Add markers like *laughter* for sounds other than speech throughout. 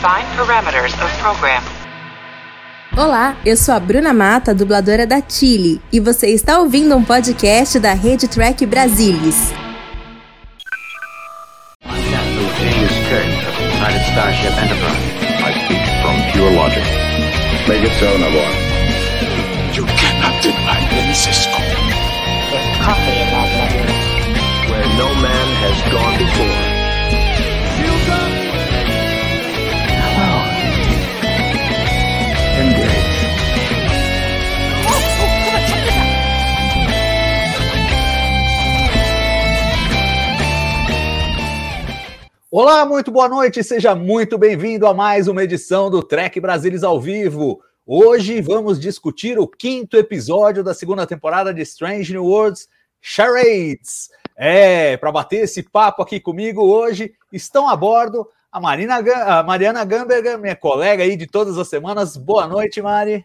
Define parameters of program. Olá, eu sou a Bruna Mata, dubladora da Chile, e você está ouvindo um podcast da Rede Track Brasilis. United Starship Enterprise. I speak from pure logic. Make it so, Navarre. You cannot deny me, Cisco. There's coffee Olá, muito boa noite, seja muito bem-vindo a mais uma edição do Trek Brasilis ao vivo. Hoje vamos discutir o quinto episódio da segunda temporada de Strange New Worlds Charades. É, para bater esse papo aqui comigo hoje, estão a bordo a, Marina, a Mariana Gamberger, minha colega aí de todas as semanas. Boa noite, Mari.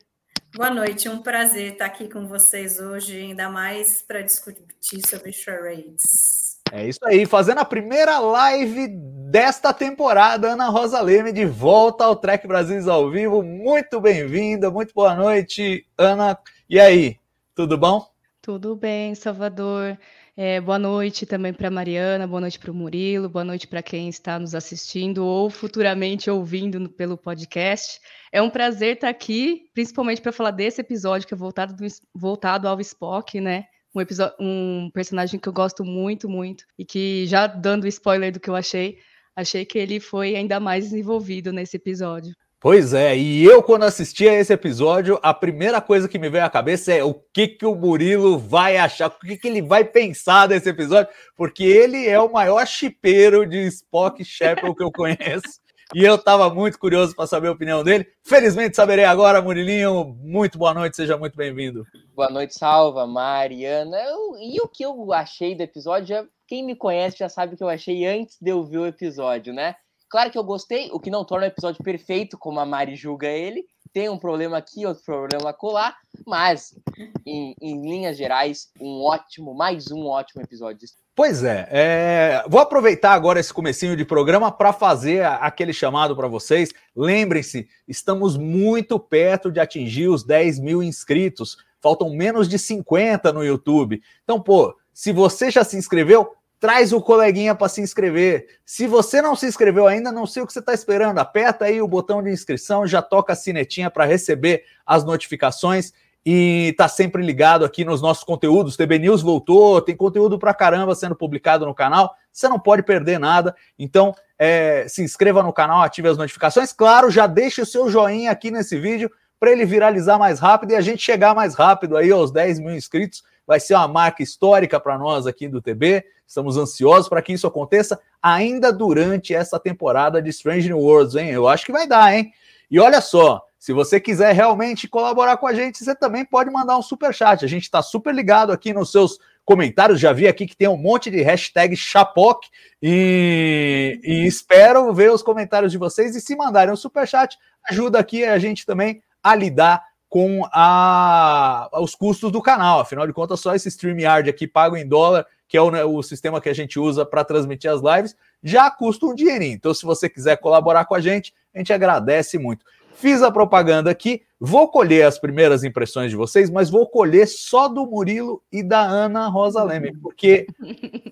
Boa noite, um prazer estar aqui com vocês hoje, ainda mais para discutir sobre charades. É isso aí, fazendo a primeira live desta temporada, Ana Rosa Leme de volta ao Trek Brasil ao vivo. Muito bem-vinda, muito boa noite, Ana. E aí, tudo bom? Tudo bem, Salvador. É, boa noite também para Mariana, boa noite para o Murilo, boa noite para quem está nos assistindo ou futuramente ouvindo pelo podcast. É um prazer estar aqui, principalmente para falar desse episódio que é voltado, do, voltado ao Spock, né? Um, um personagem que eu gosto muito, muito, e que já dando spoiler do que eu achei, achei que ele foi ainda mais desenvolvido nesse episódio. Pois é, e eu quando assisti a esse episódio, a primeira coisa que me veio à cabeça é o que que o Murilo vai achar, o que que ele vai pensar desse episódio, porque ele é o maior chipeiro de Spock Shepard que eu conheço. E eu estava muito curioso para saber a opinião dele. Felizmente saberei agora, Murilinho. Muito boa noite, seja muito bem-vindo. Boa noite, Salva, Mariana. Eu, e o que eu achei do episódio, já, quem me conhece já sabe o que eu achei antes de eu ver o episódio, né? Claro que eu gostei, o que não torna o episódio perfeito, como a Mari julga ele. Tem um problema aqui, outro problema colar, mas em, em linhas gerais, um ótimo, mais um ótimo episódio. Pois é, é, vou aproveitar agora esse comecinho de programa para fazer aquele chamado para vocês. Lembrem-se, estamos muito perto de atingir os 10 mil inscritos. Faltam menos de 50 no YouTube. Então, pô, se você já se inscreveu, traz o coleguinha para se inscrever. Se você não se inscreveu ainda, não sei o que você está esperando. Aperta aí o botão de inscrição, já toca a sinetinha para receber as notificações e tá sempre ligado aqui nos nossos conteúdos. TB News voltou, tem conteúdo pra caramba sendo publicado no canal. Você não pode perder nada. Então, é, se inscreva no canal, ative as notificações. Claro, já deixe o seu joinha aqui nesse vídeo para ele viralizar mais rápido e a gente chegar mais rápido aí aos 10 mil inscritos. Vai ser uma marca histórica para nós aqui do TB. Estamos ansiosos para que isso aconteça ainda durante essa temporada de Strange New Worlds, hein? Eu acho que vai dar, hein? E olha só, se você quiser realmente colaborar com a gente, você também pode mandar um super chat. A gente está super ligado aqui nos seus comentários. Já vi aqui que tem um monte de hashtag Chapoc e, e espero ver os comentários de vocês. E se mandarem um super chat, ajuda aqui a gente também a lidar com a, os custos do canal. Afinal de contas, só esse StreamYard aqui pago em dólar, que é o, né, o sistema que a gente usa para transmitir as lives, já custa um dinheirinho. Então, se você quiser colaborar com a gente, a gente agradece muito. Fiz a propaganda aqui, vou colher as primeiras impressões de vocês, mas vou colher só do Murilo e da Ana Rosa Leme, porque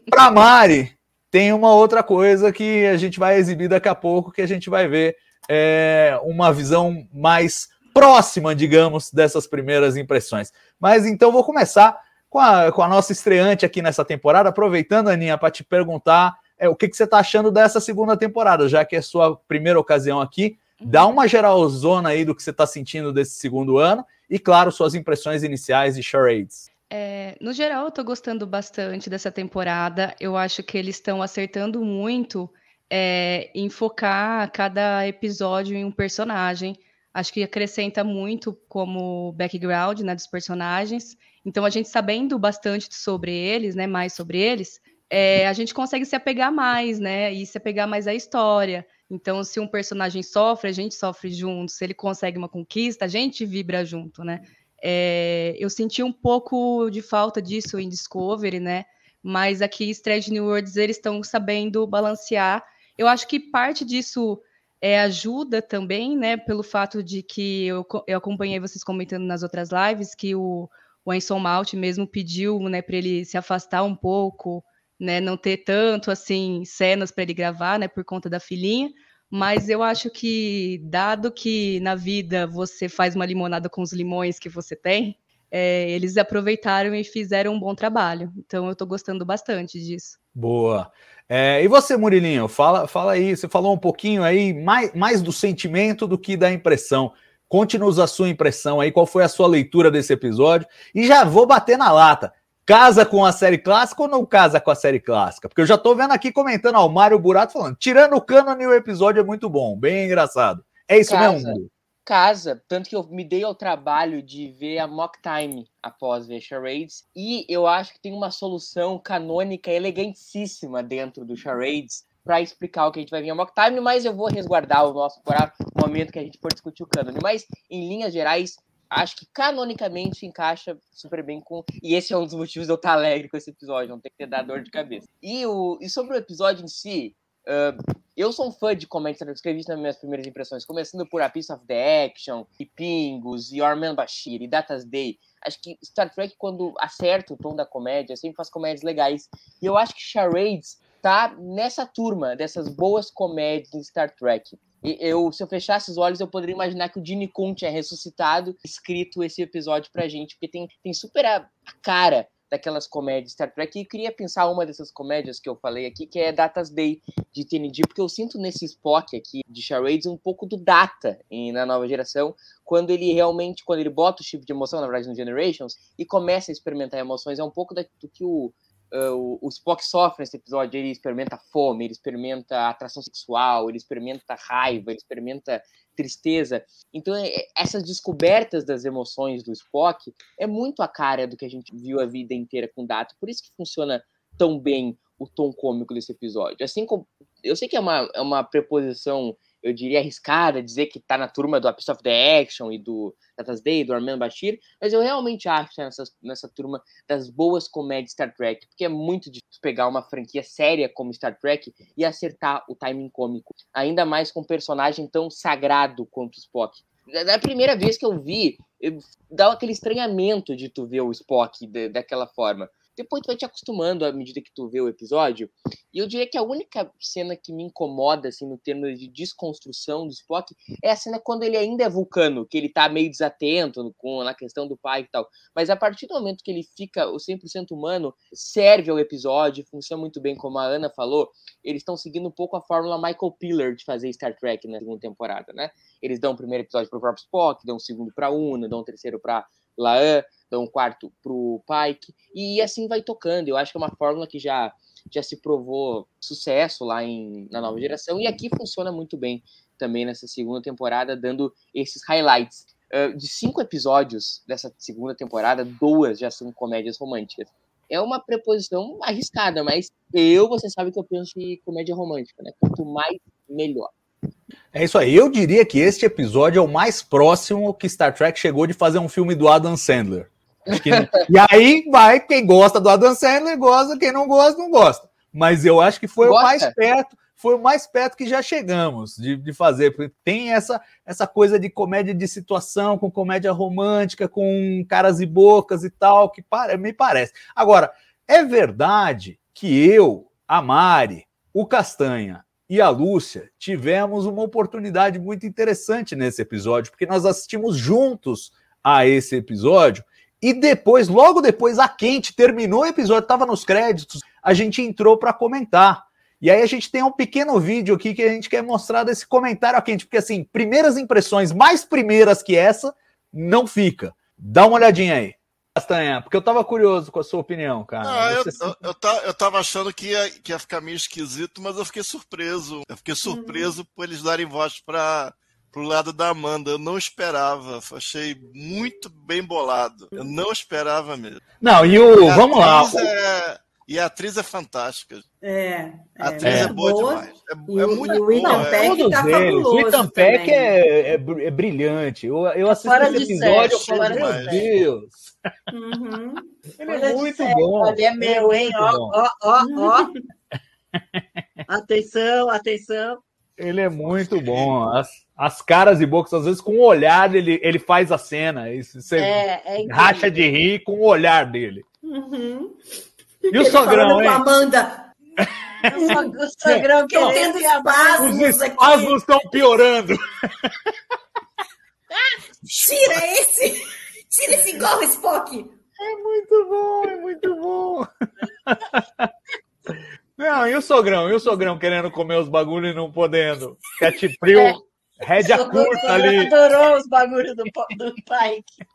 para Mari tem uma outra coisa que a gente vai exibir daqui a pouco, que a gente vai ver é, uma visão mais próxima, digamos, dessas primeiras impressões. Mas então vou começar com a, com a nossa estreante aqui nessa temporada, aproveitando, Aninha, para te perguntar é, o que, que você está achando dessa segunda temporada, já que é sua primeira ocasião aqui. Dá uma geralzona aí do que você está sentindo desse segundo ano e, claro, suas impressões iniciais de Charades. É, no geral, eu estou gostando bastante dessa temporada. Eu acho que eles estão acertando muito é, em focar cada episódio em um personagem. Acho que acrescenta muito como background né, dos personagens. Então, a gente sabendo bastante sobre eles, né, mais sobre eles, é, a gente consegue se apegar mais, né, e se apegar mais à história. Então, se um personagem sofre, a gente sofre junto. Se ele consegue uma conquista, a gente vibra junto, né? É, eu senti um pouco de falta disso em Discovery, né? Mas aqui, Strange New Worlds, eles estão sabendo balancear. Eu acho que parte disso é, ajuda também, né, pelo fato de que eu, eu acompanhei vocês comentando nas outras lives que o, o Anson Malt mesmo pediu, né, para ele se afastar um pouco, né, não ter tanto assim cenas para ele gravar, né, por conta da filhinha. Mas eu acho que, dado que na vida você faz uma limonada com os limões que você tem, é, eles aproveitaram e fizeram um bom trabalho. Então eu estou gostando bastante disso. Boa. É, e você, Murilinho, fala, fala aí, você falou um pouquinho aí mais, mais do sentimento do que da impressão. Conte-nos a sua impressão aí, qual foi a sua leitura desse episódio. E já vou bater na lata. Casa com a série clássica ou não casa com a série clássica? Porque eu já tô vendo aqui comentando, ó, o Mário Burato falando, tirando o cânone, o episódio é muito bom, bem engraçado. É isso casa, mesmo? Casa, tanto que eu me dei ao trabalho de ver a Mock Time após ver Charades, e eu acho que tem uma solução canônica elegantíssima dentro do Charades para explicar o que a gente vai ver a Mock Time, mas eu vou resguardar o nosso momento que a gente for discutir o cânone. Mas, em linhas gerais, acho que canonicamente encaixa super bem com. E esse é um dos motivos de eu estar alegre com esse episódio, não ter que ter dado dor de cabeça. E, o... e sobre o episódio em si, uh, eu sou um fã de comédias que eu escrevi nas minhas primeiras impressões, começando por A Piece of the Action, e Pingos, e Armin Bashir, e Datas Day. Acho que Star Trek, quando acerta o tom da comédia, sempre faz comédias legais. E eu acho que Charades tá nessa turma dessas boas comédias de Star Trek eu, se eu fechasse os olhos, eu poderia imaginar que o Gene Kun tinha ressuscitado, escrito esse episódio pra gente, porque tem, tem super a, cara daquelas comédias Star Trek. E queria pensar uma dessas comédias que eu falei aqui, que é Data's Day de TNG, porque eu sinto nesse Spock aqui de Charades um pouco do Data em, na nova geração, quando ele realmente, quando ele bota o chip de emoção, na verdade, no Generations, e começa a experimentar emoções, é um pouco do que o Uh, o, Spock sofre nesse episódio, ele experimenta fome, ele experimenta atração sexual, ele experimenta raiva, ele experimenta tristeza. Então, é, essas descobertas das emoções do Spock é muito a cara do que a gente viu a vida inteira com Data. Por isso que funciona tão bem o tom cômico desse episódio. Assim como eu sei que é uma, é uma preposição eu diria, arriscada dizer que tá na turma do A of the Action e do Tatas Day, do Armando Bashir, mas eu realmente acho que tá nessa, nessa turma das boas comédias Star Trek, porque é muito difícil pegar uma franquia séria como Star Trek e acertar o timing cômico, ainda mais com um personagem tão sagrado quanto Spock. Da primeira vez que eu vi, eu, dá aquele estranhamento de tu ver o Spock de, daquela forma. Depois tu vai te acostumando à medida que tu vê o episódio. E eu diria que a única cena que me incomoda, assim, no termo de desconstrução do Spock, é a cena quando ele ainda é vulcano, que ele tá meio desatento com, na questão do pai e tal. Mas a partir do momento que ele fica o 100% humano, serve ao episódio, funciona muito bem, como a Ana falou. Eles estão seguindo um pouco a fórmula Michael Piller de fazer Star Trek na segunda temporada, né? Eles dão o primeiro episódio pro próprio Spock, dão o segundo pra Una, dão o terceiro pra Laan então um quarto para o Pike, e assim vai tocando. Eu acho que é uma fórmula que já, já se provou sucesso lá em, na nova geração, e aqui funciona muito bem também nessa segunda temporada, dando esses highlights. Uh, de cinco episódios dessa segunda temporada, duas já são comédias românticas. É uma preposição arriscada, mas eu, você sabe que eu penso em comédia romântica, né? Quanto mais, melhor. É isso aí. Eu diria que este episódio é o mais próximo que Star Trek chegou de fazer um filme do Adam Sandler. Que... *laughs* e aí vai, quem gosta do Adam Sandler gosta, quem não gosta, não gosta. Mas eu acho que foi gosta. o mais perto, foi o mais perto que já chegamos de, de fazer, porque tem essa, essa coisa de comédia de situação, com comédia romântica, com caras e bocas e tal, que para, me parece. Agora, é verdade que eu, a Mari, o Castanha e a Lúcia tivemos uma oportunidade muito interessante nesse episódio, porque nós assistimos juntos a esse episódio e depois, logo depois, a Quente terminou o episódio, estava nos créditos, a gente entrou para comentar. E aí a gente tem um pequeno vídeo aqui que a gente quer mostrar desse comentário a Quente, porque assim, primeiras impressões mais primeiras que essa, não fica. Dá uma olhadinha aí. Castanha, porque eu tava curioso com a sua opinião, cara. Ah, eu, eu, eu, tá, eu tava achando que ia, que ia ficar meio esquisito, mas eu fiquei surpreso. Eu fiquei surpreso uhum. por eles darem voz para pro lado da Amanda. Eu não esperava. Achei muito bem bolado. Eu não esperava mesmo. Não, e o. E vamos lá. É... E a atriz é fantástica. É. A atriz é, é boa, boa, demais. É, e, é muito o Ethan boa. Peck é. tá fabuloso. O Ethan Peck é, é, é, brilhante. Eu, eu assisti fora esse episódio e falei, meu Deus. Uhum. Ele é muito bom. Ele é meu, hein? Ó, ó, ó, ó. *laughs* Atenção, atenção. Ele é muito bom. As, as caras e bocas, às vezes, com o olhar, ele, ele faz a cena. Isso, você É, é racha de rir com o olhar dele. Uhum. E o sogrão, falando com a hein? Amanda, *laughs* O so- o sogrão que querendo tendo ir abaixo. Os espasmos aqui. espasmos estão piorando. Tira esse! Tira esse gorro, Spock! É muito bom, é muito bom. Não, e o sogrão? E o sogrão querendo comer os bagulhos e não podendo? Cat frio, É. rédea O curta sogrão ali. adorou os bagulhos do, do Pike.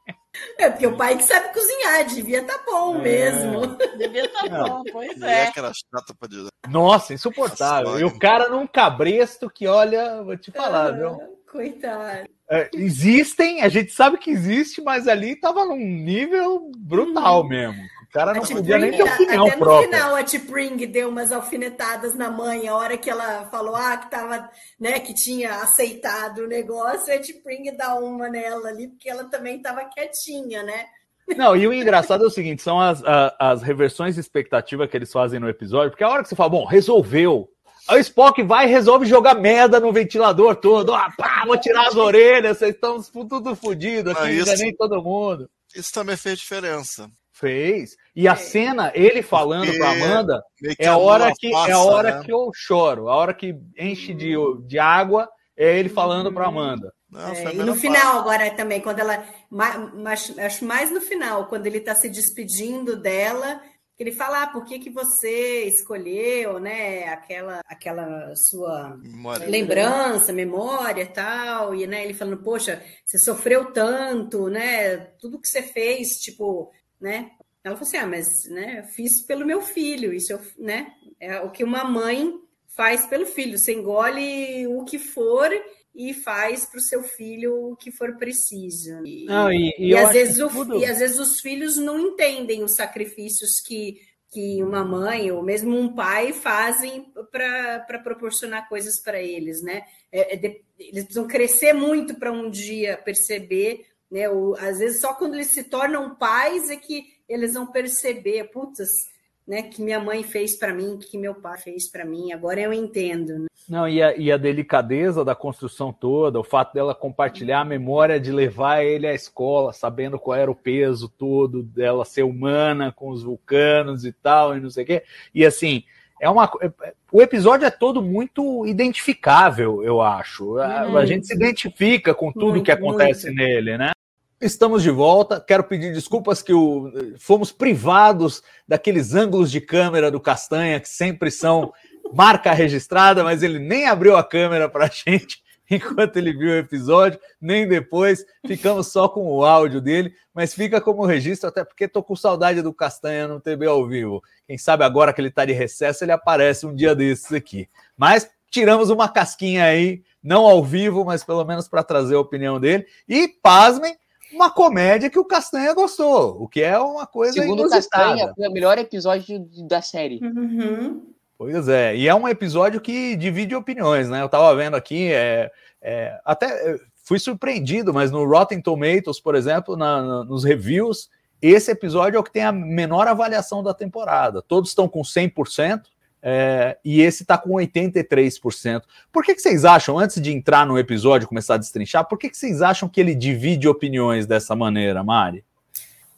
É porque o pai que sabe cozinhar, devia tá bom É. mesmo. Devia estar Não. bom, pois é. chata pra dizer. Nossa, insuportável. E o cara num cabresto que, olha, vou te falar, viu? Coitado. É, existem, a gente sabe que existe, mas ali tava num nível brutal mesmo. O cara não A podia nem ter opinião até no final, a T-Pring deu umas alfinetadas na mãe, a hora que ela falou ah, que tava, né, que tinha aceitado o negócio, a T-Pring dá uma nela ali, porque ela também tava quietinha, né? Não, e o engraçado é o seguinte: são as, a- as reversões de expectativa que eles fazem no episódio, porque a hora que você fala, bom, resolveu. Aí o Spock vai e resolve jogar merda no ventilador todo. Ah, pá, vou tirar as orelhas, vocês estão tudo fodidos aqui, Ah, não isso- é nem todo mundo. Isso também fez diferença. Fez. E a cena, ele falando Porque pra Amanda, é a hora que, passa, é a hora né? que eu choro. A hora que enche de, de água, é ele falando pra Amanda. Não, É, a e no final agora também, quando ela. ma- mas- acho mais no final, quando ele está se despedindo dela, que ele fala, ah, por que, que você escolheu, né, aquela, aquela sua. Memória. lembrança, memória e tal, e né, ele falando, poxa, você sofreu tanto, né? Tudo que você fez, tipo, né? Ela falou assim: ah, mas né, eu fiz pelo meu filho, isso eu, né? É o que uma mãe faz pelo filho. Você engole o que for e faz para o seu filho o que for preciso. E, Não, e, e e às vezes o- e às vezes os filhos não entendem os sacrifícios que, que uma mãe ou mesmo um pai fazem para proporcionar coisas para eles, né? É- é de- eles precisam crescer muito para um dia perceber, né? O, às vezes só quando eles se tornam pais é que eles vão perceber, putz, né? Que minha mãe fez para mim, que meu pai fez para mim. Agora eu entendo. Né? Não, e a, e a delicadeza da construção toda, o fato dela compartilhar a memória de levar ele à escola, sabendo qual era o peso todo dela ser humana com os vulcanos e tal, e não sei o quê. E assim, é uma. é- O episódio é todo muito identificável, eu acho. A, a gente se identifica com tudo Muito, que acontece muito. nele, né? Estamos de volta. Quero pedir desculpas que o, fomos privados daqueles ângulos de câmera do Castanha, que sempre são marca registrada, mas ele nem abriu a câmera para a *laughs* gente enquanto ele viu o episódio, nem depois. Ficamos só com o áudio dele, mas fica como registro, até porque estou com saudade do Castanha no TV ao vivo. Quem sabe agora que ele está de recesso, ele aparece um dia desses aqui. Mas tiramos uma casquinha aí, não ao vivo, mas pelo menos para trazer a opinião dele. E, pasmem, uma comédia que o Castanha gostou, o que é uma coisa Segundo o inusitada. Castanha, foi o melhor episódio da série. Uhum. Pois é, e é um episódio que divide opiniões, né? Eu tava vendo aqui, é, é, até é, fui surpreendido, mas no Rotten Tomatoes, por exemplo, na- na- nos reviews, esse episódio é o que tem a menor avaliação da temporada. Todos estão com 100%, é, e esse tá com 83%. Por que, que vocês acham, antes de entrar no episódio começar a destrinchar, por que, que vocês acham que ele divide opiniões dessa maneira, Mari?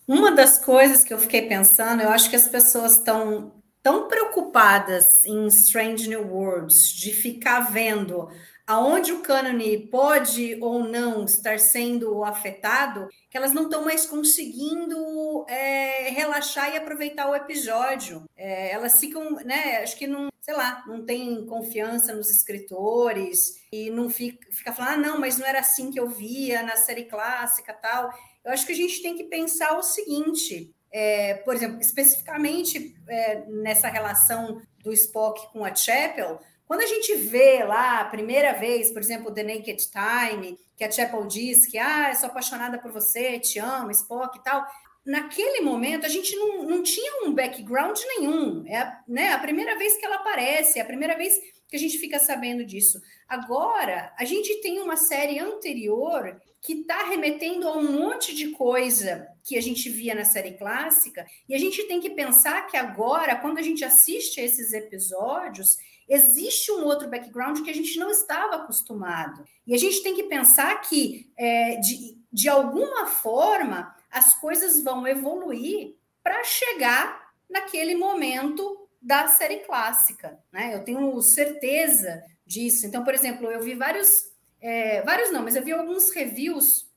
Uma das coisas que eu fiquei pensando, eu acho que as pessoas estão tão preocupadas em Strange New Worlds, de ficar vendo aonde o cânone pode ou não estar sendo afetado, que elas não estão mais conseguindo é, relaxar e aproveitar o episódio. É, elas ficam, né? Acho que não, sei lá, não tem confiança nos escritores e não fica, fica falando, ah, não, mas não era assim que eu via na série clássica tal. Eu acho que a gente tem que pensar o seguinte: é, por exemplo, especificamente é, nessa relação do Spock com a Chapel, quando a gente vê lá a primeira vez, por exemplo, The Naked Time, que a Chapel diz que ah, eu sou apaixonada por você, te amo, Spock e tal. Naquele momento, a gente não, não tinha um background nenhum. É a, né, a primeira vez que ela aparece, é a primeira vez que a gente fica sabendo disso. Agora, a gente tem uma série anterior que está remetendo a um monte de coisa que a gente via na série clássica, e a gente tem que pensar que agora, quando a gente assiste a esses episódios, existe um outro background que a gente não estava acostumado. E a gente tem que pensar que, é, de, de alguma forma, as coisas vão evoluir para chegar naquele momento da série clássica. Né? Eu tenho certeza disso. Então, por exemplo, eu vi vários, é, vários não, mas eu vi alguns reviews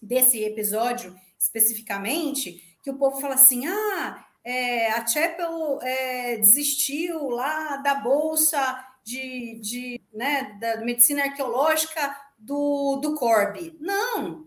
desse episódio especificamente, que o povo fala assim: ah, é, a Chapel é, desistiu lá da bolsa de, de né, da medicina arqueológica do, do Corby. Não,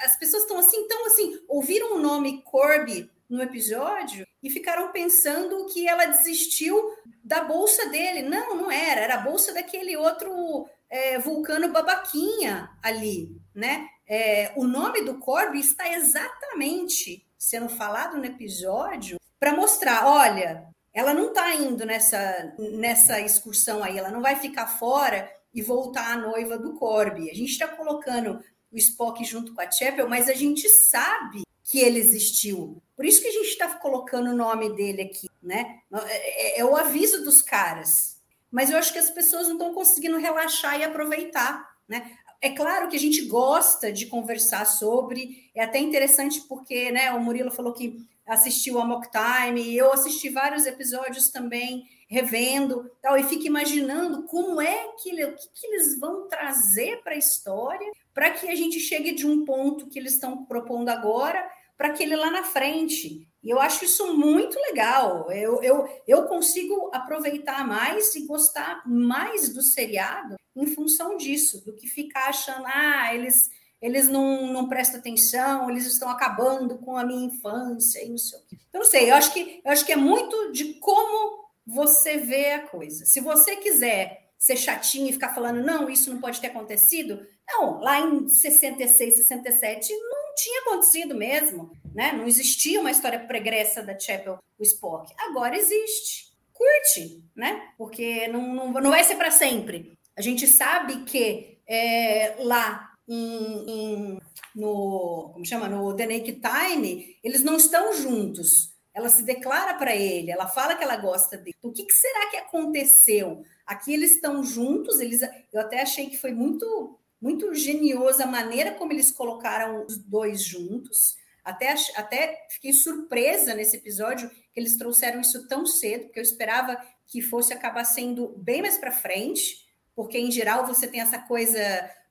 as pessoas estão assim, então assim, ouviram o nome Corby no episódio e ficaram pensando que ela desistiu da bolsa dele. Não, não era, era a bolsa daquele outro é, vulcano babaquinha ali, né? É, o nome do Corby está exatamente sendo falado no episódio para mostrar, olha, ela não está indo nessa, nessa excursão aí, ela não vai ficar fora e voltar a noiva do Corby. A gente está colocando o Spock junto com a Chapel, mas a gente sabe que ele existiu. Por isso que a gente está colocando o nome dele aqui, né? É, é, é, o aviso dos caras. Mas eu acho que as pessoas não estão conseguindo relaxar e aproveitar, né? É claro que a gente gosta de conversar sobre, é até interessante porque, né, o Murilo falou que assistiu a Mock Time, eu assisti vários episódios também, revendo, tal, e fico imaginando como é que, o que, que eles vão trazer para a história para que a gente chegue de um ponto que eles estão propondo agora para aquele lá na frente. E eu acho isso muito legal. Eu, eu, eu consigo aproveitar mais e gostar mais do seriado em função disso, do que ficar achando, ah, eles, eles não, não prestam atenção, eles estão acabando com a minha infância e não sei o quê. Eu não sei, eu acho que, eu acho que é muito de como você vê a coisa. Se você quiser ser chatinho e ficar falando, não, isso não pode ter acontecido, não, lá em 66, 67, não tinha acontecido mesmo, né? Não existia uma história pregressa da Chapel, Spock. Agora existe. Curte, né? Porque não, não, não vai ser para sempre. A gente sabe que é, lá em, em, no, como chama, no The Naked Time, eles não estão juntos. Ela se declara para ele, ela fala que ela gosta dele. Então, o que, que será que aconteceu? Aqui eles estão juntos, eles, eu até achei que foi muito muito geniosa a maneira como eles colocaram os dois juntos. Até, até fiquei surpresa nesse episódio que eles trouxeram isso tão cedo, porque eu esperava que fosse acabar sendo bem mais para frente, porque em geral você tem essa coisa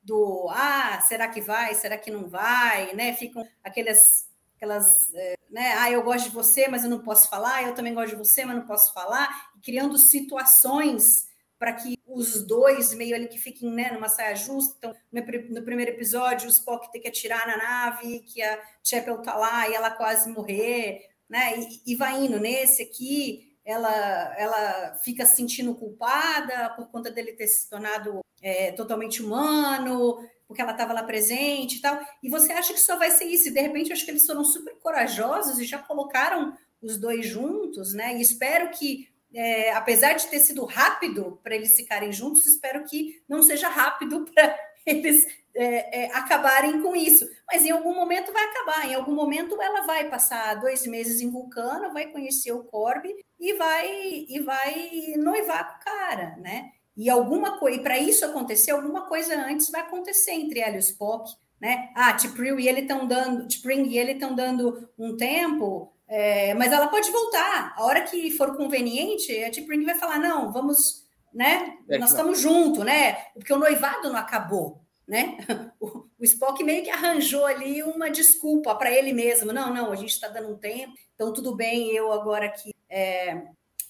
do ah, será que vai, será que não vai, né? Ficam aquelas aquelas, é, né? Ah, eu gosto de você, mas eu não posso falar. Eu também gosto de você, mas não posso falar. criando situações para que os dois meio ali que fiquem né, numa saia justa. Então, no, primeiro episódio, o Spock tem que atirar na nave, que a Chapel tá lá e ela quase morrer, né? E, e vai indo. Nesse aqui, ela, ela fica se sentindo culpada por conta dele ter se tornado é, totalmente humano, porque ela estava lá presente e tal. E você acha que só vai ser isso? E de repente, acho que eles foram super corajosos e já colocaram os dois juntos, né? E espero que é, apesar de ter sido rápido para eles ficarem juntos, espero que não seja rápido *laughs* para eles é, é, acabarem com isso. Mas em algum momento vai acabar, em algum momento ela vai passar dois meses em Vulcano, vai conhecer o Corby e vai e vai noivar com o cara, né? E alguma coisa, para isso acontecer, alguma coisa antes vai acontecer entre ela e o Spock, né? Ah, e ele estão dando, T'Pring e ele estão dando um tempo é, mas ela pode voltar. A hora que for conveniente, a T-Pring vai falar: não, vamos, né? É nós estamos juntos, né? Porque o noivado não acabou, né? *laughs* O, o Spock meio que arranjou ali uma desculpa para ele mesmo. Não, não, a gente está dando um tempo, então tudo bem, eu agora aqui é,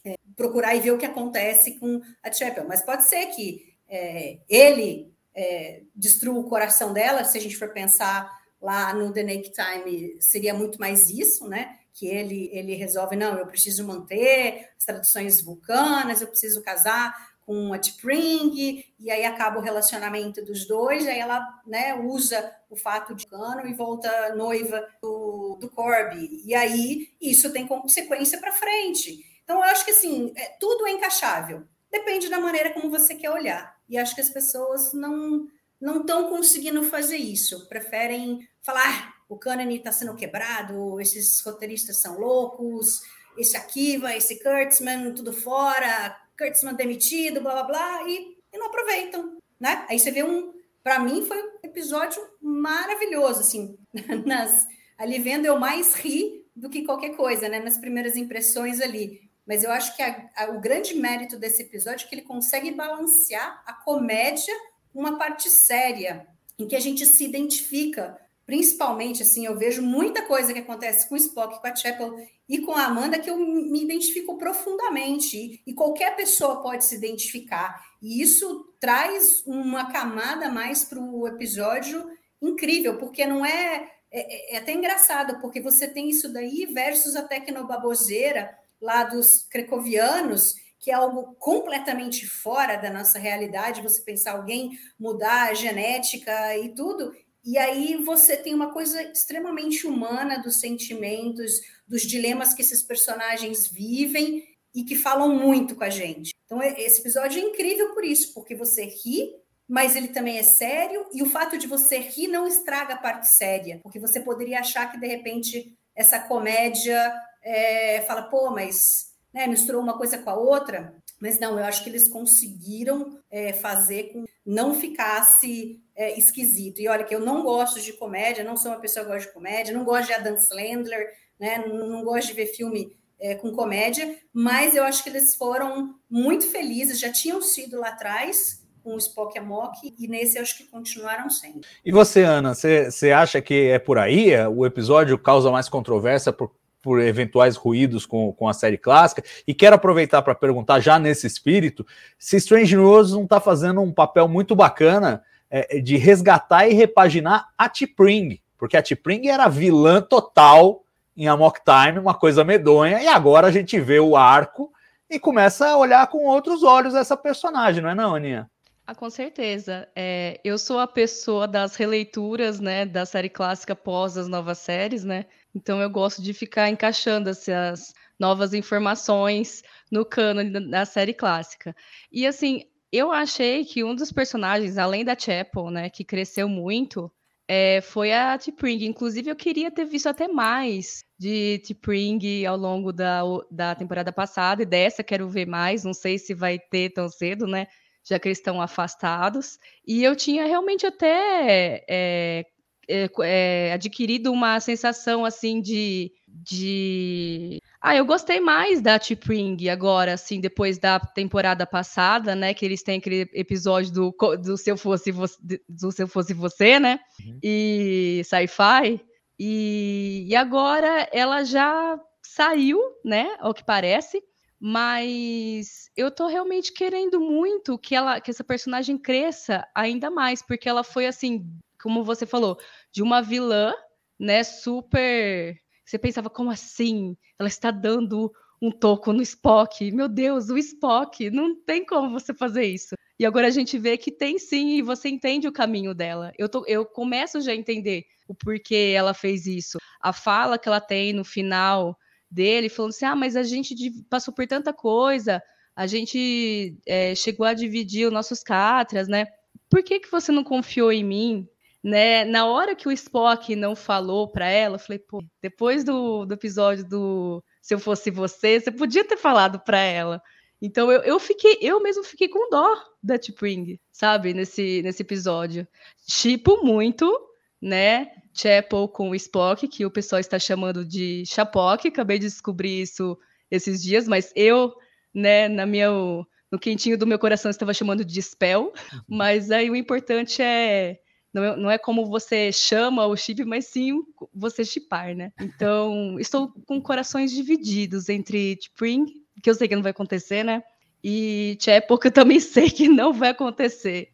é, procurar e ver o que acontece com a Chapel. Mas pode ser que é, ele é, destrua o coração dela, se a gente for pensar lá no The Naked Time, seria muito mais isso, né? Que ele, ele resolve, não, eu preciso manter as traduções vulcanas, eu preciso casar com a T'Pring, e aí acaba o relacionamento dos dois, e aí ela né, usa o fato de cano e volta noiva do, do Corby. E aí isso tem consequência para frente. Então, eu acho que assim, é, tudo é encaixável. Depende da maneira como você quer olhar. E acho que as pessoas não não estão conseguindo fazer isso. Preferem falar, o cânone está sendo quebrado, esses roteiristas são loucos, esse Akiva, esse Kurtzman, tudo fora, Kurtzman demitido, blá blá blá, e, e não aproveitam, né? Aí você vê um, para mim foi um episódio maravilhoso, assim, *laughs* nas, ali vendo eu mais ri do que qualquer coisa, né? Nas primeiras impressões ali. Mas eu acho que a, a, o grande mérito desse episódio é que ele consegue balancear a comédia com uma parte séria, em que a gente se identifica principalmente, assim, eu vejo muita coisa que acontece com o Spock, com a Chapel e com a Amanda que eu me identifico profundamente e qualquer pessoa pode se identificar. E isso traz uma camada mais para o episódio incrível, porque não é, é, é até engraçado, porque você tem isso daí versus a tecnobaboseira lá dos crecovianos, que é algo completamente fora da nossa realidade, você pensar alguém mudar a genética e tudo, e aí você tem uma coisa extremamente humana dos sentimentos, dos dilemas que esses personagens vivem e que falam muito com a gente. Então, esse episódio é incrível por isso, porque você ri, mas ele também é sério, e o fato de você rir não estraga a parte séria, porque você poderia achar que, de repente, essa comédia é, fala, pô, mas né, misturou uma coisa com a outra. Mas não, eu acho que eles conseguiram é, fazer com não ficasse é, esquisito. E olha que eu não gosto de comédia, não sou uma pessoa que gosta de comédia, não gosto de Adam Sandler, né? Não, não gosto de ver filme é, com comédia, mas eu acho que eles foram muito felizes, já tinham sido lá atrás com o Spock a Mock, e nesse eu acho que continuaram sendo. E você, Ana, você acha que é por aí? O episódio causa mais controvérsia por por eventuais ruídos com, com a série clássica. E quero aproveitar para perguntar, já nesse espírito, se Strange News não está fazendo um papel muito bacana é, de resgatar e repaginar a T'Pring, porque a T'Pring era vilã total em Amok Time, uma coisa medonha, e agora a gente vê o arco e começa a olhar com outros olhos essa personagem, não é não, Aninha? Ah, com certeza. É, eu sou a pessoa das releituras, né, da série clássica pós as novas séries, né? Então eu gosto de ficar encaixando essas novas informações no cano da série clássica. E assim, eu achei que um dos personagens, além da Chapel, né, que cresceu muito, é, foi a T'Pring. Inclusive, eu queria ter visto até mais de T'Pring ao longo da, da temporada passada, e dessa quero ver mais. Não sei se vai ter tão cedo, né? já que eles estão afastados. E eu tinha realmente até é, é, é, adquirido uma sensação assim de, de. Ah, eu gostei mais da T-Pring agora, assim, depois da temporada passada, né? Que eles têm aquele episódio do, do Se Eu Fosse Você, do Se Eu Fosse Você, né? Uhum. E sci-fi. E, e agora ela já saiu, né? Ao que parece mas eu tô realmente querendo muito que ela que essa personagem cresça ainda mais, porque ela foi assim, como você falou, de uma vilã, né, super você pensava como assim? Ela está dando um toco no Spock. Meu Deus, o Spock, não tem como você fazer isso. E agora a gente vê que tem sim, e você entende o caminho dela. Eu, tô, eu começo já a entender o porquê ela fez isso. A fala que ela tem no final, dele, falando assim: ah, mas a gente passou por tanta coisa, a gente é, chegou a dividir os nossos catras, né? Por que, que você não confiou em mim? Né? Na hora que o Spock não falou para ela, eu falei, pô, depois do, do episódio do Se Eu Fosse Você, você podia ter falado para ela. Então eu, eu fiquei, eu mesmo fiquei com dó da T'Pring, sabe, nesse, nesse episódio. Chipo muito, né? Chapel com o Spock, que o pessoal está chamando de Chapock. Acabei de descobrir isso esses dias, mas eu, né, na minha, no quentinho do meu coração, estava chamando de Spell. Uhum. Mas aí o importante é não é, não é como você chama o chip, mas sim você chipar, né? Então, *laughs* estou com corações divididos entre Spring, que eu sei que não vai acontecer, né? E Chapel, que eu também *laughs* sei que não vai acontecer.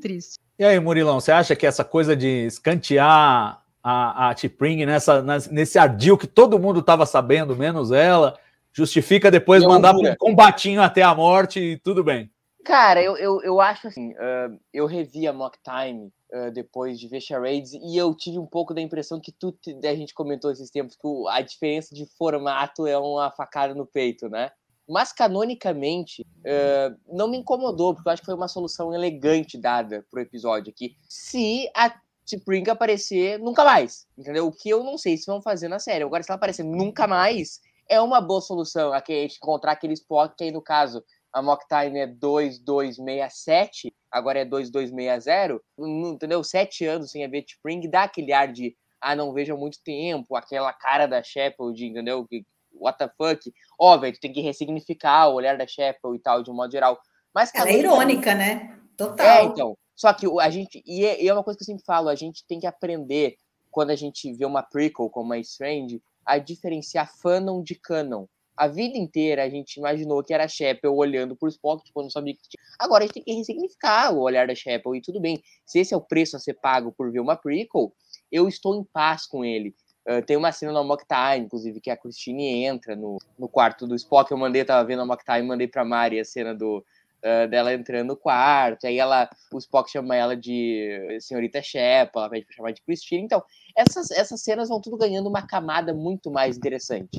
Triste. E aí, Murilão, você acha que essa coisa de escantear a, a T-Pring nessa, nesse ardil que todo mundo estava sabendo, menos ela, justifica depois mandar um combatinho até a morte e tudo bem? Cara, eu, eu, eu acho assim, uh, eu revi a Mock Time uh, depois de ver Charades e eu tive um pouco da impressão que tudo a gente comentou esses tempos que a diferença de formato é uma facada no peito, né? Mas canonicamente uh, não me incomodou, porque eu acho que foi uma solução elegante dada pro episódio aqui. Se a Spring aparecer nunca mais, entendeu? O que eu não sei se vão fazer na série. Agora, se ela aparecer nunca mais, é uma boa solução. A gente encontrar aquele Spock que aí, no caso, a mock time é 2267, agora é 2260, não- entendeu? Sete anos sem a ver Spring, dá aquele ar de, ah, não vejo há muito tempo, aquela cara da Shepard, entendeu? Que, what the fuck? Ó, velho, tu tem que ressignificar o olhar da Shepard e tal, de um modo geral. Mas Ela é irônica, né? Total. é, então. Só que a gente. E é, e é uma coisa que eu sempre falo, a gente tem que aprender, quando a gente vê uma prequel como a Strange, a diferenciar fanon de canon. A vida inteira a gente imaginou que era Sheppel olhando por Spock, tipo, não sabia que tinha. Agora a gente tem que ressignificar o olhar da Sheppel e tudo bem. Se esse é o preço a ser pago por ver uma prequel, eu estou em paz com ele. Ah, tem uma cena no Mock Time, inclusive, que a Christine entra no, no quarto do Spock. Eu mandei, tava vendo a Mock Time, mandei pra Mari a cena do, ah, dela entrando no quarto. Aí ela, o Spock chama ela de senhorita Shepard, ela pede pra chamar de Christine. Então, essas, essas cenas vão tudo ganhando uma camada muito mais interessante.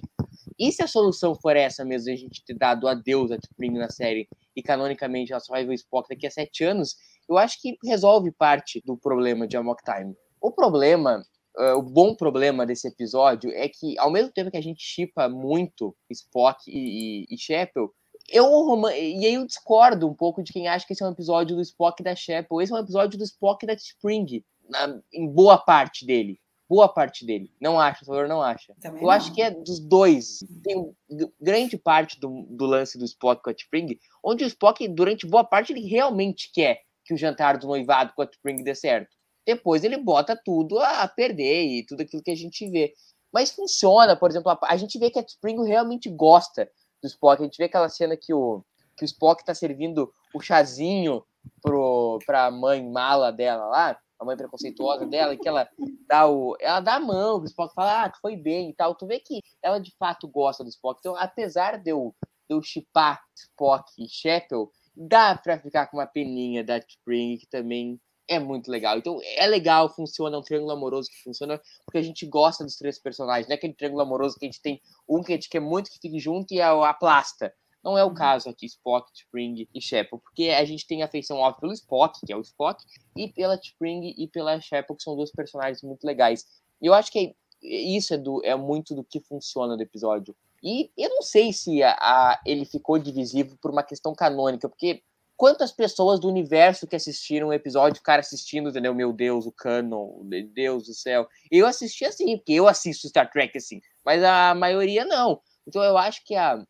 E se a solução for essa mesmo, a gente ter dado adeus a Spring na série e canonicamente ela só vai ver o Spock daqui a sete anos, eu acho que resolve parte do problema de Amok Time. O problema, ah, o bom problema desse episódio é que, ao mesmo tempo que a gente chipa muito Spock e, e, e Sheppel, eu, e aí eu discordo um pouco de quem acha que esse é um episódio do Spock da Sheppel. Esse é um episódio do Spock da Spring, na- em boa parte dele. Boa parte dele. Não acha, o favor, não acha. Também Eu não. acho que é dos dois. Tem grande parte do, do lance do Spock com a Spring, onde o Spock, durante boa parte, ele realmente quer que o jantar do noivado com a Spring dê certo. Depois ele bota tudo a perder e tudo aquilo que a gente vê. Mas funciona, por exemplo, a, a gente vê que a Spring realmente gosta do Spock. A gente vê aquela cena que o, que o Spock tá servindo o chazinho pro, pra mãe mala dela lá, a mãe preconceituosa dela, e que ela dá o. Ela dá a mão, o Spock fala, ah, foi bem e tal. Tu vê que ela de fato gosta do Spock. Então, apesar de eu, de eu chipar Spock e Sheppel, dá pra ficar com uma peninha da Spring, que também é muito legal. Então, é legal, funciona, é um triângulo amoroso que funciona, porque a gente gosta dos três personagens. Não é aquele triângulo amoroso que a gente tem um que a gente quer muito que fique junto e a, a plasta. Não é o caso aqui, Spock, Spring e Sheppel, porque a gente tem afeição óbvia pelo Spock, que é o Spock, e pela Spring e pela Sheppel, que são duas personagens muito legais. E eu acho que isso é, do, é muito do que funciona do episódio. E eu não sei se a, a- ele ficou divisivo por uma questão canônica, porque quantas pessoas do universo que assistiram o episódio ficaram assistindo, entendeu? Meu Deus, o canon, meu Deus do céu. Eu assisti assim, porque eu assisto Star Trek assim, mas a maioria não. Então eu acho que a,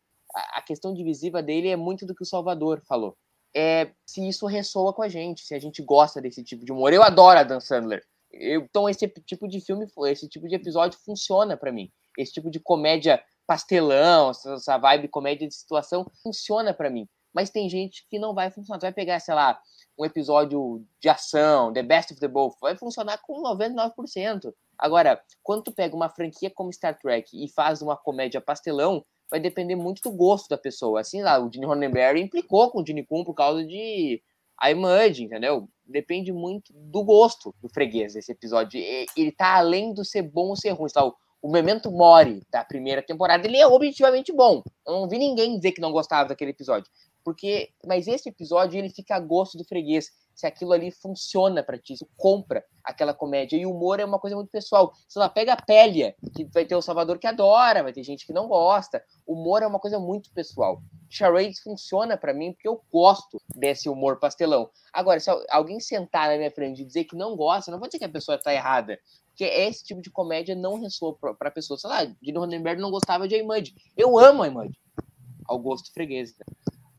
a questão divisiva dele é muito do que o Salvador falou. É se isso ressoa com a gente, se a gente gosta desse tipo de humor. Eu adoro a Dan Sandler. Eu- então esse tipo de filme, esse tipo de episódio funciona pra mim. Esse tipo de comédia pastelão, essa vibe comédia de situação funciona pra mim. Mas tem gente que não vai funcionar. Tu vai pegar, sei lá, um episódio de ação, The Best of the Both, vai funcionar com 99%. Agora, quando tu pega uma franquia como Star Trek e faz uma comédia pastelão, vai depender muito do gosto da pessoa. Assim lá, o Gene Roddenberry implicou com o Gene Kun por causa de I Mud, entendeu? Depende muito do gosto do freguês esse episódio. Ele tá além do ser bom ou ser ruim. Tá? O Memento Mori da primeira temporada, ele é objetivamente bom. Eu não vi ninguém dizer que não gostava daquele episódio. Porque, mas esse episódio ele fica a gosto do freguês. Se aquilo ali funciona pra ti, se compra aquela comédia. E o humor é uma coisa muito pessoal. Sei lá, pega a Pélia, que vai ter o Salvador que adora, vai ter gente que não gosta. O humor é uma coisa muito pessoal. Charades funciona pra mim porque eu gosto desse humor pastelão. Agora, se al- alguém sentar na minha frente e dizer que não gosta, não vou dizer que a pessoa tá errada. Porque esse tipo de comédia não ressoa pra, pessoa. Sei lá, Gino Roddenberry não gostava de Aimud. Eu amo Aimud. Ao gosto freguês. né?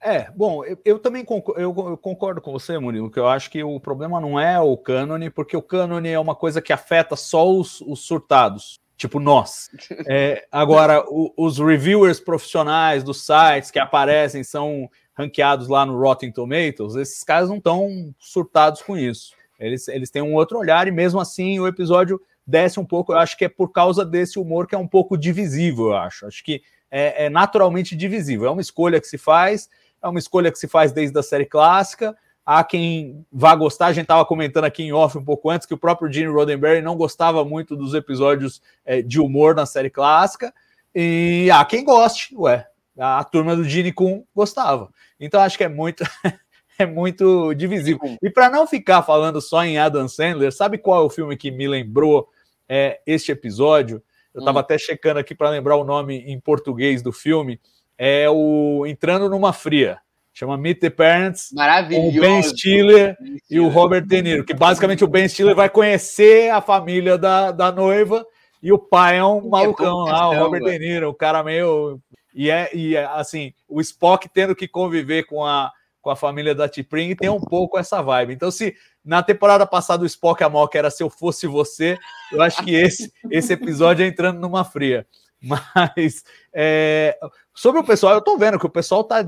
É, bom, eu, eu também concordo, eu, eu concordo com você, Murilo, que eu acho que o problema não é o cânone, porque o cânone é uma coisa que afeta só os, os surtados, tipo nós. *laughs* É, agora, o- os reviewers profissionais dos sites que aparecem, são ranqueados lá no Rotten Tomatoes, esses caras não estão surtados com isso. Eles, eles têm um outro olhar e mesmo assim o episódio desce um pouco. Eu acho que é por causa desse humor que é um pouco divisível, eu acho. Acho que é, é naturalmente divisível. É uma escolha que se faz, é uma escolha que se faz desde a série clássica. Há quem vá gostar, a gente estava comentando aqui em off um pouco antes que o próprio Gene Roddenberry não gostava muito dos episódios é, de humor na série clássica. E há quem goste, ué. A turma do Gene Kun gostava. Então acho que é muito. *laughs* é muito divisível. E para não ficar falando só em Adam Sandler, sabe qual é o filme que me lembrou é, este episódio? Eu estava Hum. até checando aqui para lembrar o nome em português do filme. É o Entrando numa Fria. chama Meet the Parents, com o Maravilhoso. Ben Stiller e o Robert De Niro, que basicamente o Ben Stiller vai conhecer a família da, da noiva e o pai é um malucão bom lá, o. Robert De Niro, um cara meio. E é, e é assim, o Spock tendo que conviver com a, com a família da T'Pring tem um pouco essa vibe. Então, se na temporada passada o Spock a Mock era Se Eu Fosse Você, eu acho que esse, esse episódio é entrando numa fria. *laughs* Mas é, sobre o pessoal, eu tô vendo que o pessoal tá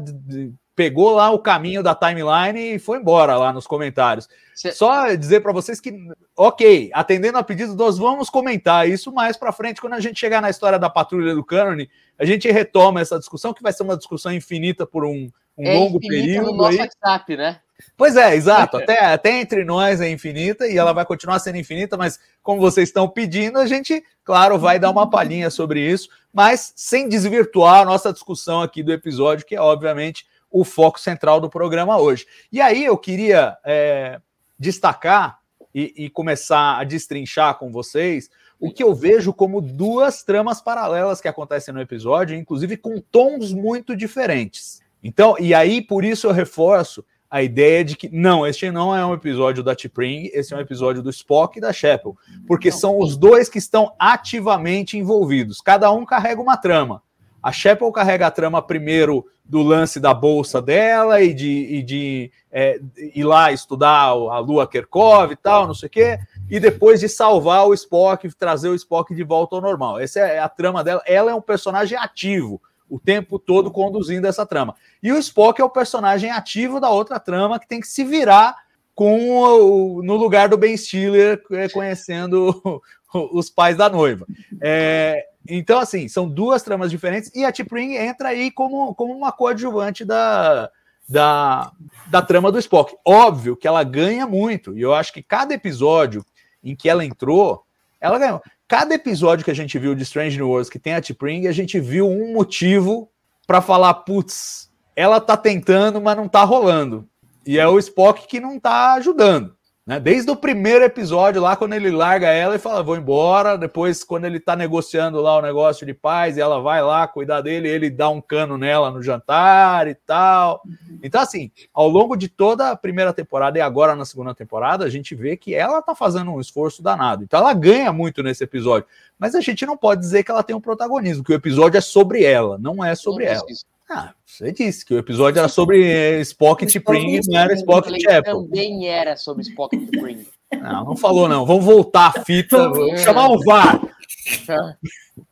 pegou lá o caminho da timeline e foi embora lá nos comentários. Cê- Só dizer para vocês que, ok, atendendo a pedidos, nós vamos comentar isso mais para frente quando a gente chegar na história da patrulha do Cânone, a gente retoma essa discussão que vai ser uma discussão infinita por um, um É longo período no nosso aí. WhatsApp, né? Pois é, exato. Até, até entre nós é infinita e ela vai continuar sendo infinita, mas como vocês estão pedindo, a gente, claro, vai dar uma palhinha sobre isso, mas sem desvirtuar a nossa discussão aqui do episódio, que é obviamente o foco central do programa hoje. E aí eu queria é, destacar e, e começar a destrinchar com vocês o que eu vejo como duas tramas paralelas que acontecem no episódio, inclusive com tons muito diferentes. Então, e aí por isso eu reforço a ideia de que não, este não é um episódio da T'Pring, esse é um episódio do Spock e da Chapel, porque são os dois que estão ativamente envolvidos. Cada um carrega uma trama. A Chapel carrega a trama primeiro do lance da bolsa dela e de, e de é, ir lá estudar a Lua Kerkov e tal, não sei o quê, e depois de salvar o Spock, trazer o Spock de volta ao normal. Essa é a trama dela. Ela é um personagem ativo o tempo todo conduzindo essa trama. E o Spock é o personagem ativo da outra trama que tem que se virar com o, no lugar do Ben Stiller é, conhecendo *laughs* os pais da noiva. É, então, assim, são duas tramas diferentes e a T'Pring entra aí como, como uma coadjuvante da, da, da trama do Spock. Óbvio que ela ganha muito, e eu acho que cada episódio em que ela entrou, ela ganhou. Cada episódio que a gente viu de Strange New Worlds que tem a T'Pring, a gente viu um motivo para falar, putz, ela tá tentando, mas não tá rolando. E é o Spock que não tá ajudando. Né? Desde o primeiro episódio, lá quando ele larga ela e fala, vou embora. Depois, quando ele tá negociando lá o negócio de paz, e ela vai lá cuidar dele, ele dá um cano nela no jantar e tal. Então, assim, ao longo de toda a primeira temporada e agora na segunda temporada, a gente vê que ela tá fazendo um esforço danado. Então, ela ganha muito nesse episódio. Mas a gente não pode dizer que ela tem um protagonismo, que o episódio é sobre ela, não é sobre Não ela. isso. Ah, você disse que o episódio era sobre eh, Spock e T'Pring, não era Spock e Chapel. Também era sobre Spock e T'Pring. Não, não falou não. Vamos voltar a fita, vou chamar o VAR.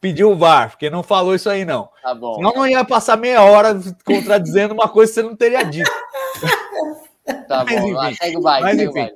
Pedir o VAR, porque não falou isso aí não. Tá bom. Senão não ia passar meia hora contradizendo uma coisa que você não teria dito. Tá Mas bom. Lá, enfim. segue o baile, Mas enfim. baile.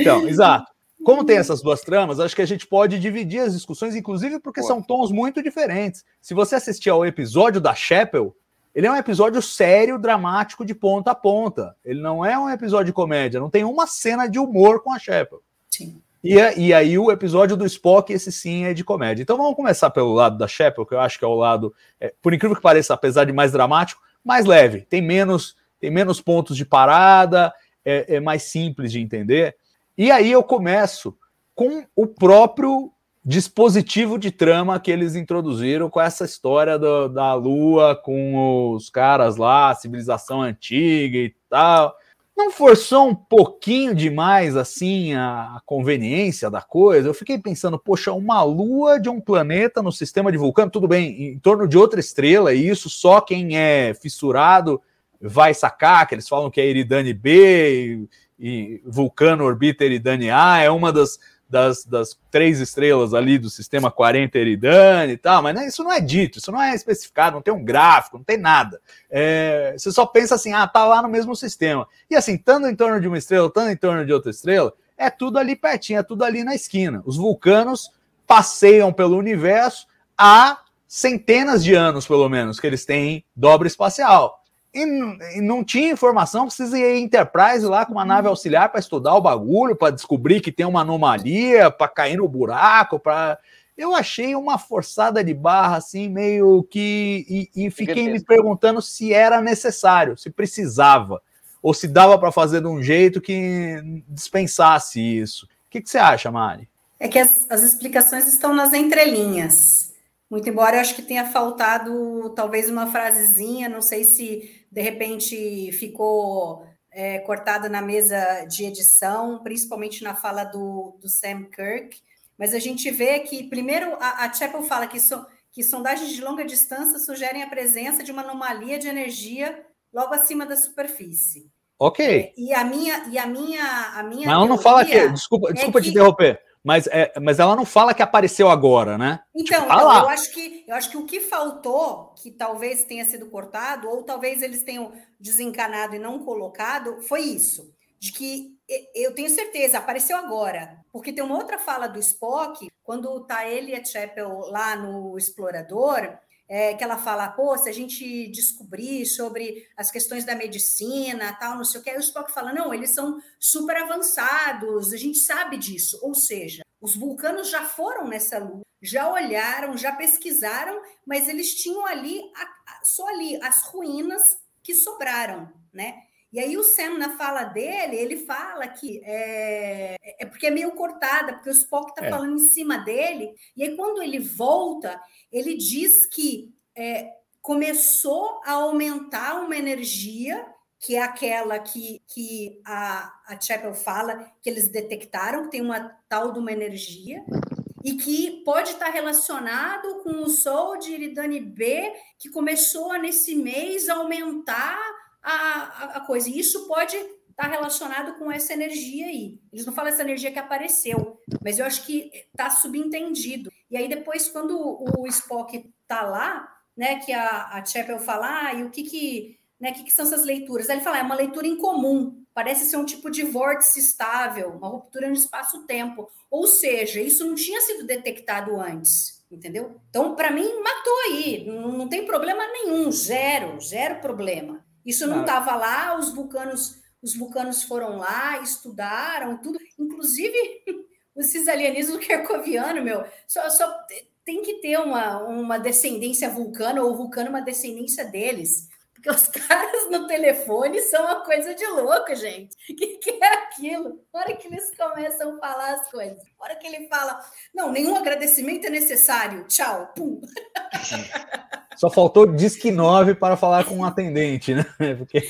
Então, exato. Como tem essas duas tramas, acho que a gente pode dividir as discussões, inclusive porque Pô. são tons muito diferentes. Se você assistir ao episódio da Chapel, ele é um episódio sério, dramático, de ponta a ponta. Ele não é um episódio de comédia, não tem uma cena de humor com a Chapel. Sim. E, a- e aí o episódio do Spock, esse sim é de comédia. Então vamos começar pelo lado da Chapel, que eu acho que é o lado, é, por incrível que pareça, apesar de mais dramático, mais leve. Tem menos, tem menos pontos de parada, é, é mais simples de entender. E aí eu começo com o próprio dispositivo de trama que eles introduziram com essa história do- da Lua, com os caras lá, civilização antiga e tal. Não forçou um pouquinho demais assim a, conveniência da coisa? Eu fiquei pensando, poxa, uma lua de um planeta no sistema de Vulcano, tudo bem, em torno de outra estrela, e isso só quem é fissurado vai sacar, que eles falam que é Eridane B e, e Vulcano orbita Eridane A, é uma das, das, das três estrelas ali do sistema 40 Eridane e tal, mas né, isso não é dito, isso não é especificado, não tem um gráfico, não tem nada. É, você só pensa assim, ah, tá lá no mesmo sistema. E assim, estando em torno de uma estrela, estando em torno de outra estrela, é tudo ali pertinho, é tudo ali na esquina. Os vulcanos passeiam pelo universo há centenas de anos, pelo menos, que eles têm dobra espacial. E, e não tinha informação, precisa ir Enterprise lá com uma nave auxiliar para estudar o bagulho, para descobrir que tem uma anomalia, para cair no buraco, para eu achei uma forçada de barra assim meio que e, e fiquei me perguntando se era necessário, se precisava ou se dava para fazer de um jeito que dispensasse isso. O que, que você acha, Mari? É que as, as explicações estão nas entrelinhas. Muito embora eu acho que tenha faltado talvez uma frasezinha, não sei se de repente ficou é, cortado na mesa de edição, principalmente na fala do, do Sam Kirk, mas a gente vê que, primeiro, a, a Chapel fala que, so, que sondagens de longa distância sugerem a presença de uma anomalia de energia logo acima da superfície. Ok. É, e a minha, e a minha, a minha. Mas ela não fala que. Desculpa, desculpa é te que, interromper. Mas, é, mas ela não fala que apareceu agora, né? Então, tipo, eu, acho que, eu acho que o que faltou, que talvez tenha sido cortado, ou talvez eles tenham desencanado e não colocado, foi isso. De que eu tenho certeza, apareceu agora. Porque tem uma outra fala do Spock, quando tá ele e a Chapel lá no Explorador, é, que ela fala, pô, se a gente descobrir sobre as questões da medicina, tal, não sei o que, aí o Spock fala, não, eles são super avançados, a gente sabe disso. Ou seja, os vulcanos já foram nessa lua, já olharam, já pesquisaram, mas eles tinham ali, só ali, as ruínas que sobraram, né? E aí o Sam, na fala dele, ele fala que é, é porque é meio cortada, porque o Spock está é. falando em cima dele, e aí quando ele volta, ele diz que é, começou a aumentar uma energia, que é aquela que, que a, a Chapel fala, que eles detectaram, que tem uma tal de uma energia, e que pode estar relacionado com o Sol de Iridane B, que começou nesse mês a aumentar a, a, coisa. E isso pode estar relacionado com essa energia aí. Eles não falam essa energia que apareceu, mas eu acho que está subentendido. E aí depois, quando o Spock está lá, né, que a, a Chapel fala, ah, e o que que, né, que, que são essas leituras? Aí ele fala, é uma leitura incomum, parece ser um tipo de vórtice estável, uma ruptura no espaço-tempo. Ou seja, isso não tinha sido detectado antes, entendeu? Então, para mim, matou aí, não, não tem problema nenhum, zero, zero problema. Isso não estava ah. lá, os vulcanos, os vulcanos foram lá, estudaram tudo, inclusive *laughs* esses alienígenas kerkoviano, meu, só, só tem que ter uma, uma descendência vulcana ou vulcano uma descendência deles. Porque os *laughs* caras no telefone são uma coisa de louco, gente. O *laughs* que, que, é aquilo? Na hora que eles começam a falar as coisas, na hora que ele fala, não, nenhum agradecimento é necessário, tchau, pum. Só faltou Disque 9 para falar com um atendente, né? *laughs* Porque...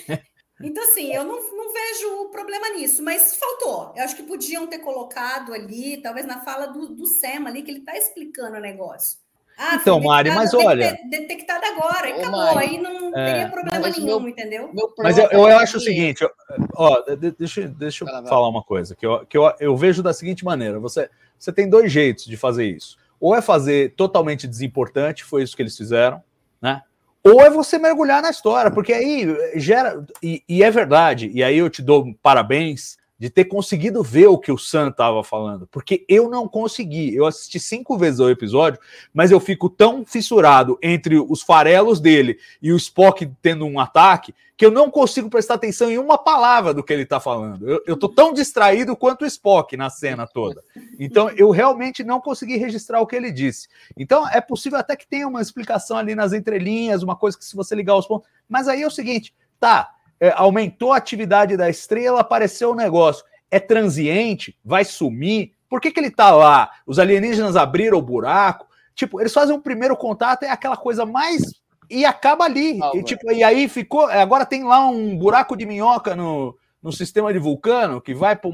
Então, assim, eu não, não vejo problema nisso, mas faltou. Eu acho que podiam ter colocado ali, talvez na fala do, do Sam ali, que ele está explicando o negócio. Ah, então, Mari, mas olha. Detectado agora, Ô, acabou. Mari, aí não é, teria problema nenhum, meu, entendeu? Meu mas eu, eu acho o seguinte: ó, deixa, deixa eu vai, falar vai. uma coisa, que, eu, que eu, eu vejo da seguinte maneira: você, você tem dois jeitos de fazer isso. Ou é fazer totalmente desimportante, foi isso que eles fizeram, né? Ou é você mergulhar na história, porque aí gera. E, e é verdade, e aí eu te dou parabéns de ter conseguido ver o que o Sam estava falando, porque eu não consegui. Eu assisti cinco vezes o episódio, mas eu fico tão fissurado entre os farelos dele e o Spock tendo um ataque que eu não consigo prestar atenção em uma palavra do que ele está falando. Eu, eu tô tão distraído quanto o Spock na cena toda. Então eu realmente não consegui registrar o que ele disse. Então é possível até que tenha uma explicação ali nas entrelinhas, uma coisa que se você ligar os pontos. Mas aí é o seguinte, tá? É, aumentou a atividade da estrela, apareceu o um negócio. É transiente? Vai sumir? Por que, que ele tá lá? Os alienígenas abriram o buraco? Tipo, eles fazem um primeiro contato, é aquela coisa mais. E acaba ali. Ah, e, tipo, e aí ficou. Agora tem lá um buraco de minhoca no, no sistema de vulcano que vai para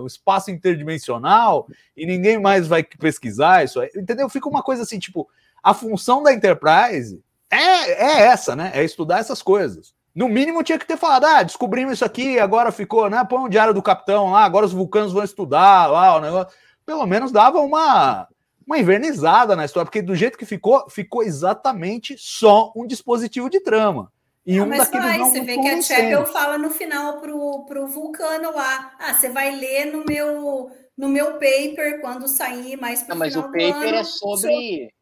um espaço interdimensional e ninguém mais vai pesquisar isso. Entendeu? Fica uma coisa assim, tipo, a função da Enterprise é, é essa, né? É estudar essas coisas. No mínimo tinha que ter falado, ah, descobrimos isso aqui, agora ficou, né? Põe um diário do capitão lá, agora os vulcanos vão estudar lá o negócio. Pelo menos dava uma, uma invernizada na história, porque do jeito que ficou, ficou exatamente só um dispositivo de trama. E não, um mas vai, você vê que a Chapel fala no final pro, pro Vulcano lá, ah, você vai ler no meu no meu paper quando sair mais para Mas o paper é sobre, sobre,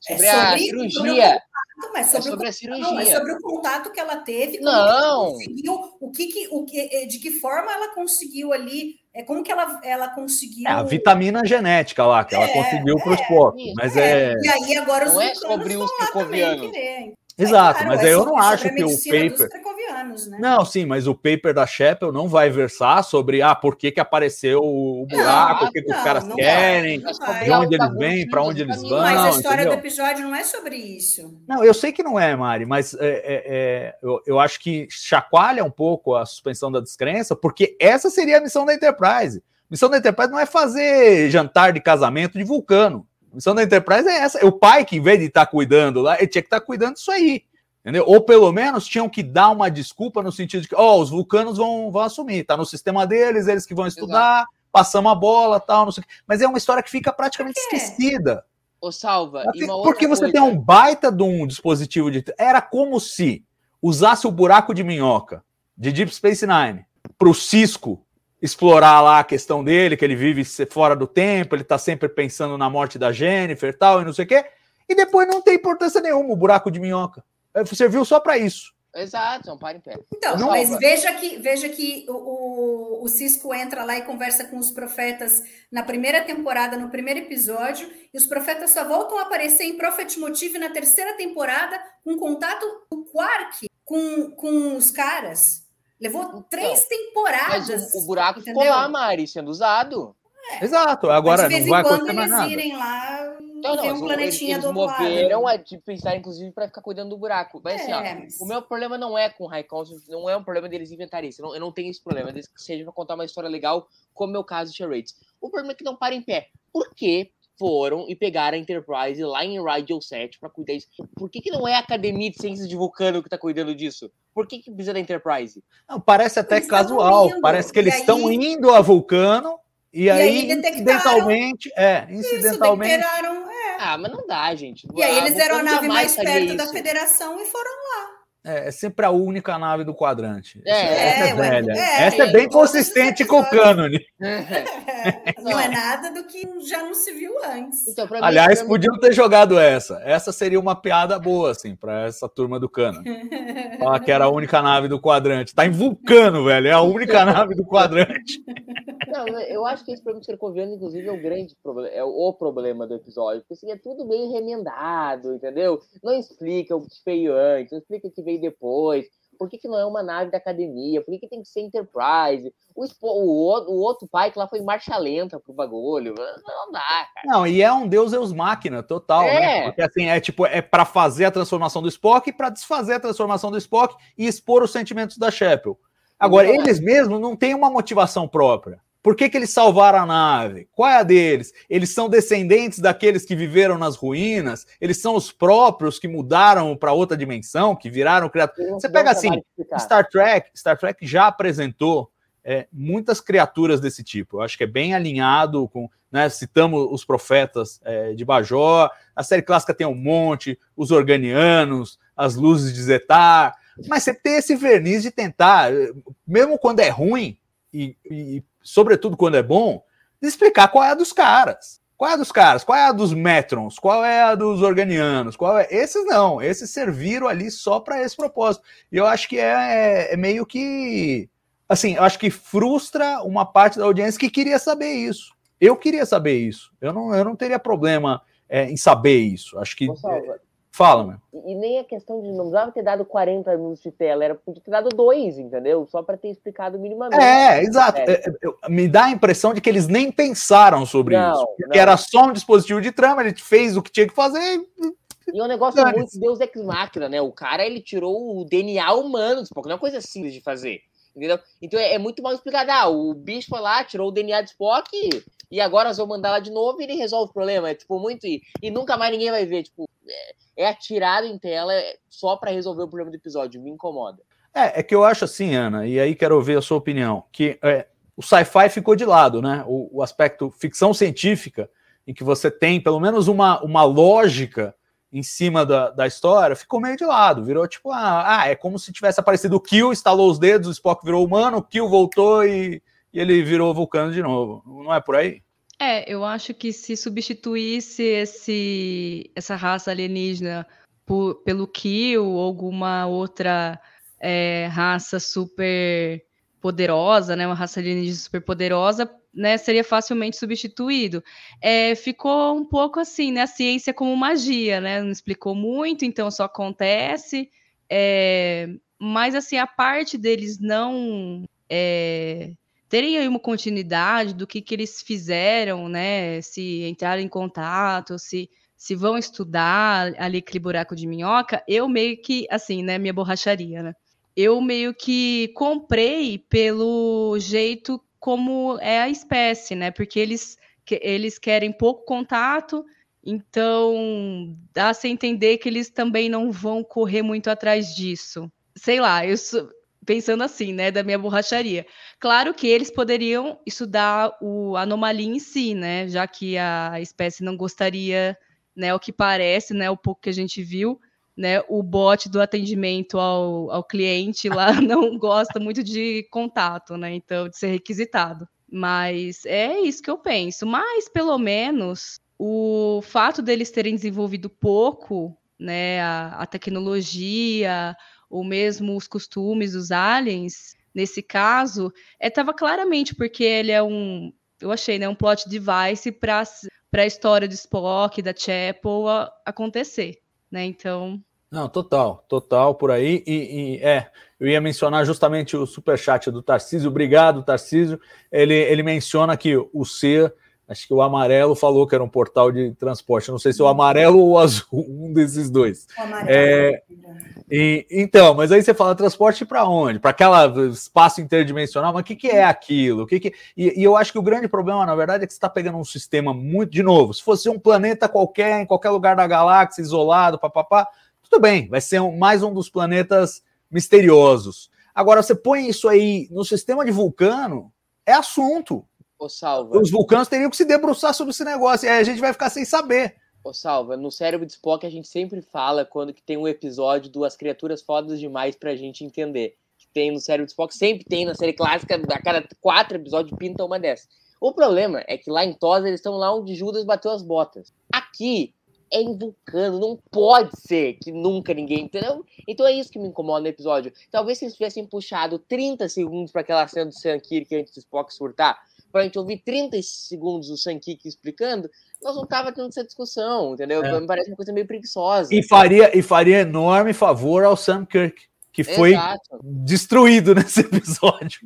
sobre, é, a sobre cirurgia mas sobre, é sobre a cirurgia. Não, é sobre o contato que ela teve. Não. conseguiu, o que, que, o que, eh, de que forma ela conseguiu ali, é como que ela, ela conseguiu. É a vitamina genética lá, que ela é, conseguiu para os poucos. Mas é, é. E aí agora os não é sobre os picovianos. Exato, claro, mas é eu não acho que o paper. Anos, né? Não, sim, mas o paper da Shepard não vai versar sobre ah, por que, que apareceu o buraco, o que, que os caras querem, vai, de onde eles vêm, para onde eles vão. Mas a história entendeu? do episódio não é sobre isso. Não, eu sei que não é, Mari, mas é, é, é, eu, eu acho que chacoalha um pouco a suspensão da descrença, porque essa seria a missão da Enterprise. Missão da Enterprise não é fazer jantar de casamento de vulcano. A missão da Enterprise é essa. O pai, que em vez de estar cuidando lá, ele tinha que estar cuidando disso aí. Entendeu? Ou pelo menos tinham que dar uma desculpa no sentido de que, ó, os vulcanos vão, vão assumir, tá no sistema deles, eles que vão estudar, passamos a bola, tal, não sei o quê. Mas é uma história que fica praticamente esquecida. Ô, Salva, outra Porque você coisa. tem um baita de um dispositivo de. Era como se usasse o buraco de minhoca de Deep Space Nine para o Cisco explorar lá a questão dele, que ele vive fora do tempo, ele tá sempre pensando na morte da Jennifer e tal, e não sei o quê. E depois não tem importância nenhuma o buraco de minhoca. É, Serviu só para isso. Exato, não para em pé. Então, Ô, mas veja que, veja que o, o, o Cisco entra lá e conversa com os profetas na primeira temporada, no primeiro episódio, e os profetas só voltam a aparecer em Prophet Motive na terceira temporada, com contato do Quark com, com os caras. Levou três temporadas. Mas o, o buraco ficou entendeu? lá, Mari, sendo usado. Exato. Agora Mas de não vez vai em quando eles nada. irem lá Não, não, um planetinha eles do outro moveram lado. a de pensar, inclusive, para ficar cuidando do buraco. Mas assim, ó, É, mas- o meu problema não é com o Council, não é um problema deles inventarem isso. Eu não, eu não tenho esse problema, desde que seja pra contar uma história legal, como é o caso de Charades. O problema é que não para em pé. Por que foram e pegaram a Enterprise lá em Rigel 7 para cuidar disso? Por que, que não é a Academia de Ciências de Vulcano que tá cuidando disso? Por que, que precisa da Enterprise? Não, parece até Eles casual. Parece que eles aí- estão indo a Vulcano e, aí aí, detectaram. incidentalmente, é, Isso, incidentalmente. detectaram, é. Ah, mas não dá, gente. E aí A eles eram a nave mais perto da isso. federação e foram lá. É, é sempre a única nave do quadrante. É, Essa é, é, velha. é, Essa é é, bem todos os consistente com o cânone. *laughs* Não é nada do que já não se viu antes. Então, pra mim, Aliás, mim- podiam ter jogado essa. Essa seria uma piada boa, assim, pra essa turma do cano. *laughs* Falar que era a única nave do quadrante. Tá em Vulcano, velho. É a única nave do quadrante. Não, eu acho que esse problema dos Kerkovianos, inclusive, é o grande problema, é o problema do episódio, porque assim, é tudo meio remendado, entendeu? Não explica o que veio antes, não explica o que veio depois, por que, que não é uma nave da academia, por que, que tem que ser Enterprise, o, o, o- outro pai que lá foi marcha lenta pro bagulho, não dá, cara. Não, e é um Deus Eus Máquina total, né? É. Porque assim, é tipo, é para fazer a transformação do Spock e para desfazer a transformação do Spock e expor os sentimentos da Sheppel. Agora, eles mesmos não têm uma motivação própria. Por que, que eles salvaram a nave? Qual é a deles? Eles são descendentes daqueles que viveram nas ruínas? Eles são os próprios que mudaram para outra dimensão, que viraram criaturas? Você pega assim. Star Trek, Star Trek já apresentou é, muitas criaturas desse tipo. Eu acho que é bem alinhado com, né, citamos os profetas é, de Bajor, a série clássica tem um monte, os organianos, as luzes de Zetar, mas você tem esse verniz de tentar, eh, mesmo quando é ruim e, e sobretudo quando é bom, de explicar qual é a dos caras. Qual é a dos caras? Qual é a dos Metrons? Qual é a dos organianos? Qual é? Esses não, esses serviram ali só para esse propósito. E eu acho que é, é meio que. Assim, eu acho que frustra uma parte da audiência que queria saber isso. Eu queria saber isso. Eu não, eu não teria problema é, em saber isso. Acho que. Salva, Fala, meu. E, e nem a questão de não precisava ter dado 40 minutos de tela, era podia ter dado dois, entendeu? Só para ter explicado minimamente. É, exato. É. É, é, me dá a impressão de que eles nem pensaram sobre Não, isso. Não. era só um dispositivo de trama, ele fez o que tinha que fazer. e- E é um negócio Dane-se. muito Deus Ex Machina, né? O cara, ele tirou o DNA humano, tipo, não é uma coisa simples de fazer, entendeu? Então é, é muito mal explicado. Ah, o bicho foi lá, tirou o DNA de Spock e, agora nós vamos mandar lá de novo e ele resolve o problema. É, tipo, muito... E, e nunca mais ninguém vai ver, tipo... É, é atirado em tela só pra resolver o problema do episódio, me incomoda. É, é que eu acho assim, Ana, e aí quero ouvir a sua opinião, que é, o sci-fi ficou de lado, né? O, o aspecto ficção científica, em que você tem pelo menos uma, uma lógica em cima da, da história, ficou meio de lado. Virou tipo, ah, ah, é como se tivesse aparecido o Kill, estalou os dedos, o Spock virou humano, o Kill voltou e, ele virou vulcano de novo. Não é por aí? É, eu acho que se substituísse esse, essa raça alienígena por- pelo Kill ou alguma outra é, raça super poderosa, né, uma raça alienígena super poderosa, né, seria facilmente substituído. É, ficou um pouco assim, né, a ciência como magia, né, não explicou muito, então só acontece. É, mas assim, a parte deles não é, terem aí uma continuidade do que, que eles fizeram, né? Se entraram em contato, se, se vão estudar ali aquele buraco de minhoca, eu meio que, assim, né, minha borracharia, né? Eu meio que comprei pelo jeito como é a espécie, né? Porque eles, eles querem pouco contato, então dá-se entender que eles também não vão correr muito atrás disso. Sei lá, eu pensando assim, né, da minha borracharia. Claro que eles poderiam estudar o anomalia em si, né, já que a espécie não gostaria, né, o que parece, né, o pouco que a gente viu, né, o bot do atendimento ao, ao cliente lá *laughs* não gosta muito de contato, né, então de ser requisitado. Mas é isso que eu penso. Mas pelo menos o fato deles terem desenvolvido pouco, né, a, a tecnologia, ou mesmo os costumes dos aliens, nesse caso, estava é, claramente porque ele é um, eu achei, né, um plot device para a história de Spock, da Chapel a, acontecer, né? Então. Não, total, total por aí. E, e, é, eu ia mencionar justamente o superchat do Tarcísio. Obrigado, Tarcísio. Ele, ele menciona que o C Acho que o amarelo falou que era um portal de transporte. Não sei se é o amarelo ou o azul, *laughs* um desses dois. O amarelo. É, e, então, mas aí você fala transporte para onde? Para aquele espaço interdimensional? Mas o que, que é aquilo? O que que... E, e, eu acho que o grande problema, na verdade, é que você está pegando um sistema muito. De novo, se fosse um planeta qualquer, em qualquer lugar da galáxia, isolado, papapá, tudo bem, vai ser um, mais um dos planetas misteriosos. Agora, você põe isso aí no sistema de vulcano, é assunto. Ô, Salva. Os vulcanos teriam que se debruçar sobre esse negócio, e aí a gente vai ficar sem saber. Ô, Salva, no cérebro de Spock a gente sempre fala quando que tem um episódio do As Criaturas Fodas Demais pra gente entender. Que tem no cérebro de Spock, sempre tem na série clássica, a cada quatro episódios pinta uma dessas. O problema é que lá em Tosa eles estão lá onde Judas bateu as botas. Aqui é em Vulcano, não pode ser que nunca ninguém, entendeu? Então é isso que me incomoda no episódio. Talvez se eles tivessem puxado 30 segundos para aquela cena do Sam Kirk antes do Spock surtar, para a gente ouvir 30 segundos o Sankik explicando, nós não tava tendo essa discussão, entendeu? É. Me parece uma coisa meio preguiçosa. E faria, e faria enorme favor ao Sam Kirk, que foi Exato. destruído *laughs* nesse episódio.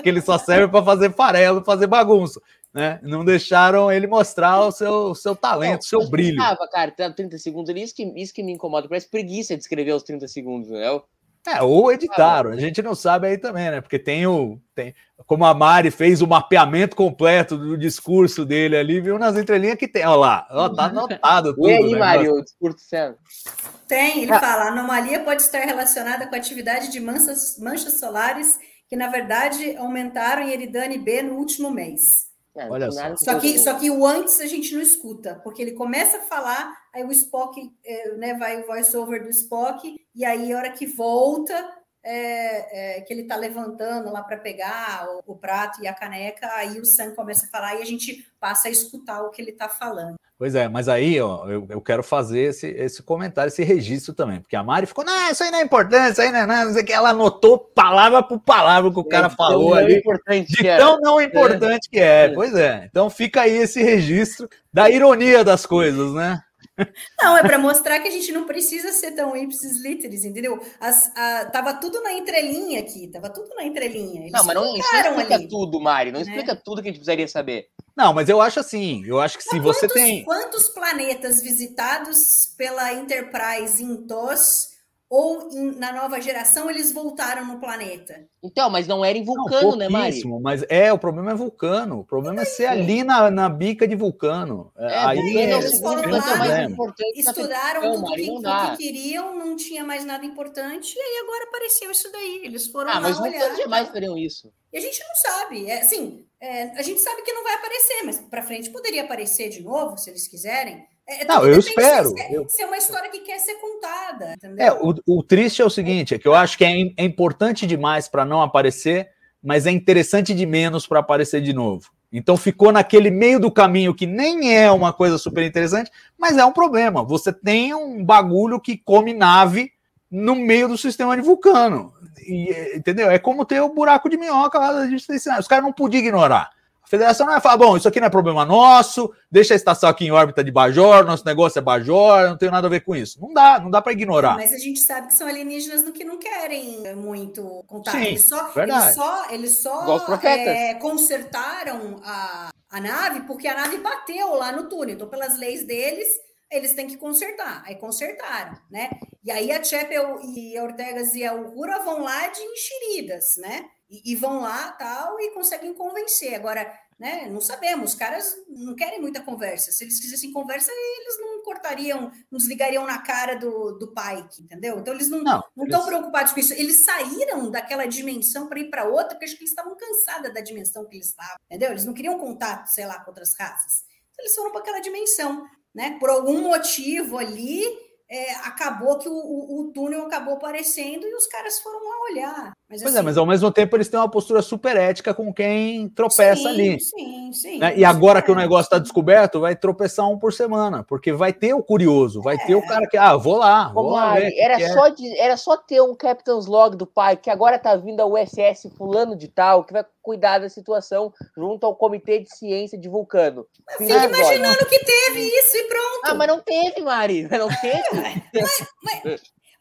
que ele só serve para fazer farelo, fazer bagunça. Né? Não deixaram ele mostrar o seu, seu talento, o seu brilho. Tava, cara, 30 segundos ali, isso que, isso que me incomoda. Parece preguiça de escrever os 30 segundos, né? É, ou editaram, a gente não sabe aí também, né? Porque tem o. Tem, como a Mari fez o mapeamento completo do discurso dele ali, viu nas entrelinhas que tem. Olha lá, ó, tá *laughs* anotado tudo. E aí, né? Mari, o discurso sendo? Tem, ele ah. fala: a anomalia pode estar relacionada com a atividade de manchas, manchas solares que, na verdade, aumentaram em Eridane B no último mês. É, Olha só. Só que, só que o antes a gente não escuta, porque ele começa a falar, aí o Spock, é, né, vai o voice-over do Spock, e aí a hora que volta, é, é, que ele está levantando lá para pegar o, o, prato e a caneca, aí o Sam começa a falar e a gente passa a escutar o que ele está falando. Pois é, mas aí ó, eu, eu quero fazer esse, esse comentário, esse registro também, porque a Mari ficou, não, isso aí não é importante, isso aí não é nada, não sei o que, ela anotou palavra por palavra o que o cara falou ali, de tão não importante que é. Pois é, então fica aí esse registro da ironia das coisas, né? Não, é para mostrar que a gente não precisa ser tão ipsis literis, entendeu? As, a, tava tudo na entrelinha aqui, tava tudo na entrelinha. Eles não, mas não, isso não explica ali, tudo, Mari, não né? explica tudo que a gente precisaria saber. Não, mas eu acho assim, eu acho que se quantos, você tem... Quantos planetas visitados pela Enterprise em TOS ou em, na nova geração eles voltaram no planeta. Então, mas não era em Vulcano, não, né, Mari? Mas é, o problema é Vulcano. O problema é ser ali na, na bica de Vulcano. É, é aí é, eles foram lá, estudaram tudo Mari, que, que, queriam, não tinha mais nada importante, e aí agora apareceu isso daí. Eles foram ah, lá mas olhar. Mas jamais fariam isso. E a gente não sabe. É, assim, é, a gente sabe que não vai aparecer, mas para frente poderia aparecer de novo, se eles quiserem. É, não, eu espero. Se, eu... se é uma história que quer ser contada. Entendeu? É, o, o triste é o seguinte: é que eu acho que é, é importante demais para não aparecer, mas é interessante de menos para aparecer de novo. Então ficou naquele meio do caminho que nem é uma coisa super interessante, mas é um problema. Você tem um bagulho que come nave no meio do sistema de vulcano. E, entendeu? É como ter o buraco de minhoca lá da Os caras não podiam ignorar. A federação não vai falar, bom, isso aqui não é problema nosso, deixa a estação aqui em órbita de Bajor, nosso negócio é Bajor, não tem nada a ver com isso. Não dá, não dá para ignorar. Mas a gente sabe que são alienígenas no que não querem muito contato. Sim, eles só, verdade. eles só, eles só é, consertaram a, a nave porque a nave bateu lá no túnel. Então, pelas leis deles, eles têm que consertar. Aí consertaram, né? E aí a Chapel e a Ortegas e a Uhura vão lá de enxeridas, né? E, e vão lá tal e conseguem convencer. Agora, né? Não sabemos. Os caras não querem muita conversa. Se eles quisessem conversa, eles não cortariam, não desligariam na cara do, do Pike, entendeu? Então eles não Não, não estão eles- preocupados com isso. Eles saíram daquela dimensão para ir para outra, porque acho que eles estavam cansados da dimensão que eles estavam, entendeu? Eles não queriam contato, sei lá, com outras raças. Então, eles foram para aquela dimensão, né? Por algum motivo ali, é, acabou que o, o- o túnel acabou aparecendo e os caras foram olhar. Mas, Pois assim, é, mas ao mesmo tempo eles têm uma postura super ética com quem tropeça sim, ali. Sim, sim. né? E agora que o É. negócio está descoberto, vai tropeçar um por semana, porque vai ter o curioso, vai ter o cara que, ah, vou lá, vou lá Mari, ver era, que é. só de- era só ter um Captain's Log do pai, que agora tá vindo a USS fulano de tal, que vai cuidar da situação junto ao Comitê de Ciência de Vulcano. Fica imaginando que teve isso e pronto. Ah, mas não teve, Mari. Não *laughs* teve. Mas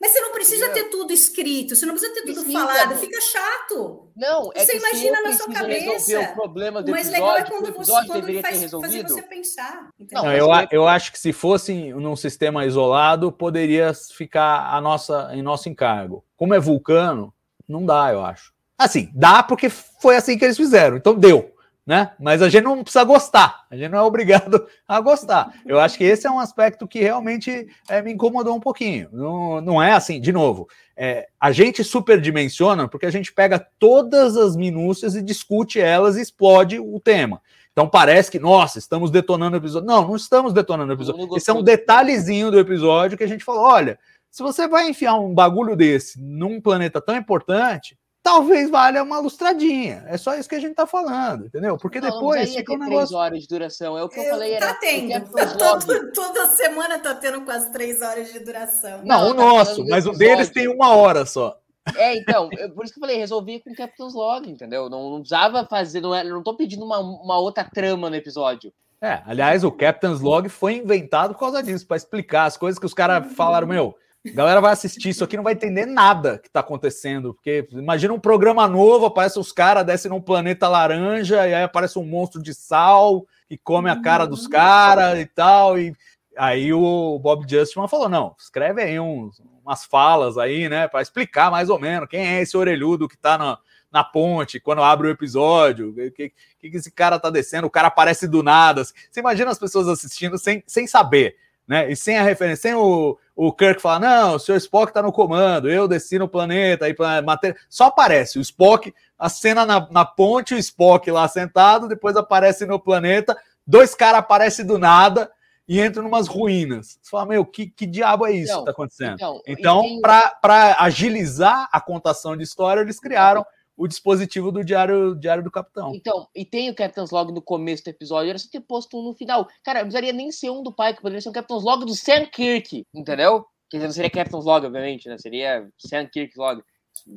você não precisa ter tudo escrito, você não precisa ter tudo Precisa, falado, não. fica chato. Não, é Você que se imagina na sua cabeça. o problema do O mais legal é quando você quando faz fazer resolvido. você pensar. Não, entendeu? Não, mas eu, a- eu acho que se fosse num sistema isolado, poderia ficar a nossa, em nosso encargo. Como é vulcano, não dá, eu acho. Assim, dá porque foi assim que eles fizeram, então deu, né? Mas a gente não precisa gostar, a gente não é obrigado *laughs* a gostar. Eu acho que esse é um aspecto que realmente eh, me incomodou um pouquinho. Não, não é assim, de novo, é, a gente superdimensiona porque a gente pega todas as minúcias e discute elas e explode o tema. Então parece que, nossa, estamos detonando o episódio. Não, não estamos detonando o episódio. Esse é um detalhezinho do episódio que a gente falou: olha, se você vai enfiar um bagulho desse num planeta tão importante, talvez valha uma lustradinha. É só isso que a gente tá falando, entendeu? Porque Não, não depois precisaria fica um negócio. três horas de duração. É o que eu, Eu- falei. Era tá tendo. Captain's Log. Todo- *laughs* toda semana tá tendo quase três horas de duração. Não, Não, o tá nosso, do mas o deles tem uma hora só. É, então, eu- por isso que eu falei, resolvi com o Captain's Log, entendeu? Não, não precisava fazer, não, era, não tô pedindo uma, uma outra trama no episódio. É, aliás, o Captain's Log foi inventado por causa disso, para explicar as coisas que os caras falaram, meu. A galera vai assistir isso aqui, não vai entender nada que tá acontecendo. Porque imagina um programa novo, aparece os caras, descem num planeta laranja, e aí aparece um monstro de sal que come a cara dos caras e tal. E aí o Bob Justman falou: não, escreve aí uns, umas falas aí, né, para explicar mais ou menos quem é esse orelhudo que tá na, na ponte quando abre o episódio, o que, que, que esse cara tá descendo, o cara aparece do nada. Você imagina as pessoas assistindo sem, sem saber, né? E sem a referência, sem o, o Kirk falar, não, o senhor Spock tá no comando, eu desci no planeta, aí matéria. Só aparece o Spock, a cena na, na ponte, o Spock lá sentado, depois aparece no planeta, dois caras aparecem do nada e entram numas ruínas. Você fala, meu, que, que diabo é isso Então, que tá acontecendo? Então, Então, para agilizar a contação de história, eles criaram o dispositivo do Diário, Diário do Capitão. Então, e tem o Captain's Log no começo do episódio, era só ter posto um no final. Cara, não precisaria nem ser um do Pike, poderia ser um Captain's Log do Sam Kirk, entendeu? Quer dizer, não seria Captain's Log, obviamente, né? Seria Sam Kirk Log.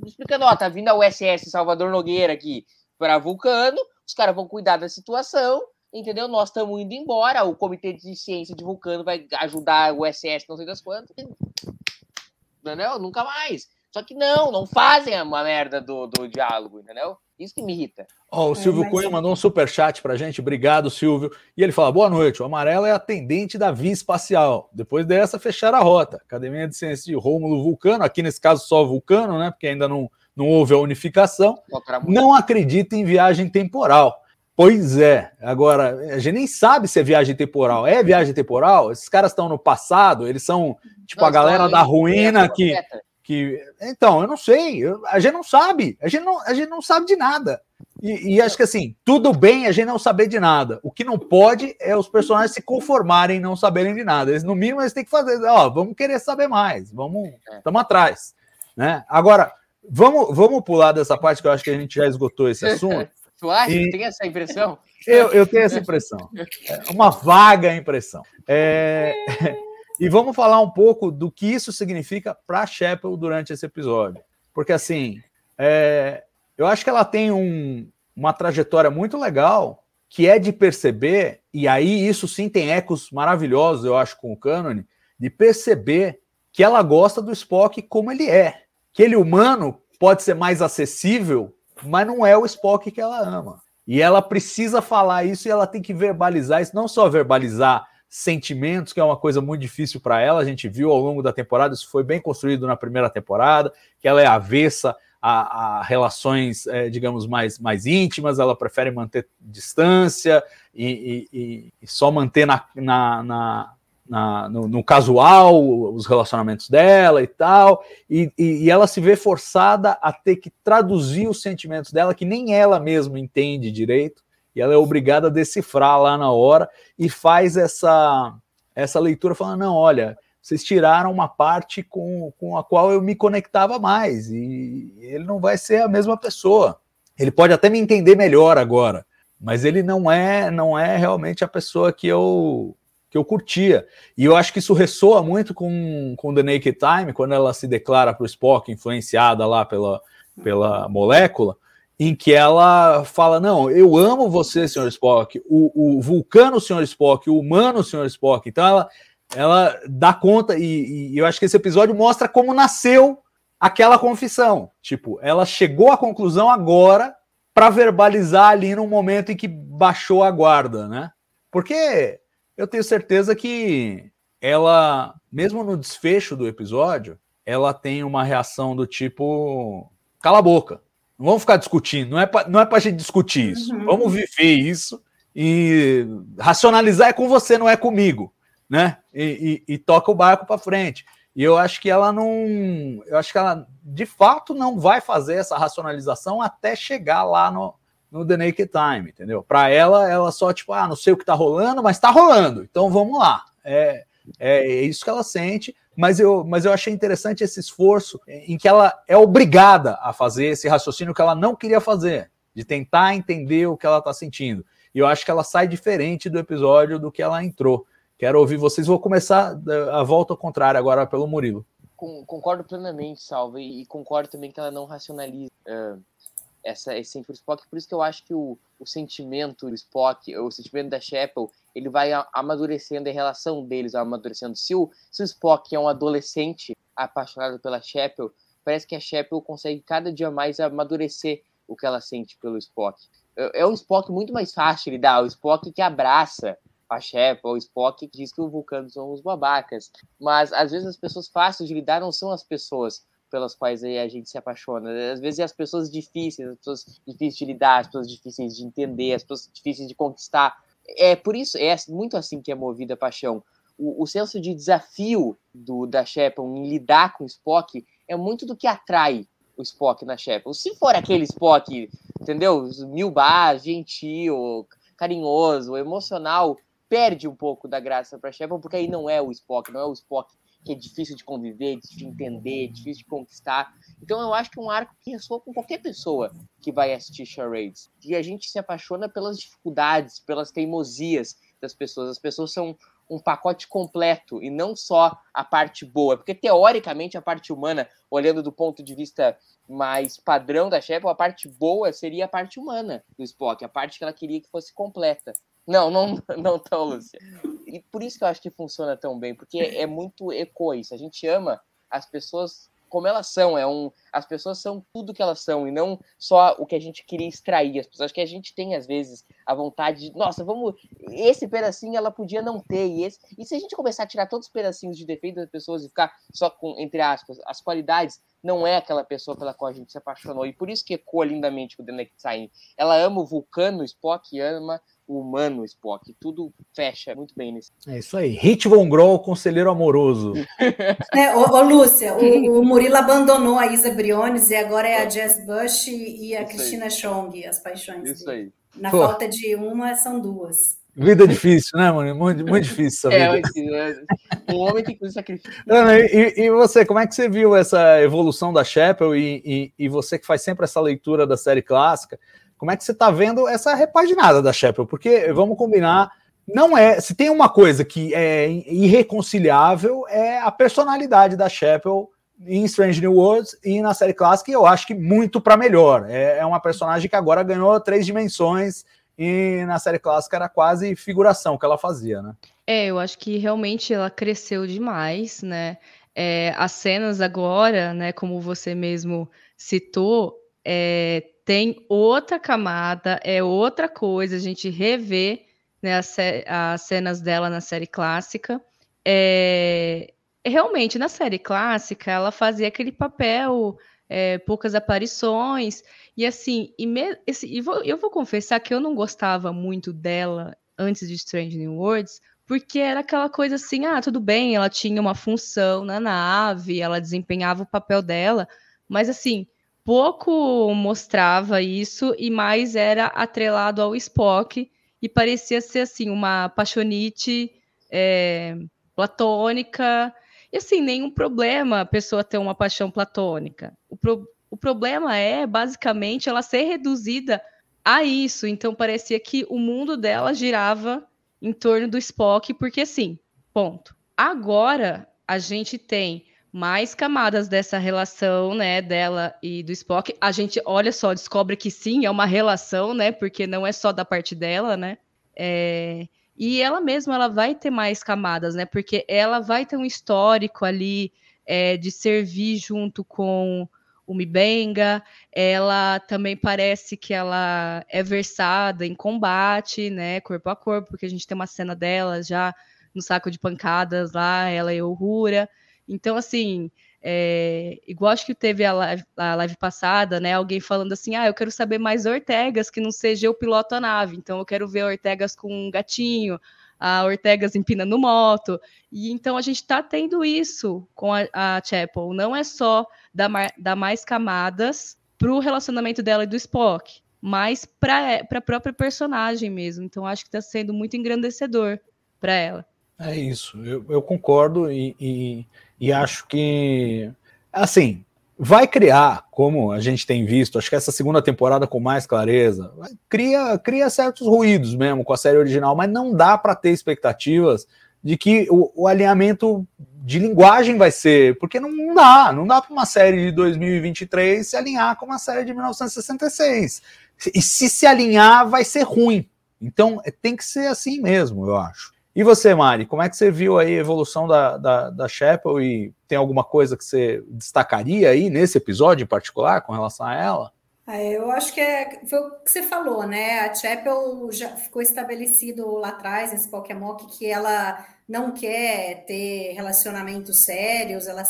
Explicando, ó, tá vindo a USS Salvador Nogueira aqui para Vulcano, os caras vão cuidar da situação, entendeu? Nós estamos indo embora, o Comitê de Ciência de Vulcano vai ajudar o USS, não sei das quantas. Entendeu? Nunca mais. Só que não, não fazem uma merda do, do diálogo, entendeu? Isso que me irrita. Ó, o Silvio mas- Cunha mandou um superchat pra gente. Obrigado, Silvio. E ele fala: boa noite. O amarelo é atendente da Via Espacial. Depois dessa, fechar a rota. Academia de Ciências de Rômulo Vulcano. Aqui nesse caso, só Vulcano, né? Porque ainda não, não houve a unificação. Não acredita em viagem temporal. Pois é. Agora, a gente nem sabe se é viagem temporal. É viagem temporal? Esses caras estão no passado? Eles são tipo Não, a galera da ruína que. Que. Então, eu não sei. eu- a gente não sabe. A gente não, a gente não sabe de nada. E, e acho que assim, tudo bem a gente não saber de nada. O que não pode é os personagens se conformarem em não saberem de nada. Eles, no mínimo, eles têm que fazer, ó, vamos querer saber mais, vamos, estamos atrás. Né? Agora, vamos, vamos pular dessa parte que eu acho que a gente já esgotou esse *laughs* assunto. Tu acha E- tem essa impressão? Eu, eu tenho essa impressão. *laughs* É uma vaga impressão. É, E vamos falar um pouco do que isso significa para a Chapel durante esse episódio. Porque, assim, é, eu acho que ela tem um- uma trajetória muito legal que é de perceber, e aí isso sim tem ecos maravilhosos, eu acho, com o Cânone, de perceber que ela gosta do Spock como ele é. Que ele humano pode ser mais acessível, mas não é o Spock que ela ama. E ela precisa falar isso e ela tem que verbalizar isso, não só verbalizar sentimentos, que é uma coisa muito difícil para ela. A gente viu ao longo da temporada, isso foi bem construído na primeira temporada, que ela é avessa a, a relações, é, digamos, mais, mais íntimas, ela prefere manter distância e, e, e só manter na, na, na, na no, no, casual os relacionamentos dela e tal, e, e, ela se vê forçada a ter que traduzir os sentimentos dela, que nem ela mesma entende direito, e ela é obrigada a decifrar lá na hora e faz essa, essa leitura falando: não, olha, vocês tiraram uma parte com, com a qual eu me conectava mais, e ele não vai ser a mesma pessoa. Ele pode até me entender melhor agora, mas ele não é não é realmente a pessoa que eu que eu curtia. E eu acho que isso ressoa muito com, com The Naked Time, quando ela se declara para o Spock, influenciada lá pela, pela molécula, em que ela fala: Não, eu amo você, senhor Spock, o, o vulcano, senhor Spock, o humano, senhor Spock. Então ela, ela dá conta, e, e eu acho que esse episódio mostra como nasceu aquela confissão. Tipo, ela chegou à conclusão agora para verbalizar ali no momento em que baixou a guarda, né? Porque eu tenho certeza que ela, mesmo no desfecho do episódio, ela tem uma reação do tipo: cala a boca, não vamos ficar discutindo, não é para não é a gente discutir isso. Uhum. Vamos viver isso e racionalizar é com você, não é comigo, né? E, e, e toca o barco para frente. E eu acho que ela não, eu acho que ela de fato não vai fazer essa racionalização até chegar lá no, no The Naked Time, entendeu? Para ela, ela só tipo, ah, não sei o que tá rolando, mas tá rolando. Então vamos lá. É, é isso que ela sente mas eu, mas eu achei interessante esse esforço em que ela é obrigada a fazer esse raciocínio que ela não queria fazer, de tentar entender o que ela está sentindo. E eu acho que ela sai diferente do episódio do que ela entrou. Quero ouvir vocês. Vou começar a volta ao contrário agora pelo Murilo. Concordo plenamente, Salve, e concordo também que ela não racionaliza uh, essa essência do Spock. Por isso que eu acho que o, o sentimento do Spock, o sentimento da Sheppel, ele vai amadurecendo, a relação deles vai amadurecendo. Se o, se o Spock é um adolescente apaixonado pela Sheppel, parece que a Sheppel consegue cada dia mais amadurecer o que ela sente pelo Spock. É, é um Spock muito mais fácil de lidar, o Spock que abraça a Sheppel, o Spock que diz que os vulcanos são os babacas. Mas às vezes as pessoas fáceis de lidar não são as pessoas pelas quais a gente se apaixona. Às vezes é as pessoas difíceis, as pessoas difíceis de lidar, as pessoas difíceis de entender, as pessoas difíceis de conquistar é por isso, é muito assim que é movida a paixão. O, o senso de desafio do, da Shepard em lidar com o Spock é muito do que atrai o Spock na Shepard. Se for aquele Spock, entendeu? Mil bar, gentil, carinhoso, emocional, perde um pouco da graça para Shepard, porque aí não é o Spock, não é o Spock que é difícil de conviver, de entender, difícil de conquistar. Então eu acho que é um arco que ressoa com qualquer pessoa que vai assistir Charades. E a gente se apaixona pelas dificuldades, pelas teimosias das pessoas. As pessoas são um pacote completo e não só a parte boa, porque teoricamente a parte humana, olhando do ponto de vista mais padrão da Shepard, a parte boa seria a parte humana do Spock, a parte que ela queria que fosse completa. Não, não, *laughs* não tão, Lúcia. E por isso que eu acho que funciona tão bem, porque é muito eco isso. A gente ama as pessoas como elas são, é um, as pessoas são tudo que elas são e não só o que a gente queria extrair. As pessoas que a gente tem às vezes a vontade de, nossa, vamos, esse pedacinho ela podia não ter e esse. E se a gente começar a tirar todos os pedacinhos de defeito das pessoas e ficar só com entre aspas as qualidades, não é aquela pessoa pela qual a gente se apaixonou. E por isso que ecoa lindamente o The Next Sign. Ela ama o Vulcano, o Spock ama humano Spock. Tudo fecha muito bem nesse. É isso aí. Hit Von Groll, conselheiro amoroso. *laughs* é, ô, ô Lúcia, o, o, Murilo abandonou a Isa Briones e agora é a Jess Bush e a isso Cristina aí. Chong, as paixões. Isso dele. aí. Na Pô. falta de uma, são duas. Vida difícil, né, mano? Muito, muito difícil essa é, vida. É, um homem tem que sacrifício. E, e, você, como é que você viu essa evolução da Chapel e, e, e, você que faz sempre essa leitura da série clássica? Como é que você está vendo essa repaginada da Shepard? Porque, vamos combinar, não é. Se tem uma coisa que é irreconciliável, é a personalidade da Shepard em Strange New Worlds e na série clássica, eu acho que muito para melhor. É, é uma personagem que agora ganhou três dimensões e na série clássica era quase figuração que ela fazia, né? É, eu acho que realmente ela cresceu demais, né? É, as cenas agora, né, como você mesmo citou, é, tem outra camada, é outra coisa, a gente revê né, as, as cenas dela na série clássica. É, realmente, na série clássica, ela fazia aquele papel, é, poucas aparições, e assim, e me, esse, e vou, eu vou confessar que eu não gostava muito dela antes de Strange New Worlds, porque era aquela coisa assim, ah, tudo bem, ela tinha uma função na nave, ela desempenhava o papel dela, mas assim, pouco mostrava isso e mais era atrelado ao Spock e parecia ser assim uma paixonite é, platônica e assim nenhum problema a pessoa ter uma paixão platônica. O, pro, o problema é basicamente ela ser reduzida a isso. Então parecia que o mundo dela girava em torno do Spock porque assim, ponto. Agora a gente tem mais camadas dessa relação, né, dela e do Spock. A gente, olha só, descobre que sim, é uma relação, né, porque não é só da parte dela, né. É... E ela mesma, ela vai ter mais camadas, né, porque ela vai ter um histórico ali é, de servir junto com o Mibenga. Ela também parece que ela é versada em combate, né, corpo a corpo, porque a gente tem uma cena dela já no saco de pancadas lá, ela e o Rura. Então, assim, é, igual acho que teve a live, a live, passada, né? Alguém falando assim: ah, eu quero saber mais Ortegas que não seja eu piloto a nave. Então, eu quero ver Ortegas com um gatinho, a Ortegas empinando moto. E então a gente está tendo isso com a, a Chapel. Não é só dar, dar mais camadas para o relacionamento dela e do Spock, mas para a própria personagem mesmo. Então, acho que está sendo muito engrandecedor para ela. É isso, eu, eu concordo e, e e acho que, assim, vai criar, como a gente tem visto, acho que essa segunda temporada com mais clareza, cria, cria certos ruídos mesmo com a série original, mas não dá para ter expectativas de que o, o, alinhamento de linguagem vai ser, porque não, dá, não dá para uma série de 2023 se alinhar com uma série de 1966. E se se alinhar, vai ser ruim. Então tem que ser assim mesmo, eu acho. E você, Mari, como é que você viu aí a evolução da, da, da Chapel e tem alguma coisa que você destacaria aí nesse episódio em particular com relação a ela? Ah, eu acho que é, foi o que você falou, né? A Chapel já ficou estabelecido lá atrás, nesse Pokémon, que ela não quer ter relacionamentos sérios, ela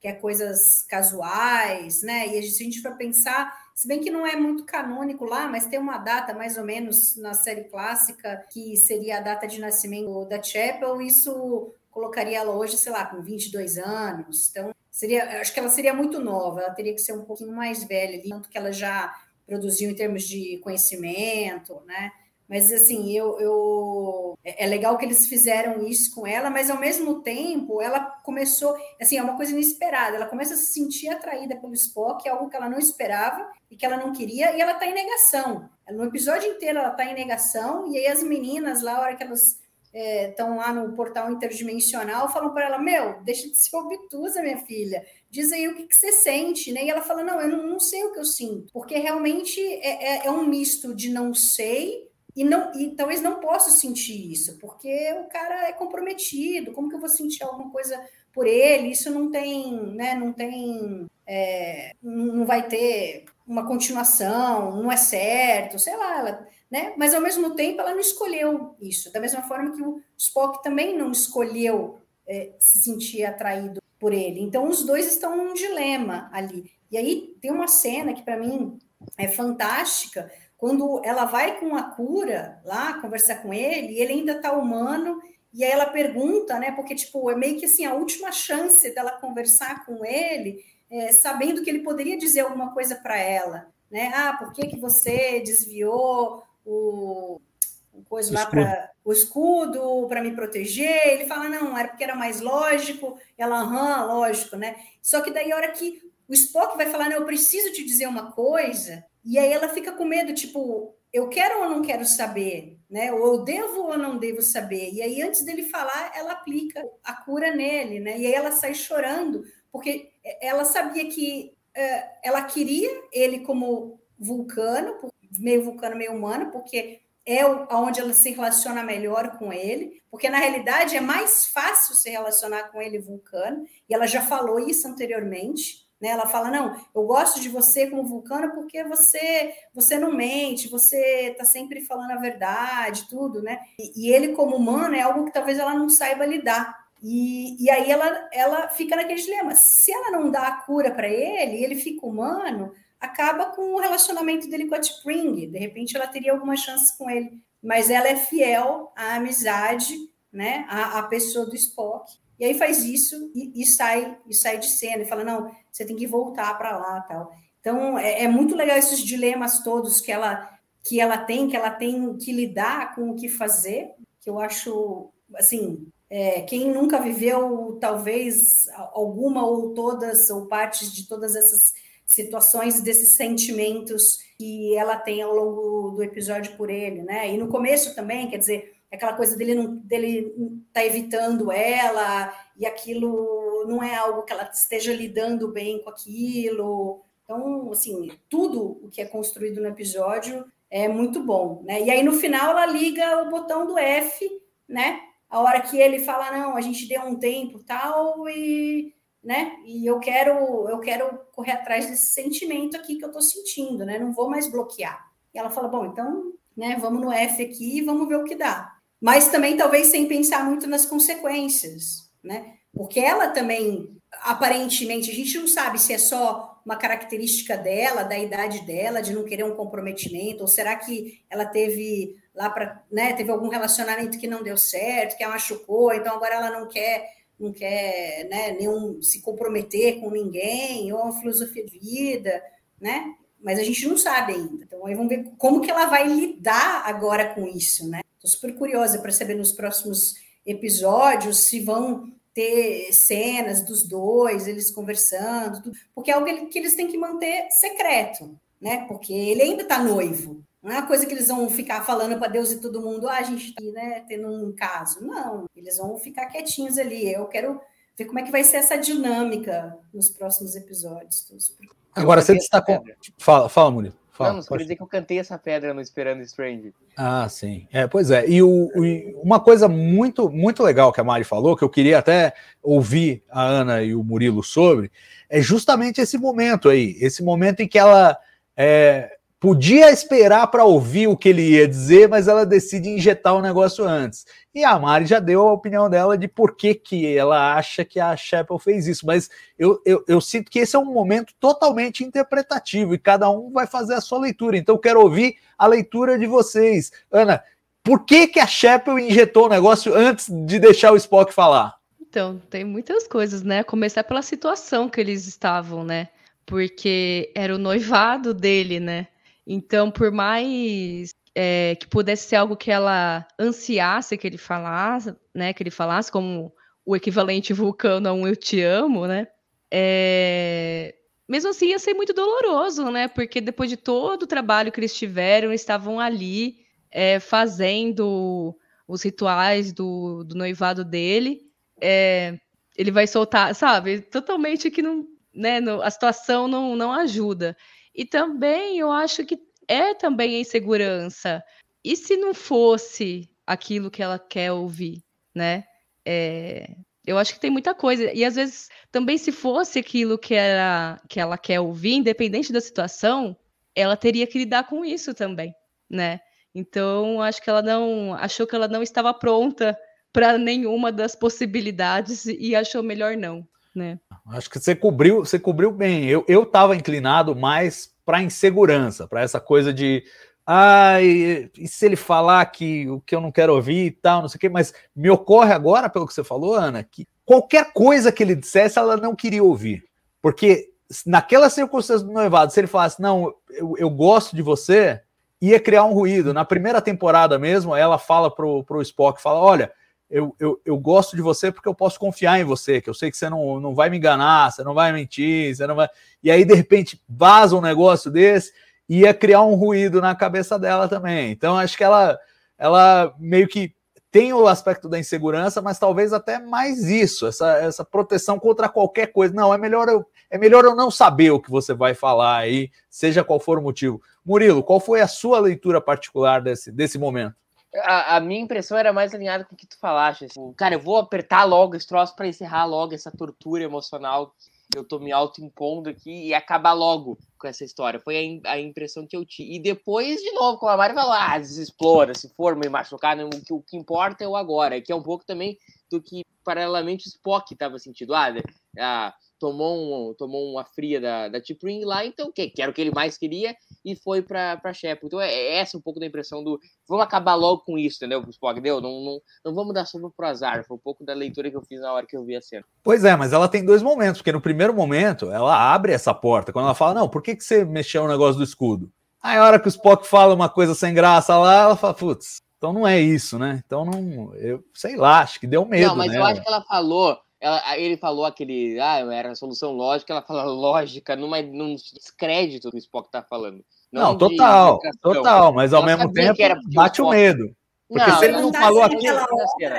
quer coisas casuais, né? E se a gente for pensar, se bem que não é muito canônico lá, mas tem uma data mais ou menos na série clássica que seria a data de nascimento da Chapel, isso colocaria ela hoje, sei lá, com 22 anos. Então, seria, acho que ela seria muito nova, ela teria que ser um pouquinho mais velha, tanto que ela já produziu em termos de conhecimento, né? Mas assim, eu, eu é, é legal que eles fizeram isso com ela, mas ao mesmo tempo ela começou, assim, é uma coisa inesperada. Ela começa a se sentir atraída pelo Spock, algo que ela não esperava e que ela não queria, e ela tá em negação. No episódio inteiro ela tá em negação, e aí as meninas lá, a hora que elas estão é, lá no portal interdimensional, falam para ela: Meu, deixa de ser obtusa, minha filha. Diz aí o que, que você sente, né? E ela fala: Não, eu não, não, sei o que eu sinto, porque realmente é, é, é um misto de não sei e, não, e talvez não possa sentir isso, porque o cara é comprometido, como que eu vou sentir alguma coisa por ele? Isso não tem, né, não tem, é, não vai ter uma continuação, não é certo, sei lá, ela, né? Mas ao mesmo tempo ela não escolheu isso, da mesma forma que o Spock também não escolheu é, se sentir atraído por ele. Então os dois estão num dilema ali. E aí tem uma cena que para mim é fantástica, quando ela vai com a cura lá conversar com ele, ele ainda está humano, e aí ela pergunta, né? Porque, tipo, é meio que assim, a última chance dela conversar com ele, é, sabendo que ele poderia dizer alguma coisa para ela, né? Ah, por que, que você desviou o, o coisa o lá para o escudo para me proteger? Ele fala, não, era porque era mais lógico. Ela, aham, lógico, né? Só que daí a hora que o Spock vai falar, não, eu preciso te dizer uma coisa, e aí ela fica com medo, tipo, eu quero ou não quero saber, né? Ou eu devo ou não devo saber. E aí, antes dele falar, ela aplica a cura nele, né? E aí ela sai chorando, porque ela sabia que uh, ela queria ele como vulcano, meio vulcano, meio humano, porque é onde ela se relaciona melhor com ele, porque na realidade é mais fácil se relacionar com ele vulcano, e ela já falou isso anteriormente. Né? Ela fala: não, eu gosto de você como vulcano porque você você não mente, você está sempre falando a verdade, tudo, né? E, e, ele, como humano, é algo que talvez ela não saiba lidar. E, e aí ela, ela fica naquele dilema. Se ela não dá a cura para ele, ele fica humano, acaba com o relacionamento dele com a Spring. De repente ela teria alguma chance com ele. Mas ela é fiel à amizade, né? À, à pessoa do Spock. E aí faz isso e, e, sai e sai de cena e fala não, você tem que voltar para lá, tal. Então é, é, muito legal esses dilemas todos que ela que ela tem, que ela tem que lidar com o que fazer, que eu acho assim, é, quem nunca viveu talvez alguma ou todas ou partes de todas essas situações desses sentimentos que ela tem ao longo do episódio por ele, né? E no começo também, quer dizer, aquela coisa dele não dele tá evitando ela e aquilo não é algo que ela esteja lidando bem com aquilo. Então, assim, tudo o que é construído no episódio é muito bom, né? E aí no final ela liga o botão do F, né? A hora que ele fala não, a gente deu um tempo tal e né? E eu quero eu quero correr atrás desse sentimento aqui que eu tô sentindo, né? Não vou mais bloquear. E ela fala, bom, então, né, vamos no F aqui e vamos ver o que dá mas também talvez sem pensar muito nas consequências, né? Porque ela também, aparentemente, a gente não sabe se é só uma característica dela, da idade dela, de não querer um comprometimento, ou será que ela teve lá para, né, teve algum relacionamento que não deu certo, que a machucou, então agora ela não quer não quer, né, nenhum se comprometer com ninguém, ou uma filosofia de vida, né? Mas a gente não sabe ainda. Então aí vamos ver como que ela vai lidar agora com isso, né? Estou super curiosa para saber nos próximos episódios se vão ter cenas dos dois, eles conversando, porque é algo que eles têm que manter secreto, né? Porque ele ainda está noivo. Não é uma coisa que eles vão ficar falando para Deus e todo mundo, ah, a gente está né, tendo um caso. Não, eles vão ficar quietinhos ali. Eu quero ver como é que vai ser essa dinâmica nos próximos episódios. Agora, você destacou. Fala, fala, Murilo. Fala, não, só queria dizer que eu cantei essa pedra no Esperando Strange. Ah, sim. É, pois é. E o, o, uma coisa muito, muito legal que a Mari falou, que eu queria até ouvir a Ana e o Murilo sobre, é justamente esse momento aí. Esse momento em que ela é, podia esperar para ouvir o que ele ia dizer, mas ela decide injetar o negócio antes. E a Mari já deu a opinião dela de por que, que ela acha que a Chapel fez isso, mas eu, eu, eu, sinto que esse é um momento totalmente interpretativo e cada um vai fazer a sua leitura. Então eu quero ouvir a leitura de vocês. Ana, por que, que a Chapel injetou o negócio antes de deixar o Spock falar? Então, tem muitas coisas, né? Começar pela situação que eles estavam, né? Porque era o noivado dele, né? Então, por mais é, que pudesse ser algo que ela ansiasse que ele falasse, né? Que ele falasse como o equivalente vulcano a um eu te amo, né? É... Mesmo assim, ia ser muito doloroso, né? Porque depois de todo o trabalho que eles tiveram, eles estavam ali é, fazendo os rituais do, do noivado dele. É, ele vai soltar, sabe? Totalmente que não, né? No, a situação não, não ajuda. E também eu acho que é também a insegurança. E se não fosse aquilo que ela quer ouvir, né? É, eu acho que tem muita coisa. E às vezes também se fosse aquilo que, era, que ela quer ouvir, independente da situação, ela teria que lidar com isso também, né? Então, acho que ela não achou que ela não estava pronta para nenhuma das possibilidades e achou melhor não né? Acho que você cobriu, você cobriu bem. Eu eu estava inclinado mais para insegurança, para essa coisa de ai, e se ele falar que o que eu não quero ouvir e tal, não sei o quê, mas me ocorre agora, pelo que você falou, Ana, que qualquer coisa que ele dissesse, ela não queria ouvir. Porque naquela circunstância do noivado, se ele falasse, não, eu, eu gosto de você, ia criar um ruído. Na primeira temporada mesmo, ela fala pro, pro Spock, fala, olha, eu, eu, eu gosto de você porque eu posso confiar em você, que eu sei que você não, não vai me enganar, você não vai mentir, você não vai. E aí, de repente, vaza um negócio desse e ia criar um ruído na cabeça dela também. Então, acho que ela, ela meio que tem o aspecto da insegurança, mas talvez até mais isso, essa, essa proteção contra qualquer coisa. Não, é melhor, eu, é melhor eu não saber o que você vai falar aí, seja qual for o motivo. Murilo, qual foi a sua leitura particular desse, desse momento? A, a minha impressão era mais alinhada com o que tu falaste. assim. cara, eu vou apertar logo esse troço para encerrar logo essa tortura emocional que eu tô me autoimpondo aqui e acabar logo com essa história. Foi a, a impressão que eu tive. E depois, de novo, como a Mari falou, ah, desexplora, se for me machucar, não, o, que, o que importa é o agora. Que é um pouco também do que, paralelamente, o Spock estava sentindo. Ah, ah, tomou, um, tomou uma fria da, da T'Pring lá, então o quê? Que era o que ele mais queria e foi pra, pra Shepard. Então é, é essa um pouco da impressão do vamos acabar logo com isso, entendeu? O Spock deu, não, não, não vamos dar sopa pro azar. Foi um pouco da leitura que eu fiz na hora que eu vi a cena. Pois é, mas ela tem dois momentos, porque no primeiro momento ela abre essa porta, quando ela fala, não, por que, que você mexeu no negócio do escudo? Aí a hora que o Spock fala uma coisa sem graça lá, ela fala, putz, então não é isso, né? Então não, eu sei lá, acho que deu medo, não, mas né? eu acho que ela falou. Ela- ele falou aquele. Ah, era a solução lógica. Ela fala lógica numa, num descrédito que o Spock tá falando. Não, de total, total, mas ao Ela mesmo tempo que era porque bate o Spock- medo. Porque se ele não perguntasse falou aquilo, hora,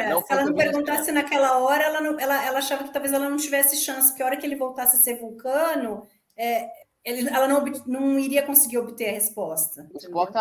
não se ela não perguntasse naquela hora, ela, não- ela, ela achava que talvez ela não tivesse chance, porque a hora que ele voltasse a ser vulcano, é, ele- ela não, não iria conseguir obter a resposta.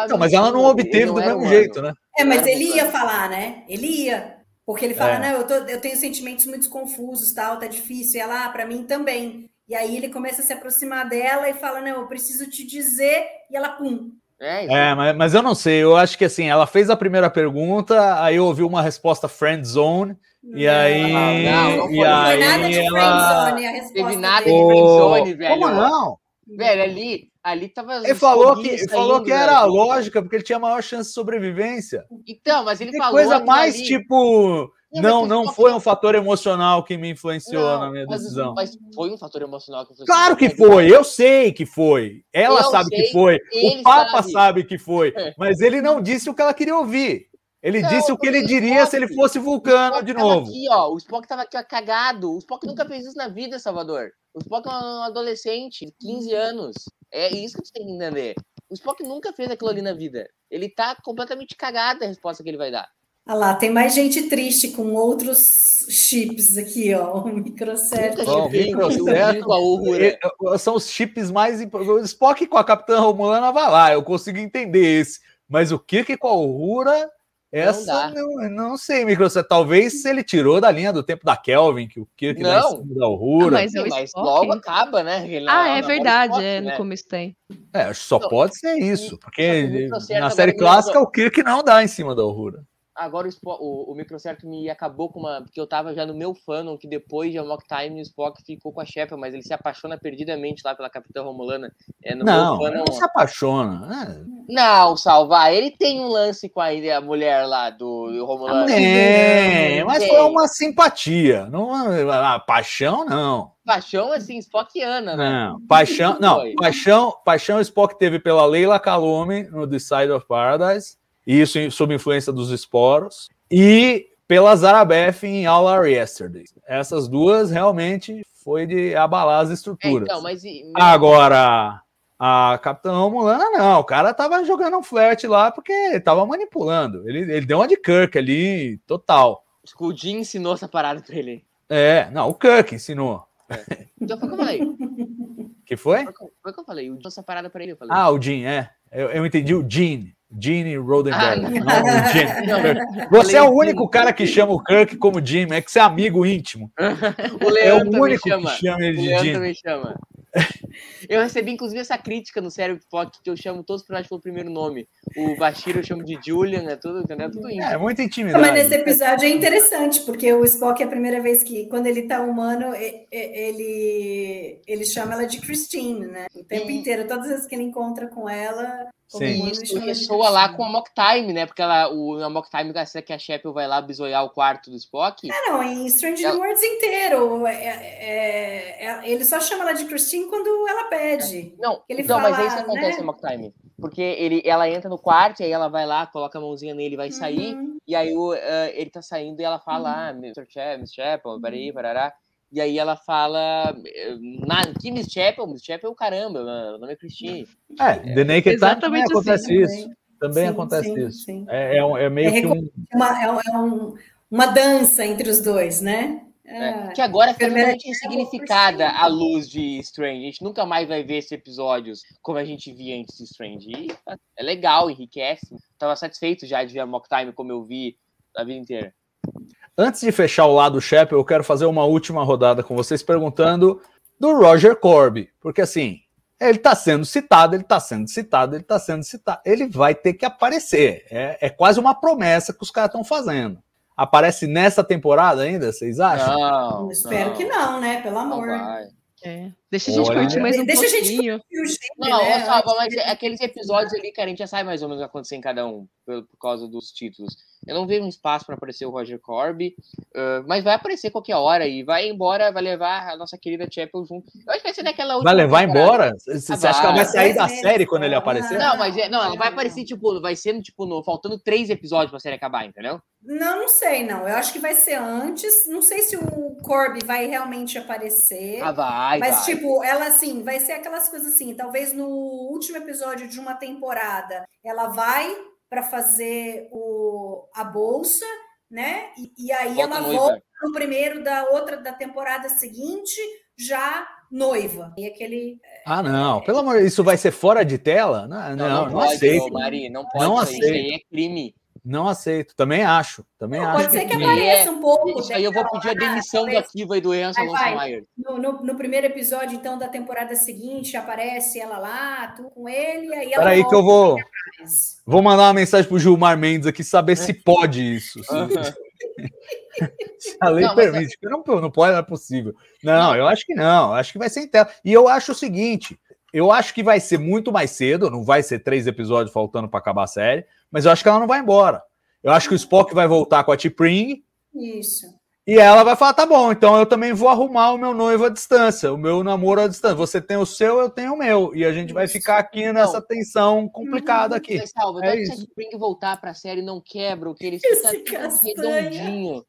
Não, mas ela não obteve do não mesmo humano. jeito, né? É, mas ele ia falar, né? Ele ia. Porque ele fala, É. não, eu, tô- eu tenho sentimentos muito confusos, tal, tá difícil. E ela, ah, pra mim também. E aí ele começa a se aproximar dela e fala, não, eu preciso te dizer. E ela, pum. É, É, mas, mas eu não sei, eu acho que assim, ela fez a primeira pergunta, aí eu ouvi uma resposta friend zone, e aí, não, não foi- e não Não foi aí nada de ela... friendzone a resposta Teve nada dele. de Ô, friendzone, velho. Como não? Velho, ali, ali tava. Ele falou que, ele falou que era lógica, porque ele tinha maior chance de sobrevivência. Então, mas ele falou. coisa mais ali. tipo, mas não, não Spock- foi um fator emocional que me influenciou Não, na minha mas- decisão. Mas foi um fator emocional que Claro que foi, eu sei que foi. Ela Eu sabe sei, que foi. O Papa sabe. sabe. que foi. É. Mas ele não disse o que ela queria ouvir. Ele Não, disse o que ele diria Spock- se ele fosse vulcano de novo. Aqui, ó, o Spock tava aqui, ó, cagado. O Spock nunca fez isso na vida, Salvador. O Spock é um adolescente de 15 anos. É isso que tu tem que entender. O Spock nunca fez aquilo ali na vida. Ele tá completamente cagado a resposta que ele vai dar. Olha lá, tem mais gente triste com outros chips aqui, ó. O microcerto. Bom, microcerto, Uhura. E- e- São os chips mais importantes. O Spock com a Capitã Romulana vai lá, eu consigo entender esse. Mas o Kirk com a Uhura, essa dá. não, não sei, microcerto. Talvez se ele tirou da linha do tempo da Kelvin, que o Kirk dá em Não. cima da Uhura. Ah, mas Sim, é mas logo acaba, né? Ele Ah, na- é na verdade, é, né? no começo tem. É, só Não, pode ser isso, porque na série clássica o Kirk não dá em cima da Uhura. Agora o, Spo- o, o microcerto me acabou com uma. Porque eu tava já no meu fandom, que depois de Amok Time o Spock ficou com a Shepard, mas ele se apaixona perdidamente lá pela Capitã Romulana. É, no Não, meu ele fandom. não se apaixona. né? Não, salvar. Ele tem um lance com a, a mulher lá do, do Romulano. É, mas Tem. foi uma simpatia. Não, a paixão, não. Paixão, assim, Spockiana, né? Não, paixão, não, paixão, paixão o Spock teve pela Leila Calome no The Side of Paradise, isso sob influência dos esporos, e pela Zarabeth em All Our Yesterday. Essas duas realmente foi de abalar as É, estruturas. então, mas. e- Agora, a Capitã Romulana, não, o cara tava jogando um flerte lá porque tava manipulando. Ele, ele deu uma de Kirk ali, total. O Jim ensinou essa parada pra ele. É, não, o Kirk ensinou. Então foi o que eu falei. Que foi? Foi o que eu- foi o que eu falei. O Jim essa parada pra ele. Eu falei. Ah, o Jean, é. Eu, eu entendi o Gene. Gene Roddenberry. Ah, não, o Gene. Não. *laughs* Você é o único cara que chama o Kirk como Jim, é que você é amigo íntimo. *laughs* O É Leandro o também único chama. que chama ele O de também chama. *laughs* Eu recebi, inclusive, essa crítica no Cérebro Spock, que eu chamo todos os personagens pelo primeiro nome. O Bashir eu chamo de Julian, é tudo, entendeu? É Tudo É, íntimo. muita Não, intimidade. Mas nesse episódio é interessante, porque o Spock é a primeira vez que, quando ele tá humano, ele, ele chama ela de Christine, né? O tempo E- inteiro, todas as vezes que ele encontra com ela. Sim. E de ressoa lá com a Mock Time, né? Porque ela, o a Mock Time que a Shepard vai lá bisoiar o quarto do Spock. Ah, não, em Strange Ela- New Worlds inteiro. é- é- é- ele só chama ela de Christine quando ela pede. Não, Ele mas fala, é isso que acontece né? na Mock Time. Porque ele, ela entra no quarto, e aí ela vai lá, coloca a mãozinha nele e vai sair. Uhum. E aí o, eh, ele tá saindo e ela fala, ah, Mr. Chapel, Miss Chapel, peraí, parará. E aí ela fala, eh, na, que Miss Chapel? Miss Chapel, caramba, meu nome é Christine. É, The Naked Time também Exatamente acontece assim isso. Também Sim, acontece sim, isso. sim. É, é um- é meio É que um. Uma, é um- é um- uma dança entre os dois, né? É, que agora fica enfermeira totalmente insignificada a luz de Strange. A gente nunca mais vai ver esses episódios como a gente via antes de Strange. E é legal, enriquece. Tava satisfeito já de ver a Mock Time como eu vi a vida inteira. Antes de fechar o lado Shep, eu quero fazer uma última rodada com vocês perguntando do Roger Corby. Porque assim, ele tá sendo citado, ele tá sendo citado, ele tá sendo citado. Ele vai ter que aparecer. É, é quase uma promessa que os caras estão fazendo. Aparece nessa temporada ainda, vocês acham? Não, Eu espero que não, né? Pelo não amor. vai. É. Deixa a gente Olha. curtir mais um Deixa a gente pouquinho. O gênero, Não, né, mas é aqueles episódios ali, cara, a gente já sabe mais ou menos o que vai acontecer em cada um, por, por causa dos títulos. Eu não vejo um espaço para aparecer o Roger Corby, ah, mas vai aparecer qualquer hora e vai embora, vai levar a nossa querida Chapel junto. Eu acho que vai ser daquela última. Vai levar temporada. embora? Você você acha que ela vai sair da série quando ele aparecer? Não, mas é- não, ela vai aparecer, tipo, vai sendo, tipo, no, faltando três episódios pra série acabar, entendeu? Não, não sei, não. Eu acho que vai ser antes. Não sei se o Corby vai realmente aparecer. Ah, vai, Mas, vai. tipo, ela assim, vai ser aquelas coisas assim. Talvez no último episódio de uma temporada ela vai para fazer o, a bolsa, né? E, e aí Volta ela noiva. volta no primeiro da outra da temporada seguinte, já noiva. E aquele. Ah, não. Pelo amor de Deus, isso vai ser fora de tela? Não, não, não, pode, aceito. ô, Mari, não pode. Não aceito. aí é crime. Não aceito. Também acho. Também Não, acho. pode ser que apareça um pouco. Isso aí eu vou pedir a lá, demissão do talvez. Akiva e do Vai, vai. Mayer. No, no, no primeiro episódio, então, da temporada seguinte, aparece ela lá, tu com ele, e aí ela Peraí que eu vou, vou mandar uma mensagem pro Gilmar Mendes aqui saber se pode isso. Se, se *laughs* a lei Não, mas permite. Não, não pode, não é possível. Não, eu acho que não. Acho que vai ser em tela. E eu acho o seguinte: eu acho que vai ser muito mais cedo, não vai ser três episódios faltando para acabar a série, mas eu acho que ela não vai embora. Eu acho que o Spock vai voltar com a T-Pring Isso. e ela vai falar: tá bom, então eu também vou arrumar o meu noivo à distância, o meu namoro à distância. Você tem o seu, eu tenho o meu. E a gente vai Isso. ficar aqui nessa tensão complicada aqui. Mas, Salva, É é se a isso. Spring voltar pra série não quebra, o que *laughs* Esse tudo castanha. redondinho.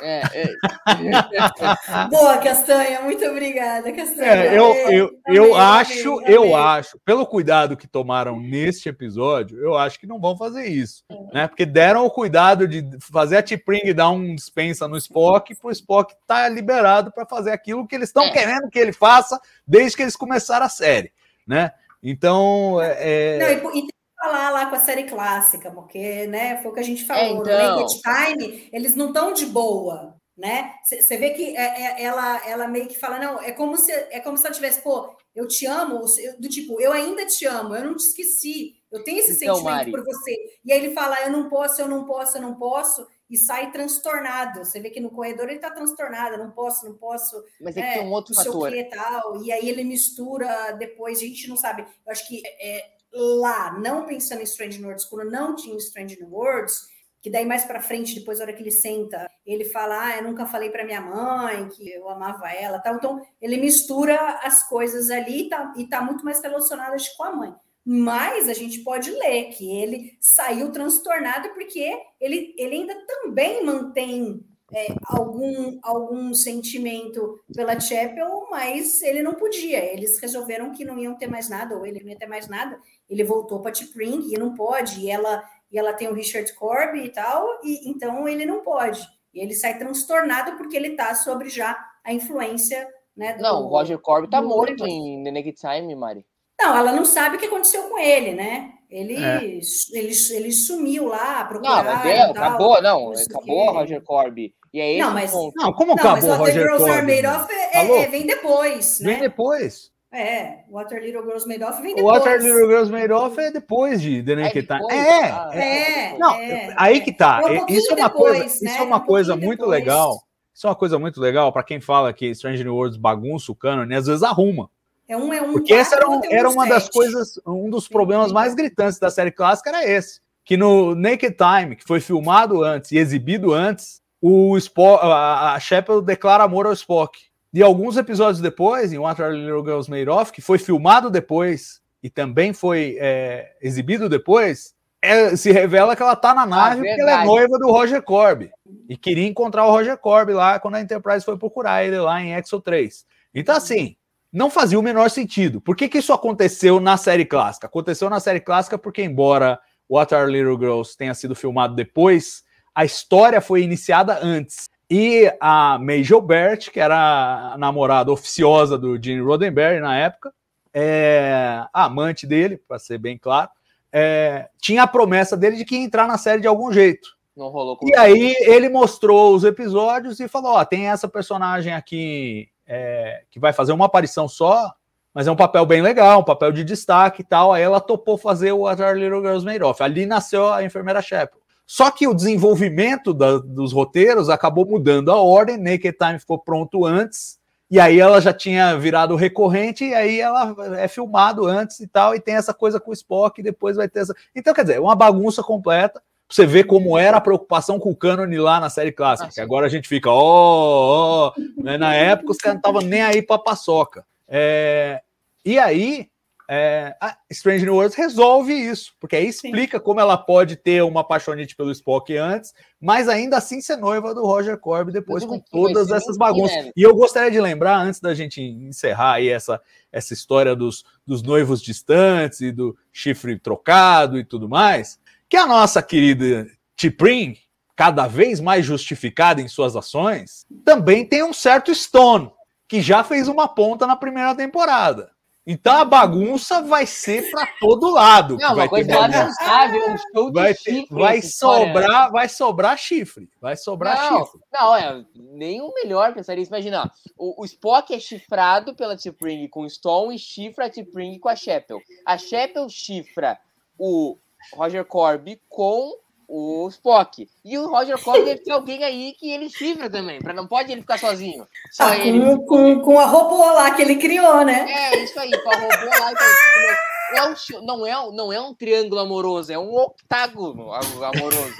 É, é. *laughs* Boa, Castanha, muito obrigada, Castanha. É, eu, Amei, eu, amei, eu amei, acho, amei. eu acho, pelo cuidado que tomaram neste episódio, eu acho que não vão fazer isso, né? Porque deram o cuidado de fazer a T-Pring dar um dispensa no Spock, pro Spock tá liberado para fazer aquilo que eles estão É. querendo que ele faça desde que eles começaram a série, né? Então, é, Não, e, falar lá com a série clássica, porque, né, foi o que a gente falou, É, no então. Time, eles não estão de boa, né? Você vê que é- é- ela, ela meio que fala, não, é como se é como se ela tivesse, pô, eu te amo, do tipo, eu ainda te amo, eu não te esqueci, eu tenho esse Então, sentimento Mari. por você. E aí ele fala, eu não posso, eu não posso, eu não posso, e sai transtornado. Você vê que no corredor ele tá transtornado, eu não posso, não posso, Mas é que é, tem um outro fator. que e tal, e aí ele mistura depois, a gente não sabe. Eu acho que é, lá, não pensando em Strange New Worlds, quando não tinha Strange New Worlds, que daí mais pra frente, depois, na hora que ele senta, ele fala, ah, eu nunca falei pra minha mãe que eu amava ela, tal. Então, ele mistura as coisas ali e tá, e tá muito mais relacionado com a mãe. Mas a gente pode ler que ele saiu transtornado porque ele, ele ainda também mantém é, algum, algum sentimento pela Chapel, mas ele não podia. Eles resolveram que não iam ter mais nada, ou ele não ia ter mais nada. Ele voltou para T'Pring e não pode. E ela, e ela tem o Richard Corby e tal, e então ele não pode. E ele sai transtornado porque ele está sobre já a influência. Né, do- Não, o Roger Corby tá do- morto em The Naked Time, Mari. Não, ela não sabe o que aconteceu com ele, né? Ele, É. ele, ele sumiu lá, Não, procuraram mas é, tal, acabou, não. sei o Acabou o. Roger Corby. E é esse Não, o mas- ponto. não, como Não, mas acabou o What the Roger Girls Are Corby? Made Of é- Tá é- vem depois, né? Vem depois. É, Water Little Girls Made Of vem O depois. Water Little Girls Made Off é depois de The Naked Time. depois? É, Ah, É, Não, é, aí é. que tá. É um É- isso é uma depois, coisa, né? isso é uma Um coisa muito depois. legal. Isso é uma coisa muito legal para quem fala que Strange New Worlds bagunça o cânone, às vezes arruma. É um, é um Porque esse era, um- era uma das coisas, um dos problemas mais gritantes da série clássica era esse. Que no Naked Time, que foi filmado antes e exibido antes, o Spock, a, a Shepard declara amor ao Spock. E alguns episódios depois, em What Are Little Girls Made Of, que foi filmado depois e também foi é, exibido depois, é, se revela que ela tá na nave porque ela é noiva do Roger Corby. E queria encontrar o Roger Corby lá quando a Enterprise foi procurar ele lá em Exo 3. Então, assim, não fazia o menor sentido. Por que, que isso aconteceu na série clássica? Aconteceu na série clássica porque, embora What Are Little Girls tenha sido filmado depois, a história foi iniciada antes. E a May Gilbert, que era a namorada oficiosa do Gene Roddenberry na época, é, a amante dele, para ser bem claro, é, tinha a promessa dele de que ia entrar na série de algum jeito. Não rolou com E aí ele mostrou os episódios e falou: ó, tem essa personagem aqui é, que vai fazer uma aparição só, mas é um papel bem legal, um papel de destaque e tal. Aí ela topou fazer o Are Little Girls Made Of. Ali nasceu a enfermeira Chapel. Só que o desenvolvimento da- dos roteiros acabou mudando a ordem. Naked Time ficou pronto antes, e aí ela já tinha virado recorrente, e aí ela é filmado antes e tal, e tem essa coisa com o Spock, e depois vai ter essa. Então, quer dizer, uma bagunça completa. Você ver como era a preocupação com o cânone lá na série clássica. que agora a gente fica, ó, ó, né? na época os caras não estavam nem aí pra paçoca. É, e aí, é, a Strange New Worlds resolve isso, porque aí explica como ela pode ter uma apaixonite pelo Spock antes, mas ainda assim ser noiva do Roger Corby depois com todas essas bagunças. E eu gostaria de lembrar, antes da gente encerrar aí essa, essa história dos, dos noivos distantes e do chifre trocado e tudo mais, que a nossa querida T'Pring, cada vez mais justificada em suas ações, também tem um certo Stone, que já fez uma ponta na primeira temporada. Então a bagunça vai ser para todo lado. Não, vai uma coisa ter um show de Vai, ter- chifre vai sobrar, vai sobrar chifre. Vai sobrar Não, chifre. não, é, nenhum melhor pensaria isso. Imagina, o, o Spock é chifrado pela T'Pring com o Stone e chifra a T'Pring com a Chapel. A Chapel chifra o Roger Corby com o Spock. E o Roger Corby deve *laughs* ter alguém aí que ele chifra também, pra não pode ele ficar sozinho. Só Ah, ele. com, com, com a robô lá que ele criou, né? É, isso aí, com a robô lá. Então, tipo, é um não, é, um- não é um triângulo amoroso, é um octágono am- amoroso.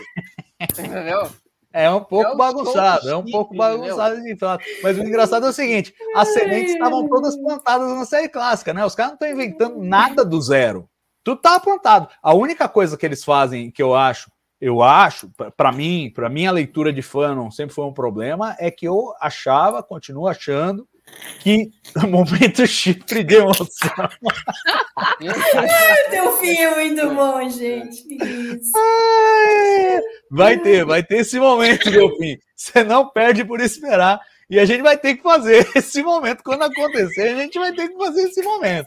*laughs* Entendeu? É um pouco É um bagunçado, é um pouco bagunçado de fato. Mas o engraçado é o seguinte: as sementes estavam todas plantadas na série clássica, né? Os caras não estão inventando nada do zero. Tudo estava plantado. A única coisa que eles fazem, que eu acho, eu acho, para mim, para minha leitura de fandom sempre foi um problema, é que eu achava, continuo achando, que *laughs* no momento chifre de emoção. *laughs* Teu fim é muito bom, gente. Isso. Ai, Vai ter, vai ter esse momento, meu fim. Você não perde por esperar. E a gente vai ter que fazer *laughs* esse momento. Quando acontecer, a gente vai ter que fazer esse momento.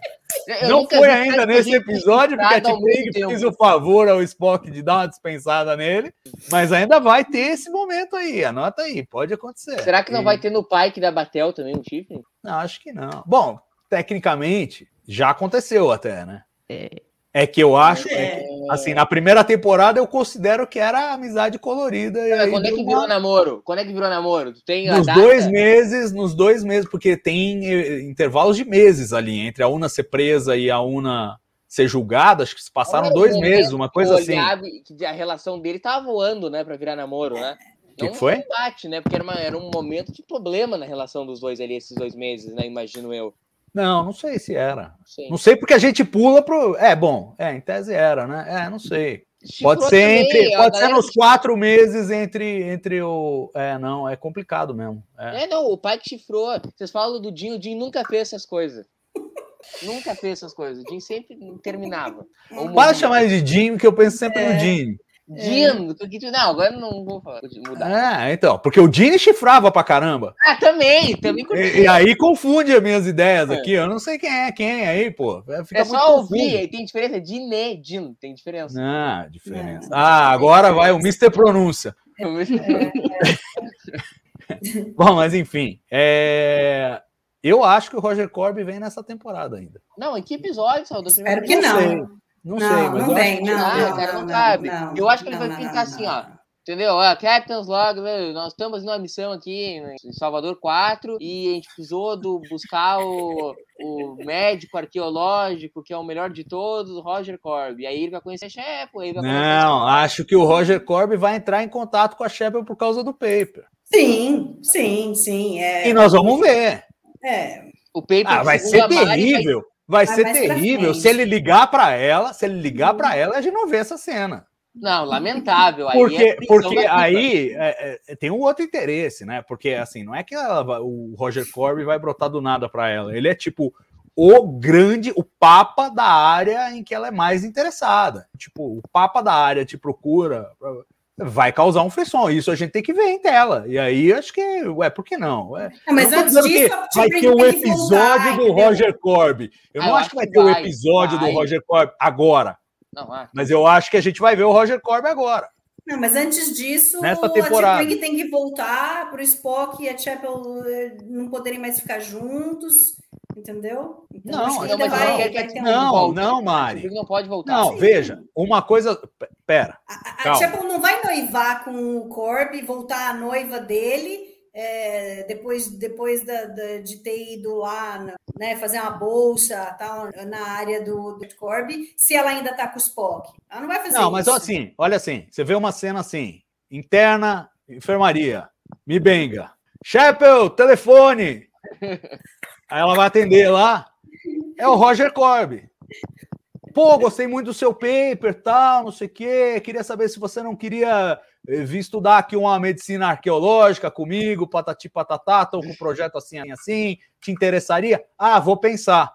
Eu não foi ainda nesse episódio, porque a mesmo fez o favor ao Spock de dar uma dispensada nele. Mas ainda vai ter esse momento aí. Anota aí, pode acontecer. Será que não E- vai ter no Pike da Batel também um chifre? Não, acho que não. Bom, tecnicamente, já aconteceu até, né? É que eu acho, é que, assim, na primeira temporada eu considero que era amizade colorida. E Quando é que uma- virou namoro? Quando é que virou namoro? Tu tem Nos dois meses, nos dois meses, porque tem eh, intervalos de meses ali, entre a Una ser presa e a Una ser julgada, acho que se passaram um dois meses, uma coisa assim. que a relação dele tava voando, né, pra virar namoro, né? Que Não que foi? um embate, né? Porque era, uma- era um momento de problema na relação dos dois ali, esses dois meses, né? Imagino eu. Não, não sei se era. Sim. Não sei porque a gente pula pro. É, bom, é, em tese era, né? É, não sei. Chifrou Pode ser também, entre. Pode ser nos quatro meses entre, entre o. É, não, é complicado mesmo. É. É, não, o pai que chifrou. Vocês falam do Dinho, o Dinho nunca fez essas coisas. nunca fez essas coisas. O Dinho sempre terminava. De morria. chamar de Jim, que eu penso sempre É. no. Dinho, porque tu- não, agora não vou falar, mudar. É, então, porque o Jim chifrava pra caramba. Ah, também, também E, e aí confunde as minhas ideias aqui. Eu não sei quem é quem aí, pô. Fica É muito só ouvir, confuso. aí tem diferença. Diné, Din, tem diferença. Ah, diferença. Ah, agora vai o Mr. Pronúncia. *laughs* *laughs* Bom, mas enfim. é, Eu acho que o Roger Corby vem nessa temporada ainda. Não, em que episódio, Salvador? Espero que Não não. sei. Não, sei, mas não vem, não, Ah, não, cara, não, não não, cabe. não, Eu acho que ele não, vai não, pintar não, assim, não. ó. Entendeu? Ó, Captain's Log, velho, nós estamos numa missão aqui em Salvador 4 e a gente precisou do, buscar o, o médico arqueológico, que é o melhor de todos, o Roger Corby. E aí ele vai conhecer a chefe, aí vai Não, acho que o Roger Corby vai entrar em contato com a Shepard por causa do paper. Sim, sim, sim. É, E nós vamos ver. é, O paper, Ah, vai ser a Mari, vai- terrível. Vai Vai ser pra terrível. Se ele ligar pra ela, se ele ligar pra ela, a gente não vê essa cena. Não, lamentável. Aí Porque, é prisão porque aí é, é, tem um outro interesse, né? Porque assim, não é que vai- o Roger Corby vai brotar do nada pra ela. Ele é tipo o grande, o papa da área em que ela é mais interessada. Tipo, o papa da área te procura, vai causar um frisson. Isso a gente tem que ver em tela. E aí acho que, ué, por que não? Ué, Não, mas eu não antes disso, que vai ter um episódio do? Roger Corby. Eu Ah, não acho acho que vai ter um episódio do Roger Corby agora. Não, ah, Mas eu acho que a gente vai ver o Roger Corby agora. Não, mas antes disso, Nessa a temporada. Spring tem que voltar para o Spock e a Chapel eh, não poderem mais ficar juntos, entendeu? Então, Não, acho que não, ainda mas vai, não. vai ter um- Não, não, Mari. Ele não pode voltar. Não, veja, uma coisa. Pera. A Calma. Chapel não vai noivar com o Corby, voltar a noiva dele é, depois, depois da, da- de ter ido lá, na- né, fazer uma bolsa tal, na área do, do Corby, se ela ainda tá com o Spock. Ela não vai fazer Não, mas isso. assim, olha assim, você vê uma cena assim, interna, enfermaria, me benga. Chapel, telefone! *laughs* Aí ela vai atender lá, é o Roger Corby. Pô, gostei muito do seu paper, tal, não sei o quê. Queria saber se você não queria eh, vir estudar aqui uma medicina arqueológica comigo, patati patatá, tô com um projeto assim, assim, assim, te interessaria? Ah, vou pensar.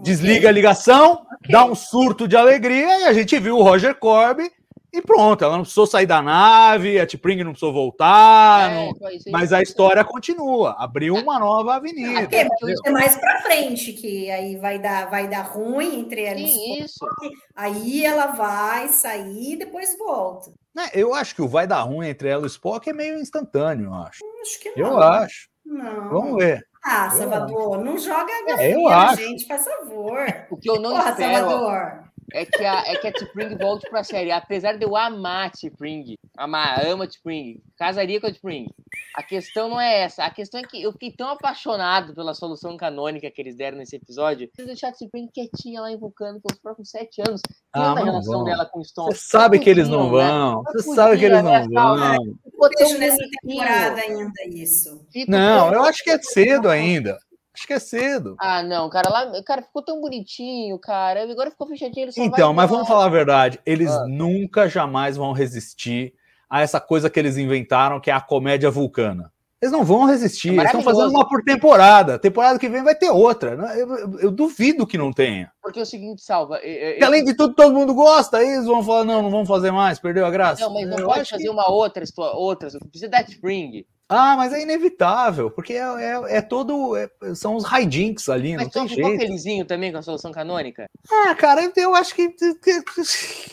Desliga a ligação, dá um surto de alegria e a gente viu o Roger Corby e pronto. Ela não precisou sair da nave, a T'Pring não precisou voltar, É, não- isso mas a história continua. Abriu uma nova avenida. É, é mais pra frente que aí vai dar, vai dar ruim entre ela e o Sim, Spock. isso. Aí ela vai sair e depois volta. Né, Eu acho que o vai dar ruim entre ela e o Spock é meio instantâneo, eu acho. Acho que não. Eu acho. Não. Vamos ver. Ah, Eu Salvador, não joga a É, eu acho. gente, faz favor. *laughs* O que eu não Porra, espero Salvador. É que a, é que a T'Pring volte pra série. Apesar de eu amar a T'Pring, amar, amo a T'Pring, casaria com a T'Pring. A questão não é essa. A questão é que eu fiquei tão apaixonado pela solução canônica que eles deram nesse episódio. Eles deixaram a T'Pring quietinha lá invocando pelos próximos sete anos. Ah, a relação vão. dela com o Stone. Você sabe que eles não né? vão. Você sabe que eles podia, não né, vão. Vejo nessa temporada ainda isso. Fico Não, eu acho que é cedo ainda. Acho que é cedo. Ah, não, cara, lá, cara, ficou tão bonitinho, cara. Agora ficou fechadinho, Então, mas vamos falar a verdade. Eles Ah. nunca, jamais vão resistir a essa coisa que eles inventaram, que é a comédia vulcana. Eles não vão resistir. É eles estão fazendo uma por temporada. Temporada que vem vai ter outra. Eu, eu- eu duvido que não tenha. Porque é o seguinte, Salva. eu- além de tudo, todo mundo gosta. Aí eles vão falar: não, não vamos fazer mais, perdeu a graça. Não, mas não pode fazer que- uma outra, outra. Precisa da Spring. Ah, mas é inevitável, porque é, é- é todo. é- são os hijinks ali, não Mas tem não ficou jeito. felizinho também com a solução canônica? Ah, cara, eu- eu acho que,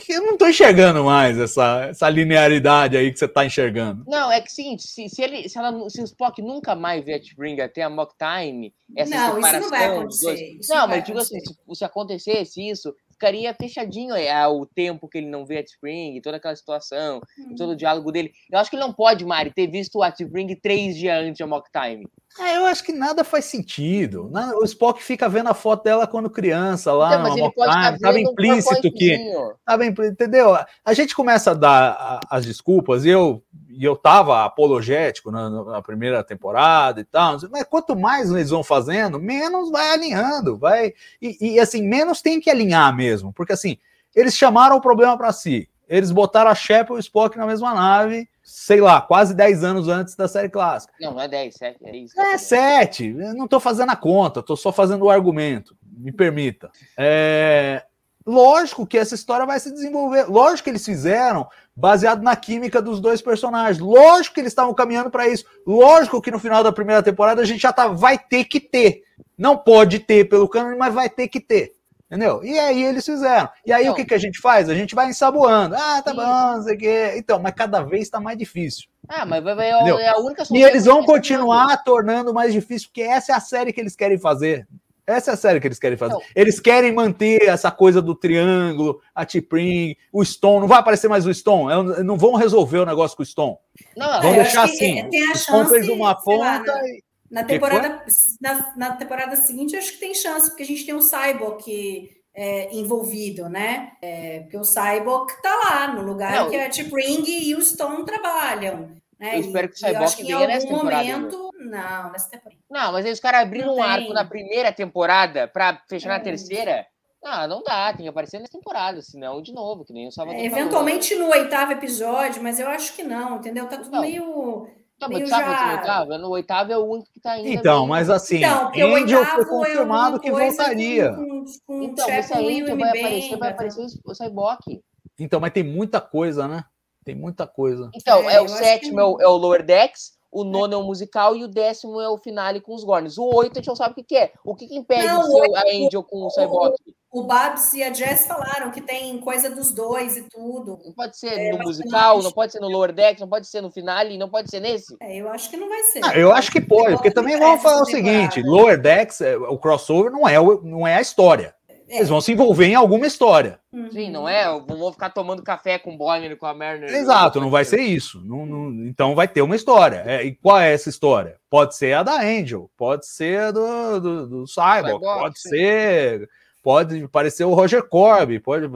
eu não tô enxergando mais essa, essa linearidade aí que você tá enxergando. Não, é que seguinte, se, se, ele, se, ela, se o Spock nunca mais vê a Spring até a Mock Time, essa Não, isso separação não vai dois- acontecer. Isso Não, vai mas digo assim, se, se acontecesse isso, ficaria fechadinho é, o tempo que ele não vê a Spring, toda aquela situação, todo o diálogo dele. Eu acho que ele não pode, Mari, ter visto a Spring três dias antes da Mock Time. É, eu acho que nada faz sentido. O Spock fica vendo a foto dela quando criança lá, Então, mas ele pode Time, estar tava implícito que. Tava impl- entendeu? A gente começa a dar as desculpas, e eu, e eu tava apologético na, na primeira temporada e tal, mas quanto mais eles vão fazendo, menos vai alinhando, vai. E, e, assim, menos tem que alinhar mesmo, porque assim, eles chamaram o problema para si. Eles botaram a Shep e o Spock na mesma nave, sei lá, quase 10 anos antes da série clássica. Não, não é 10, 7, é isso. É sete. Eu não estou fazendo a conta, estou só fazendo o argumento. Me permita. É, Lógico que essa história vai se desenvolver. Lógico que eles fizeram baseado na química dos dois personagens. Lógico que eles estavam caminhando para isso. Lógico que no final da primeira temporada a gente já tá, vai ter que ter. Não pode ter pelo cânone, mas vai ter que ter. Entendeu? E aí eles fizeram. E aí Então- o que, que a gente faz? A gente vai ensaboando. Ah, tá bom, não sei o quê. Então, mas cada vez está mais difícil. Ah, mas Entendeu? é a única E solução eles que vão eles estão continuar tornando mais difícil, porque essa é a série que eles querem fazer. Essa é a série que eles querem fazer. Não. Eles querem manter essa coisa do triângulo, a T-Pring, o Stone. Não vai aparecer mais o Stone. É, Não vão resolver o negócio com o Stone. Não, Vão É, deixar assim. é, tem a O Stone chance, fez uma lá, ponta na- e. Na temporada, na, na temporada seguinte, acho que tem chance, porque a gente tem o Cyborg é, envolvido, né? É, porque o Cyborg tá lá, no lugar Não. que a T-Pring e o Stone trabalham. Né? Eu espero que o Cyborg venha nessa algum temporada momento. Não, nessa temporada. Não, mas aí os caras abriram um arco na primeira temporada pra fechar É. na terceira. Ah, não dá, tem que aparecer nessa temporada, senão de novo, que nem o Salvador É, falou. eventualmente no oitavo episódio, mas eu acho que não, entendeu? Tá tudo Não. meio. Tá, mas quanto é o já... oitavo? No oitavo é o único que tá ainda. Então, meio- mas assim, Então, Angel foi é confirmado que voltaria. Com, com, com Então, mas se a Chapel Angel o vai aparecer, vai Mbenga, aparecer o Cyborg. Então, mas tem muita coisa, né? Tem muita coisa. Então, É, é, o sétimo que- é o, é o Lower Decks, o nono é o musical e o décimo é o finale com os Gorns. O oito a gente não sabe o que, que é. O que, que impede Não, o- a Angel com o Cyborg? O Babs e a Jess falaram que tem coisa dos dois e tudo. Não pode ser É, no musical, não- não pode ser no Lower Decks, não pode ser no finale, não pode ser nesse. É, eu acho que não vai ser. Ah, eu acho que pode, porque também vamos falar o seguinte: Lower Decks, é, o crossover não é, não é a história. É. Eles vão se envolver em alguma história. Uhum. Sim, não é? Eu vou ficar tomando café com o Bonner e com a Mariner. Exato, não vai ser isso. Não- não- então vai ter uma história. É, e qual é essa história? Pode ser a da Angel, pode ser a do, do, do Cyborg, Cyborg, pode sim. ser. Pode parecer o Roger Corby, pode.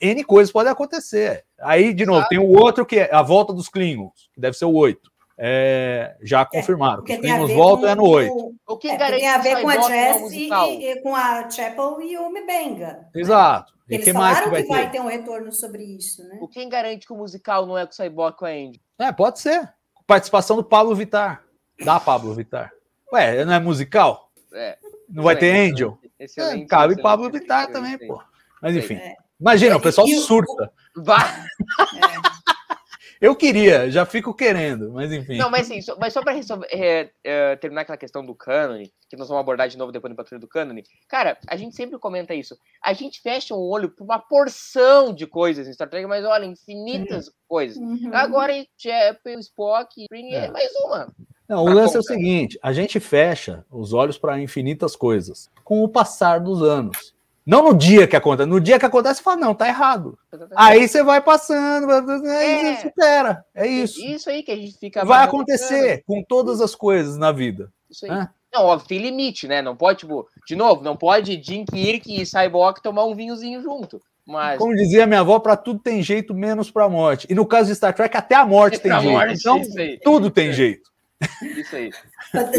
N coisas podem acontecer. Aí, de novo, Exato. tem o outro que é a volta dos Klingons, que deve ser o 8. É, já confirmaram. Porque Os Klingons voltam com é no 8. o- O que é, tem a ver com a é Jess e, e- com a Chapel e o Mbenga. Exato. E Eles que mais falaram que que vai vai, ter? ter um retorno sobre isso, né? O quem garante que o musical não é com o Cyborg com a Angel? É, pode ser. Participação do Pablo Vittar. Da Pablo Vittar. Ué, não é musical? É. Não vai ter Angel? É, cabe Pablo Vittar também, pô. Mas enfim. É. Imagina, o pessoal E o- surta. Vá. *laughs* Eu queria, já fico querendo, mas enfim. Não, mas assim, só, mas só pra resolver- é, é, terminar aquela questão do cânone, que nós vamos abordar de novo depois no patrulho do cânone, cara, a gente sempre comenta isso. A gente fecha um olho pra uma porção de coisas em Star Trek, mas olha, infinitas coisas. Uhum. Agora, Chapel, Spock, Spring é É. mais uma. Não, o pra lance é o seguinte: a gente fecha os olhos para infinitas coisas com o passar dos anos. Não no dia que acontece. No dia que acontece, você fala, não, tá errado. Aí você vai passando, aí É. você supera. É isso. Isso aí que a gente fica. Vai acontecer com todas as coisas na vida. Isso aí. É. Não, óbvio, tem limite, né? Não pode, tipo, de novo, não pode Jim Kirk e Cyborg tomar um vinhozinho junto. Mas. Como dizia minha avó, para tudo tem jeito, menos para morte. E no caso de Star Trek, até a morte tem Pra jeito. morte, então, tudo tem jeito. Isso aí.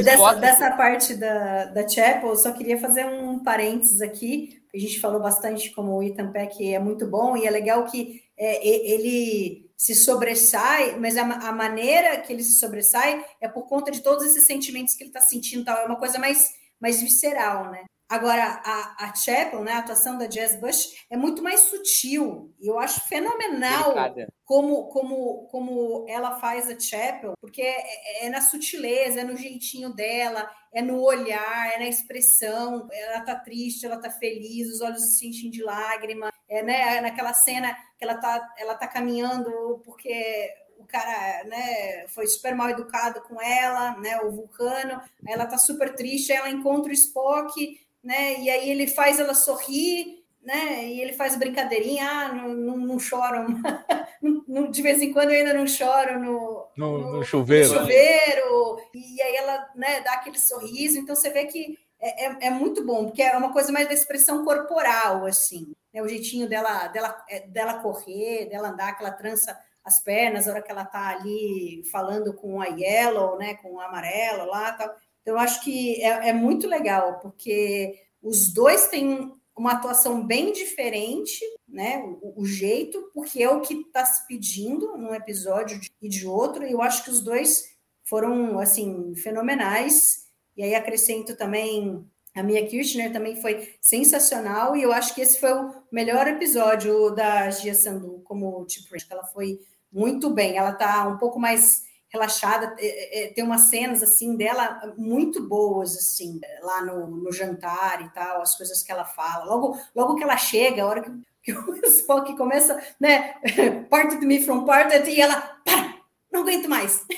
Dessa, dessa parte da, da Chapel, eu só queria fazer um parênteses aqui. A gente falou bastante como o Ethan Peck é muito bom e é legal que é, ele se sobressai, mas a, a maneira que ele se sobressai é por conta de todos esses sentimentos que ele está sentindo, tal. é uma coisa mais, mais visceral, né? Agora, a, a Chapel, né, a atuação da Jazz Bush é muito mais sutil. E eu acho fenomenal Delicada. como, como, como ela faz a Chapel, porque é, é na sutileza, é no jeitinho dela, é no olhar, é na expressão. Ela tá triste, ela tá feliz, os olhos se enchem de lágrima. É, né, naquela cena que ela tá, ela tá caminhando porque o cara né, foi super mal educado com ela, né, o vulcano, ela tá super triste, ela encontra o Spock, né, e aí ele faz ela sorrir, né, e ele faz brincadeirinha, ah, não, não, não choram, *laughs* de vez em quando eu ainda não choro no, No, no chuveiro. no chuveiro, e aí ela né, dá aquele sorriso, então você vê que é, é, é muito bom, porque é uma coisa mais da expressão corporal, assim, né, o jeitinho dela, dela, é, dela correr, dela andar, que ela trança as pernas, a hora que ela tá ali falando com a Yellow, né, com o amarelo lá, tal. Então, eu acho que é, é muito legal, porque os dois têm uma atuação bem diferente, né? O, o jeito, porque é o que está se pedindo num episódio e de outro, e eu acho que os dois foram assim fenomenais. E aí acrescento também a Mia Kirchner também foi sensacional, e eu acho que esse foi o melhor episódio da Gia Sandu como tipo, ela foi muito bem. Ela tá um pouco mais relaxada, é, é, tem umas cenas assim dela muito boas assim, lá no, no jantar e tal, as coisas que ela fala. Logo, logo que ela chega, a hora que, que o Spock começa, né, *laughs* parted me from parted, e ela, para, não aguento mais. *laughs*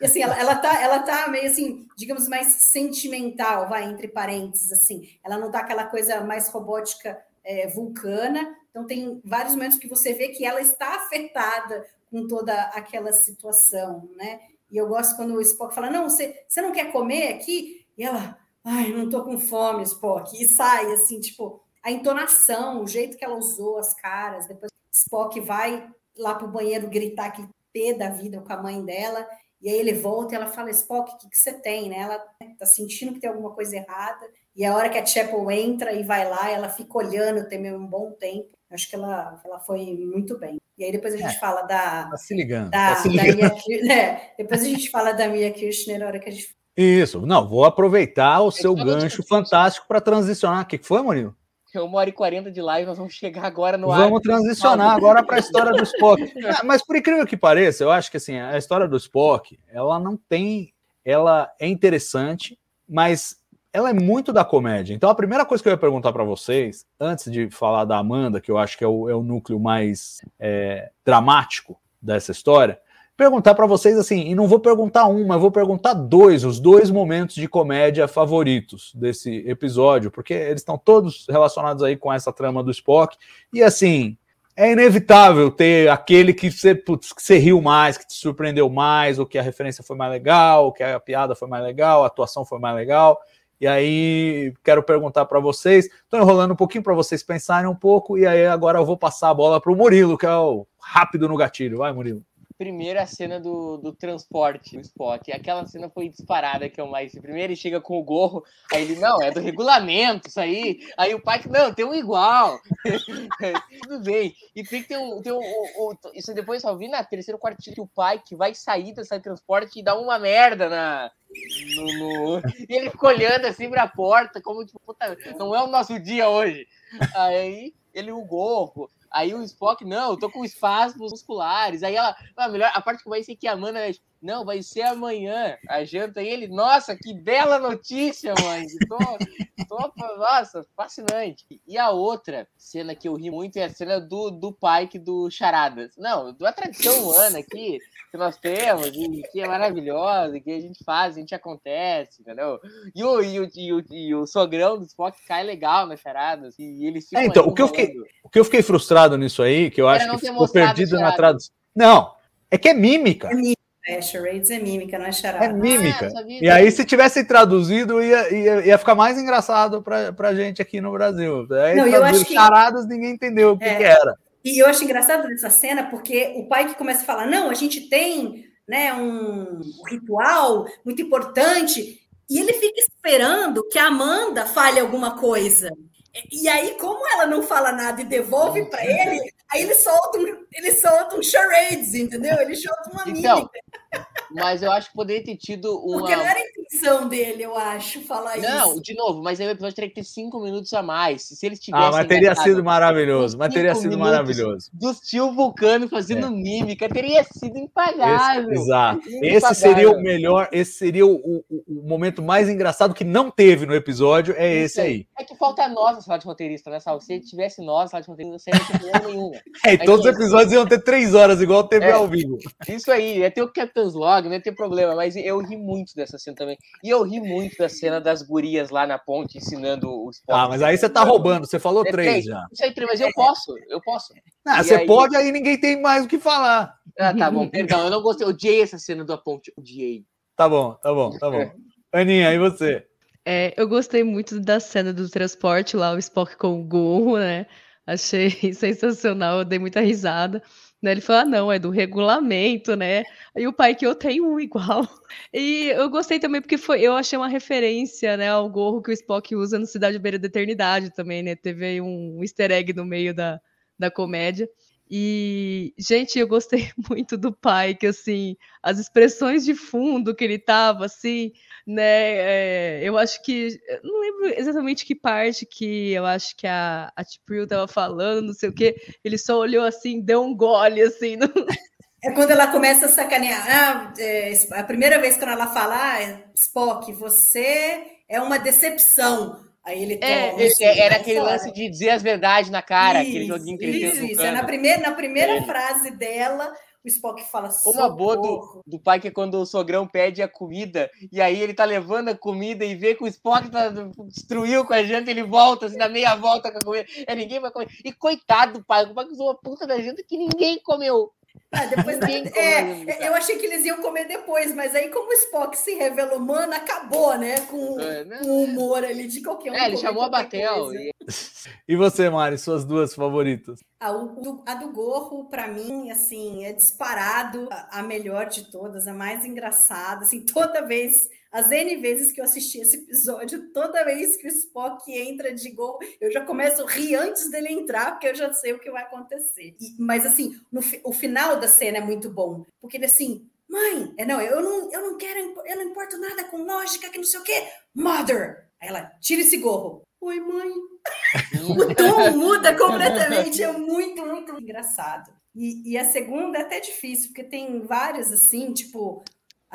E assim, ela, ela, tá, ela tá meio assim, digamos, mais sentimental, vai, entre parênteses, assim. Ela não tá aquela coisa mais robótica é, vulcana. Então, tem vários momentos que você vê que ela está afetada com toda aquela situação, né? E eu gosto quando o Spock fala: Não, você, você não quer comer aqui? E ela, ai, não tô com fome, Spock. E sai, assim, tipo, a entonação, o jeito que ela usou as caras. Depois, Spock vai lá pro banheiro gritar que pé da vida com a mãe dela. E aí ele volta e ela fala, Spock, o que, que você tem? Né? Ela tá sentindo que tem alguma coisa errada. E a hora que a Chapel entra e vai lá, ela fica olhando, tem um bom tempo. Acho que ela, ela foi muito bem. E aí depois a gente É. fala da, Tá se ligando. da, tá se da ligando. Mia Kir- é, depois a gente fala da Mia Kirchner na hora que a gente Isso, não, vou aproveitar o seu gancho fantástico para transicionar. O que foi, Murilo? É uma hora e quarenta de live, nós vamos chegar agora no Vamos ar. transicionar agora para a história do Spock. *laughs* Ah, Mas por incrível que pareça, eu acho que assim, a história do Spock, ela não tem, ela é interessante, mas ela é muito da comédia. Então a primeira coisa que eu ia perguntar para vocês, antes de falar da Amanda, que eu acho que é o, é o núcleo mais é, dramático dessa história, perguntar para vocês assim, e não vou perguntar um, mas vou perguntar dois, os dois momentos de comédia favoritos desse episódio, porque eles estão todos relacionados aí com essa trama do Spock. E assim, é inevitável ter aquele que você, putz, que você riu mais, que te surpreendeu mais, ou que a referência foi mais legal, ou que a piada foi mais legal, a atuação foi mais legal. E aí, quero perguntar para vocês. Estou enrolando um pouquinho para vocês pensarem um pouco, e aí agora eu vou passar a bola para o Murilo, que é o rápido no gatilho. Vai, Murilo. Primeiro a cena do, do transporte do Spock. Aquela cena foi disparada que é o mais. Primeiro ele chega com o gorro, aí ele, não, é do regulamento, isso aí. Aí o pai, não, tem um igual. *laughs* Tudo bem. E tem que ter um. Ter um, um- um- isso depois só vi na terceira quarto que o pai que vai sair dessa transporte e dá uma merda na. No, no- *laughs* E ele fica olhando assim pra porta, como tipo, puta, não é o nosso dia hoje. Aí ele o gorro. Aí o Spock, não, eu tô com espasmos musculares. Aí ela, a melhor, a parte que vai ser que a Amanda, não, vai ser amanhã a janta. E ele, nossa, que bela notícia, mãe. Tô, tô, nossa, fascinante. E a outra cena que eu ri muito é a cena do, do Pike do Charadas. Não, da tradição humana aqui que nós temos, e que é maravilhosa, que a gente faz, a gente acontece, entendeu? E o, e o, e o, e o sogrão do Spock cai legal nas charadas. E eles ficam É, então, o que eu fiquei-. O que eu fiquei frustrado nisso aí, que eu Era acho que ficou perdido na tradução. Não, é que é mímica. É, charades é mímica, não é charada. É mímica. Ah, E aí, se tivessem traduzido, ia, ia, ia ficar mais engraçado pra, pra gente aqui no Brasil. Aí, Não, eu acho que- charadas, ninguém entendeu o que, É. que era. E eu acho engraçado nessa cena, porque o pai que começa a falar, não, a gente tem né, um ritual muito importante, e ele fica esperando que a Amanda fale alguma coisa. E aí, como ela não fala nada e devolve para ele, aí ele solta, um, ele solta um charades, entendeu? Ele solta uma Então, mímica. Mas eu acho que poderia ter tido uma. Porque não era a intenção dele, eu acho, falar Não, isso. de novo, mas aí o episódio teria que ter cinco minutos a mais. Se eles tivessem. Ah, mas teria sido maravilhoso. Mas teria sido maravilhoso. Do tio Vulcano fazendo É. mímica, teria sido impagável. Esse, exato. Impagável. Esse seria o melhor, esse seria o, o- o momento mais engraçado que não teve no episódio, é esse aí. É que falta nós na sala de roteirista, né, Sal? Se tivesse nós na sala de roteirista, não seria *laughs* problema nenhum. É, e todos os episódios iam ter três horas, igual teve É. ao vivo. Isso aí, ia ter o Captain's Log, não ia ter problema, mas eu ri muito dessa cena também. E eu ri muito da cena das gurias lá na ponte ensinando o Spock. Ah, mas aí você tá roubando, você falou É três já. Isso aí, três, mas eu posso, eu posso. Ah, E você aí- pode, aí ninguém tem mais o que falar. Ah, tá bom, perdão, eu não gostei, eu odiei essa cena da ponte, odiei. Tá bom, tá bom, tá bom. Aninha, e você? É, eu gostei muito da cena do transporte lá, o Spock com o gorro, né? Achei *laughs* sensacional, eu dei muita risada. Né? Ele falou, ah, não, é do regulamento, né? Aí o pai que eu tenho um igual. *laughs* E eu gostei também porque foi, eu achei uma referência, né, ao gorro que o Spock usa no Cidade Beira da Eternidade também, né? Teve aí um easter egg no meio da, da comédia. E, gente, eu gostei *laughs* muito do pai, que assim, as expressões de fundo que ele tava, assim, né? é, eu acho que. eu Não lembro exatamente que parte que eu acho que a, a Tipril tava falando, não sei o quê. Ele só olhou assim, deu um gole, assim. *laughs* É quando ela começa a sacanear. Ah, é, a primeira vez quando ela fala, ah, Spock, você é uma decepção. Aí ele É, toma, esse- assim, era aquele fora. lance de dizer as verdades na cara, aquele Isso, joguinho que ele fez Isso, no isso. É na primeira, na primeira É. frase dela, o Spock fala Uma boa do, do pai que é quando o sogrão pede a comida e aí ele tá levando a comida e vê que o Spock tá, destruiu com a janta, ele volta, assim, dá meia volta com a comida. É, ninguém vai comer. E coitado do pai, o pai usou uma puta da janta que ninguém comeu. Ah, depois da- é, eu achei que eles iam comer depois, mas aí, como o Spock se revela humano, acabou, né? Com, É, né? com o humor ali de qualquer um. É, ele chamou a Batel. E, E você, Mari, suas duas favoritas? A, o- a do gorro, para mim, assim, é disparado a, a melhor de todas, a mais engraçada. Assim, toda vez, as N vezes que eu assisti esse episódio, toda vez que o Spock entra de gorro, eu já começo a rir antes dele entrar, porque eu já sei o que vai acontecer. E- mas, assim, no, o final da cena é muito bom, porque ele assim. Mãe, é, não, eu não, eu não quero, eu não importo nada com lógica, que não sei o quê. Mother! Aí ela, tira esse gorro. Oi, mãe. *laughs* O tom muda completamente, é muito, muito engraçado. E, e a segunda é até difícil, porque tem várias assim, tipo,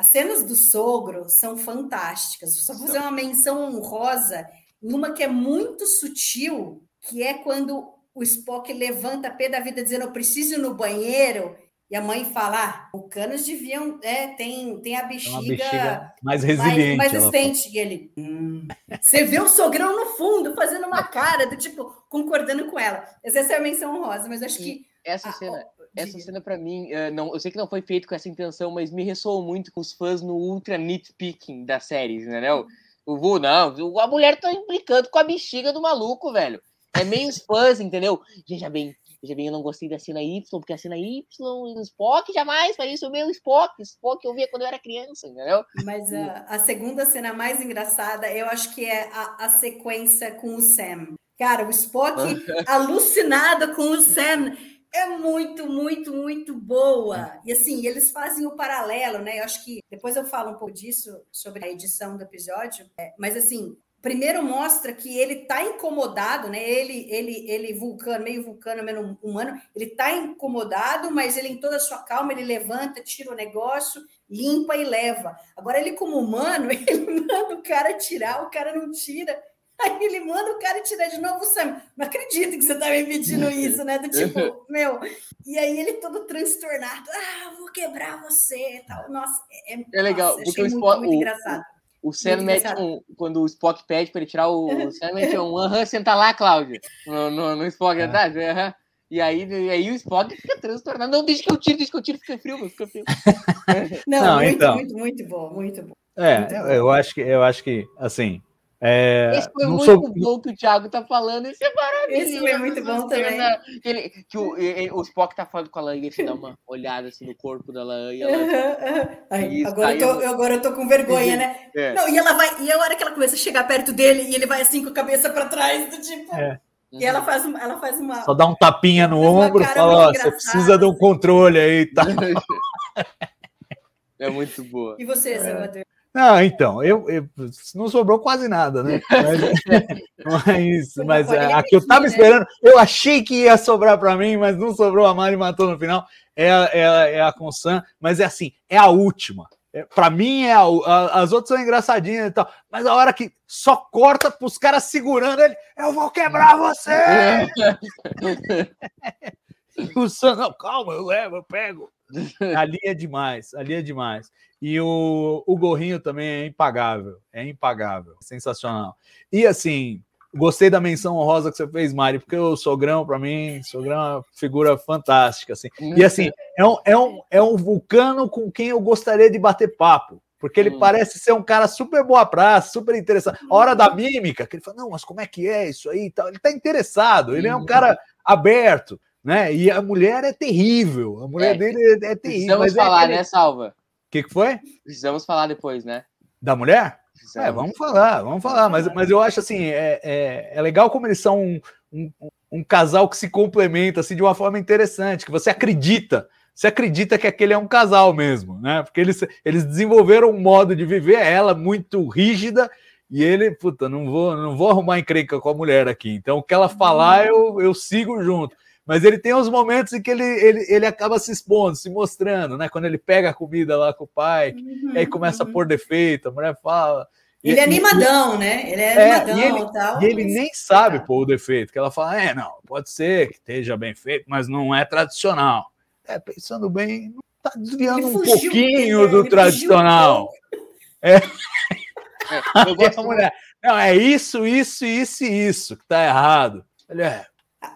as cenas do sogro são fantásticas. Só vou fazer uma menção honrosa em uma que é muito sutil, que é quando o Spock levanta a pé da vida dizendo eu preciso ir no banheiro, e a mãe fala, ah, vulcanos deviam, é, tem, tem a É uma bexiga bexiga mais mais, resiliente. mais ela resistente. E ele. "Hum." Você vê o sogrão no fundo, fazendo uma *laughs* cara do tipo, concordando com ela. Essa é a menção honrosa, mas acho que. Essa Ah, cena, essa cena para mim, eh, não, eu sei que não foi feito com essa intenção, mas me ressoou muito com os fãs no ultra nitpicking da série, entendeu? O Vu, não, a mulher tá implicando com a bexiga do maluco, velho. É meio os fãs, entendeu? Veja bem, veja bem, eu não gostei da cena Y, porque a cena Y, o Spock jamais faria isso, o meu Spock, Spock eu via quando eu era criança, entendeu? Mas a, a segunda cena mais engraçada, eu acho que é a, a sequência com o Sam. Cara, o Spock *laughs* alucinado com o Sam é muito, muito, muito boa. E assim, eles fazem o paralelo, né? Eu acho que depois eu falo um pouco disso sobre a edição do episódio, é, mas assim. Primeiro mostra que ele tá incomodado, né? Ele, ele, ele vulcano, meio vulcano, meio humano, ele tá incomodado, mas ele em toda a sua calma, ele levanta, tira o negócio, limpa e leva. Agora, ele, como humano, *laughs* ele manda o cara tirar, o cara não tira. Aí ele manda o cara tirar de novo, Sam. Não acredito que você tá me pedindo isso, né? Do tipo, meu. E aí ele todo transtornado. Ah, vou quebrar você e tal. Nossa, é, É legal, nossa, porque achei o muito, Spock- muito o- engraçado. O Sam Muito mete engraçado. um. Quando o Spock pede pra ele tirar o. O Sam mete um. Aham, senta lá, Cláudio. No, no, no Spock, É. verdade? Aham. E aí, e aí o Spock fica transtornado. Não, deixa que eu tiro, deixa que eu tiro, fica frio, meu, fica frio. *laughs* Não, Não, muito, então. muito, muito bom, muito bom. É, Muito eu, bom. eu acho que eu acho que assim. É, Esse foi não muito sou- bom que o Thiago tá falando. Esse é maravilhoso. Esse foi muito bom também. Que, ele, que o, e- e- o Spock tá falando com a Lan e ele dá uma *laughs* olhada assim no corpo da Lan e ela. Ai, Isso, agora, eu tô, eu- agora eu tô com vergonha, né? É. Não, e ela vai, e a hora que ela começa a chegar perto dele e ele vai assim com a cabeça para trás, do tipo. É. E ela faz, uma- ela faz uma. Só dá um tapinha no ombro e fala, ó, você precisa de um controle aí, tá? *laughs* É muito boa. E você, Salvador? Não, então, eu, eu- não sobrou quase nada, né? *laughs* Mas, mas, mas a, que eu tava repetir, né? esperando, eu achei que ia sobrar para mim, mas não sobrou, a Mari matou no final. É, a- é, é a Consan, mas é assim, é a última. É, para mim, é a, a- as outras são engraçadinhas e tal, mas a hora que só corta pros caras segurando ele, eu vou quebrar você! *laughs* E o Sam, não, calma, eu levo, eu pego. *laughs* Ali é demais, ali é demais. E o, o gorrinho também é impagável, é impagável, sensacional. E assim, gostei da menção honrosa que você fez, Mari, porque o Sogrão, para mim, Sogrão é uma figura fantástica, assim. E assim, é um, é, um, é um vulcano com quem eu gostaria de bater papo. Porque ele Hum. parece ser um cara super boa praça, super interessante. A hora da mímica, que ele fala, não, mas como é que é isso aí. Ele tá interessado, ele é um Uhum. cara aberto, né? E a mulher é terrível. A mulher É, dele é, é terrível. Precisamos mas é falar, aquele- né, Salva? O que, que foi? Precisamos falar depois, né? Da mulher? É, vamos falar, vamos falar. Mas, mas eu acho assim, é, é, é legal como eles são um, um, um casal que se complementa assim, de uma forma interessante, que você acredita. Você acredita que aquele é um casal mesmo, né? Porque eles, eles desenvolveram um modo de viver, ela muito rígida, e ele, puta, não vou, não vou arrumar encrenca com a mulher aqui. Então, o que ela falar, eu, eu sigo junto. Mas ele tem uns momentos em que ele, ele, ele acaba se expondo, se mostrando, né? Quando ele pega a comida lá com o pai, e aí começa a pôr defeito, a mulher fala. Ele é E- e- animadão, né? Ele é, É, animadão e ele- tal. e ele mas- nem sabe pôr o defeito, que ela fala, é, não, pode ser que esteja bem feito, mas não é tradicional. É, pensando bem, não tá desviando um pouquinho do tradicional. pouco. É, *laughs* eu gosto a mulher, não, é isso, isso, isso e isso que tá errado. Ele é,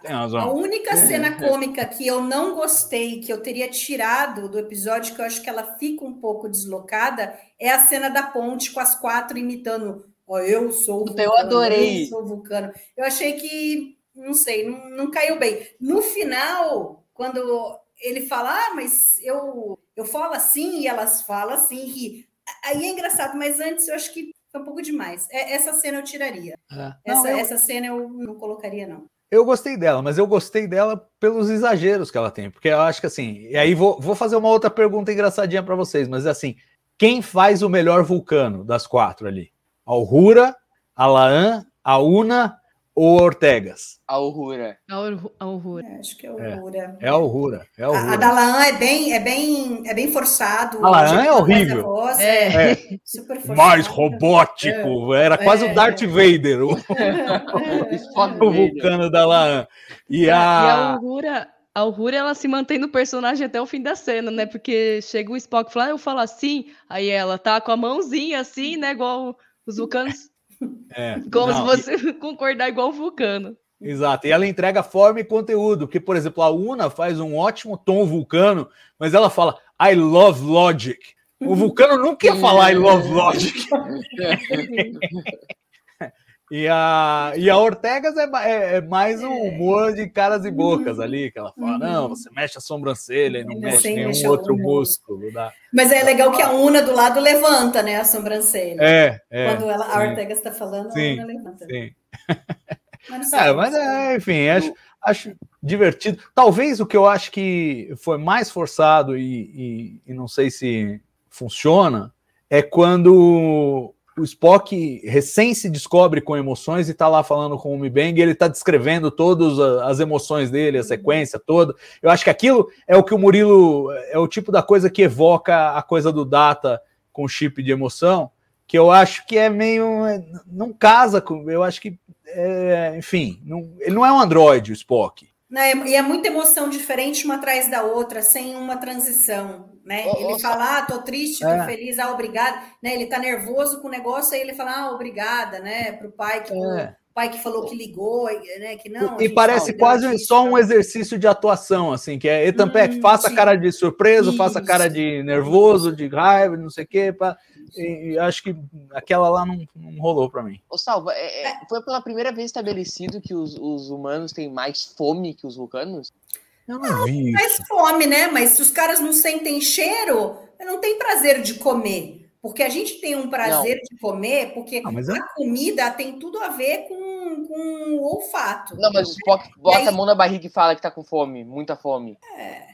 A razão. única cena cômica que eu não gostei, que eu teria tirado do episódio, que eu acho que ela fica um pouco deslocada, é a cena da ponte com as quatro imitando Ó, eu sou Puta, eu adorei. Eu sou vulcano. Eu achei que, não sei, não, não caiu bem. No final, quando ele fala, ah, mas eu, eu falo assim e elas falam assim, e aí é engraçado, mas antes eu acho que foi um pouco demais. É- Essa cena eu tiraria. É. Essa, Não, eu- essa cena eu não colocaria, não. Eu gostei dela, mas eu gostei dela pelos exageros que ela tem, porque eu acho que assim, e aí vou, vou fazer uma outra pergunta engraçadinha para vocês, mas assim, quem faz o melhor vulcano das quatro ali? A Uhura, a Laan, a Una ou a Ortegas? A Uhura. A Ur- a. É, acho que é o É. É a Uhura, é a A, a da Laan é bem, é bem, é bem forçado. A Laan é a horrível. voz É. É, super forçado. mais robótico, era quase É. o Darth Vader, o, *laughs* Spock o vulcano da Laan. E E a a... Uhura, a Uhura, ela se mantém no personagem até o fim da cena, né? Porque chega o Spock e fala, ah, eu falo assim, aí ela tá com a mãozinha assim, né? Igual os vulcanos, é, *laughs* como não, se você *laughs* concordar igual o vulcano. Exato, e ela entrega forma e conteúdo, porque, por exemplo, a Una faz um ótimo tom vulcano, mas ela fala I love logic. O vulcano nunca ia falar I love logic. *laughs* E a, e a Ortegas é, é- é mais um humor de caras e bocas ali, que ela fala: não, você mexe a sobrancelha e não mexe nenhum outro músculo. Dá. Mas é legal que a Una do lado levanta, né, a sobrancelha. É, é. Quando ela, a sim, Ortega está falando, Sim, a Una levanta. sim. *laughs* Mas *laughs* É, mas é, enfim, acho, acho divertido. Talvez o que eu acho que foi mais forçado e, e- e não sei se funciona é quando o Spock recém se descobre com emoções e tá lá falando com o Mi Bang e ele tá descrevendo todas as emoções dele, a sequência toda. Eu acho que aquilo é o que o Murilo é o tipo da coisa que evoca a coisa do Data com chip de emoção, que eu acho que é meio não casa com, eu acho que é, enfim, não- ele não é um androide, o Spock. Né, E é muita emoção diferente uma atrás da outra, sem uma transição, né? Ô, Ele fala, ah, tô triste, tô É. feliz, ah, obrigado. Né? Ele tá nervoso com o negócio, aí ele fala, ah, obrigada, né? Pro pai que, É. o pai que falou que ligou, né? Que não. e parece sabe, quase deu só um exercício de atuação, assim, que é Ethan Hum, faça sim. cara de surpreso, faça Isso. cara de nervoso, de raiva, não sei o quê. pá. E, e acho que aquela lá não, não rolou pra mim. Ô, Salva, é- é- foi pela primeira vez estabelecido que os, os humanos têm mais fome que os vulcanos? Não vi Faz isso. fome, né? Mas se os caras não sentem cheiro, não tem prazer de comer. Porque a gente tem um prazer de comer, porque Ah, mas é- a comida tem tudo a ver com, com o olfato. Não, mas o Spock bota aí- a mão na barriga e fala que tá com fome, muita fome.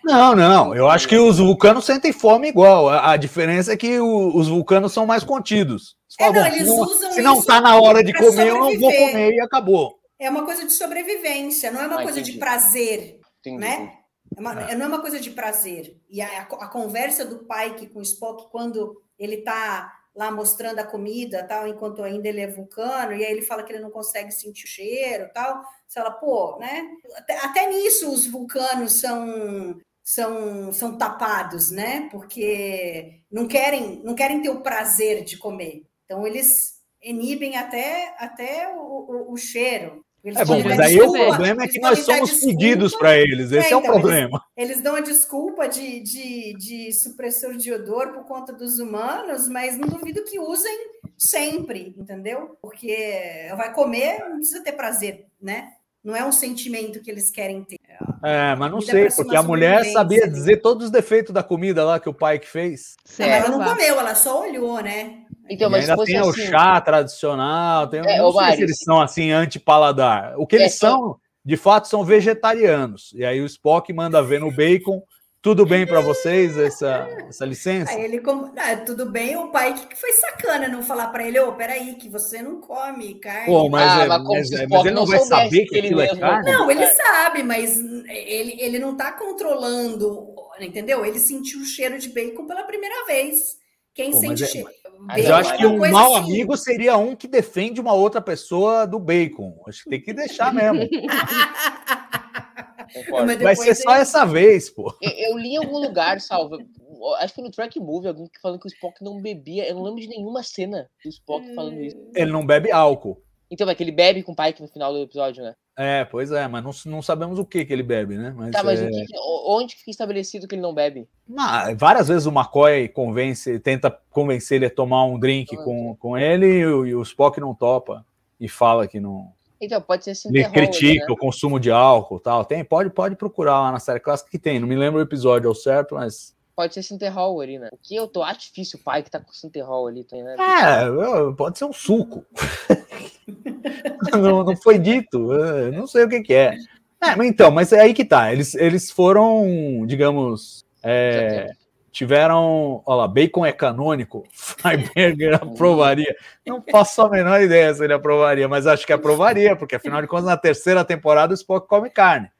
Não, não. Eu acho que os vulcanos sentem fome igual. A, a diferença é que o- os vulcanos são mais contidos. Você É, não, "Bom, eles se não, usam se não isso tá na hora de comer, eu não vou sobreviver. comer e acabou. É uma coisa de sobrevivência, não é uma Ah, coisa entendi. de prazer, Entendi. né? É uma- não é uma coisa de prazer. E a, a conversa do Pike com o Spock, quando ele tá lá mostrando a comida, tal, enquanto ainda ele é vulcano, e aí ele fala que ele não consegue sentir o cheiro, tal. Você fala, pô, né? Até, até nisso os vulcanos são são, são tapados, né? Porque não querem não querem ter o prazer de comer. Então eles inibem até até o, o, o cheiro. Eles É bom, mas aí o problema é eles que nós somos desculpa. pedidos para eles. Esse é, É, o então, eles- problema. Eles dão a desculpa de, de, de supressor de odor por conta dos humanos, mas não duvido que usem sempre, entendeu? Porque vai comer, não precisa ter prazer, né? Não é um sentimento que eles querem ter. É, mas não sei, porque a mulher sabia dizer todos os defeitos da comida lá que o pai que fez. Mas ela não comeu, ela só olhou, né? Então, e mas se ainda fosse tem o assim, chá tradicional, tem, É, não Mari, se eles são assim anti-paladar. O que eles É, são, de fato, são vegetarianos. E aí o Spock manda ver no bacon. Tudo bem para vocês essa, essa licença? Aí ele, como, ah, tudo bem, o pai que foi sacana não falar para ele, ô, peraí, que você não come carne. Pô, mas, Ah, é- mas como mas- se o é- Spock mas ele não não vai saber que que ele aquilo é mesmo- carne? Não, ele É. sabe, mas ele, ele não tá controlando, entendeu? Ele sentiu o cheiro de bacon pela primeira vez. Quem Pô, sente é- cheiro? Mas eu é acho que uma um mau assim- amigo seria um que defende uma outra pessoa do bacon. Acho que tem que deixar mesmo. *laughs* Vai ser só ele- essa vez, pô. *laughs* Eu, eu li em algum lugar, Salva, acho que foi no Track Movie, alguém que falando que o Spock não bebia. Eu não lembro de nenhuma cena do Spock falando isso. Ele não bebe álcool. Então, é que ele bebe com o Pike no final do episódio, né? É, pois é, mas não, não sabemos o que, que ele bebe, né? Mas, Tá, mas é... que onde fica estabelecido que ele não bebe? Várias vezes o McCoy convence, tenta convencer ele a tomar um drink com, com ele e o, e o Spock não topa e fala que não. Então, pode ser Ele Sinterhol, critica né? o consumo de álcool e tal. Tem, pode, pode procurar lá na série clássica que tem. Não me lembro o episódio ao certo, mas. Pode ser Sinterhol ali, né? O que eu tô acho difícil o pai que tá com Sinterhol ali, tem, né? É, pode ser um suco. *laughs* não, não foi dito. eu Não sei o que, que é. É, mas então, mas é aí que tá. Eles, eles foram, digamos, é, tiveram. Olha lá, bacon é canônico. *laughs* Freiberger aprovaria. Não faço a menor ideia se ele aprovaria, mas acho que aprovaria, porque afinal de contas, na terceira temporada, o Spock come carne.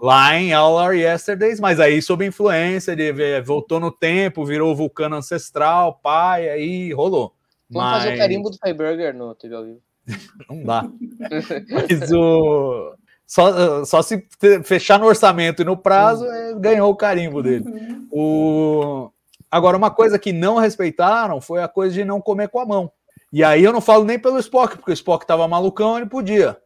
Lá em All Our Yesterdays, mas aí sob influência, ele voltou no tempo, virou vulcano ancestral, pai, aí rolou. Vamos mas fazer o carimbo do Freiburger no TV ao vivo. *laughs* não dá. Mas o. Só, só se fechar no orçamento e no prazo, eh, ganhou o carimbo dele. O... Agora, uma coisa que não respeitaram foi a coisa de não comer com a mão. E aí eu não falo nem pelo Spock, porque o Spock tava malucão, ele podia.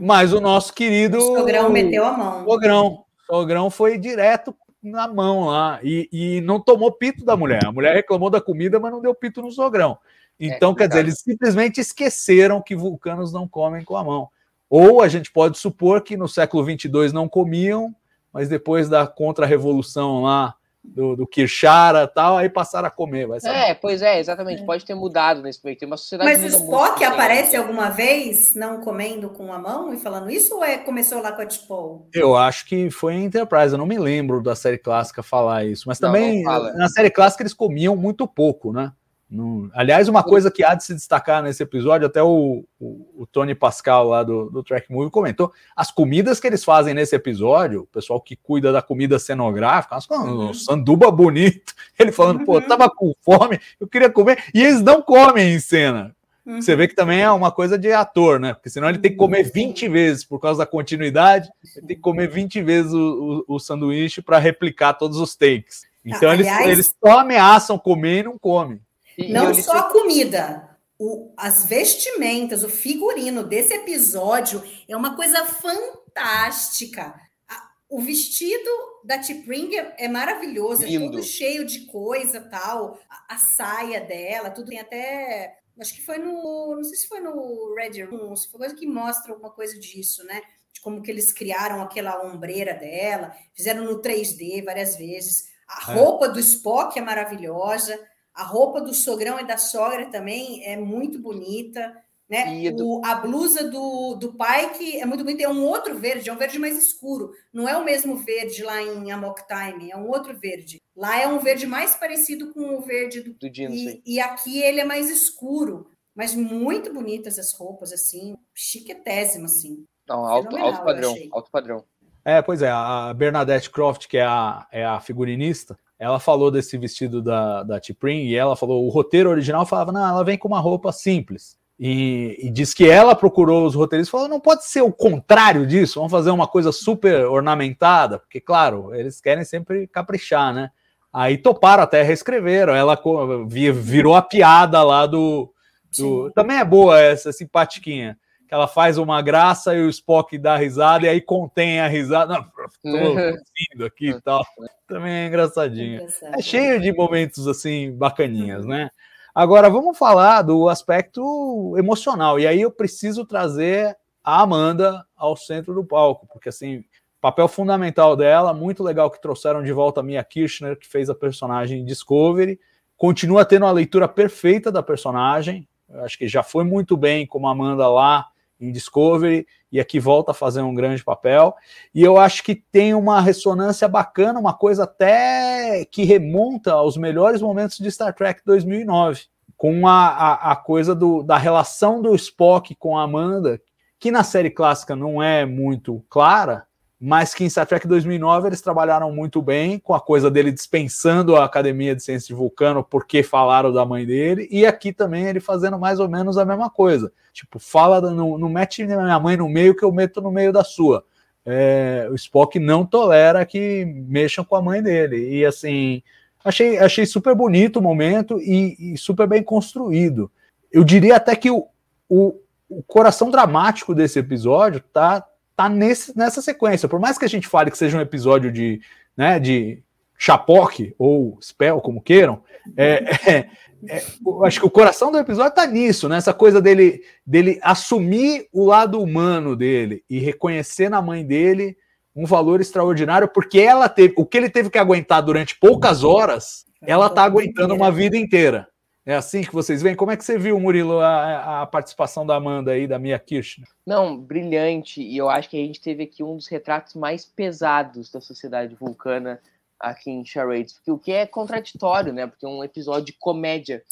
Mas o nosso querido. O Sogrão meteu a mão. Sogrão. Sogrão foi direto na mão lá e, e não tomou pito da mulher. A mulher reclamou da comida, mas não deu pito no sogrão. Então, quer dizer, eles simplesmente esqueceram que vulcanos não comem com a mão. Ou a gente pode supor que no século 22 não comiam, mas depois da contra-revolução lá do, do Kirchara e tal, aí passaram a comer. Vai saber. É, pois é, exatamente. Pode ter mudado nesse meio tempo. A sociedade Mas o muda muito, Spock assim, aparece né? alguma vez não comendo com a mão e falando isso ou é começou lá com a Tipo? Eu acho que foi em Enterprise, eu não me lembro da série clássica falar isso, mas Não, também não fala. na série clássica eles comiam muito pouco, né? Não- Aliás, uma coisa que há de se destacar nesse episódio, até o, o- o Tony Pascal lá do, do Track Movie comentou, as comidas que eles fazem nesse episódio, o pessoal que cuida da comida cenográfica, umas um sanduba bonito, *laughs* ele falando, pô, eu tava com fome, eu queria comer, e eles não comem em cena. Você vê que também é uma coisa de ator, né? Porque senão ele tem que comer 20 vezes por causa da continuidade, ele tem que comer 20 vezes o, o- o sanduíche para replicar todos os takes. Então eles, aliás- eles só ameaçam comer e não comem. Não só a comida, o- as vestimentas, o figurino desse episódio é uma coisa fantástica. A- O vestido da T'Pring é, é maravilhoso, é Lindo. todo cheio de coisa tal. A, a saia dela, tudo tem até. Acho que foi no. Não sei se foi no Red Room, se foi coisa que mostra alguma coisa disso, né? De como que eles criaram aquela ombreira dela, fizeram no 3D várias vezes. A É. roupa do Spock é maravilhosa. A roupa do sogrão e da sogra também é muito bonita. Né? Do- O- a blusa do, do Pike é muito bonita. É um outro verde, é um verde mais escuro. Não é o mesmo verde lá em Amok Time, é um outro verde. Lá é um verde mais parecido com o verde do, Do e, e aqui ele é mais escuro. Mas muito bonitas as roupas, assim, chiquetésimo, assim. Não, alto, alto padrão, alto padrão. É, pois é, a Bernadette Croft, que é a, é a figurinista, ela falou desse vestido da, da T'Pring e ela falou, o roteiro original falava, não, ela vem com uma roupa simples. E, e diz que ela procurou os roteiristas e falou, não pode ser o contrário disso, vamos fazer uma coisa super ornamentada, porque, claro, eles querem sempre caprichar, né? Aí toparam até reescreveram, ela virou a piada lá do... do- também é boa essa, simpatiquinha ela faz uma graça e o Spock dá risada e aí contém a risada. Não, *laughs* tô rindo aqui e tal. Também é engraçadinho. É cheio de momentos assim bacaninhas, né? Agora vamos falar do aspecto emocional. E aí eu preciso trazer a Amanda ao centro do palco, porque assim, papel fundamental dela, muito legal que trouxeram de volta a Mia Kirchner, que fez a personagem em Discovery. Continua tendo a leitura perfeita da personagem. Eu acho que já foi muito bem como Amanda lá em Discovery e aqui volta a fazer um grande papel. E eu acho que tem uma ressonância bacana, uma coisa até que remonta aos melhores momentos de Star Trek 2009, com a, a, a coisa do, da relação do Spock com a Amanda, que na série clássica não é muito clara, mas que em Star Trek 2009 eles trabalharam muito bem com a coisa dele dispensando a Academia de Ciências de Vulcano porque falaram da mãe dele, e aqui também ele fazendo mais ou menos a mesma coisa. Tipo, fala, não, não mete minha mãe no meio que eu meto no meio da sua. É, o Spock não tolera que mexam com a mãe dele. E assim, achei, achei super bonito o momento e, e super bem construído. Eu diria até que o, o, o coração dramático desse episódio tá, tá nesse, nessa sequência. Por mais que a gente fale que seja um episódio de, né, de chapoque ou spell, como queiram, é, é, é, acho que o coração do episódio tá nisso, né? coisa dele, dele assumir o lado humano dele e reconhecer na mãe dele um valor extraordinário, porque ela teve o que ele teve que aguentar durante poucas horas, ela tá aguentando uma vida inteira. É assim que vocês veem? Como é que você viu, Murilo, a, a participação da Amanda aí, da Mia Kirchner? Não, brilhante. E eu acho que a gente teve aqui um dos retratos mais pesados da sociedade vulcana aqui em Charades. Porque o que é contraditório, né? Porque é um episódio de comédia.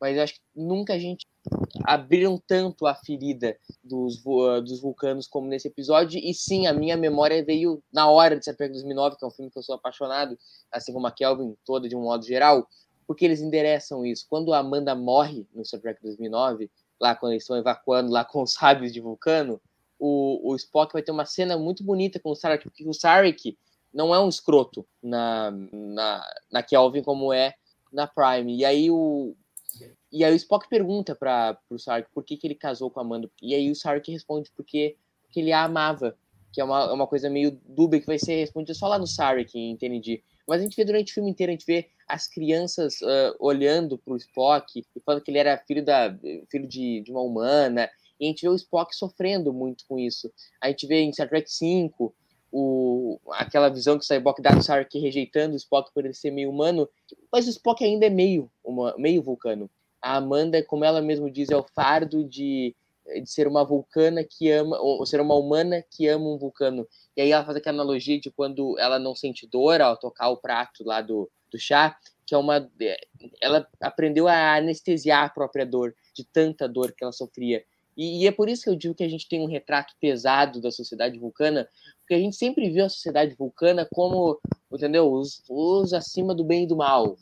Mas eu acho que nunca a gente abriram tanto a ferida dos, dos vulcanos como nesse episódio. E sim, a minha memória veio na hora de Trek 2009, que é um filme que eu sou apaixonado, assim como a Kelvin toda de um modo geral porque eles endereçam isso. Quando a Amanda morre no Star Trek 2009, lá quando eles estão evacuando lá *laughs* com os sábios de Vulcano, o, o Spock vai ter uma cena muito bonita com o Sarek, porque o Sarek não é um escroto na, na, na Kelvin como é na Prime. E aí o, e aí o Spock pergunta para o Sarek por que, que ele casou com a Amanda. E aí o Sarek responde porque, porque ele a amava. Que é uma, é uma coisa meio dúbia que vai ser respondida só lá no Sarek, em TND. Mas a gente vê durante o filme inteiro, a gente vê as crianças uh, olhando para o Spock e falando que ele era filho, da, filho de, de uma humana. E a gente vê o Spock sofrendo muito com isso. A gente vê em Star Trek V o, aquela visão que o Cyborg dá do Sark rejeitando o Spock por ele ser meio humano, mas o Spock ainda é meio, uma, meio vulcano. A Amanda, como ela mesma diz, é o fardo de, de ser uma vulcana que ama, ou ser uma humana que ama um vulcano. E aí ela faz aquela analogia de quando ela não sente dor ao tocar o prato lá do, do chá, que é uma. É, ela aprendeu a anestesiar a própria dor, de tanta dor que ela sofria. E, e, é por isso que eu digo que a gente tem um retrato pesado da sociedade vulcana, porque a gente sempre viu a sociedade vulcana como, entendeu? Os, os acima do bem e do mal,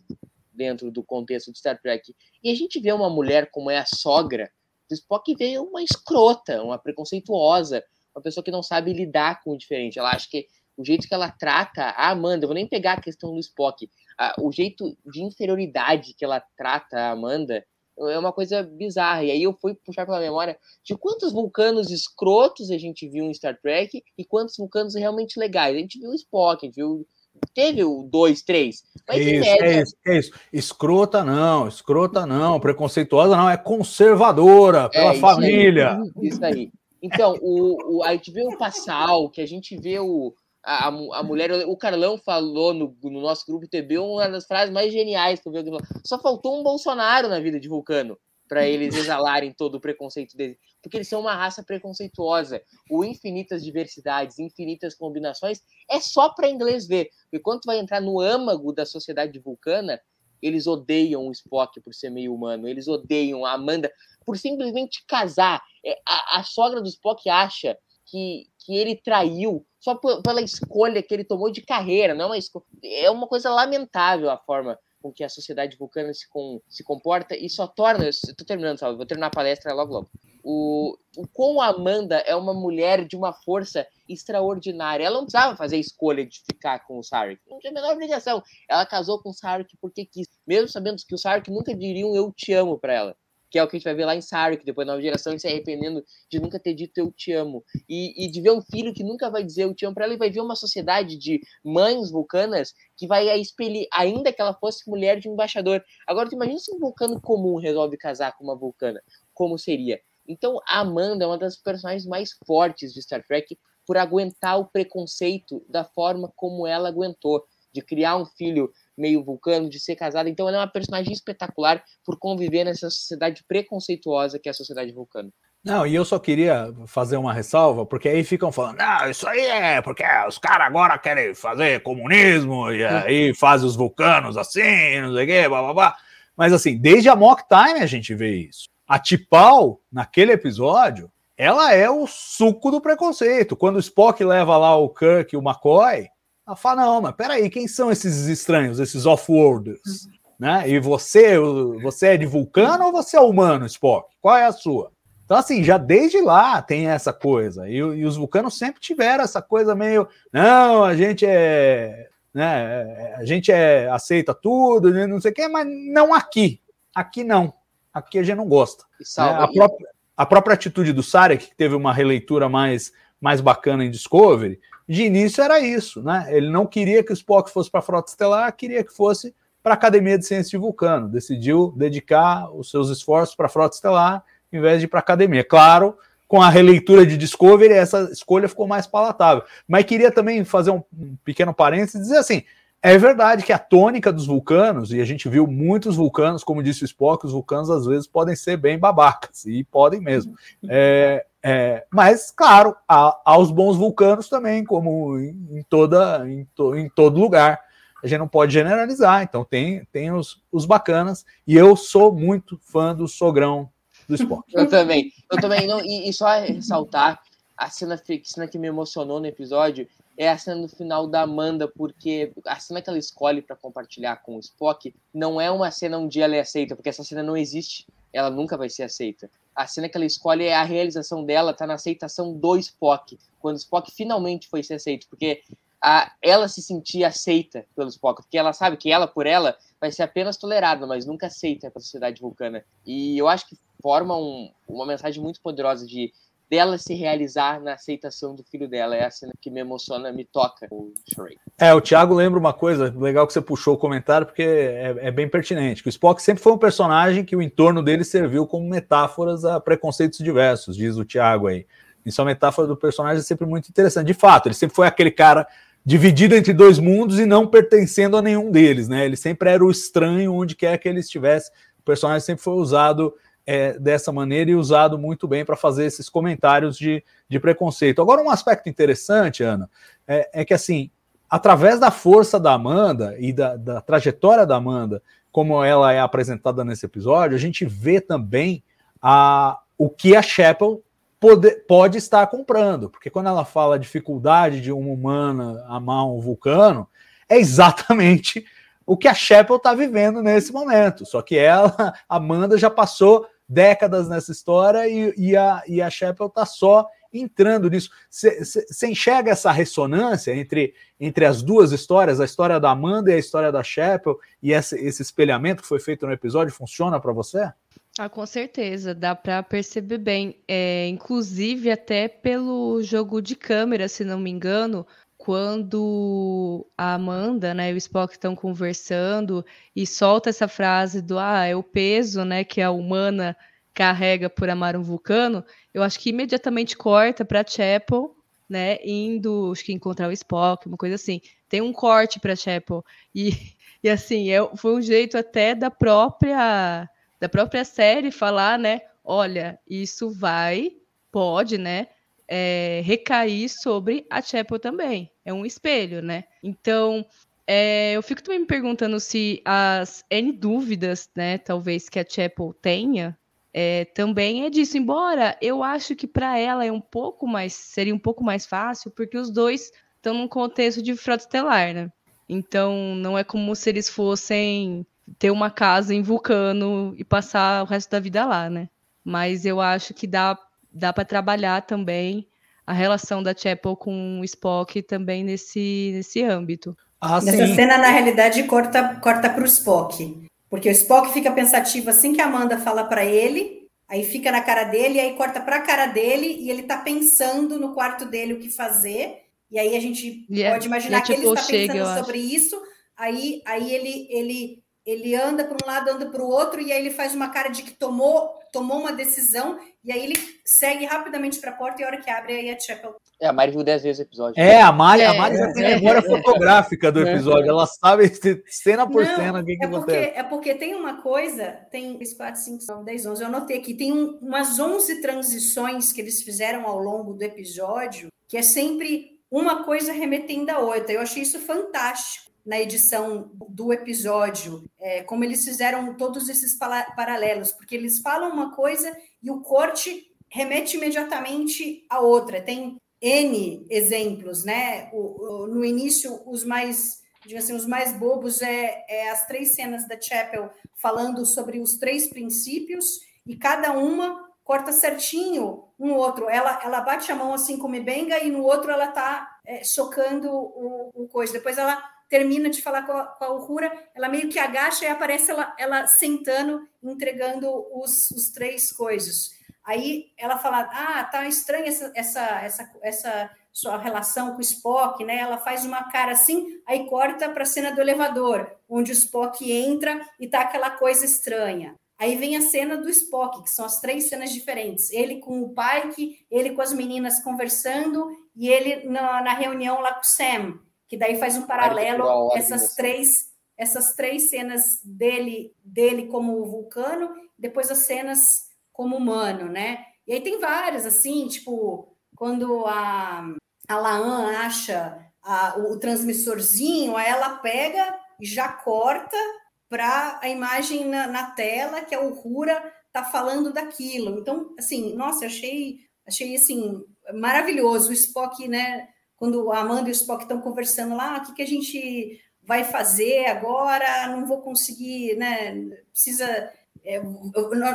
dentro do contexto de Star Trek. E a gente vê uma mulher como é a sogra do Spock vê uma escrota, uma preconceituosa, uma pessoa que não sabe lidar com o diferente. Ela acha que o jeito que ela trata a Amanda, eu vou nem pegar a questão do Spock, a, o jeito de inferioridade que ela trata a Amanda é uma coisa bizarra. E aí eu fui puxar pela memória de quantos vulcanos escrotos a gente viu em Star Trek e quantos vulcanos realmente legais. A gente viu o Spock, a gente viu teve o 2, 3. Mas isso, média... é isso, é isso. Escrota não, escrota não, preconceituosa não, é conservadora pela é, família. Aí, isso aí. Então, o, o, a gente vê o Passal, que a gente vê o, a, a mulher. O Carlão falou no, no nosso grupo TB uma das frases mais geniais que eu vi. Só faltou um Bolsonaro na vida de Vulcano para eles exalarem todo o preconceito deles, porque eles são uma raça preconceituosa. O infinitas diversidades, infinitas combinações é só para inglês ver. Porque quando vai entrar no âmago da sociedade vulcana, eles odeiam o Spock por ser meio humano, eles odeiam a Amanda por simplesmente casar. É, a, a sogra do Spock acha que, que ele traiu só pela escolha que ele tomou de carreira, não é uma escolha. É uma coisa lamentável a forma com que a sociedade vulcana se, com, se comporta e só torna. Estou terminando, sabe? Vou terminar a palestra logo logo. O, o a Amanda é uma mulher de uma força extraordinária. Ela não precisava fazer a escolha de ficar com o Sarek. Não tinha a menor obrigação. Ela casou com o Sarek porque quis, mesmo sabendo que o Sarek nunca diria um eu te amo para ela que é o que a gente vai ver lá em Sark, depois da nova geração, se arrependendo de nunca ter dito eu te amo. E, e de ver um filho que nunca vai dizer eu te amo para ela e vai ver uma sociedade de mães vulcanas que vai expelir, ainda que ela fosse mulher de um embaixador. Agora, tu imagina se um vulcano comum resolve casar com uma vulcana, como seria? Então, a Amanda é uma das personagens mais fortes de Star Trek por aguentar o preconceito da forma como ela aguentou, de criar um filho meio vulcano, de ser casada. Então ela é uma personagem espetacular por conviver nessa sociedade preconceituosa que é a sociedade vulcana. Não, e eu só queria fazer uma ressalva, porque aí ficam falando, não, isso aí é porque os caras agora querem fazer comunismo, e aí fazem os vulcanos assim, não sei o quê, blá, blá, blá. Mas assim, desde a Mock Time a gente vê isso. A Tipal, naquele episódio, ela é o suco do preconceito. Quando o Spock leva lá o Kirk e o McCoy, ela fala, não, mas peraí, quem são esses estranhos, esses off-worlders? Uhum. Né? E você, você é de vulcano ou você é humano, Spock? Qual é a sua? Então, assim, já desde lá tem essa coisa. E, e os vulcanos sempre tiveram essa coisa meio, não, a gente é. Né, a gente é, aceita tudo, né, não sei o quê, mas não aqui. Aqui não. Aqui a gente não gosta. Salva, né? a própria... a própria atitude do Sarek, que teve uma releitura mais, mais bacana em Discovery, de início era isso, né? Ele não queria que o Spock fosse para a Frota Estelar, queria que fosse para a Academia de Ciências de Vulcano. Decidiu dedicar os seus esforços para a Frota Estelar, em vez de ir para a Academia. Claro, com a releitura de Discovery, essa escolha ficou mais palatável. Mas queria também fazer um, pequeno parênteses e dizer assim: é verdade que a tônica dos vulcanos, e a gente viu muitos vulcanos, como disse o Spock, os vulcanos às vezes podem ser bem babacas, e podem mesmo. É, é, mas, claro, há, há, os bons vulcanos também, como em, toda, em, to, em, todo lugar. A gente não pode generalizar, então tem, tem os, os bacanas, e eu sou muito fã do sogrão do Spock. Eu também, eu também, não, e, e só ressaltar a cena, a cena que me emocionou no episódio é a cena no final da Amanda, porque a cena que ela escolhe para compartilhar com o Spock não é uma cena onde ela é aceita, porque essa cena não existe, ela nunca vai ser aceita. A cena que ela escolhe é a realização dela, tá na aceitação do Spock, quando o Spock finalmente foi ser aceito, porque a, ela se sentia aceita pelo Spock, porque ela sabe que ela, por ela, vai ser apenas tolerada, mas nunca aceita pela sociedade vulcana. E eu acho que forma um, uma mensagem muito poderosa de dela se realizar na aceitação do filho dela. É a cena que me emociona, me toca o Shrek. É, o Thiago lembra uma coisa, legal que você puxou o comentário, porque é, é, bem pertinente, que o Spock sempre foi um personagem que o entorno dele serviu como metáforas a preconceitos diversos, diz o Thiago aí. Isso é uma metáfora do personagem é sempre muito interessante. De fato, ele sempre foi aquele cara dividido entre dois mundos e não pertencendo a nenhum deles, né? Ele sempre era o estranho onde quer que ele estivesse. O personagem sempre foi usado é, dessa maneira e usado muito bem para fazer esses comentários de, de preconceito. Agora, um aspecto interessante, Ana, é, é que assim, através da força da Amanda e da, da, trajetória da Amanda, como ela é apresentada nesse episódio, a gente vê também a, o que a Chapel pode, pode estar comprando, porque quando ela fala dificuldade de uma humana amar um vulcano, é exatamente o que a Chapel está vivendo nesse momento. Só que ela, Amanda, já passou décadas nessa história e, e a, e a Chappell está só entrando nisso. Você enxerga essa ressonância entre, entre as duas histórias, a história da Amanda e a história da Chappell, e esse, esse espelhamento que foi feito no episódio funciona para você? Ah, com certeza, dá para perceber bem. É, inclusive, até pelo jogo de câmera, se não me engano, quando a Amanda né, e o Spock estão conversando e solta essa frase do ah, é o peso né, que a humana carrega por amar um vulcano, eu acho que imediatamente corta para Chapel, né, indo, acho que encontrar o Spock, uma coisa assim. Tem um corte para Chapel e, *laughs* e assim, é, foi um jeito até da própria da própria série falar, né, olha, isso vai, pode, né, é, recair sobre a Chapel também. É um espelho, né? Então, é, eu fico também me perguntando se as N dúvidas, né, talvez que a Chapel tenha, é, também é disso. Embora eu acho que para ela é um pouco mais, seria um pouco mais fácil, porque os dois estão num contexto de frota estelar, né? Então, não é como se eles fossem ter uma casa em Vulcano e passar o resto da vida lá, né? Mas eu acho que dá dá para trabalhar também a relação da Chapel com o Spock também nesse, nesse âmbito. Ah, Essa cena, na realidade, corta, corta para o Spock. Porque o Spock fica pensativo assim que a Amanda fala para ele, aí fica na cara dele, aí corta para a cara dele, e ele está pensando no quarto dele o que fazer. E aí a gente yeah. É, pode imaginar que ele está pensando sobre acho. isso. Aí, aí ele, ele, ele anda para um lado, anda para o outro, e aí ele faz uma cara de que tomou, tomou uma decisão e aí ele segue rapidamente para a porta e a hora que abre, aí a Chapel. É, a Mari viu dez vezes o episódio. É, a Mari, é, a Mari já tem a memória fotográfica do episódio. Ela sabe cena por Não, cena o que, que é porque, acontece. É porque tem uma coisa, tem 3, 4, 5, 10, 11. Eu anotei aqui, tem um, umas 11 transições que eles fizeram ao longo do episódio, que é sempre uma coisa remetendo a outra. Eu achei isso fantástico na edição do episódio, é, como eles fizeram todos esses paralelos, porque eles falam uma coisa e o corte remete imediatamente a outra. Tem N exemplos, né? O, o, no início, os mais, assim, os mais bobos é, é as três cenas da Chapel falando sobre os três princípios, e cada uma corta certinho um outro. Ela, ela bate a mão assim com o Mibenga e no outro ela tá é, socando o, o coisa. Depois ela termina de falar com a, com a Uhura, ela meio que agacha e aparece ela, ela sentando, entregando os, os três coisas. Aí ela fala: Ah, tá estranha essa, essa, essa, essa sua relação com o Spock, né? Ela faz uma cara assim, aí corta para a cena do elevador, onde o Spock entra e tá aquela coisa estranha. Aí vem a cena do Spock, que são as três cenas diferentes. Ele com o Pike, ele com as meninas conversando e ele na, na reunião lá com o Sam, que daí faz um paralelo essas três essas três cenas dele dele como vulcano, depois as cenas como humano, né? E aí tem várias assim, tipo quando a a Laan acha a, o transmissorzinho, aí ela pega e já corta para a imagem na, na, tela, que é o Rura tá falando daquilo. Então, assim, nossa, achei, achei assim, maravilhoso. O Spock, né? Quando a Amanda e o Spock estão conversando lá, ah, o que, que a gente vai fazer agora? Não vou conseguir, né? Precisa. É,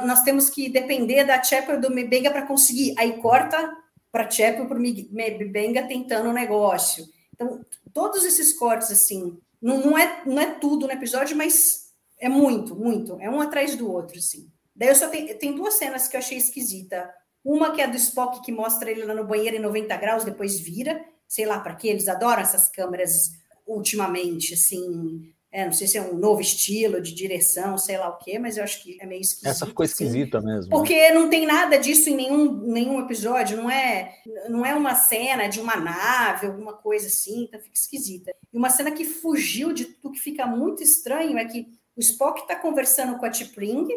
nós temos que depender da Chapel do Mebenga para conseguir. Aí corta para Chapel para o Mebenga tentando o um negócio. Então, todos esses cortes, assim, não, não, é, não é tudo no episódio, mas é muito, muito. É um atrás do outro, assim. Daí eu só tenho, tem duas cenas que eu achei esquisita. Uma que é do Spock que mostra ele lá no banheiro em 90 graus, depois vira. Sei lá para quê, eles adoram essas câmeras ultimamente, assim. É, não sei se é um novo estilo de direção, sei lá o quê, mas eu acho que é meio esquisito. Essa ficou assim. esquisita assim, mesmo. Porque né? não tem nada disso em nenhum, nenhum episódio, não é, não é uma cena de uma nave, alguma coisa assim, então fica esquisita. E uma cena que fugiu de tudo, que fica muito estranho, é que o Spock está conversando com a T'Pring,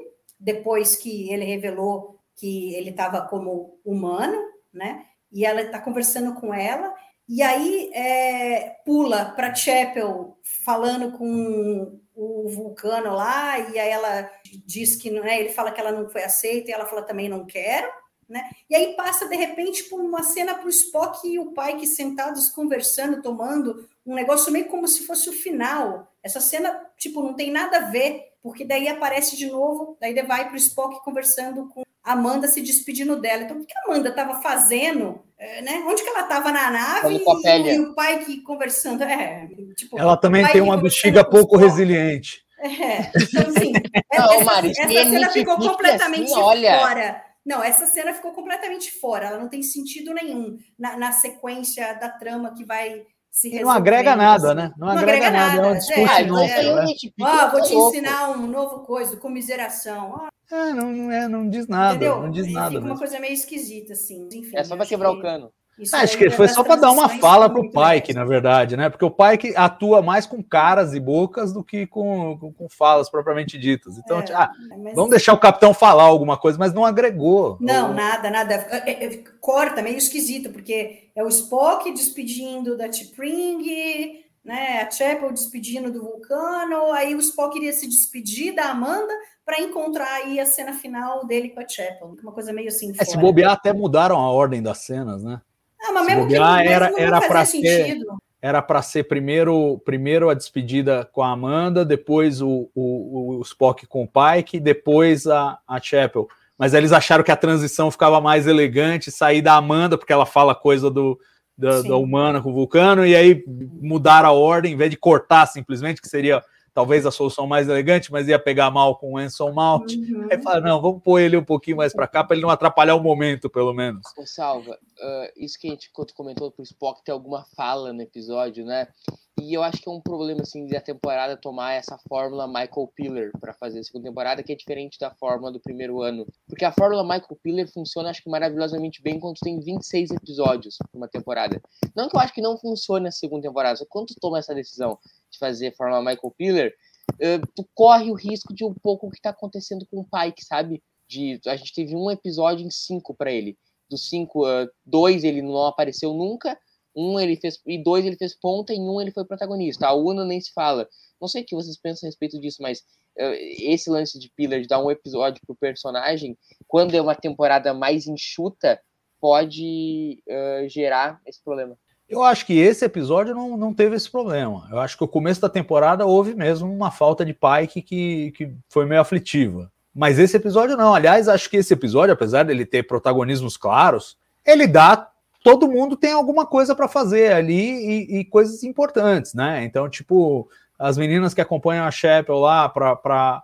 depois que ele revelou que ele estava como humano, né? E ela está conversando com ela, e aí é, pula para Chapel falando com o vulcano lá, e aí ela diz que não é, ele fala que ela não foi aceita, e ela fala também não quero, né? E aí passa de repente por uma cena para o Spock e o pai que sentados conversando, tomando um negócio meio como se fosse o final. Essa cena, tipo, não tem nada a ver, porque daí aparece de novo, daí vai para o Spock conversando com Amanda se despedindo dela. Então, o que a Amanda estava fazendo? É, né? Onde que ela estava na nave e, e, o pai que conversando? É, tipo, ela também tem uma bexiga pouco resiliente. É, então, assim, *laughs* Não, essa, Mari, essa cena ficou completamente assim, olha... fora. Não, essa cena ficou completamente fora. Ela não tem sentido nenhum na, na sequência da trama que vai se Não agrega nada, né? Não, não agrega, agrega, nada. nada. É, é, é, né? ah, vou te ensinar um novo coisa, comiseração. Ah, é, não, não, é, não diz nada. Entendeu? Não diz nada. Fica uma coisa meio esquisita, assim. Enfim, é só para quebrar que... o cano. Isso acho que foi só para dar uma fala para o Pike, na verdade, né? Porque o Pike atua mais com caras e bocas do que com, com, com falas propriamente ditas. Então, é, ah, mas... vamos deixar o capitão falar alguma coisa, mas não agregou. Não, ou... nada, nada. É, é, é, corta, meio esquisito, porque é o Spock despedindo da T'Pring, né? A Chapel despedindo do Vulcano, aí o Spock iria se despedir da Amanda para encontrar aí a cena final dele com a Chapel. Uma coisa meio assim. É, se bobear, até mudaram a ordem das cenas, né? Ah, mas mesmo que era era para ser era para ser primeiro primeiro a despedida com a Amanda, depois o, o, o Spock com o Pike, depois a, a Chapel. Mas eles acharam que a transição ficava mais elegante, sair da Amanda, porque ela fala coisa do, da, da, humana com o vulcano, e aí mudaram a ordem, em vez de cortar simplesmente, que seria talvez a solução mais elegante, mas ia pegar mal com o Enson Mount. Uhum. Aí fala, não, vamos pôr ele um pouquinho mais para cá, para ele não atrapalhar o momento, pelo menos. Salva, uh, isso que a gente comentou pro Spock ter alguma fala no episódio, né? E eu acho que é um problema, assim, da temporada tomar essa fórmula Michael Piller para fazer a segunda temporada, que é diferente da fórmula do primeiro ano. Porque a fórmula Michael Piller funciona, acho que maravilhosamente bem quando tem 26 episódios uma temporada. Não que eu acho que não funcione na segunda temporada, só quando tu toma essa decisão de fazer a fórmula Michael Piller, uh, tu corre o risco de um pouco o que tá acontecendo com o Pike, sabe? De, a gente teve um episódio em cinco para ele. Dos cinco, uh, dois ele não apareceu nunca, um ele fez. E dois ele fez ponta, e um ele foi protagonista. A Una nem se fala. Não sei o que vocês pensam a respeito disso, mas uh, esse lance de Pillar de dar um episódio pro personagem, quando é uma temporada mais enxuta, pode uh, gerar esse problema. Eu acho que esse episódio não, não teve esse problema. Eu acho que o começo da temporada houve mesmo uma falta de Pike que, que foi meio aflitiva. Mas esse episódio não. Aliás, acho que esse episódio, apesar dele ter protagonismos claros, ele dá todo mundo tem alguma coisa para fazer ali e, e, coisas importantes, né? Então, tipo, as meninas que acompanham a Chapel lá para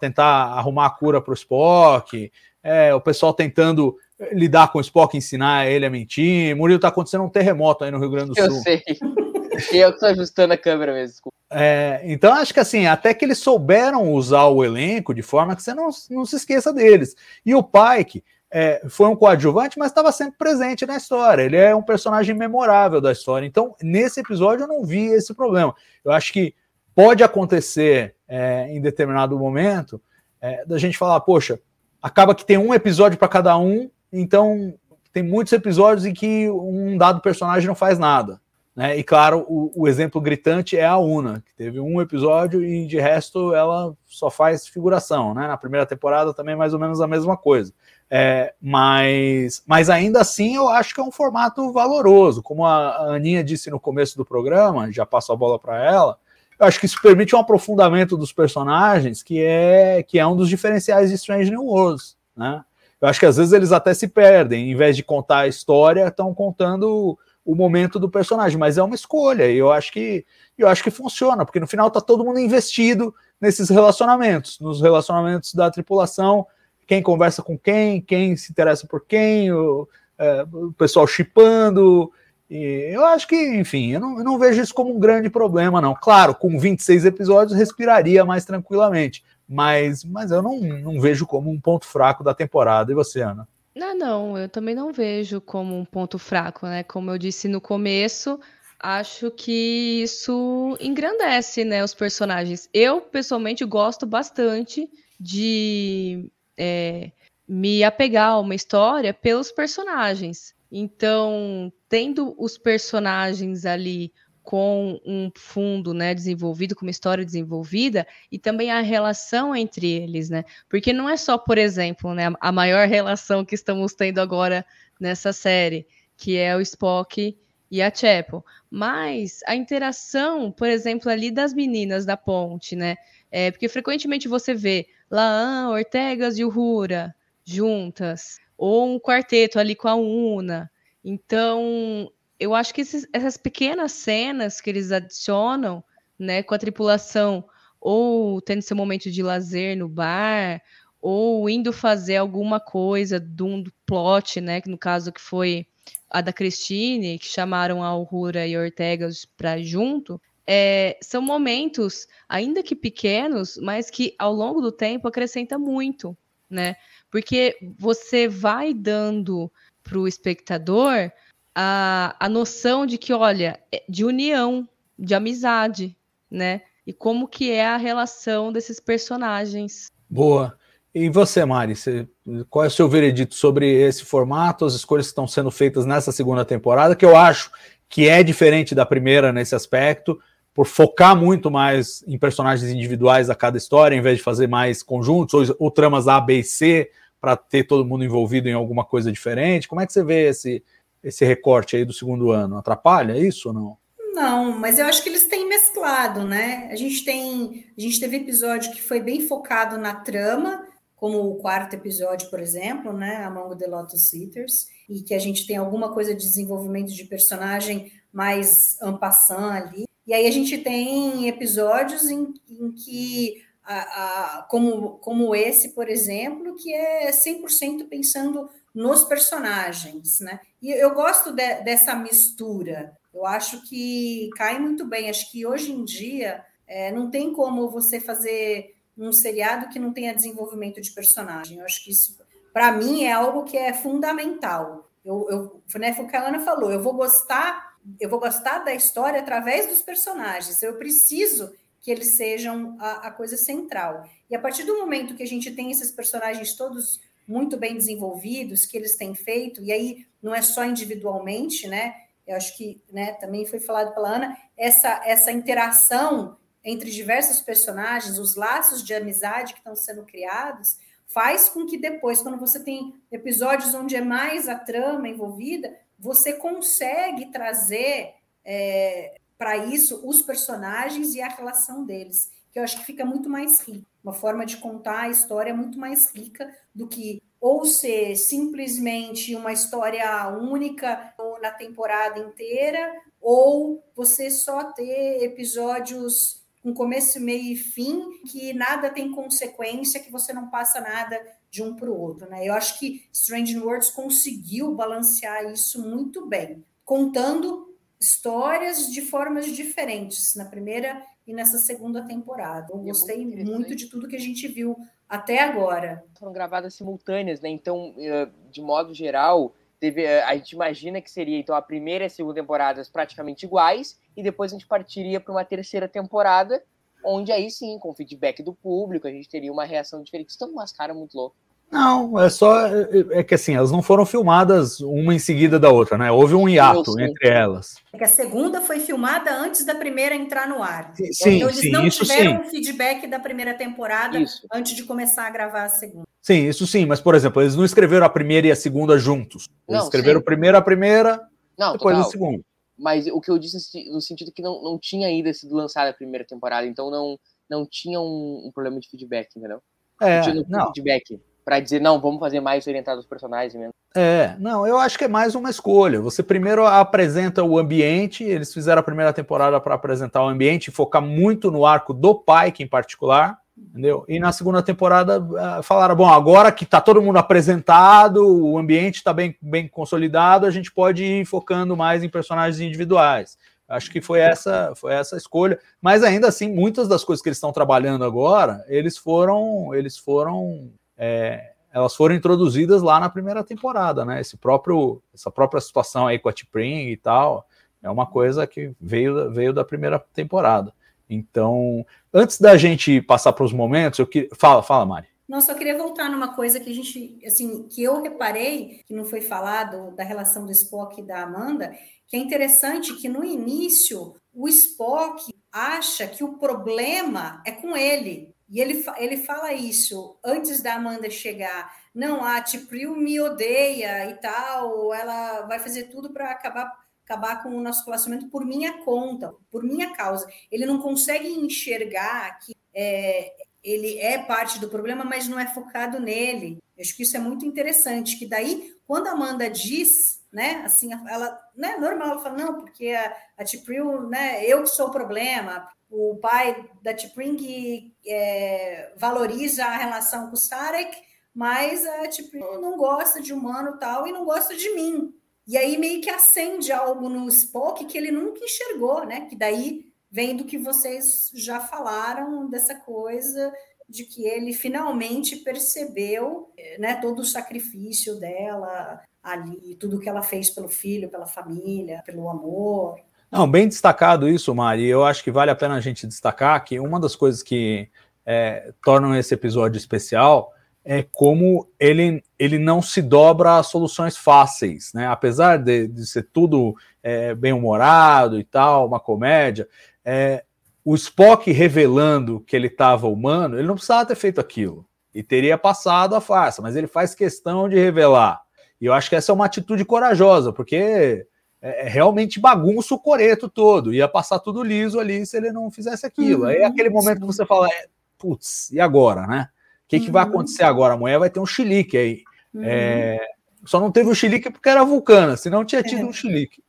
tentar arrumar a cura para o Spock, é, o pessoal tentando lidar com o Spock, ensinar ele a mentir. Murilo, tá acontecendo um terremoto aí no Rio Grande do Eu Sul. sei. *laughs* Eu que tô ajustando a câmera mesmo. desculpa. É, então, acho que assim, até que eles souberam usar o elenco de forma que você não, não se esqueça deles. E o Pike é, foi um coadjuvante, mas estava sempre presente na história. Ele é um personagem memorável da história. Então, nesse episódio, eu não vi esse problema. Eu acho que pode acontecer é, em determinado momento é, da gente falar, poxa, acaba que tem um episódio para cada um, então tem muitos episódios em que um dado personagem não faz nada. Né? E claro, o, o, exemplo gritante é a Una, que teve um episódio e de resto ela só faz figuração. Né? Na primeira temporada também mais ou menos a mesma coisa. É, mas, mas ainda assim eu acho que é um formato valoroso. Como a, a Aninha disse no começo do programa, já passo a bola para ela, eu acho que isso permite um aprofundamento dos personagens que é, que é um dos diferenciais de Strange New Worlds. Né? Eu acho que às vezes eles até se perdem, em vez de contar a história, estão contando o momento do personagem, mas é uma escolha, e eu acho que eu acho que funciona, porque no final tá todo mundo investido nesses relacionamentos, nos relacionamentos da tripulação, quem conversa com quem, quem se interessa por quem, o, é, o pessoal chipando. E eu acho que, enfim, eu não, eu não, vejo isso como um grande problema, não. Claro, com 26 episódios respiraria mais tranquilamente, mas, mas eu não, não vejo como um ponto fraco da temporada. E você, Ana? Não, não, eu também não vejo como um ponto fraco, né? Como eu disse no começo, acho que isso engrandece, né, os personagens. Eu, pessoalmente, gosto bastante de é, me apegar a uma história pelos personagens. Então, tendo os personagens ali com um fundo né, desenvolvido, com uma história desenvolvida, e também a relação entre eles, né? Porque não é só, por exemplo, né, a maior relação que estamos tendo agora nessa série, que é o Spock e a Chapel, mas a interação, por exemplo, ali das meninas da ponte, né? É, porque frequentemente você vê Laan, Ortegas e Uhura juntas, ou um quarteto ali com a Una. Então, eu acho que esses, essas pequenas cenas que eles adicionam, né, com a tripulação, ou tendo seu momento de lazer no bar, ou indo fazer alguma coisa de um plot, né, que no caso que foi a da Christine, que chamaram a Aurora e a Ortega para junto, é, são momentos, ainda que pequenos, mas que ao longo do tempo acrescenta muito, né? Porque você vai dando para o espectador a, a noção de que, olha, é de união, de amizade, né? E como que é a relação desses personagens. Boa. E você, Mari, você, qual é o seu veredito sobre esse formato, as escolhas que estão sendo feitas nessa segunda temporada, que eu acho que é diferente da primeira nesse aspecto, por focar muito mais em personagens individuais a cada história, em vez de fazer mais conjuntos ou, ou tramas A, B e C, para ter todo mundo envolvido em alguma coisa diferente. Como é que você vê esse, esse recorte aí do segundo ano? Atrapalha isso ou não? Não, mas eu acho que eles têm mesclado, né? A gente tem, a gente teve episódio que foi bem focado na trama, como o quarto episódio, por exemplo, né, Among the Lotus Eaters, e que a gente tem alguma coisa de desenvolvimento de personagem mais ampassant ali. E aí a gente tem episódios em, em que, a, a, como, como esse, por exemplo, que é 100% pensando nos personagens, né? E eu gosto de, dessa mistura. Eu acho que cai muito bem. Acho que hoje em dia é, não tem como você fazer um seriado que não tenha desenvolvimento de personagem. Eu acho que isso, para mim, é algo que é fundamental. Eu, eu, né, foi o que a Ana falou. Eu vou gostar, eu vou gostar da história através dos personagens. Eu preciso que eles sejam a, a coisa central. E a partir do momento que a gente tem esses personagens todos muito bem desenvolvidos que eles têm feito, e aí não é só individualmente, né? Eu acho que né, também foi falado pela Ana, essa, essa interação entre diversos personagens, os laços de amizade que estão sendo criados, faz com que depois, quando você tem episódios onde é mais a trama envolvida, você consegue trazer é, para isso os personagens e a relação deles, que eu acho que fica muito mais rico uma forma de contar a história muito mais rica do que ou ser simplesmente uma história única na temporada inteira, ou você só ter episódios com começo, meio e fim, que nada tem consequência, que você não passa nada de um para o outro, né? Eu acho que Strange Worlds conseguiu balancear isso muito bem, contando histórias de formas diferentes na primeira e nessa segunda temporada. Eu é gostei muito muito de tudo que a gente viu até agora. foram gravadas simultâneas, né? Então, eh, de modo geral, teve, eh, a gente imagina que seria então a primeira e a segunda temporadas praticamente iguais, e depois a gente partiria para uma terceira temporada, onde aí sim, com feedback do público, a gente teria uma reação diferente. Estão umas caras muito loucas. Não, é só. É, é que assim, elas não foram filmadas uma em seguida da outra, né? Houve um hiato sim. entre elas. É que a segunda foi filmada antes da primeira entrar no ar. Sim, então eles sim, não isso tiveram sim. um feedback da primeira temporada Isso. antes de começar a gravar a segunda. Sim, isso sim, mas por exemplo, eles não escreveram a primeira e a segunda juntos. Eles Não, escreveram sim. primeiro a primeira, Não, depois a total. segunda. Mas o que eu disse no sentido que não, não tinha ainda sido lançada a primeira temporada, então não, não tinha um, um problema de feedback, entendeu? É, não tinha um não, feedback para dizer, não, vamos fazer mais orientado aos personagens mesmo. é, não, eu acho que é mais uma escolha. Você primeiro apresenta o ambiente, eles fizeram a primeira temporada para apresentar o ambiente focar muito no arco do Pike em particular, entendeu? E na segunda temporada ah, falaram, bom, agora que tá todo mundo apresentado, o ambiente está bem, bem consolidado, a gente pode ir focando mais em personagens individuais. Acho que foi essa, foi essa escolha. Mas ainda assim, muitas das coisas que eles estão trabalhando agora, eles foram, eles foram, é, elas foram introduzidas lá na primeira temporada, né? Esse próprio, essa própria situação aí com a T'Pring e tal, é uma coisa que veio, veio da primeira temporada. Então, antes da gente passar para os momentos, eu fala, fala, Mari. Não, só queria voltar numa coisa que a gente, assim, que eu reparei, que não foi falado, da relação do Spock e da Amanda, que é interessante que no início o Spock acha que o problema é com ele. E ele, ele fala isso antes da Amanda chegar. Não, a Tipril me odeia e tal, ela vai fazer tudo para acabar, acabar com o nosso relacionamento por minha conta, por minha causa. Ele não consegue enxergar que é, ele é parte do problema, mas não é focado nele. Eu acho que isso é muito interessante, que daí, quando a Amanda diz, né, assim, ela, né, normal, ela fala, não, porque a, a Tipril, né, eu que sou o problema, o pai da Tipring é, valoriza a relação com o Sarek, mas a Tipril não gosta de humano tal e não gosta de mim. E aí meio que acende algo no Spock que ele nunca enxergou, né? Que daí vem do que vocês já falaram dessa coisa de que ele finalmente percebeu, né, todo o sacrifício dela ali, tudo que ela fez pelo filho, pela família, pelo amor. Não, bem destacado isso, Mari. Eu acho que vale a pena a gente destacar que uma das coisas que é, tornam esse episódio especial é como ele, ele não se dobra a soluções fáceis, né? Apesar de, de ser tudo é, bem humorado e tal, uma comédia, é, o Spock revelando que ele estava humano, ele não precisava ter feito aquilo e teria passado a farsa, mas ele faz questão de revelar. E eu acho que essa é uma atitude corajosa, porque é, realmente bagunça o coreto todo, ia passar tudo liso ali se ele não fizesse aquilo. Uhum, Aí é aquele momento que você fala, é, putz, e agora, né? O que, uhum. que vai acontecer agora? Amanhã vai ter um chilique aí. Uhum. É, só não teve o chilique porque era vulcana, senão tinha tido é. um chilique.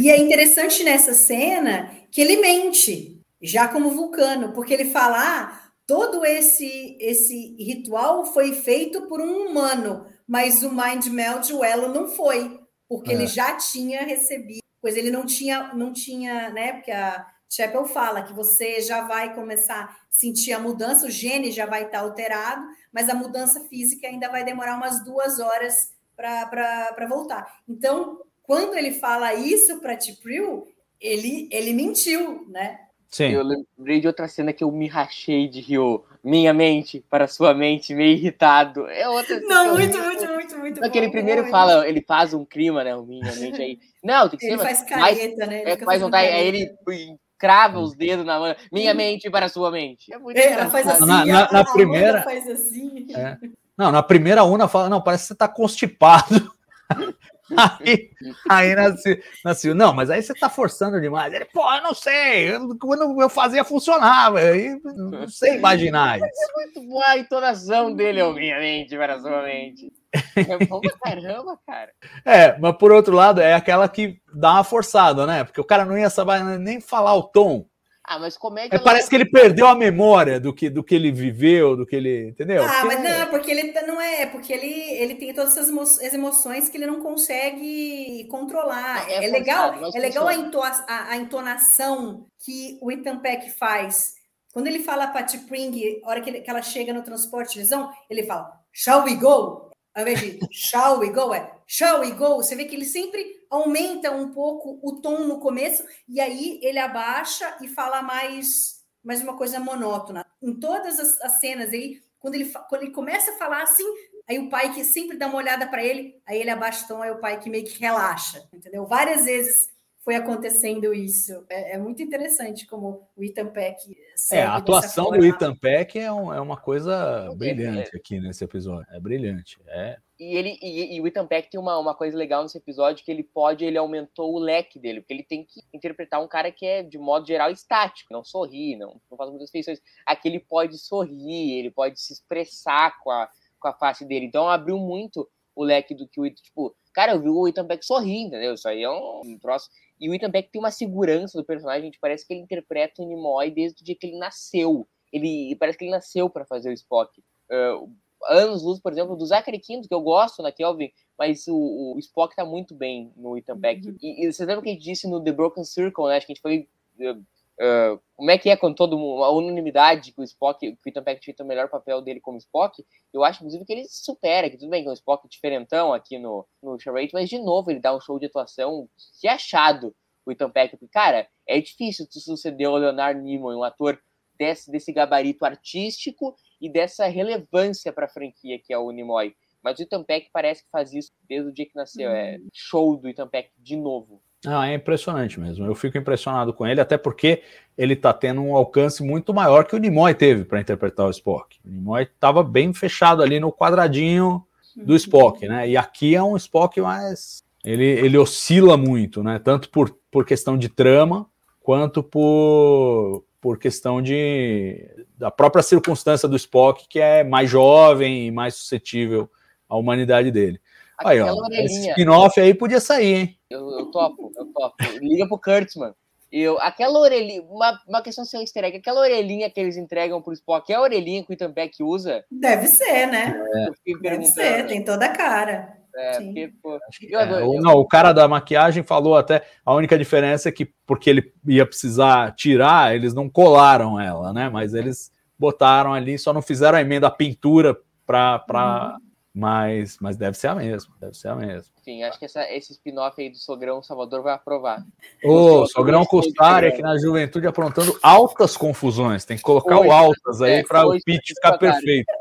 E é interessante nessa cena que ele mente, já como vulcano, porque ele fala: ah, todo esse, esse ritual foi feito por um humano, mas o Mind Meld, o Elo, não foi, porque é. ele já tinha recebido, pois ele não tinha, não tinha, né? Porque a Chapel fala que você já vai começar a sentir a mudança, o gene já vai estar alterado, mas a mudança física ainda vai demorar umas duas horas para voltar. Então, quando ele fala isso para Tipril, ele, ele mentiu, né? Sim. Eu lembrei de outra cena que eu me rachei de rio. Minha mente para sua mente, meio irritado. É outra Não, muito, muito, muito, muito. Aquele bom, primeiro bom, fala, ele faz um clima, né? Minha mente aí. Não, tem que ele ser. Faz careta, mais, né? Ele é, faz vontade, aí ele crava os dedos na mão. Minha mente para sua mente. É muito é, ela faz assim, na, na, na a primeira. Faz assim. É. Não, na primeira Una fala, não, parece que você tá constipado. *laughs* Aí, aí nasceu, nasceu, não, mas aí você tá forçando demais. Ele, pô, eu não sei, eu, quando eu fazia funcionava, aí não sei imaginar isso. É muito boa a entonação dele, obviamente, para sua mente. É bom pra caramba, cara. É, mas por outro lado, é aquela que dá uma forçada, né? Porque o cara não ia saber nem falar o tom. Ah, mas comédia. É, parece que ele perdeu a memória do que, do que ele viveu, do que ele. Entendeu? Ah, Porque mas é- não, porque ele não é, porque ele, ele tem todas essas emo- as emoções que ele não consegue controlar. É É, legal, forçado, é legal a, a- a entonação que o Ethan Peck faz. Quando ele fala para Pring, a hora que, ele- que ela chega no transporte, eles vão, ele fala, shall we go? Ao invés de shall we go, é shall we go? Você vê que ele sempre aumenta um pouco o tom no começo e aí ele abaixa e fala mais, mais uma coisa monótona. Em todas as, as cenas aí, quando ele, quando ele começa a falar assim, aí o pai que sempre dá uma olhada para ele, aí ele abaixa o tom, aí o pai que meio que relaxa, entendeu? Várias vezes foi acontecendo isso. É, é muito interessante como o Ethan Peck É, a atuação do. Ethan Peck é, um- é uma coisa brilhante aqui nesse episódio. É brilhante. É. E ele e, e o Ethan Peck tem uma, uma coisa legal nesse episódio que ele pode, ele aumentou o leque dele, porque ele tem que interpretar um cara que é, de modo geral, estático, não sorri, não, não faz muitas feições. Aqui ele pode sorrir, ele pode se expressar com a, com a face dele. Então abriu muito o leque do que o Ethan, tipo, cara, eu vi o Ethan Peck sorrir, entendeu? Isso aí é um, um troço. E o Ethan Peck tem uma segurança do personagem, parece que ele interpreta o Nimoy desde o dia que ele nasceu. Ele parece que ele nasceu para fazer o Spock. Ah, anos luz, por exemplo, do Zachary Quinto, que eu gosto na Kelvin, mas o, o Spock tá muito bem no Ethan Peck. E, e você lembra que a gente disse no The Broken Circle, né? Acho que a gente foi. Uh, uh, como é que é com todo mundo, a unanimidade que o Spock, que o Ethan Peck tinha o melhor papel dele como Spock? Eu acho, inclusive, que ele supera, que tudo bem que é um Spock diferentão aqui no, no Charade, mas de novo ele dá um show de atuação que é achado o Ethan Peck, porque, cara, é difícil tu suceder ao Leonard Nimoy, um ator desse, desse gabarito artístico e dessa relevância para a franquia que é o Nimoy. Mas o Ethan Peck parece que faz isso desde o dia que nasceu. É show do Ethan Peck de novo. Ah, é impressionante mesmo. Eu fico impressionado com ele, até porque ele tá tendo um alcance muito maior que o Nimoy teve para interpretar o Spock. O Nimoy estava bem fechado ali no quadradinho do Spock, né? E aqui é um Spock mais. Ele, ele oscila muito, né? Tanto por, por questão de trama, quanto por, por questão de da própria circunstância do Spock, que é mais jovem e mais suscetível à humanidade dele. Aí, ó, orelhinha. spin-off aí podia sair, hein? Eu, eu topo, eu topo. Liga pro Kurtzman. Eu, aquela orelhinha, uma, uma questão sem easter egg, aquela orelhinha que eles entregam pro Spock, é a orelhinha que o Ethan Peck usa? Deve ser, né? Fiquei Deve ser, tem toda a cara. É, porque, pô, eu, É, eu- o, não, o cara da maquiagem falou até a única diferença é que porque ele ia precisar tirar, eles não colaram ela, né? Mas eles botaram ali, só não fizeram a emenda a pintura para para mas mas deve ser a mesma, deve ser a mesma. enfim, acho que essa, esse spin-off aí do Sogrão Salvador vai aprovar. Ô, Gostei, Sogrão cara. aqui na juventude aprontando altas confusões. Tem que colocar Foi, o altas aí é, para o pitch ficar perfeito.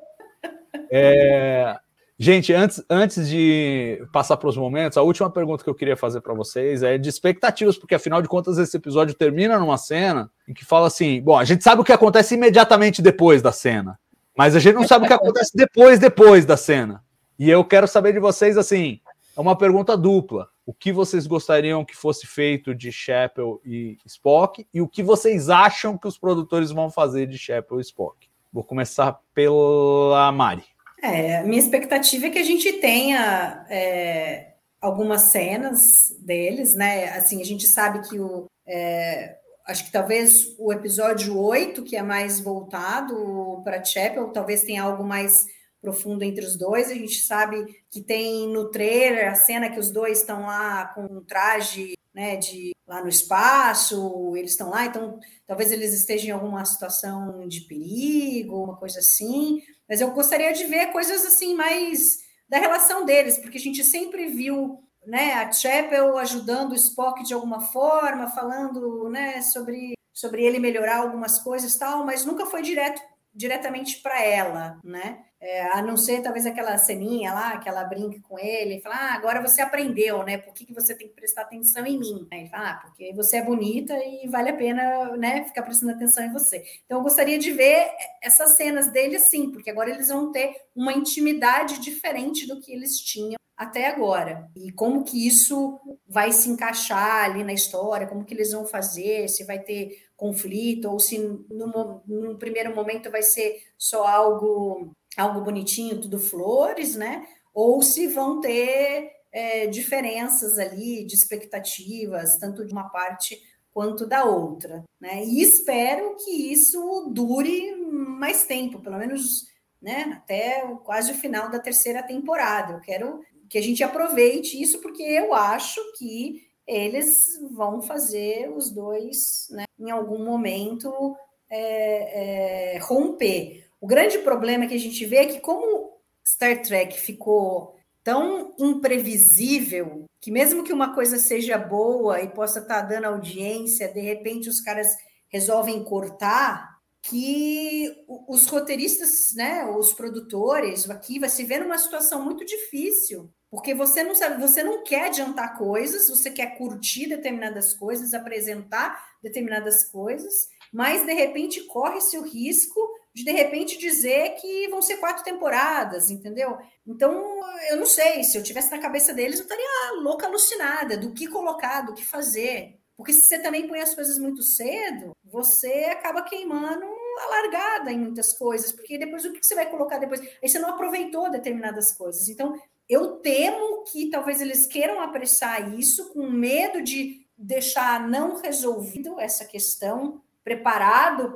É, Gente, antes, antes de passar para os momentos, a última pergunta que eu queria fazer para vocês é de expectativas, porque afinal de contas esse episódio termina numa cena em que fala assim: bom, a gente sabe o que acontece imediatamente depois da cena, mas a gente não sabe o que acontece depois, depois da cena. E eu quero saber de vocês assim: é uma pergunta dupla. O que vocês gostariam que fosse feito de Chapel e Spock e o que vocês acham que os produtores vão fazer de Chapel e Spock? Vou começar pela Mari. É, minha expectativa é que a gente tenha é, algumas cenas deles, né? Assim, a gente sabe que o. é, acho que talvez o episódio 8, que é mais voltado para Chapel, talvez tenha algo mais profundo entre os dois. A gente sabe que tem no trailer a cena que os dois estão lá com um traje né, de lá no espaço, eles estão lá, então talvez eles estejam em alguma situação de perigo, uma coisa assim. Mas eu gostaria de ver coisas assim mais da relação deles, porque a gente sempre viu né, a Chapel ajudando o Spock de alguma forma, falando né, sobre, sobre ele melhorar algumas coisas tal, mas nunca foi direto diretamente para ela, né? É, a não ser talvez aquela ceninha lá que ela brinca com ele e fala: ah, agora você aprendeu, né? Por que, que você tem que prestar atenção em mim? Aí ele fala: ah, porque você é bonita e vale a pena né, ficar prestando atenção em você. Então eu gostaria de ver essas cenas dele assim, porque agora eles vão ter uma intimidade diferente do que eles tinham até agora. E como que isso vai se encaixar ali na história, como que eles vão fazer, se vai ter conflito, ou se no, num primeiro momento vai ser só algo, algo bonitinho, tudo flores, né? Ou se vão ter é, diferenças ali de expectativas, tanto de uma parte quanto da outra, né? E espero que isso dure mais tempo, pelo menos, né, até quase o final da terceira temporada. Eu quero que a gente aproveite isso porque eu acho que eles vão fazer os dois, né, em algum momento é, é, romper. O grande problema que a gente vê é que como Star Trek ficou tão imprevisível que mesmo que uma coisa seja boa e possa estar tá dando audiência, de repente os caras resolvem cortar, que os roteiristas, né, os produtores aqui vai se ver numa situação muito difícil, porque você não sabe, você não quer adiantar coisas, você quer curtir determinadas coisas, apresentar determinadas coisas, mas de repente corre-se o risco de de repente dizer que vão ser quatro temporadas, entendeu? Então, eu não sei, se eu tivesse na cabeça deles, eu estaria louca, alucinada do que colocar, do que fazer. Porque se você também põe as coisas muito cedo, você acaba queimando a largada em muitas coisas, porque depois o que você vai colocar depois? Aí você não aproveitou determinadas coisas. Então, eu temo que talvez eles queiram apressar isso com medo de deixar não resolvido essa questão preparado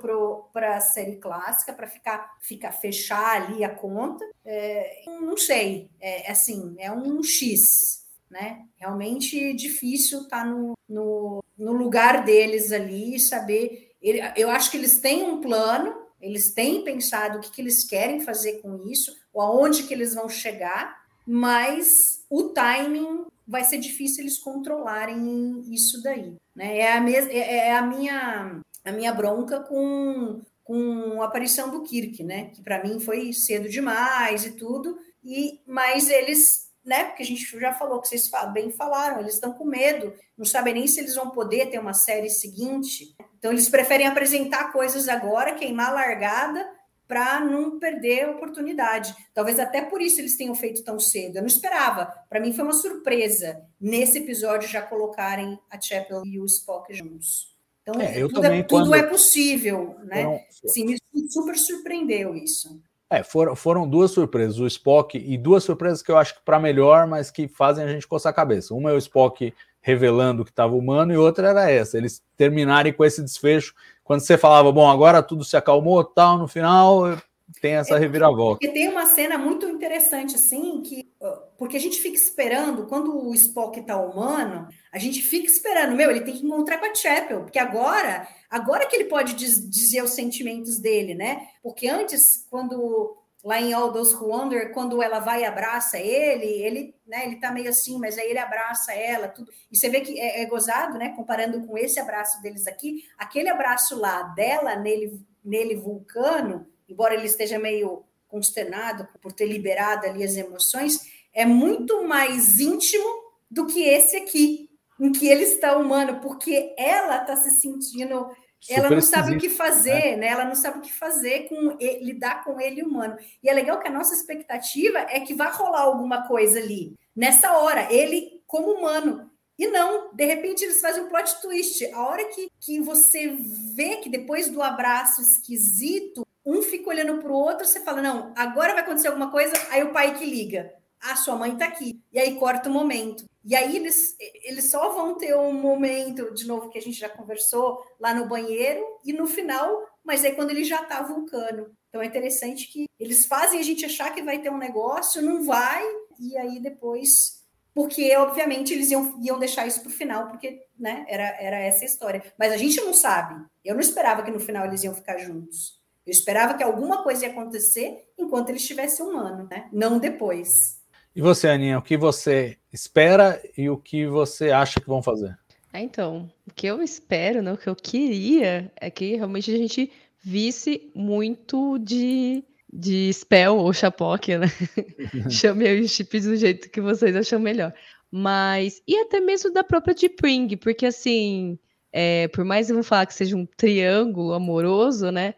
para a série clássica, para ficar, ficar fechar ali a conta. É, não sei, é assim, é um X, né? Realmente difícil estar tá no, no, no lugar deles ali e saber. Eu acho que eles têm um plano, eles têm pensado o que, que eles querem fazer com isso, ou aonde que eles vão chegar, mas o timing vai ser difícil eles controlarem isso daí. Né? É, a mes é, é a minha a minha bronca com, com a aparição do Kirk, né? Que para mim foi cedo demais e tudo. E mas eles, né? Porque a gente já falou que vocês bem falaram, eles estão com medo, não sabem nem se eles vão poder ter uma série seguinte. Então eles preferem apresentar coisas agora, queimar a largada para não perder a oportunidade. Talvez até por isso eles tenham feito tão cedo. Eu não esperava. Para mim foi uma surpresa nesse episódio já colocarem a Chapel e o Spock juntos. Então, é, tudo, também, é, tudo quando... é possível, né? Foram... Sim, me super surpreendeu isso. É, foram, foram duas surpresas, o Spock, e duas surpresas que eu acho que para melhor, mas que fazem a gente coçar a cabeça. Uma é o Spock revelando que estava humano, e outra era essa, eles terminarem com esse desfecho, quando você falava, bom, agora tudo se acalmou, tal, no final tem essa é, reviravolta. E tem uma cena muito interessante, assim, que porque a gente fica esperando, quando o Spock está humano, a gente fica esperando, meu, ele tem que encontrar com a Chapel, porque agora, agora que ele pode diz, dizer os sentimentos dele, né? Porque antes, quando lá em All Those Who Wonder, quando ela vai e abraça ele, ele, né, ele tá meio assim, mas aí ele abraça ela, tudo. E você vê que é, é gozado, né, comparando com esse abraço deles aqui, aquele abraço lá dela nele, nele vulcano, embora ele esteja meio consternado por ter liberado ali as emoções, é muito mais íntimo do que esse aqui, em que ele está humano, porque ela está se sentindo. Super ela não sabe o que fazer, né? né? Ela não sabe o que fazer com ele, lidar com ele humano. E é legal que a nossa expectativa é que vai rolar alguma coisa ali, nessa hora, ele como humano. E não, de repente eles fazem um plot twist. A hora que, que você vê que depois do abraço esquisito, um fica olhando para o outro, você fala: não, agora vai acontecer alguma coisa, aí o pai que liga. Ah, sua mãe tá aqui. E aí corta o momento. E aí eles, eles só vão ter um momento, de novo, que a gente já conversou, lá no banheiro, e no final, mas aí quando ele já tá vulcano. Então é interessante que eles fazem a gente achar que vai ter um negócio, não vai, e aí depois. Porque, obviamente, eles iam, iam deixar isso para o final, porque né, era, era essa a história. Mas a gente não sabe. Eu não esperava que no final eles iam ficar juntos. Eu esperava que alguma coisa ia acontecer enquanto ele estivesse humano, né? Não depois. E você, Aninha, o que você espera e o que você acha que vão fazer? Ah, então, o que eu espero, né, o que eu queria é que realmente a gente visse muito de, de spell ou chapoque, né? *laughs* Chame os chips do jeito que vocês acham melhor. Mas, e até mesmo da própria Deep Ring, porque assim, é, por mais que eu vou falar que seja um triângulo amoroso, né?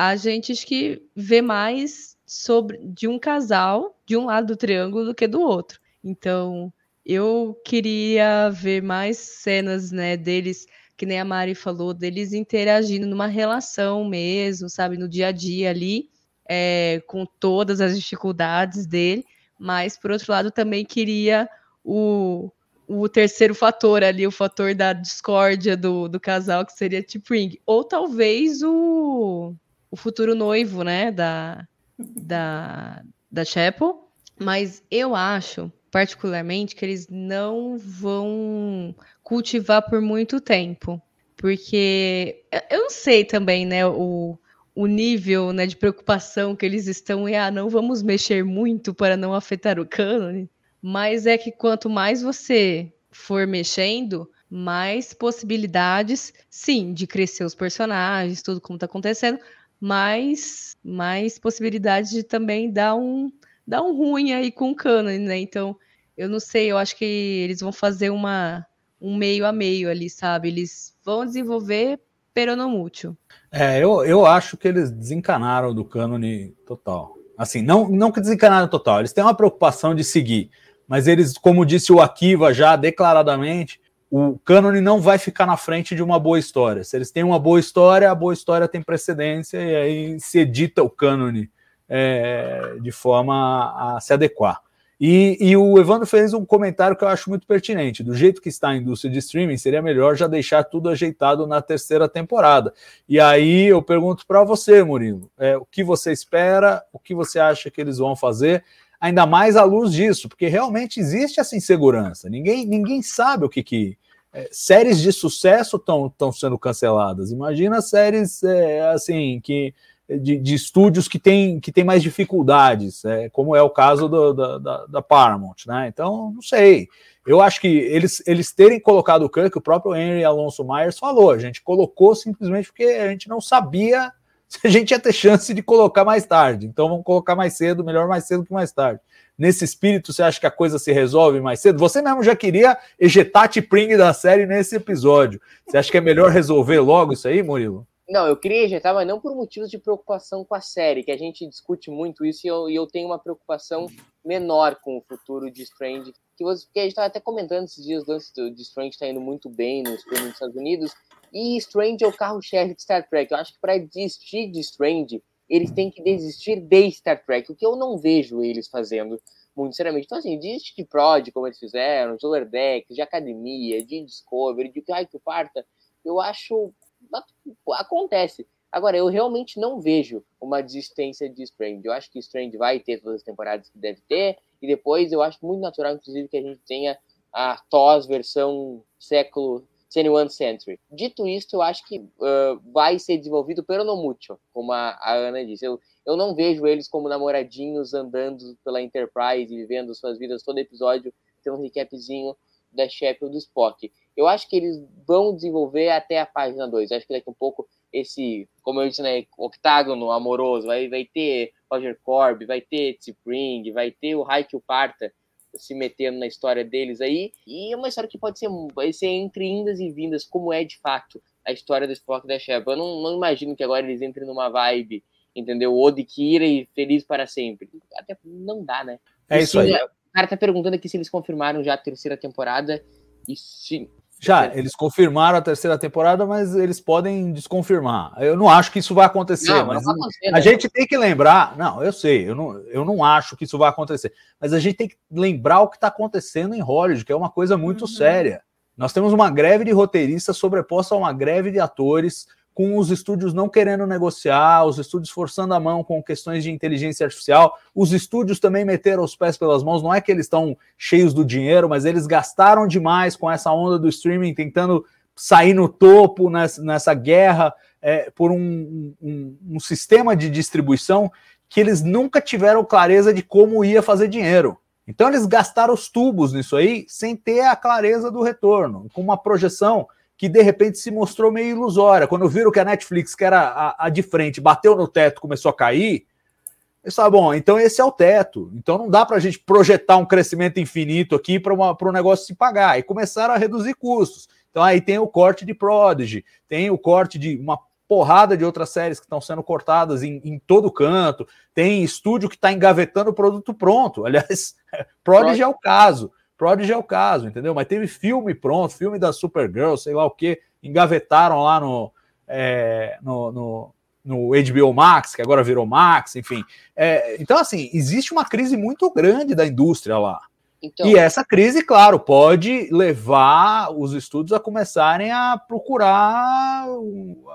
A gente que vê mais sobre de um casal de um lado do triângulo do que do outro. Então, eu queria ver mais cenas, né, deles, que nem a Mari falou, deles interagindo numa relação mesmo, sabe, no dia a dia ali, é, com todas as dificuldades dele. Mas, por outro lado, também queria o, o terceiro fator ali, o fator da discórdia do, do casal, que seria T-Pring. Ou talvez o, o futuro noivo, né, da, da, da Chapel. Mas eu acho, particularmente, que eles não vão cultivar por muito tempo. Porque eu não sei também, né, o, o nível né, de preocupação que eles estão e ah, não vamos mexer muito para não afetar o cânone. Mas é que quanto mais você for mexendo, mais possibilidades, sim, de crescer os personagens, tudo como está acontecendo, mais, mais possibilidades de também dar um, dar um ruim aí com o cânone, né? Então, eu não sei, eu acho que eles vão fazer uma, um meio a meio ali, sabe? Eles vão desenvolver peronomútil. É, eu, eu acho que eles desencanaram do cânone total. Assim, não, não que desencanaram total, eles têm uma preocupação de seguir, mas eles, como disse o Akiva já declaradamente, o cânone não vai ficar na frente de uma boa história. Se eles têm uma boa história, a boa história tem precedência e aí se edita o cânone é, de forma a se adequar. E, e, o Evandro fez um comentário que eu acho muito pertinente. Do jeito que está a indústria de streaming, seria melhor já deixar tudo ajeitado na terceira temporada. E aí eu pergunto para você, Murilo, é, o que você espera, o que você acha que eles vão fazer, ainda mais à luz disso, porque realmente existe essa insegurança. Ninguém, ninguém sabe o que. que é, séries de sucesso estão sendo canceladas. Imagina séries é, assim que de, de, estúdios que têm que tem mais dificuldades, é, como é o caso do, da, da, Paramount, né? Então, não sei. Eu acho que eles, eles terem colocado o Kirk, o próprio Henry Alonso Myers falou, a gente colocou simplesmente porque a gente não sabia se *laughs* a gente ia ter chance de colocar mais tarde. Então vamos colocar mais cedo, melhor mais cedo que mais tarde. Nesse espírito, você acha que a coisa se resolve mais cedo? Você mesmo já queria ejetar T-Pring da série nesse episódio. Você acha que é melhor resolver logo isso aí, Murilo? Não, eu queria ejetar, mas não por motivos de preocupação com a série, que a gente discute muito isso e eu, e eu tenho uma preocupação menor com o futuro de Strange. Que você, porque a gente estava até comentando esses dias antes de Strange está indo muito bem nos Estados Unidos, e Strange é o carro-chefe de Star Trek. Eu acho que para desistir de Strange, eles têm que desistir de Star Trek, o que eu não vejo eles fazendo muito seriamente. Então, assim, desiste de Prod, como eles fizeram, de Lower Deck, de Academia, de Discovery, de Ai que parta, eu acho acontece. Agora, eu realmente não vejo uma desistência de Strange. Eu acho que Strange vai ter todas as temporadas que deve ter, e depois eu acho muito natural, inclusive, que a gente tenha a TOS versão século 21 Century. Dito isso, eu acho que uh, vai ser desenvolvido pelo Nomucho, como a, a, Ana disse. Eu, eu não vejo eles como namoradinhos andando pela Enterprise e vivendo suas vidas todo episódio, tendo um recapzinho da Shep ou do Spock eu acho que eles vão desenvolver até a página 2. Acho que daqui a um pouco esse, como eu disse, né, octágono amoroso, vai, vai ter Roger Corb, vai ter Tsipring, vai ter o Haikyuu Parta se metendo na história deles aí, e é uma história que pode ser, vai ser entre indas e vindas, como é de fato a história do Spock da Shepard. Eu não, não imagino que agora eles entrem numa vibe, entendeu? Odikira e feliz para sempre. Até não dá, né? É isso aí. O cara tá perguntando aqui se eles confirmaram já a terceira temporada, e sim, já, eles confirmaram a terceira temporada, mas eles podem desconfirmar. Eu não acho que isso vai acontecer. Não, mas não a né? gente tem que lembrar. Não, eu sei, eu não, eu não acho que isso vai acontecer. Mas a gente tem que lembrar o que está acontecendo em Hollywood, que é uma coisa muito uhum. séria. Nós temos uma greve de roteiristas sobreposta a uma greve de atores com os estúdios não querendo negociar, os estúdios forçando a mão com questões de inteligência artificial. Os estúdios também meteram os pés pelas mãos. Não é que eles estão cheios do dinheiro, mas eles gastaram demais com essa onda do streaming, tentando sair no topo nessa, nessa guerra é, por um, um, um sistema de distribuição que eles nunca tiveram clareza de como ia fazer dinheiro. Então eles gastaram os tubos nisso aí sem ter a clareza do retorno, com uma projeção que de repente se mostrou meio ilusória. Quando viram que a Netflix, que era a, a de frente, bateu no teto, começou a cair, eles falaram, bom, então esse é o teto. Então não dá para a gente projetar um crescimento infinito aqui para um negócio se pagar. E começaram a reduzir custos. Então aí tem o corte de Prodigy, tem o corte de uma porrada de outras séries que estão sendo cortadas em, em todo canto, tem estúdio que está engavetando o produto pronto. *laughs* Aliás, Prodigy é o caso. Prodigy é o caso, entendeu? Mas teve filme pronto, filme da Supergirl, sei lá o que, engavetaram lá no, é, no, no, no, HBO Max, que agora virou Max, enfim. É, então, assim, existe uma crise muito grande da indústria lá. Então, E essa crise, claro, pode levar os estudos a começarem a procurar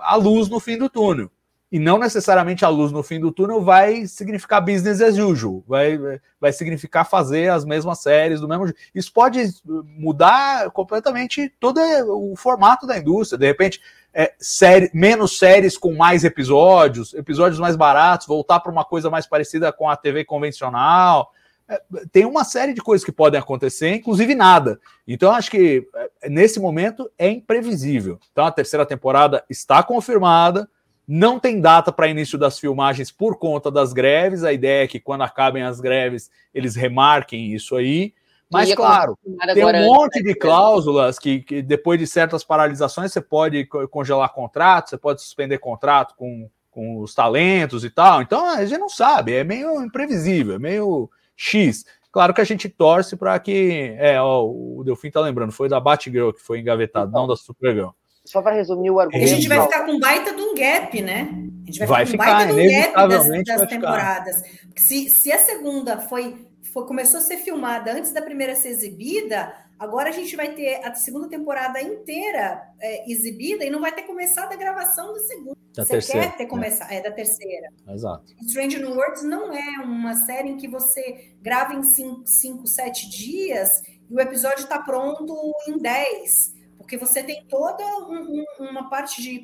a luz no fim do túnel. E não necessariamente a luz no fim do túnel vai significar business as usual, vai, vai significar fazer as mesmas séries do mesmo jeito. Isso pode mudar completamente todo o formato da indústria. De repente, é, série, menos séries com mais episódios, episódios mais baratos, voltar para uma coisa mais parecida com a TV convencional. É, tem uma série de coisas que podem acontecer, inclusive nada. Então, acho que é, nesse momento é imprevisível. Então, a terceira temporada está confirmada. Não tem data para início das filmagens por conta das greves. A ideia é que quando acabem as greves, eles remarquem isso aí. Mas, claro, tem um monte de cláusulas que, que depois de certas paralisações você pode co- congelar contrato, você pode suspender contrato com, com os talentos e tal. Então a gente não sabe, é meio imprevisível, é meio X. Claro que a gente torce para que. É, ó, o Delfim tá lembrando, foi da Batgirl que foi engavetado, não da Supergirl. Só para resumir o E a argumento. gente vai ficar com um baita de um gap, né? A gente vai, Vai ficar com ficar, um baita de um gap das, das temporadas. Se, se a segunda foi, foi começou a ser filmada antes da primeira ser exibida, agora a gente vai ter a segunda temporada inteira é, exibida e não vai ter começado a gravação da segunda. Da Você terceira, quer ter né? começado? É, da terceira. Exato. Strange New Worlds não é uma série em que você grava em 5, 7 dias e o episódio está pronto em 10. Porque você tem toda um- um- uma parte de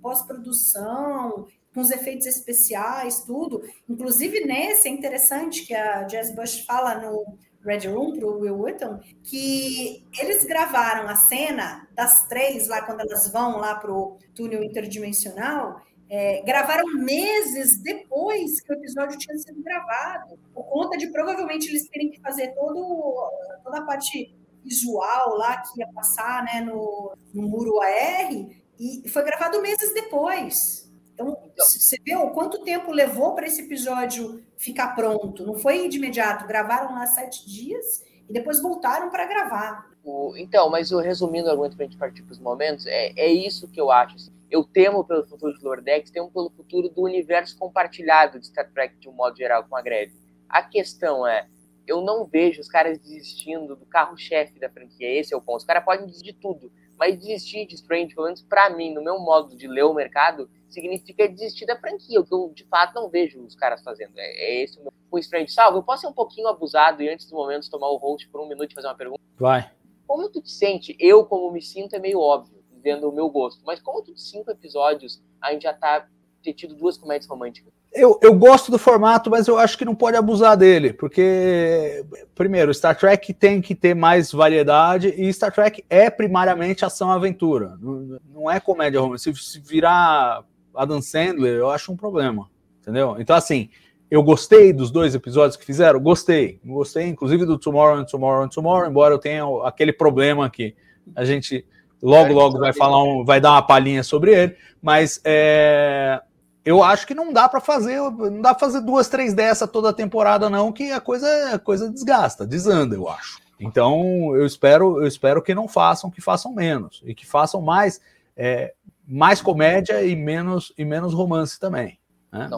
pós-produção, com os efeitos especiais, tudo. Inclusive, nesse é interessante que a Jazz Bush fala no Red Room para o Will Wheaton, que eles gravaram a cena das três lá quando elas vão lá para o túnel interdimensional, é, gravaram meses depois que o episódio tinha sido gravado, por conta de provavelmente eles terem que fazer todo, toda a parte visual lá que ia passar né, no, no muro AR, e foi gravado meses depois. Então, c- você o quanto tempo levou para esse episódio ficar pronto? Não foi de imediato, gravaram lá sete dias e depois voltaram para gravar. o- então, mas o resumindo o argumento para a gente partir para os momentos, é, é isso que eu acho. assim. Eu temo pelo futuro de Lordex, temo pelo futuro do universo compartilhado de Star Trek de um modo geral com a greve. A questão é, eu não vejo os caras desistindo do carro-chefe da franquia. Esse é o ponto. Os caras podem desistir de tudo, mas desistir de Strange, pelo menos para mim, no meu modo de ler o mercado, significa desistir da franquia, o que eu de fato não vejo os caras fazendo. É, é esse o meu. O Strange Salvo, eu posso ser um pouquinho abusado e antes do momento tomar o host por um minuto e fazer uma pergunta? Vai. Como tu te sente? Eu, como me sinto, é meio óbvio, vendo o meu gosto. Mas como tu de cinco episódios a gente já tá ter tido duas comédias românticas? Eu, eu gosto do formato, mas eu acho que não pode abusar dele, porque, primeiro, Star Trek tem que ter mais variedade e Star Trek é primariamente ação-aventura, não, não é comédia romântica. Se, se virar Adam Sandler, eu acho um problema, entendeu? Então, assim, eu gostei dos dois episódios que fizeram, gostei, gostei, inclusive do Tomorrow and Tomorrow and Tomorrow, embora eu tenha aquele problema que a gente logo, logo vai falar, um, vai dar uma palhinha sobre ele, mas é, eu acho que não dá para fazer, não dá pra fazer duas, três dessa toda a temporada não, que a coisa, a coisa desgasta, desanda, eu acho. Então, eu espero, eu espero que não façam, que façam menos e que façam mais, é, mais comédia e menos e menos romance também. Né?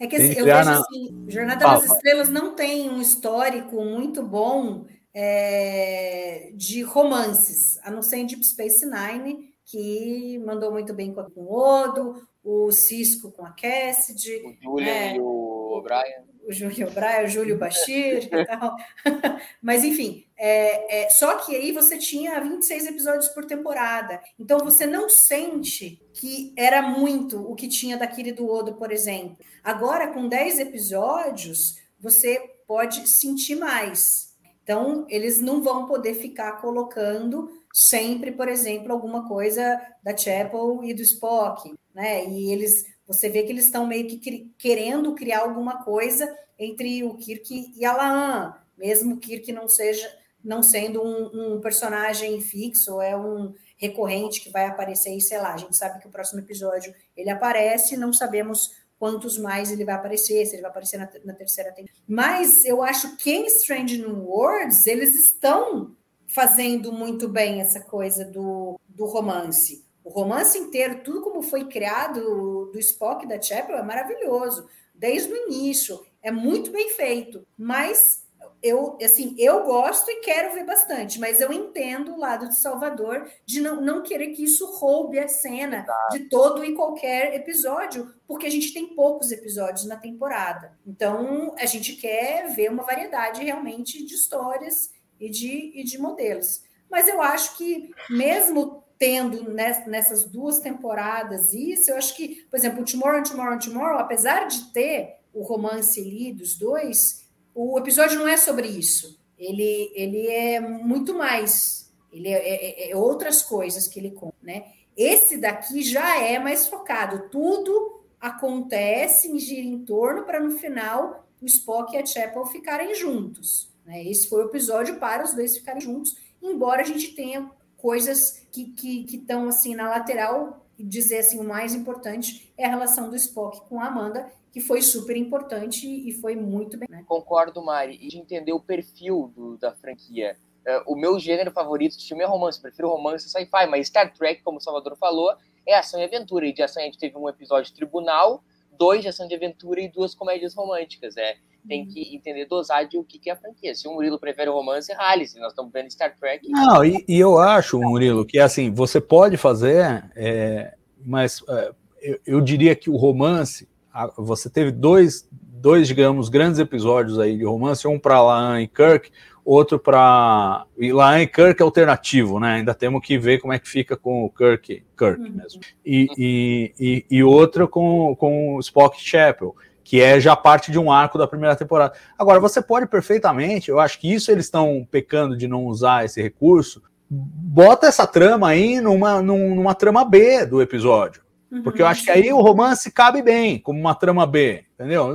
É que assim, que eu vejo na- assim, Jornada Fala, das. Estrelas não tem um histórico muito bom é, de romances, a não ser em Deep Space Nine, que mandou muito bem com o Odo, o Cisco com a Cassidy, O Julian É. e o O'Brien. o Júlio Braia, o Júlio Bashir *laughs* e tal. *laughs* Mas, enfim, é, é, só que aí você tinha 26 episódios por temporada. Então, você não sente que era muito o que tinha daquele do Odo, por exemplo. Agora, com 10 episódios, você pode sentir mais. Então, eles não vão poder ficar colocando sempre, por exemplo, alguma coisa da Chapel e do Spock, né? E eles, você vê que eles estão meio que querendo criar alguma coisa entre o Kirk e a Laan, mesmo o Kirk não seja, não sendo um, um personagem fixo, é um recorrente que vai aparecer, e sei lá, a gente sabe que o próximo episódio ele aparece, não sabemos quantos mais ele vai aparecer, se ele vai aparecer na, na terceira temporada. Mas eu acho que em Strange New Worlds eles estão fazendo muito bem essa coisa do, do romance. O romance inteiro, tudo como foi criado do Spock e da Chapel é maravilhoso, desde o início, é muito bem feito. Mas eu, assim, eu gosto e quero ver bastante, mas eu entendo o lado de Salvador de não, não querer que isso roube a cena de todo e qualquer episódio, porque a gente tem poucos episódios na temporada. Então, a gente quer ver uma variedade realmente de histórias e de, e de modelos. Mas eu acho que, mesmo tendo nessas duas temporadas isso, eu acho que, por exemplo, Tomorrow, Tomorrow, Tomorrow, apesar de ter o romance ali dos dois o episódio não é sobre isso. Ele, ele é muito mais. Ele é, é, é outras coisas que ele conta, né? Esse daqui já é mais focado. Tudo acontece gira em torno para no final o Spock e a Chapel ficarem juntos. Né? Esse foi o episódio para os dois ficarem juntos, embora a gente tenha coisas que estão que, que assim na lateral e dizer assim o mais importante é a relação do Spock com a Amanda que foi super importante e foi muito bem. Né? Concordo, Mari, e de entender o perfil do, da franquia. Uh, o meu gênero favorito de filme é romance, prefiro romance sci-fi, mas Star Trek, como o Salvador falou, é ação e aventura. E de ação a gente teve um episódio tribunal, dois de ação de aventura e duas comédias românticas. É, tem que entender dosar de o que, que é a franquia. Se o Murilo prefere romance, rale. Se nós estamos vendo Star Trek. Não, e, e, eu acho, Murilo, que assim, você pode fazer, é, mas é, eu, eu diria que o romance você teve dois, dois, digamos, grandes episódios aí de romance, um para Laan e Kirk, outro para e Laan e Kirk alternativo, né? Ainda temos que ver como é que fica com o Kirk, Kirk uhum. mesmo. E, e, e, e outra com, com o Spock Chapel, que é já parte de um arco da primeira temporada. Agora, você pode perfeitamente, eu acho que isso eles estão pecando de não usar esse recurso, bota essa trama aí numa, numa trama B do episódio. Porque eu acho que aí o romance cabe bem, como uma trama B, entendeu?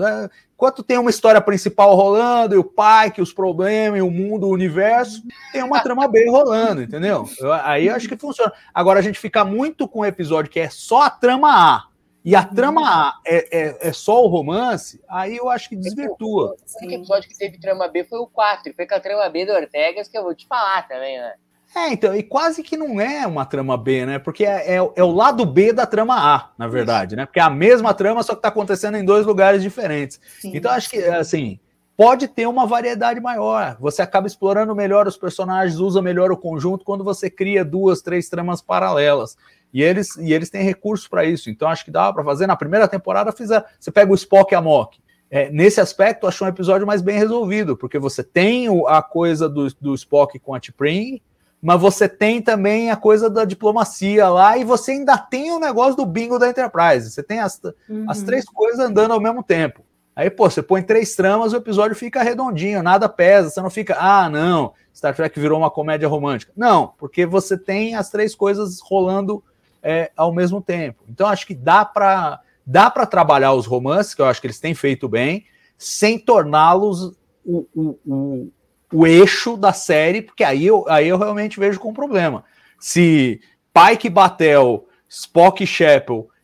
Enquanto tem uma história principal rolando, e o pai, que os problemas, e o mundo, o universo, tem uma trama B rolando, entendeu? Eu, aí eu acho que funciona. Agora, a gente fica muito com um episódio que é só a trama A, e a trama A é, é, é só o romance, aí eu acho que desvirtua. O único episódio que teve trama B foi o 4, e foi com a trama B do Ortegas, que eu vou te falar também, né? É, então, e quase que não é uma trama B, né? Porque é, é, é o lado B da trama A, na verdade, né? Porque é a mesma trama, só que está acontecendo em dois lugares diferentes. Sim. Então, acho que, assim, pode ter uma variedade maior. Você acaba explorando melhor os personagens, usa melhor o conjunto quando você cria duas, três tramas paralelas. E eles, e eles têm recursos para isso. Então, acho que dá para fazer. Na primeira temporada, fizer, você pega o Spock e a Mock. É, nesse aspecto, achou um episódio mais bem resolvido, porque você tem a coisa do, do Spock com a T'Pring, mas você tem também a coisa da diplomacia lá e você ainda tem o negócio do bingo da Enterprise. Você tem as, uhum. as três coisas andando ao mesmo tempo. Aí, pô, você põe três tramas, o episódio fica redondinho, nada pesa, você não fica, ah, não, Star Trek virou uma comédia romântica. Não, porque você tem as três coisas rolando é, ao mesmo tempo. Então, acho que dá para dá para trabalhar os romances, que eu acho que eles têm feito bem, sem torná-los o, o, o, o eixo da série, porque aí eu, aí eu realmente vejo com problema. Se Pike Batel, Spock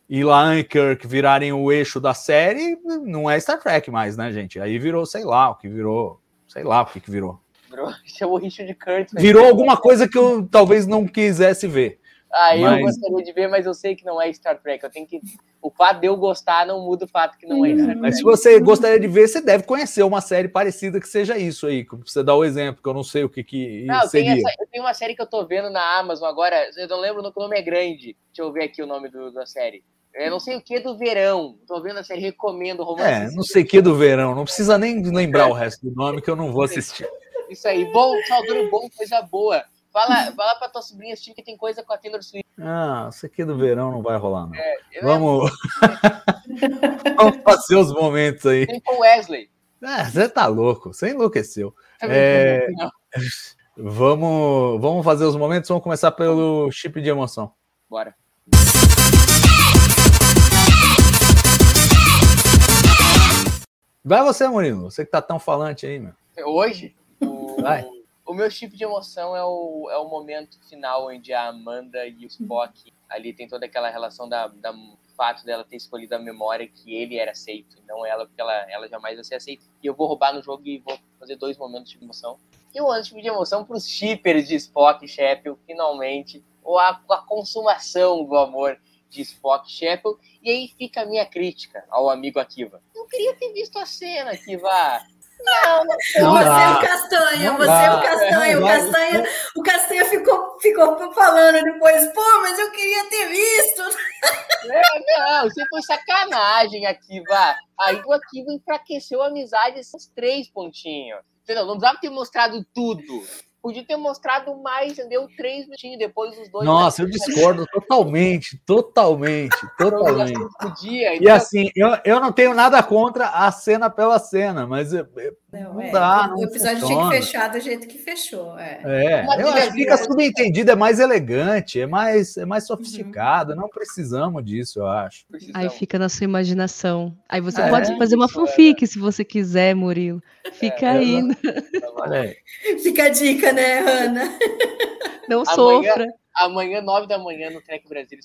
e Laan e Kirk virarem o eixo da série, não é Star Trek mais, né, gente? Aí virou, sei lá, o que virou, sei lá o que, que virou. Virou, *laughs* chamou Richard Curtis. Virou alguma coisa que eu talvez não quisesse ver. Ah, mas... eu gostaria de ver, mas eu sei que não é Star Trek. Eu tenho que. O fato de eu gostar não muda o fato que não é Star Trek. Mas se você gostaria de ver, você deve conhecer uma série parecida que seja isso aí. Pra você dar o exemplo, que eu não sei o que, que não, seria. Essa, eu tenho uma série que eu tô vendo na Amazon agora. Eu não lembro que o nome é grande. Deixa eu ver aqui o nome do, da série. Eu não sei o que do verão. Tô vendo a série, recomendo romance. É, não sei o que do verão. Não precisa nem lembrar o resto do nome que eu não vou *laughs* assistir. Isso aí, bom, saudando bom, coisa boa. Fala, fala pra tua sobrinha assistir que tem coisa com a Taylor Swift. Ah, isso aqui do verão não vai rolar, não. É, Vamos... *laughs* Vamos fazer os momentos aí. Tem com Wesley. Ah, você tá louco, você enlouqueceu. Tá é... Vamos, vamos fazer os momentos, vamos começar pelo chip de emoção. Bora. Vai você, Murilo, você que tá tão falante aí, meu. Hoje? Vai. O meu tipo de emoção é o, é o momento final onde a Amanda e o Spock ali tem toda aquela relação da, da fato dela ter escolhido a memória que ele era aceito, e não ela, porque ela, ela jamais vai ser aceita. E eu vou roubar no jogo e vou fazer dois momentos de emoção. E o outro tipo de emoção para os shippers de Spock e Shepard, finalmente, ou a, a consumação do amor de Spock e Shepard. E aí fica a minha crítica ao amigo Akiva. Eu queria ter visto a cena, Akiva Não, não, Você Não é o Castanha, Não você dá. é o Castanha. O Não. Castanha, o Castanha ficou, ficou falando depois, pô, mas eu queria ter visto. não, você foi sacanagem aqui, vá. Aí o Akiva enfraqueceu a amizade esses três pontinhos. Entendeu? Não precisava ter mostrado tudo. Podia ter mostrado mais, entendeu? Três minutinhos depois os dois. Nossa, eu discordo totalmente, totalmente, *laughs* totalmente. Podia, E então, assim, eu, eu não tenho nada contra a cena pela cena, mas eu- eu- Não, Não é, dá, o não episódio tinha funciona. que fechar do jeito que fechou. É. é, eu acho que fica subentendido, é mais elegante, é mais, é mais sofisticado. Não precisamos disso, eu acho. Aí fica na sua imaginação. Aí você É, pode fazer uma é. fanfic se você quiser, Murilo. Fica É, aí, né? Olha aí. *laughs* Fica a dica, né, Ana? não Amanhã- sofra. Amanhã, nove da manhã, no Trek Brasil.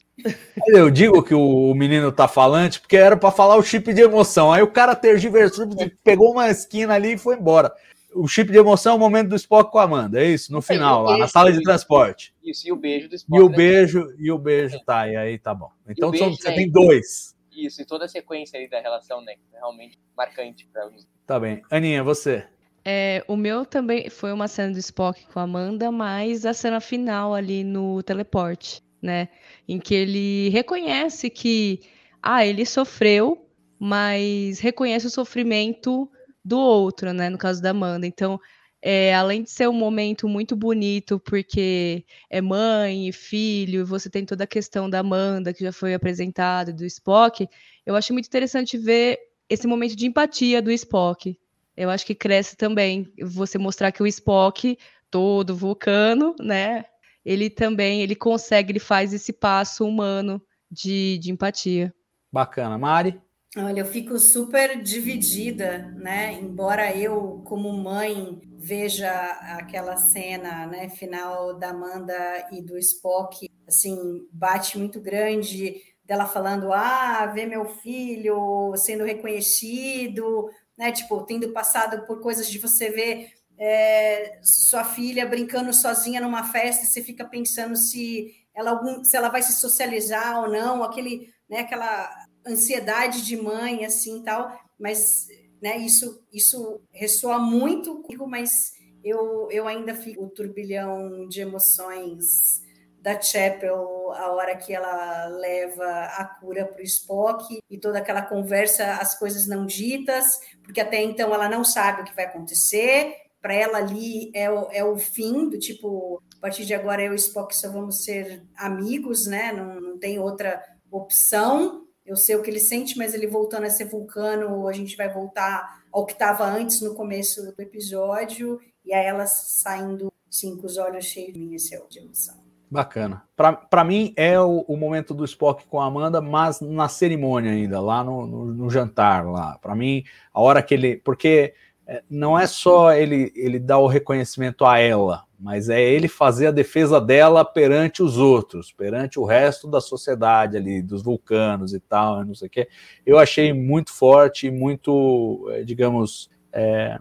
Eu digo que o menino tá falante porque era para falar o chip de emoção. Aí o cara tergiversou, *laughs* pegou uma esquina ali e foi embora. O chip de emoção é o momento do Spock com a Amanda, é isso? No final, lá na sala de transporte. Isso, e o beijo do E Spock. o né? beijo, e o beijo, tá, e aí tá bom. Então beijo, são- você né? tem dois. Isso, e toda a sequência aí da relação, né? é Realmente marcante pra mim. Tá bem. Aninha, você. É, o meu também foi uma cena do Spock com a Amanda, mas a cena final ali no teleporte, né? Em que ele reconhece que, ah, ele sofreu, mas reconhece o sofrimento do outro, né? No caso da Amanda. Então, é, além de ser um momento muito bonito, porque é mãe e filho, e você tem toda a questão da Amanda, que já foi apresentada, do Spock, eu acho muito interessante ver esse momento de empatia do Spock. Eu acho que cresce também você mostrar que o Spock, todo vulcano, né? Ele também, ele consegue, ele faz esse passo humano de, de empatia. Bacana. Mari? Olha, eu fico super dividida, né? Embora eu, como mãe, veja aquela cena, né, final da Amanda e do Spock, assim, bate muito grande dela falando: "Ah, ver meu filho sendo reconhecido", né? Tipo, tendo passado por coisas de você ver é, sua filha brincando sozinha numa festa, e você fica pensando se ela algum, se ela vai se socializar ou não, aquele, né, aquela ansiedade de mãe, assim, tal, mas, né, isso, isso ressoa muito comigo, mas eu, eu ainda fico o turbilhão de emoções da Chapel, a hora que ela leva a cura para o Spock e toda aquela conversa, as coisas não ditas, porque até então ela não sabe o que vai acontecer, para ela ali é o, é o fim do tipo, a partir de agora eu e o Spock só vamos ser amigos, né? Não, não tem outra opção. Eu sei o que ele sente, mas ele voltando a ser vulcano, a gente vai voltar ao que estava antes no começo do episódio, e a ela saindo sim, com os olhos cheios de é emoção. Bacana. Para mim é o, o, momento do Spock com a Amanda, mas na cerimônia ainda, lá no, no, no jantar lá. Para mim, a hora que ele. Porque não é só ele, ele dar o reconhecimento a ela, mas é ele fazer a defesa dela perante os outros, perante o resto da sociedade ali, dos vulcanos e tal, não sei o quê. Eu achei muito forte, muito, digamos, é,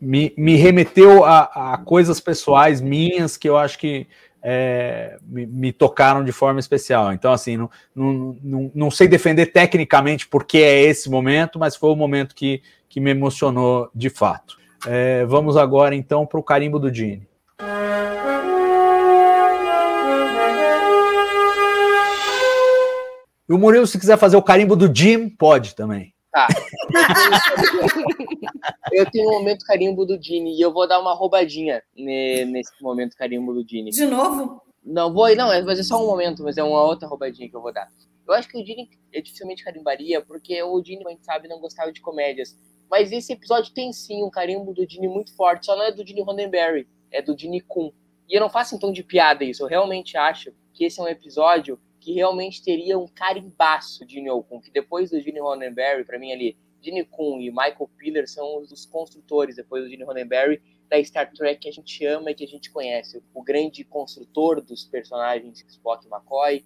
me, me, remeteu a, a, coisas pessoais minhas que eu acho que é, me, me, tocaram de forma especial. Então, assim, não, não, não, não sei defender tecnicamente porque é esse momento, mas foi o momento que, que me emocionou de fato. É, vamos agora, então, para o carimbo do Gene. E o Murilo, se quiser fazer o carimbo do Jim, pode também. Tá. *laughs* eu tenho um momento carimbo do Dini e eu vou dar uma roubadinha nesse momento carimbo do Dini. De novo? Não, vou, não, mas é só um momento, mas é uma outra roubadinha que eu vou dar. Eu acho que o Dini eu dificilmente carimbaria, porque o Dini, a gente sabe, não gostava de comédias. Mas esse episódio tem sim um carimbo do Dini muito forte, só não é do Dini Roddenberry, é do Dini Kun. E eu não faço em tom de piada isso, eu realmente acho que esse é um episódio que realmente teria um carimbaço de Kun, que depois do Gene Roddenberry, para mim ali, Gene Kun e Michael Piller são os construtores, depois do Gene Roddenberry, da Star Trek que a gente ama e que a gente conhece. O grande construtor dos personagens Spock e McCoy,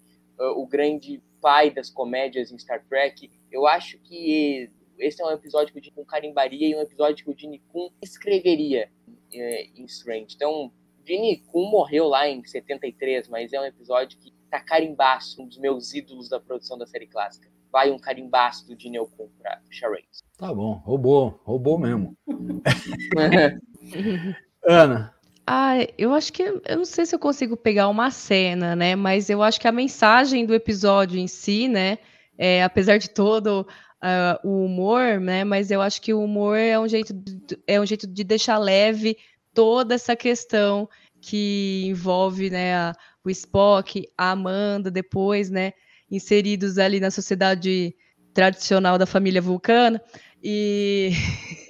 o grande pai das comédias em Star Trek. Eu acho que esse é um episódio que o Gene carimbaria e um episódio que o Gene Kun escreveria em Strange. Então, Gene Kun morreu lá em 73, mas é um episódio que tá carimbaço, um dos meus ídolos da produção da série clássica. vai um carimbaço do Dini Okun pra Charades. Tá bom, roubou, roubou mesmo. *laughs* Ana. Ah, eu acho que eu não sei se eu consigo pegar uma cena, né? Mas eu acho que a mensagem do episódio em si, né? É, apesar de todo uh, o humor, né? Mas eu acho que o humor é um jeito de, é um jeito de deixar leve toda essa questão que envolve, né? A, o Spock, a Amanda, depois, né? Inseridos ali na sociedade tradicional da família Vulcana e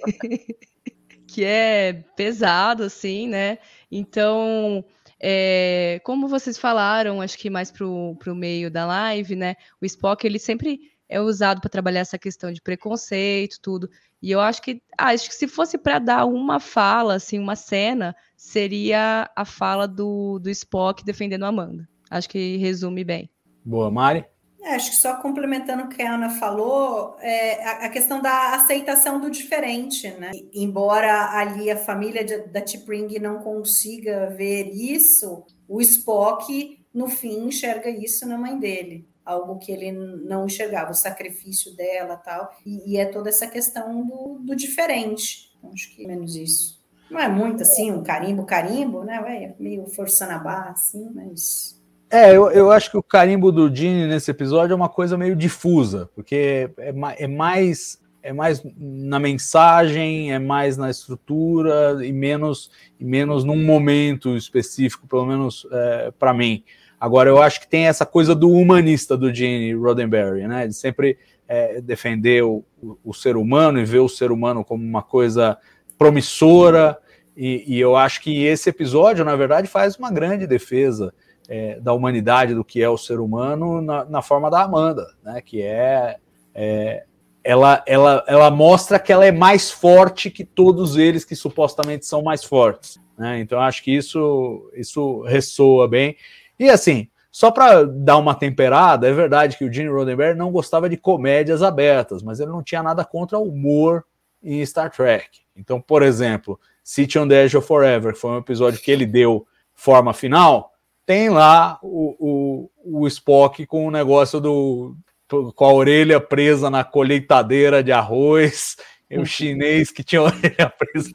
*laughs* que é pesado, assim, né? Então, é, como vocês falaram, acho que mais para o meio da live, né? O Spock ele sempre é usado para trabalhar essa questão de preconceito, tudo. E eu acho que, ah, acho que se fosse para dar uma fala, assim, uma cena, seria a fala do, do Spock defendendo a Amanda. Acho que resume bem. Boa, Mari. É, acho que só complementando o que a Ana falou, é, a, a, questão da aceitação do diferente, né? Embora ali a família de, da T'Pring não consiga ver isso, o Spock, no fim, enxerga isso na mãe dele. Algo que ele não enxergava, o sacrifício dela tal. E, e é toda essa questão do, do diferente. Então, acho que menos isso. Não é muito assim, um carimbo, carimbo, né? Vai meio forçando a barra, assim, mas é, eu, eu acho que o carimbo do Gene nesse episódio é uma coisa meio difusa, porque é, é, mais é mais na mensagem, é mais na estrutura e menos e menos num momento específico, pelo menos é, para mim. Agora eu acho que tem essa coisa do humanista do Gene Roddenberry, né? De sempre é, defender o, o, ser humano e ver o ser humano como uma coisa promissora. E, e eu acho que esse episódio, na verdade, faz uma grande defesa é, da humanidade, do que é o ser humano, na, na forma da Amanda, né? Que é, é, ela, ela, ela mostra que ela é mais forte que todos eles que supostamente são mais fortes. Né? Então acho que isso, isso ressoa bem. E assim, só para dar uma temperada, é verdade que o Gene Roddenberry não gostava de comédias abertas, mas ele não tinha nada contra o humor em Star Trek. Então, por exemplo, City on the Edge of Forever, que foi um episódio que ele deu forma final, tem lá o, o, o Spock com o negócio do com a orelha presa na colheitadeira de arroz, e o chinês que tinha *laughs* a orelha presa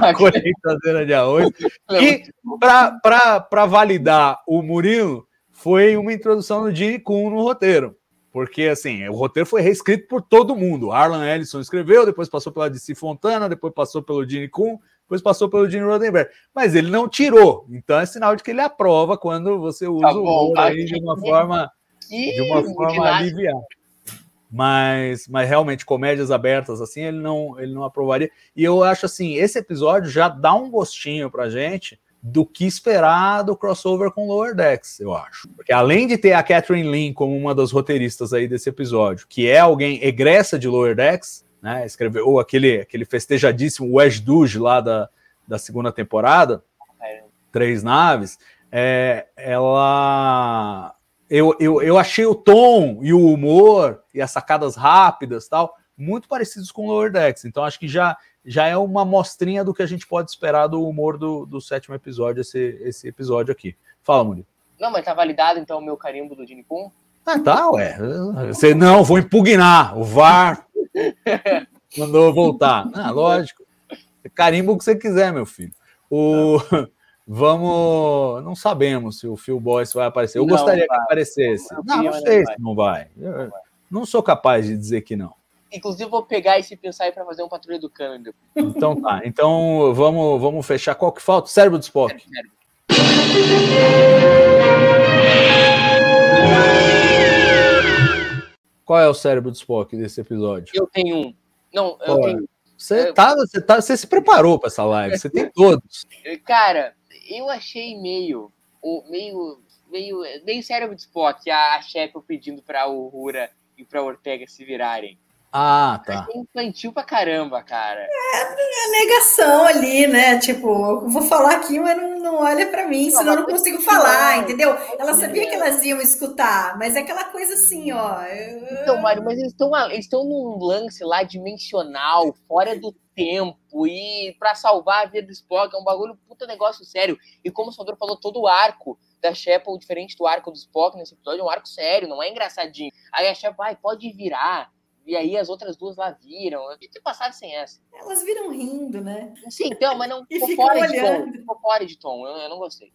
na colheitadeira de arroz. E para validar o Murilo, foi uma introdução do Gene Kuhn no roteiro. Porque, assim, o roteiro foi reescrito por todo mundo. Arlan Ellison escreveu, depois passou pela DC Fontana, depois passou pelo Gene Kuhn, depois passou pelo Gene Roddenberry. Mas ele não tirou. Então é sinal de que ele aprova quando você usa tá bom, o humor aí de uma forma, de uma forma aliviada. Mas, mas realmente, comédias abertas assim, ele não, ele não aprovaria. E eu acho assim, esse episódio já dá um gostinho pra gente do que esperar do crossover com Lower Decks, eu acho. Porque além de ter a Catherine Lin como uma das roteiristas aí desse episódio, que é alguém egressa de Lower Decks, né? Escreveu aquele, aquele festejadíssimo Wedge Duge lá da, da segunda temporada, Três Naves. É, ela. Eu, eu, eu achei o tom e o humor e as sacadas rápidas tal muito parecidos com Lower Decks. Então acho que já, já é uma mostrinha do que a gente pode esperar do humor do, do sétimo episódio, esse, esse episódio aqui. Fala, Murilo. Não, mas tá validado então o meu carimbo do Dini Kun? Ah, tá, ué. Você, não, vou impugnar. O VAR *laughs* mandou voltar. Ah, lógico. Carimbo o que você quiser, meu filho. O... *laughs* Vamos. Não sabemos se o Phil Boyce vai aparecer. Eu não gostaria vai. que aparecesse. Não, não, sei se não vai. Eu não sou capaz de dizer que não. Inclusive, vou pegar esse pensar aí para fazer um patrulha do câmbio. Então tá. Então vamos, vamos fechar. Qual que falta? Cérebro do Spock. Cérebro. Qual é o cérebro do Spock desse episódio? Eu tenho um. Não, eu tenho. Você, tá, você, tá, você se preparou para essa live, você tem todos. Cara, eu achei meio. meio. meio. meio cérebro de Spock a, a chefe pedindo para o Rura e para Ortega se virarem. Ah, tá. É infantil pra caramba, cara. É, é negação ali, né? Tipo, vou falar aqui, mas não, não olha para mim, não, senão eu não consigo falar, entendeu? Ela sabia que elas iam escutar, mas é aquela coisa assim, ó. Então, Mário, mas eles estão eles estão num lance lá dimensional, fora do tempo e pra salvar a vida do Spock, é um bagulho puta negócio sério. E como o Salvador falou, todo o arco da Shepard, diferente do arco do Spock nesse episódio, é um arco sério, não é engraçadinho. Aí a Shepard, vai, pode virar. E aí as outras duas lá viram. Eu tinha passado sem essa. Elas viram rindo, né? Sim, então, mas não *laughs* ficou fora de tom. Ficou fora de tom. Eu, eu não gostei.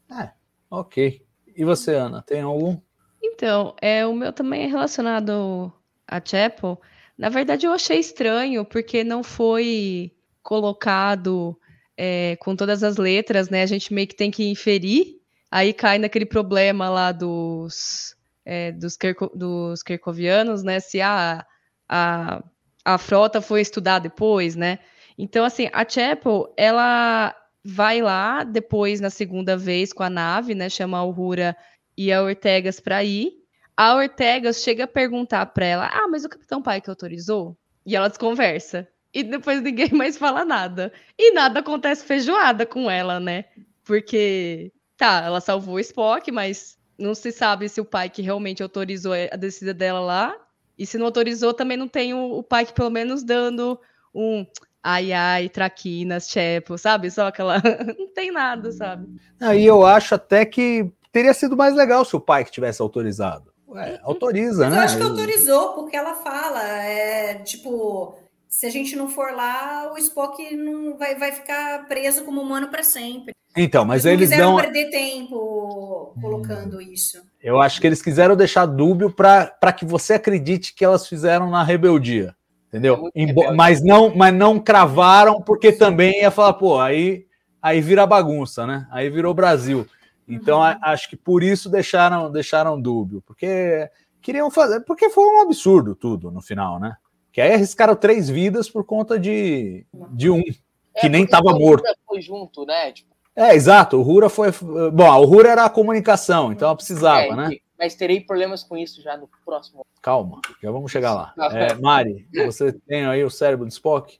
Ok. E você, Ana, tem algum? Então, é, o meu também é relacionado a Chapel. Na verdade, eu achei estranho, porque não foi colocado é, com todas as letras, né? A gente meio que tem que inferir. Aí cai naquele problema lá dos, é, dos, Kerko- dos Kerkovianos, né? Se a, a, a frota foi estudar depois, né? Então, assim, a Chapel, ela vai lá depois, na segunda vez, com a nave, né? Chama a Uhura e a Ortegas para ir. A Ortegas chega a perguntar para ela: Ah, mas o Capitão Pike autorizou? E ela desconversa. E depois ninguém *laughs* mais fala nada. E nada acontece feijoada com ela, né? Porque, tá, ela salvou o Spock, mas não se sabe se o Pike realmente autorizou a descida dela lá. E se não autorizou, também não tem o, o Pike, pelo menos, dando um ai, ai, traquinas, chepo, sabe? Só aquela. *laughs* não tem nada, sabe? Aí eu acho até que teria sido mais legal se o pai que tivesse autorizado. Ué, autoriza, Mas né? eu acho que autorizou, porque ela fala, é, tipo, se a gente não for lá, o Spock não vai, vai ficar preso como humano para sempre. Então, mas não eles quiseram dão. perder tempo colocando isso. Eu acho que eles quiseram deixar dúbio para que você acredite que elas fizeram na rebeldia. É Entendeu? Embo- rebelde. mas não, mas não cravaram, porque também ia falar, pô, aí, aí vira bagunça, né? Aí virou Brasil. Então, a- acho que por isso deixaram, deixaram dúbio, porque queriam fazer, porque foi um absurdo tudo no final, né? Que aí arriscaram três vidas por conta de, de um, que É, nem porque estava morto. Foi junto, né? Tipo, É, exato. O Rura foi. Bom, o Rura era a comunicação, então ela precisava, é, né? Mas terei problemas com isso já no próximo. Calma, já vamos chegar lá. É, Mari, você tem aí o cérebro do Spock?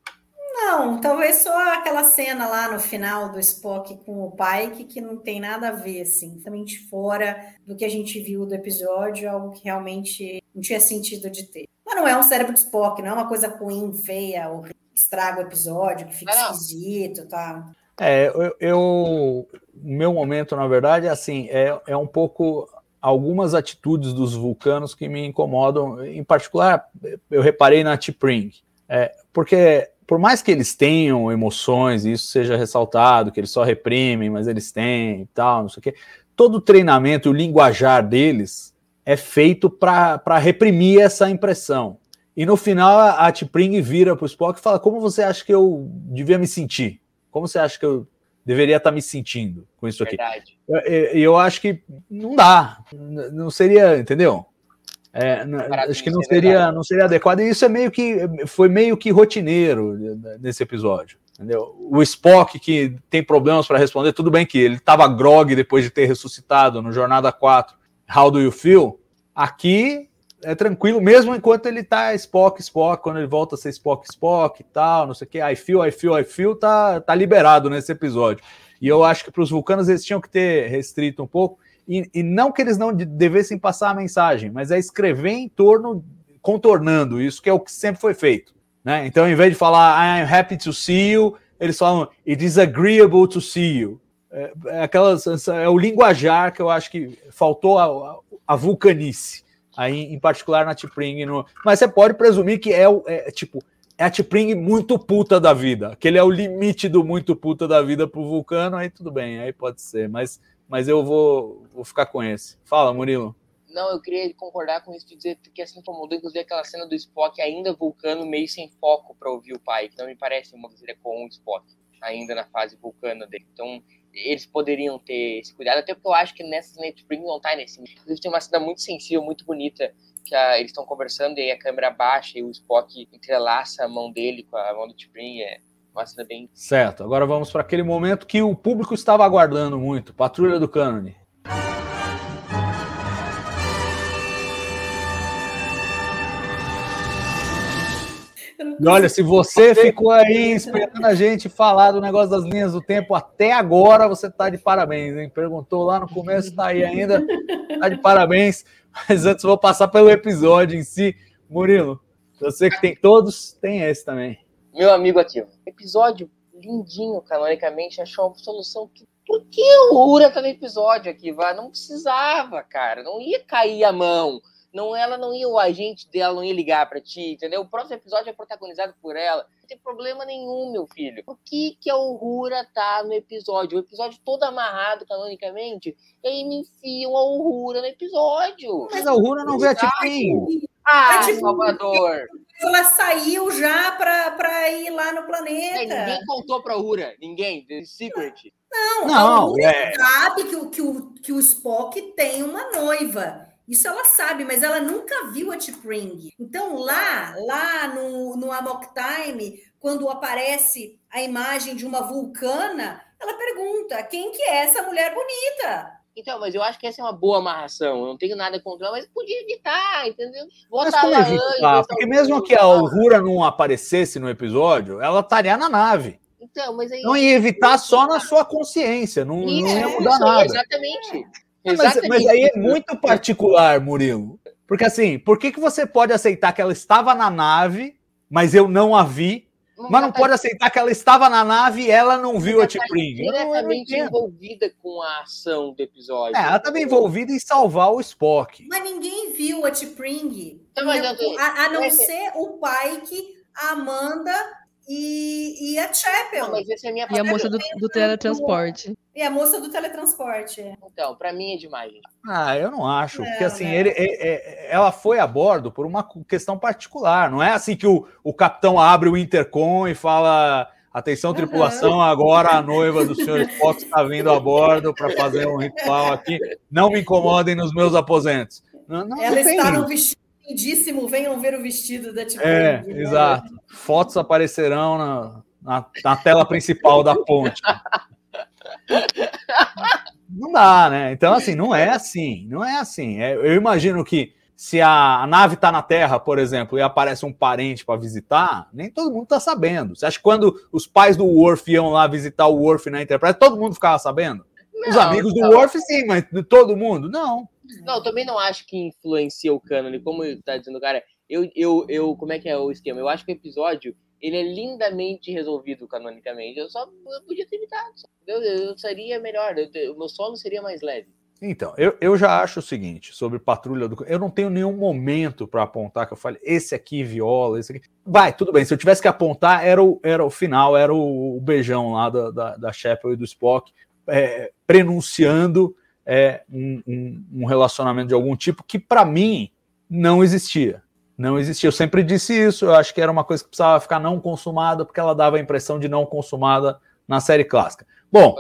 Não, talvez só aquela cena lá no final do Spock com o Pike, que não tem nada a ver, assim, totalmente fora do que a gente viu do episódio, algo que realmente não tinha sentido de ter. Mas não é um cérebro de Spock, não é uma coisa ruim, feia, ou que estraga o episódio, que fica Não, esquisito, tá? É, eu, eu- o meu momento, na verdade, é assim, é, é um pouco algumas atitudes dos vulcanos que me incomodam. Em particular, eu reparei na T'Pring, é, porque por mais que eles tenham emoções, e isso seja ressaltado, que eles só reprimem, mas eles têm e tal, não sei o quê, todo o treinamento e o linguajar deles é feito para reprimir essa impressão. E no final, a T'Pring vira para o Spock e fala: Como você acha que eu devia me sentir? Como você acha que eu deveria estar me sentindo com isso aqui? Verdade. E eu, eu acho que não dá, não seria, entendeu? É, acho que não seria, não seria adequado. E isso é meio que foi meio que rotineiro nesse episódio, entendeu? O Spock que tem problemas para responder, tudo bem que ele estava grog depois de ter ressuscitado no Jornada 4. How do you feel? Aqui é tranquilo, mesmo enquanto ele tá Spock, Spock, quando ele volta a ser Spock, Spock e tal, não sei o que, I feel, I feel, I feel, tá, tá liberado nesse episódio. E eu acho que para os vulcanos eles tinham que ter restrito um pouco, e, e não que eles não de- devessem passar a mensagem, mas é escrever em torno, contornando isso, que é o que sempre foi feito. Né? Então, em vez de falar I'm happy to see you, eles falam It is agreeable to see you. É, é, aquelas, é o linguajar que eu acho que faltou a, a vulcanice, aí, em particular na T'Pring. No... Mas você pode presumir que é, é tipo é a T'Pring muito puta da vida. Aquele é o limite do muito puta da vida pro Vulcano, aí tudo bem, aí pode ser. Mas, mas eu vou, vou ficar com esse. Fala, Murilo. Não, eu queria concordar com isso de dizer que assim incomodou, inclusive aquela cena do Spock ainda vulcano meio sem foco para ouvir o pai, que não me parece uma coisa com o Spock, ainda na fase vulcana dele. Então, eles poderiam ter esse cuidado, até porque eu acho que nessas Netflix não tá nesse. Inclusive, tem uma cena muito sensível, muito bonita, que a- eles estão conversando e a câmera baixa e o Spock entrelaça a mão dele com a mão do T'Pring. É uma cena bem. Certo, agora vamos para aquele momento que o público estava aguardando muito Patrulha do Cânone. E olha, se você ficou aí esperando a gente falar do negócio das linhas do tempo até agora, você está de parabéns, hein? Perguntou lá no começo, está aí ainda, está de parabéns. Mas antes vou passar pelo episódio em si. Murilo, você que tem todos, tem esse também. Meu amigo ativo. Episódio lindinho, canonicamente, achou uma solução que. Por que o Ura tá no episódio aqui, vai? Não precisava, cara. Não ia cair a mão. Não, ela não ia, o agente dela não ia ligar para ti, entendeu? O próximo episódio é protagonizado por ela. Não tem problema nenhum, meu filho. Por que, que a Uhura tá no episódio? O episódio todo amarrado canonicamente, e aí me enfiam a Uhura no episódio. Mas a Uhura não vê a. Ah, É tipo- Salvador. Ela saiu já para ir lá no É, planeta. ninguém contou pra Uhura. Ninguém. The Secret. Não, Não, a é. sabe que o, que, o, que o Spock tem uma noiva. Isso ela sabe, mas ela nunca viu a T'Pring. Então, lá, lá no, no Amok Time, quando aparece a imagem de uma vulcana, ela pergunta: quem que é essa mulher bonita? Então, mas eu acho que essa é uma boa amarração. Eu não tenho nada contra ela, mas podia evitar, entendeu? Mas Botar como lá evita? antes, Ah, botar porque mesmo que a Uhura não aparecesse no episódio, ela estaria na nave. Então, mas aí. Não ia evitar só na sua consciência, não, não ia Isso, mudar nada. Exatamente. Mas, Exatamente. mas aí é muito particular, Murilo. Porque assim, por que, que você pode aceitar que ela estava na nave, mas eu não a vi, mas não tá pode aceitar que ela estava na nave e ela não viu a Ela tá não- eu não diretamente entendo. envolvida com a ação do episódio. É, ela estava envolvida em salvar o Spock. Mas ninguém viu a T'Pring. Então, A, a não mas- ser o Pike, a Amanda e, e a Chapel. Não, mas essa é a minha E a moça do, do teletransporte. E a moça do teletransporte. Então, pra mim é demais, gente. Ah, eu não acho. porque Não, assim, não. ele, é- é- ela foi a bordo por uma questão particular. Não é assim que o, o capitão abre o intercom e fala. Atenção, tripulação, agora a noiva do senhor Spock está vindo a bordo para fazer um ritual aqui. Não me incomodem nos meus aposentos. Não, não, Ela não está isso. no vestido lindíssimo. Venham ver o vestido da. É, né? exato. Fotos aparecerão na, na, na tela principal da ponte. Não dá, né? Então, assim, não é assim. Não é assim. É, eu imagino que se a, a nave está na Terra, por exemplo, e aparece um parente para visitar, nem todo mundo está sabendo. Você acha que quando os pais do Worf iam lá visitar o Worf na Enterprise, todo mundo ficava sabendo? Os Não, amigos do não. Worf, sim, mas de todo mundo? Não. Não, eu também não acho que influencia o cânone, como tá dizendo cara. Eu, eu, eu, como é que é o esquema? Eu acho que o episódio ele é lindamente resolvido canonicamente. Eu só eu podia ter evitado. entendeu? Eu, seria melhor, eu o meu sono seria mais leve. Então, eu, eu já acho o seguinte sobre Patrulha do. Eu não tenho nenhum momento para apontar que eu fale, esse aqui viola, esse aqui. Vai, tudo bem. Se eu tivesse que apontar, era o, era o final, era o, o beijão lá da, da, da e do Spock, é, prenunciando é, um, um- um relacionamento de algum tipo que, para mim, não existia. Não existia. Eu sempre disse isso. Eu acho que era uma coisa que precisava ficar não consumada, porque ela dava a impressão de não consumada na série clássica. Bom,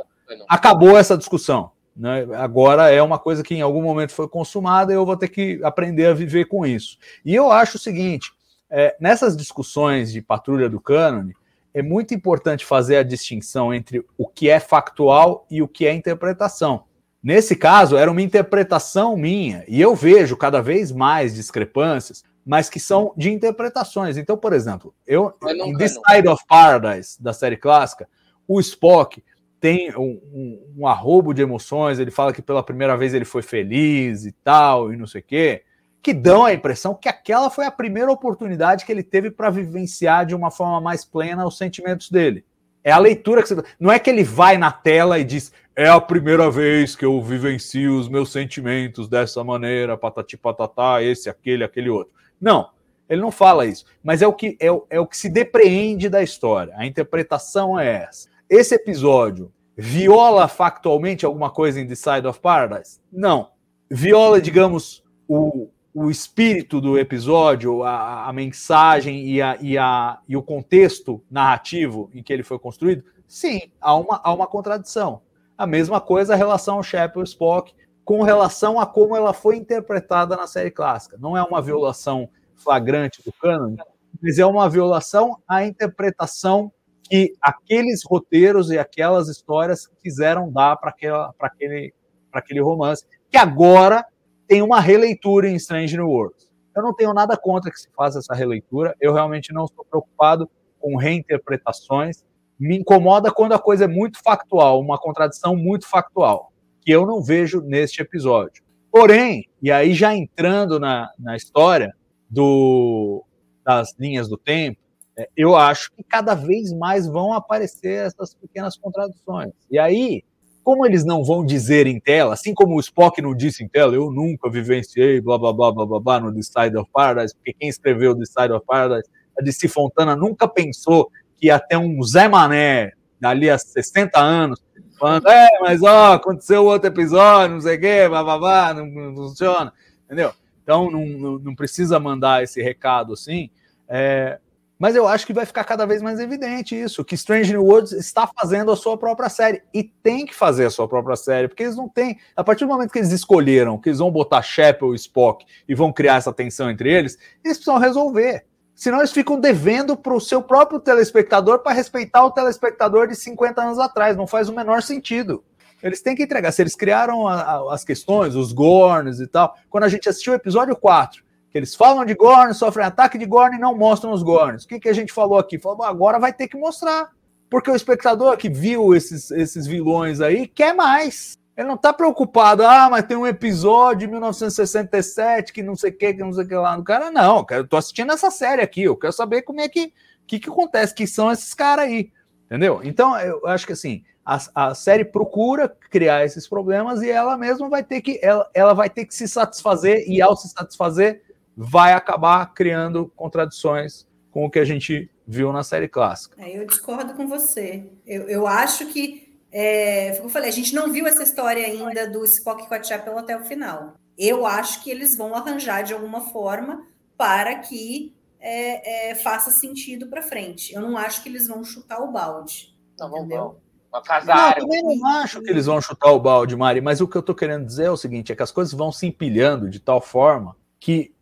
acabou essa discussão. Né? Agora é uma coisa que em algum momento foi consumada e eu vou ter que aprender a viver com isso. E eu acho o seguinte: é, nessas discussões de patrulha do cânone, é muito importante fazer a distinção entre o que é factual e o que é interpretação. Nesse caso, era uma interpretação minha, e eu vejo cada vez mais discrepâncias, mas que são de interpretações. Então, por exemplo, eu em canon. This Side of Paradise, da série clássica, o Spock tem um, um, um arrobo de emoções, ele fala que pela primeira vez ele foi feliz e tal, e não sei o quê, que dão a impressão que aquela foi a primeira oportunidade que ele teve para vivenciar de uma forma mais plena os sentimentos dele. É a leitura que você. Não é que ele vai na tela e diz, é a primeira vez que eu vivencio os meus sentimentos dessa maneira, patati patatá, esse, aquele, aquele outro. Não, ele não fala isso. Mas é o que, é, é o que se depreende da história. A interpretação é essa. Esse episódio viola factualmente alguma coisa em The Side of Paradise? Não. Viola, digamos, o, o espírito do episódio, a, a mensagem e, a, e, a, e o contexto narrativo em que ele foi construído? Sim, há uma, há uma contradição. A mesma coisa a relação Shepard e Spock com relação a como ela foi interpretada na série clássica. Não é uma violação flagrante do cânone, mas é uma violação à interpretação que aqueles roteiros e aquelas histórias quiseram dar para aquele, aquele romance, que agora tem uma releitura em Strange New Worlds. Eu não tenho nada contra que se faça essa releitura, eu realmente não estou preocupado com reinterpretações. Me incomoda quando a coisa é muito factual, uma contradição muito factual, que eu não vejo neste episódio. Porém, e aí já entrando na, na história do, das linhas do tempo, é, eu acho que cada vez mais vão aparecer essas pequenas contradições. E aí, como eles não vão dizer em tela, assim como o Spock não disse em tela, eu nunca vivenciei blá blá blá blá blá, blá no The Side of Paradise, porque quem escreveu The Side of Paradise, a DC Fontana nunca pensou que ter um Zé Mané dali a 60 anos falando, é, mas ó, aconteceu outro episódio, não sei o quê, blá blá blá, não, não funciona, entendeu? Então não, não, não, precisa mandar esse recado assim. É, mas eu acho que vai ficar cada vez mais evidente isso, que Strange New Worlds está fazendo a sua própria série e tem que fazer a sua própria série, porque eles não têm, a partir do momento que eles escolheram que eles vão botar Shepard e Spock e vão criar essa tensão entre eles, eles precisam resolver. Senão eles ficam devendo para o seu próprio telespectador para respeitar o telespectador de 50 anos atrás, não faz o menor sentido. Eles têm que entregar. Se eles criaram a, a, as questões, os Gorns e tal, quando a gente assistiu o episódio 4, que eles falam de Gorn, sofrem ataque de Gorn e não mostram os Gorns. O que, que a gente falou aqui? Falou, agora vai ter que mostrar. Porque o espectador que viu esses, esses vilões aí quer mais. Ele não está preocupado, ah, mas tem um episódio de 1967 que não sei o que, que não sei o que lá no cara. Não, eu tô assistindo essa série aqui, eu quero saber como é que, que, que acontece, que são esses caras aí. Entendeu? Então, eu acho que assim, a, a, série procura criar esses problemas e ela mesma vai ter que ela, ela vai ter que se satisfazer e ao se satisfazer vai acabar criando contradições com o que a gente viu na série clássica. É, eu discordo com você. Eu, eu acho que, é, como eu falei, a gente não viu essa história ainda do Spock com a Chapel até o final. Eu acho que eles vão arranjar de alguma forma para que é, é, faça sentido para frente. Eu não acho que eles vão chutar o balde. Não, entendeu? Não, eu também não acho que eles vão chutar o balde, Mari, mas o que eu estou querendo dizer é o seguinte: é que as coisas vão se empilhando de tal forma que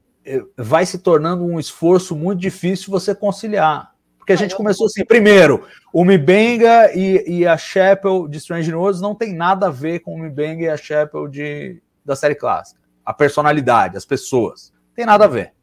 vai se tornando um esforço muito difícil você conciliar. Porque a gente começou assim, primeiro, o Mibenga e, e a Chapel de Strange Worlds não tem nada a ver com o Mibenga e a Chapel de, da série clássica. A personalidade, as pessoas. Tem nada a ver.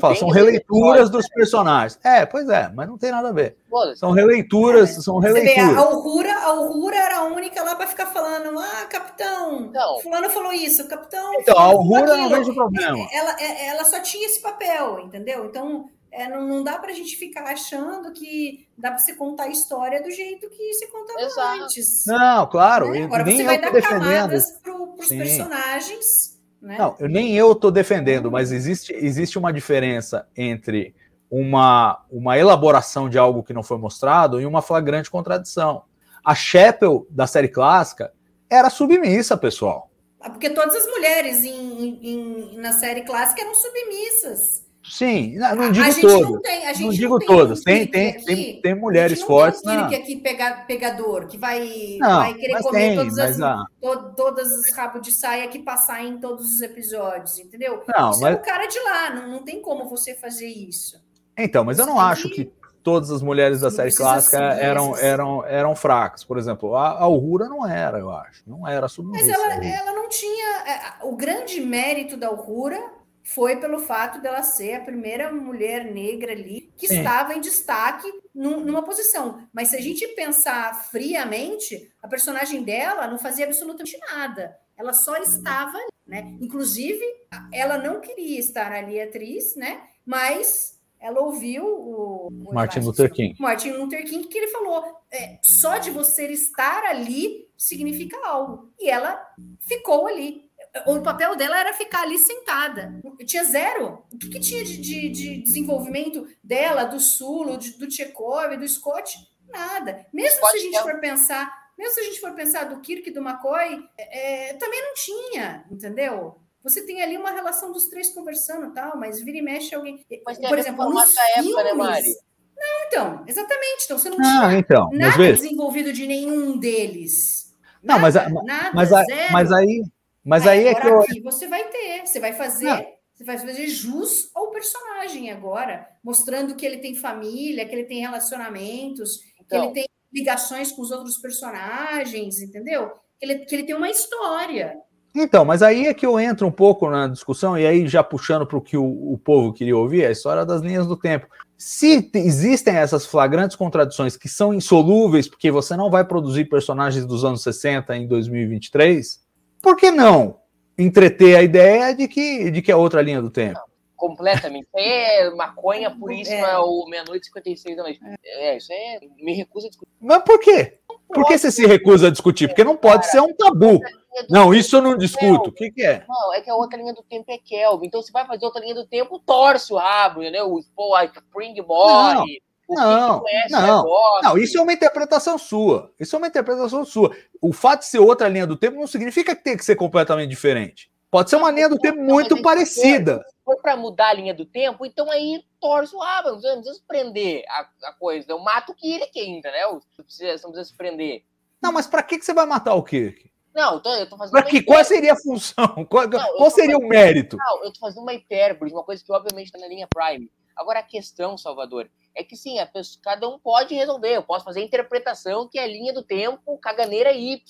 Fala, são releituras dos personagens. É, pois é, mas não tem nada a ver. São releituras, é. são releituras. a Aurora, a Aurora era a única lá para ficar falando, ah, capitão, então, fulano falou isso, capitão. Então, a Aurora não vejo problema. Ela, é, ela só tinha esse papel, entendeu? Então, é, não, não dá para a gente ficar achando que dá para você contar a história do jeito que se contava Exato. antes. Não, claro. Né? Agora você vai dar defendendo. camadas para os personagens né? Não, eu, nem eu estou defendendo, mas existe, existe uma diferença entre uma, uma elaboração de algo que não foi mostrado e uma flagrante contradição. A Chapel da série clássica era submissa, pessoal. Ah, porque todas as mulheres em, em, na série clássica eram submissas. Sim, não digo todos. Não, tem, não digo todos. Tem, tem, aqui, tem, tem, mulheres fortes. Tem um na... aqui pega, pegador, que vai, não, vai querer comer tem, todas as, a... to, todas os rabos de saia que passar em todos os episódios, entendeu? Não, isso é mas... é o cara de lá, não, não tem como você fazer isso. Então, mas eu não acho que todas as mulheres da série clássica eram, eram, eram fracas. Por exemplo, a Aurora não era, eu acho. Não era submissa. Mas ela, ela não tinha. É, o grande mérito da Aurora foi pelo fato dela ser a primeira mulher negra ali que Sim. estava em destaque num, numa posição. Mas se a gente pensar friamente, a personagem dela não fazia absolutamente nada. Ela só estava ali, né? Inclusive, ela não queria estar ali atriz, né? Mas ela ouviu o, o Martin Luther King. Martin Luther King que ele falou: é, só de você estar ali significa algo. E ela ficou ali o papel dela era ficar ali sentada. Tinha zero. O que, que tinha de, de, de, desenvolvimento dela, do Sulo, de, do Tchekov, do Scott? Nada. Mesmo Scott se a gente é... for pensar, mesmo se a gente for pensar do Kirk e do McCoy, é, é, também não tinha, entendeu? Você tem ali uma relação dos três conversando tal, mas vira e mexe alguém. Mas Por exemplo, nos filmes, época, né, Mari? Não, então, exatamente. Então você não ah, tinha então, nada desenvolvido de nenhum deles. Nada, não, mas, nada, mas, mas aí mas aí, aí é que eu... aqui você vai ter, você vai fazer, Não. você vai fazer jus ao personagem agora, mostrando que ele tem família, que ele tem relacionamentos, então... que ele então. tem ligações com os outros personagens, entendeu? Que ele, que ele tem uma história. Então, mas aí é que eu entro um pouco na discussão, e aí já puxando para o que o, o povo queria ouvir, a história das linhas do tempo. Se existem essas flagrantes contradições que são insolúveis, porque você não vai produzir personagens dos anos 60 em 2023, por que não entreter a ideia de que, de que é outra linha do tempo? completamente. Isso aí é maconha puríssima É. ou meia-noite e 56 da noite. É, isso aí é, me recusa a discutir. Mas por quê? Por que você se recusa a discutir? Porque não pode ser um tabu. Não, isso eu não discuto. O que, que é? Não, é que a outra linha do tempo é Kelvin. Então, se vai fazer outra linha do tempo, torce o rabo, entendeu? O pô, a Spring morre. O Não, o não, negócio. não, isso é uma interpretação sua. Isso é uma interpretação sua. O fato de ser outra linha do tempo não significa que tem que ser completamente diferente. Pode ser uma linha do tempo Não, muito é parecida. Se for pra mudar a linha do tempo, então aí torce o rabo. Não precisa, se prender a, a coisa. Eu mato o Kirk ainda, né? Não precisa, não precisa se prender. Não, mas pra que, que você vai matar o Kirk? Não, eu tô, eu tô fazendo. Pra que, qual seria a função? Qual, Não, qual seria o fazendo- mérito? Não, eu tô fazendo uma hipérbole, uma coisa que obviamente tá na linha Prime. Agora a questão, Salvador, é que sim, pessoa, cada um pode resolver. Eu posso fazer a interpretação que é a linha do tempo caganeira Y.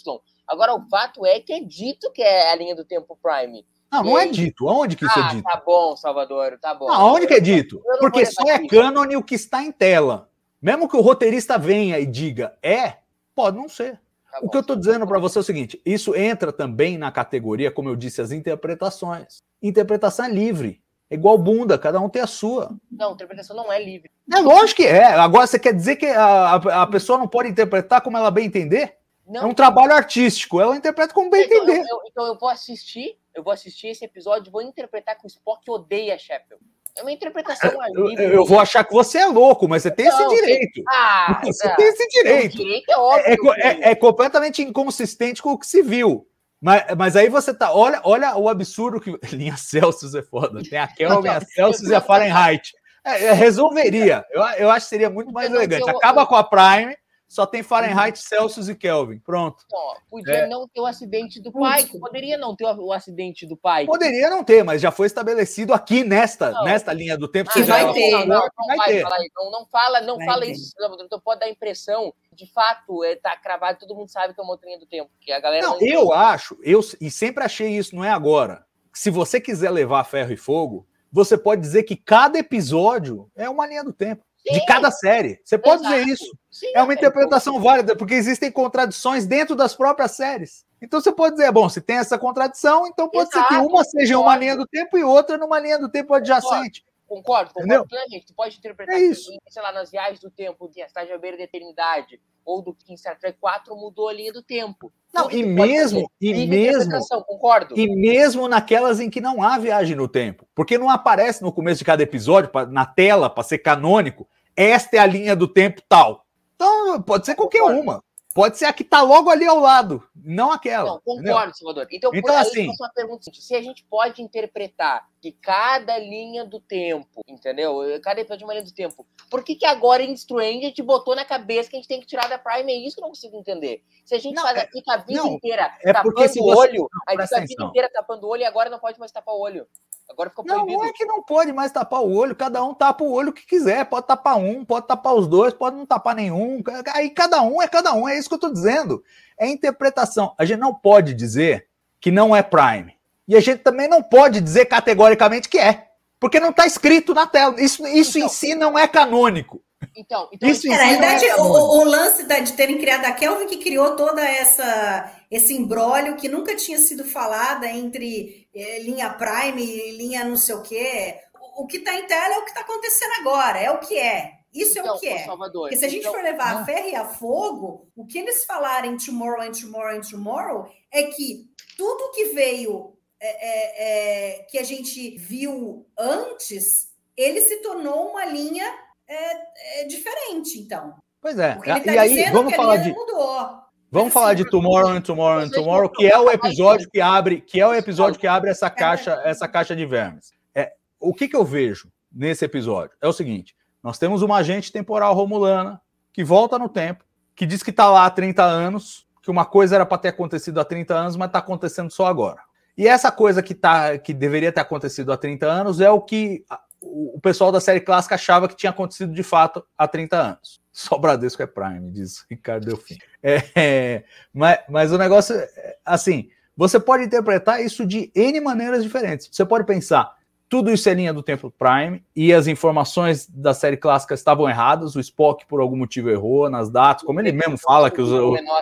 Agora o fato é que é dito que é a linha do tempo Prime. Não, não é dito. Aonde que isso ah, é dito? tá bom, Salvador, tá bom. Aonde que é dito? Porque só é cânone o que está em tela. Mesmo que o roteirista venha e diga é, pode não ser. Tá O bom. que eu estou dizendo para você é o seguinte: isso entra também na categoria, como eu disse, as interpretações. Interpretação é livre. É igual bunda, cada um tem a sua. Não, a interpretação não é livre. É lógico que é. Agora você quer dizer que a, a, pessoa não pode interpretar como ela bem entender? Não, É um trabalho artístico. Ela interpreta como bem então, entender. eu, eu- então eu vou assistir, eu vou assistir esse episódio vou interpretar que o Spock odeia Shepard. É uma interpretação *laughs* Eu, livre. eu vou achar que você é louco, mas você tem esse Não, direito. Ah, *laughs* Você não. tem esse direito. O direito é óbvio. É, que- é- é completamente inconsistente com o que se viu. Mas, mas aí você tá. Olha, olha o absurdo que. *laughs* Linha Celsius é foda. Tem a Kelvin, a Celsius e a Fahrenheit. É, é, resolveria. Eu, eu acho que seria muito mais elegante. Acaba com a Prime, só tem Fahrenheit, Celsius e Kelvin. Pronto. Ó, podia É. não ter o acidente do pai. Poderia não ter o, acidente do pai. Poderia não ter, mas já foi estabelecido aqui nesta, Não. nesta linha do tempo. Seja vai ter. Não, não, não vai ter. falar isso. Não, não fala, não Vai fala ter. isso. Então pode dar a impressão, de fato, é, tá cravado, todo mundo sabe que é uma outra linha do tempo. Que a galera Não, não eu acho, eu e sempre achei isso, não é agora. Se você quiser levar ferro e fogo, você pode dizer que cada episódio é uma linha do tempo. De cada série. Você pode dizer Exato. isso. Sim, É uma é, interpretação válida, porque existem contradições dentro das próprias séries. Então você pode dizer, bom, se tem essa contradição, então pode ser que Exato, uma seja uma concordo. linha do tempo e outra numa linha do tempo adjacente. Concordo, Entendeu? concordo plenamente. Tu pode interpretar É isso. que, sei lá, nas viagens do tempo, de A à Beira da Eternidade, ou do que em Star Trek 4 mudou a linha do tempo. Não, e mesmo- e mesmo- Concordo. E mesmo naquelas em que não há viagem no tempo. Porque não aparece no começo de cada episódio, na tela, para ser canônico, esta é a linha do tempo tal. Então, pode ser qualquer Concordo. uma. Pode ser a que tá logo ali ao lado, não aquela. Não, entendeu? concordo, Salvador. Então, Então, por aí assim- uma pergunta se a gente pode interpretar que cada linha do tempo, entendeu? Cada episódio de uma linha do tempo, por que que agora em Strange a gente botou na cabeça que a gente tem que tirar da Prime? É isso que eu não consigo entender. Se a gente Não, faz é- aqui a vida não, inteira é tapando o olho, a gente fica a vida inteira tapando o olho e agora não pode mais tapar o olho. Agora ficou Não, proibido. não é que não pode mais tapar o olho, cada um tapa o olho que quiser. Pode tapar um, pode tapar os dois, pode não tapar nenhum. Aí cada um é cada um, é isso que eu tô dizendo. É interpretação. A gente não pode dizer que não é Prime. E a gente também não pode dizer categoricamente que é. Porque não está escrito na tela. Isso, isso em Então. si não é canônico. Então, então Isso em É, si na é verdade, o, canônico. o lance da- de terem criado a Kelvin que criou toda essa esse imbróglio que nunca tinha sido falada entre eh, linha Prime e linha não sei o quê. O, o que está em tela é o que está acontecendo agora, é o que é. Isso é então, o que ô, é. Salvador, Porque se a gente então- for levar não. a ferro e a fogo, o que eles falarem tomorrow and tomorrow and tomorrow é que tudo que veio, é, é, é, que a gente viu antes, ele se tornou uma linha é, é, diferente, então. Pois é. Porque ele tá E aí, dizendo vamos que a falar linha de. mudou. Vamos falar de Tomorrow and Tomorrow and Tomorrow, que é o episódio que abre, que é o episódio que abre essa caixa, essa caixa de vermes. É, o que, que eu vejo nesse episódio? É o seguinte: nós temos uma agente temporal romulana que volta no tempo, que diz que está lá há 30 anos, que uma coisa era para ter acontecido há 30 anos, mas está acontecendo só agora. E essa coisa que, tá, que deveria ter acontecido há 30 anos é o que o pessoal da série clássica achava que tinha acontecido de fato há 30 anos. *laughs* Só Bradesco é Prime, diz Ricardo Delfim. É, é, mas, mas o negócio, é, assim, você pode interpretar isso de N maneiras diferentes. Você pode pensar, tudo isso é linha do tempo Prime e as informações da série clássica estavam erradas, o Spock por algum motivo errou nas datas, como ele mesmo fala que os,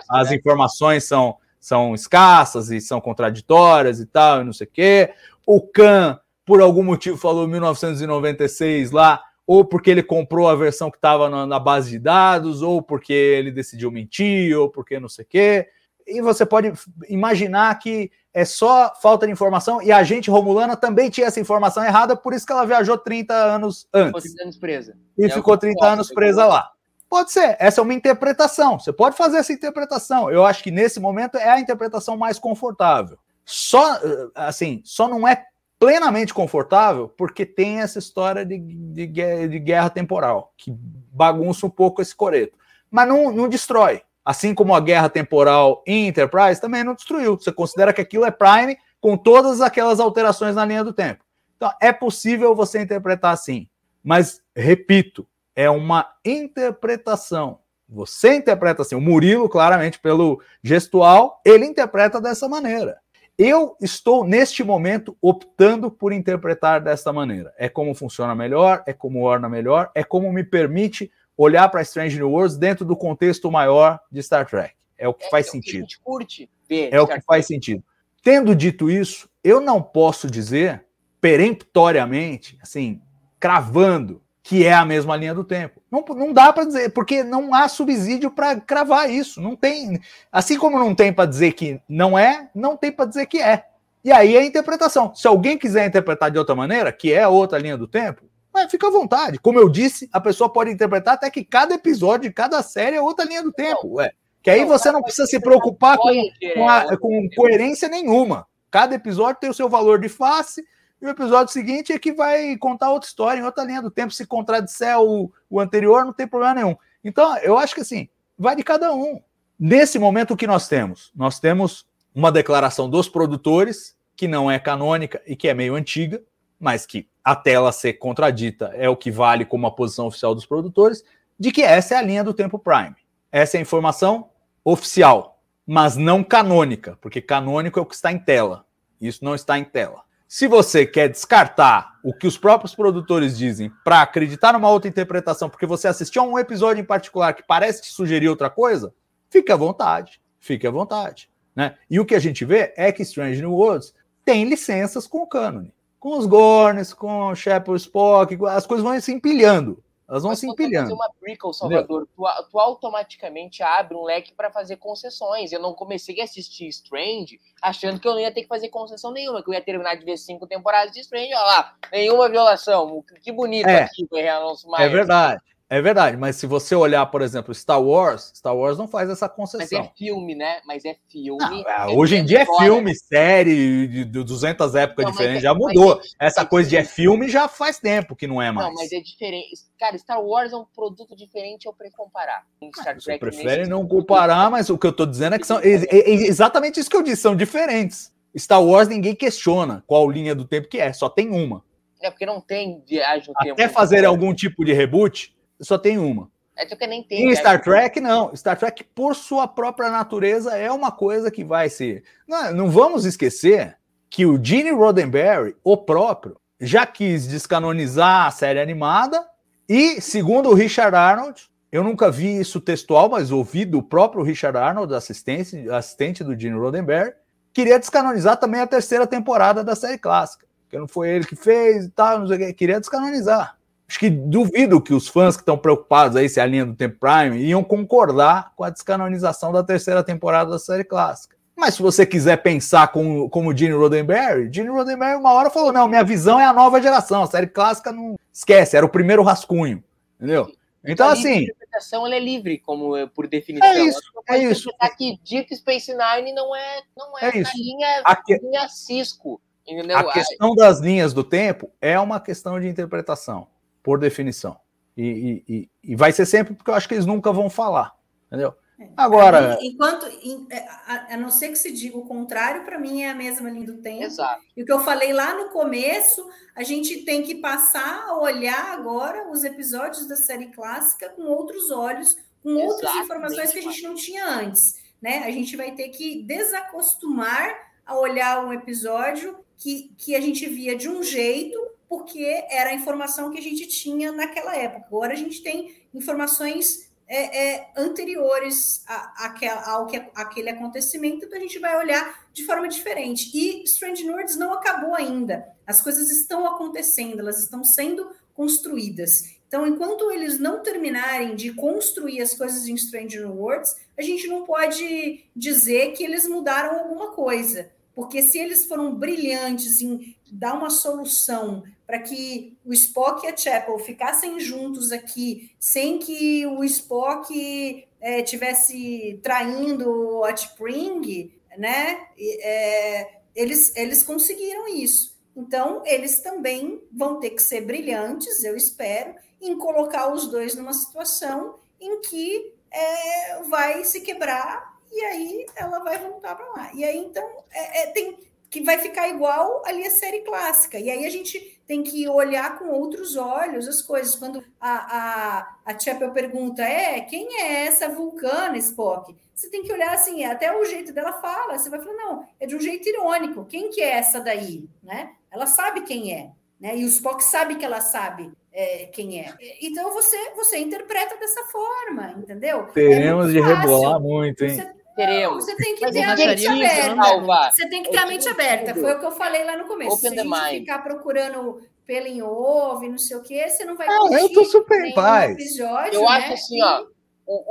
as né? informações são, são escassas e são contraditórias e tal, e não sei o quê. O Khan por algum motivo falou 1996 lá, ou porque ele comprou a versão que estava na, na, base de dados, ou porque ele decidiu mentir, ou porque não sei o quê. E você pode imaginar que é só falta de informação, e a gente romulana também tinha essa informação errada, por isso que ela viajou 30 anos antes. Ficou 30 anos presa. E é ficou 30 anos presa lá. Pode ser, essa é uma interpretação. Você pode fazer essa interpretação. Eu acho que nesse momento é a interpretação mais confortável. Só assim, só não é plenamente confortável porque tem essa história de, de, de guerra temporal que bagunça um pouco esse coreto. Mas não, não destrói. Assim como a guerra temporal em Enterprise também não destruiu. Você considera que aquilo é Prime com todas aquelas alterações na linha do tempo. Então é possível você interpretar assim. Mas, repito, é uma interpretação. Você interpreta assim. O Murilo, claramente, pelo gestual, ele interpreta dessa maneira. Eu estou, neste momento, optando por interpretar dessa maneira. É como funciona melhor, é como orna melhor, é como me permite olhar para Strange New Worlds dentro do contexto maior de Star Trek. É o que é, faz é sentido. Que a gente curte ver é o que faz sentido. Tendo dito isso, eu não posso dizer peremptoriamente, assim, cravando que é a mesma linha do tempo. Não, não dá para dizer, porque não há subsídio para cravar isso. Não tem. Assim como não tem para dizer que não é, não tem para dizer que é. E aí é a interpretação. Se alguém quiser interpretar de outra maneira, que é outra linha do tempo, fica à vontade. Como eu disse, a pessoa pode interpretar até que cada episódio, cada série é outra linha do tempo. Ué. Que aí você não precisa se preocupar com, com, a, com coerência nenhuma. Cada episódio tem o seu valor de face e o episódio seguinte é que vai contar outra história, em outra linha do tempo. Se contradisser o, o anterior, não tem problema nenhum. Então, eu acho que assim, vai de cada um. Nesse momento, o que nós temos? Nós temos uma declaração dos produtores, que não é canônica e que é meio antiga, mas que até ela ser contradita é o que vale como a posição oficial dos produtores, de que essa é a linha do tempo Prime. Essa é a informação oficial, mas não canônica, porque canônico é o que está em tela. Isso não está em tela. Se você quer descartar o que os próprios produtores dizem para acreditar numa outra interpretação, porque você assistiu a um episódio em particular que parece te sugerir outra coisa, fique à vontade. Fique à vontade. Né? E o que a gente vê é que Strange New Worlds tem licenças com o cânone. Com os Gorns, com o Shepard Spock, as coisas vão se empilhando. Elas vão Mas se empilhando. fazer uma prequel, Salvador, tu, tu, automaticamente abre um leque para fazer concessões. Eu não comecei a assistir Strange achando que eu não ia ter que fazer concessão nenhuma, que eu ia terminar de ver cinco temporadas de Strange. Olha lá, nenhuma violação. Que bonito é, aqui o Alonso É verdade. É verdade, mas se você olhar, por exemplo, Star Wars, Star Wars não faz essa concessão. Mas é filme, né? Mas é filme. Não, é, hoje em dia é filme, série, de 200 épocas não, diferentes, é, já mudou. É, essa coisa de é filme já faz tempo que não é mais. Não, mas é diferente. Cara, Star Wars é um produto diferente, eu prefiro comparar. Star Trek você prefere não comparar, mas o que eu tô dizendo é que são é, é exatamente isso que eu disse, são diferentes. Star Wars ninguém questiona qual linha do tempo que é, só tem uma. É porque não tem viagem no Até tempo. Até fazer algum tipo de reboot, só tem uma. É que nem tem. Em Star Trek, não. Star Trek, por sua própria natureza, é uma coisa que vai ser. Não, não vamos esquecer que o Gene Roddenberry, o próprio, já quis descanonizar a série animada e, segundo o Richard Arnold, eu nunca vi isso textual, mas ouvi do próprio Richard Arnold, assistente, assistente do Gene Roddenberry, queria descanonizar também a terceira temporada da série clássica. Que não foi ele que fez e tal, não sei o que, queria descanonizar. Acho que duvido que os fãs que estão preocupados aí se a linha do tempo Prime iam concordar com a descanonização da terceira temporada da série clássica. Mas se você quiser pensar com, como Gene Roddenberry, Gene Roddenberry uma hora falou: não, minha visão é a nova geração, a série clássica não esquece, era o primeiro rascunho, entendeu? Então, assim. A interpretação ela é livre, como por definição. É isso. É isso. que Deep Space Nine não é, não é, é isso. linha, a que... linha Cisco. Entendeu? A questão das linhas do tempo é uma questão de interpretação por definição. E, e, e, vai ser sempre porque eu acho que eles nunca vão falar, entendeu? É. Agora. Enquanto, é, a, a não ser que se diga o contrário, para mim é a mesma linha do tempo. Exato. E o que eu falei lá no começo, a gente tem que passar a olhar agora os episódios da série clássica com outros olhos, com Exatamente. outras informações que a gente não tinha antes. Né? A gente vai ter que desacostumar a olhar um episódio que, que a gente via de um jeito porque era a informação que a gente tinha naquela época. Agora a gente tem informações é, é, anteriores a, a, ao que, aquele acontecimento, então a gente vai olhar de forma diferente. E Strange Worlds não acabou ainda. As coisas estão acontecendo, elas estão sendo construídas. Então, enquanto eles não terminarem de construir as coisas em Stranger Worlds, a gente não pode dizer que eles mudaram alguma coisa. Porque se eles foram brilhantes em dar uma solução para que o Spock e a Chapel ficassem juntos aqui, sem que o Spock é, tivesse traindo a Spring, né? É, eles, eles conseguiram isso. Então, eles também vão ter que ser brilhantes, eu espero, em colocar os dois numa situação em que é, vai se quebrar e aí ela vai voltar para lá. E aí, então, é, é, tem que vai ficar igual ali a série clássica. E aí a gente tem que olhar com outros olhos as coisas. Quando a, a, a Chapel pergunta, é, quem é essa vulcana, Spock? Você tem que olhar assim, até o jeito dela fala, você vai falar, não, é de um jeito irônico. Quem que é essa daí? Né? Ela sabe quem é. Né? E o Spock sabe que ela sabe é, quem é. Então você você interpreta dessa forma, entendeu? Teremos é de rebolar muito, hein? Você, Teremos. Você tem que ter a mente aberta. Você tem que ter a mente aberta. Foi o que eu falei lá no começo. Open Se a gente ficar procurando pelo em ovo, não sei o quê, você não vai ah, Eu tô super paz. Episódio, eu né? acho assim, ó,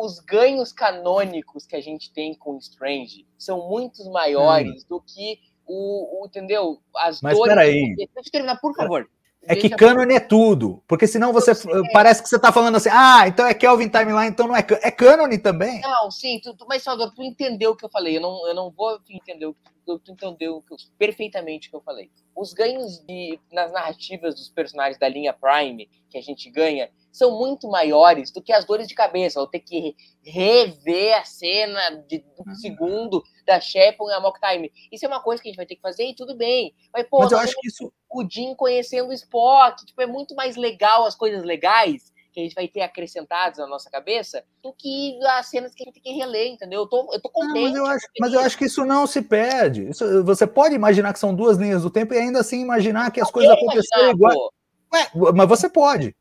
os ganhos canônicos que a gente tem com Strange são muito maiores hum. do que o, o, entendeu? As Mas dores. Peraí. Deixa eu terminar, por favor. É que canon é tudo, porque senão você parece que você está falando assim, ah, então é Kelvin Timeline, então não é é canon também. Não, sim, tu, tu, mas Salvador, tu entendeu o que eu falei, eu não, eu não vou entender o que tu, tu entendeu perfeitamente o que eu falei. Os ganhos de, nas narrativas dos personagens da linha Prime que a gente ganha são muito maiores do que as dores de cabeça, ou ter que rever a cena de um uhum. segundo da Shepard e a Mock Time. Isso é uma coisa que a gente vai ter que fazer e tudo bem. Mas, pô, Mas eu acho que isso... o Jim conhecendo o Spock, tipo, é muito mais legal as coisas legais que a gente vai ter acrescentadas na nossa cabeça do que as cenas que a gente tem que reler, entendeu? Eu tô, eu tô contente. Não, mas, eu acho, mas eu acho que isso não se perde. Isso, você pode imaginar que são duas linhas do tempo e ainda assim imaginar que as coisas aconteceram igual. Ué, mas você pode.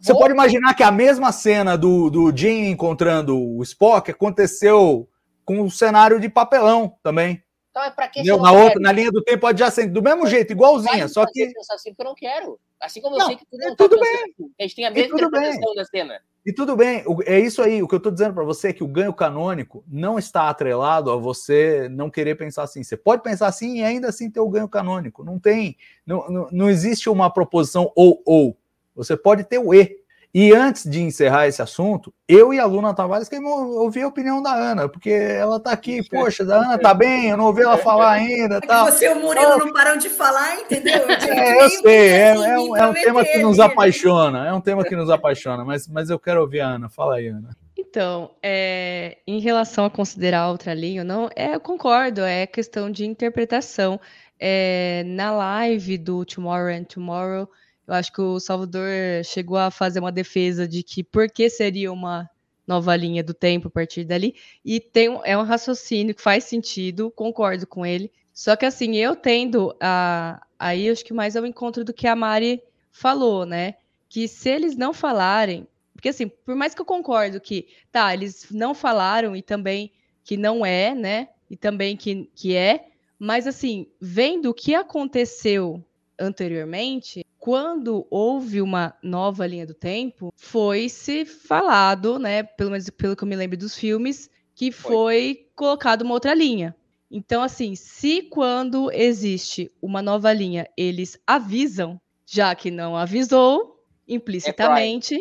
Você pode imaginar que a mesma cena do, do Jim encontrando o Spock aconteceu com o cenário de papelão também. Então é pra que na, outra, na linha do tempo adjacente, do mesmo jeito, igualzinha, só que. Assim porque eu não quero. Assim como não, eu sei que tu não é tudo tá bem. A gente tem a mesma interpretação da cena. E tudo bem, é isso aí. O que eu estou dizendo para você é que o ganho canônico não está atrelado a você não querer pensar assim. Você pode pensar assim e ainda assim ter o ganho canônico. Não tem, não, não, não existe uma proposição ou ou. Você pode ter o E. E antes de encerrar esse assunto, eu e a Luna Tavares queremos ouvir a opinião da Ana, porque ela está aqui, poxa, a Ana tá bem, eu não ouvi ela falar ainda. É tal. você e o Murilo não param de falar, entendeu? *laughs* É, eu sei, é, é, um, é um tema que nos apaixona, é um tema que nos apaixona, mas, mas eu quero ouvir a Ana. Fala aí, Ana. Então, é, em relação a considerar outra linha, não, é, eu concordo, é questão de interpretação. É, na live do Tomorrow and Tomorrow, eu acho que o Salvador chegou a fazer uma defesa de que por que seria uma nova linha do tempo a partir dali. E tem, é um raciocínio que faz sentido, concordo com ele. Só que assim, eu tendo a. Aí acho que mais é o encontro do que a Mari falou, né? Que se eles não falarem. Porque assim, por mais que eu concordo que, tá, eles não falaram e também que não é, né? E também que, que é. Mas assim, vendo o que aconteceu anteriormente, quando houve uma nova linha do tempo, foi se falado, né, pelo menos pelo que eu me lembro dos filmes, que foi, foi colocado uma outra linha. Então, assim, se quando existe uma nova linha, eles avisam, já que não avisou, implicitamente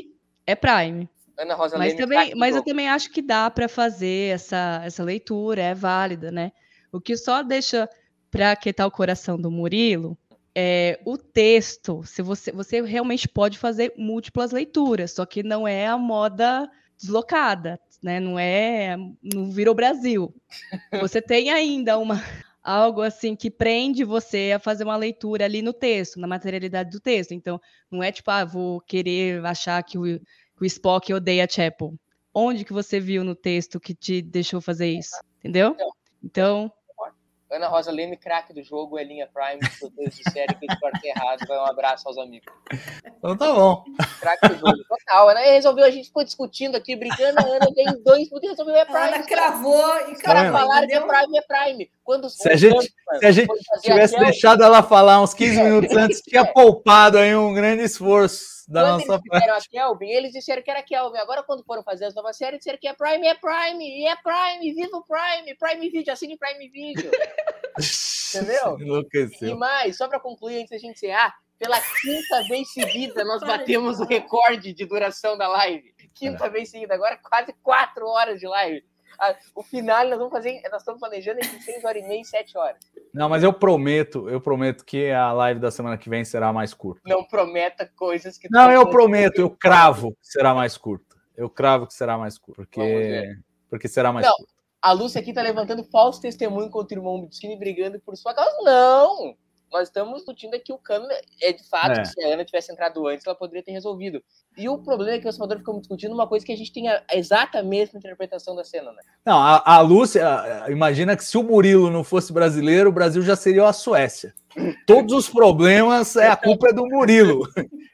é Prime. É Prime. Ana Rosa mas, também, mas eu também acho que dá para fazer essa, essa leitura, é válida, né? O que só deixa para aquietar o coração do Murilo é, o texto, se você, você realmente pode fazer múltiplas leituras, só que não é a moda deslocada, né? Não é, não virou Brasil. *laughs* Você tem ainda uma algo assim que prende você a fazer uma leitura ali no texto, na materialidade do texto. Então, não é tipo, ah, vou querer achar que o, que o Spock odeia Chapel. Onde que você viu no texto que te deixou fazer isso? Entendeu? Então, Ana Rosa Leme, craque do jogo, é linha Prime, se Deus disser que corte errado, vai um abraço aos amigos. Então tá bom. Craque do jogo, total. A Ana resolveu, a gente ficou discutindo aqui, brincando, a Ana tem dois minutos, resolveu é Prime. Ela cravou e Os caras falaram que é? Prime, é Prime. Quando Se a gente, se a gente tivesse deixado ela falar uns 15 minutos antes, tinha poupado aí um grande esforço da Quando nossa eles fizeram a Kelvin, eles disseram que era Kelvin. Agora, quando foram fazer as novas séries, disseram que é Prime, é Prime, e é Prime, viva o Prime, Prime Video, assine Prime Video. *laughs* Entendeu? E Enlouqueceu. mais, só para concluir, antes da gente encerrar, pela quinta vez seguida nós batemos o recorde de duração da live. Quinta vez seguida, agora quase quatro horas de live. O final nós vamos fazer, nós estamos planejando entre 6 horas e meia e 7 horas. Não, mas eu prometo, eu prometo que a live da semana que vem será mais curta. Não prometa coisas que. Não, eu prometo, eu cravo que será mais curta. Eu cravo que será mais curta, porque, porque será mais Não. curta. A Lúcia aqui tá levantando falso testemunho contra o irmão Bittini brigando por sua causa. Não! Nós estamos discutindo aqui o cano. É de fato É. que se a Ana tivesse entrado antes, ela poderia ter resolvido. E o problema é que o Salvador ficamos discutindo uma coisa que a gente tem a exata mesma interpretação da cena, né? Não, a, a Lúcia, imagina que se o Murilo não fosse brasileiro, o Brasil já seria a Suécia. Todos os problemas, é, a culpa é do Murilo.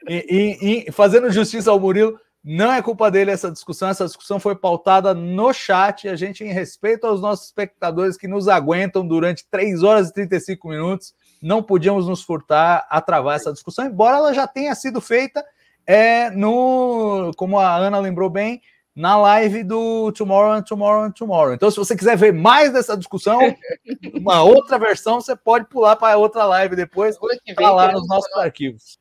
E, e- e fazendo justiça ao Murilo, não é culpa dele essa discussão. Essa discussão foi pautada no chat. A gente, em respeito aos nossos espectadores que nos aguentam durante 3 horas e 35 minutos, não podíamos nos furtar a travar essa discussão, embora ela já tenha sido feita é, no, como a Ana lembrou bem, na live do Tomorrow and Tomorrow and Tomorrow. Então, se você quiser ver mais dessa discussão, *laughs* uma outra versão, você pode pular para outra live depois, Semana que vem tá lá nos nossos arquivos.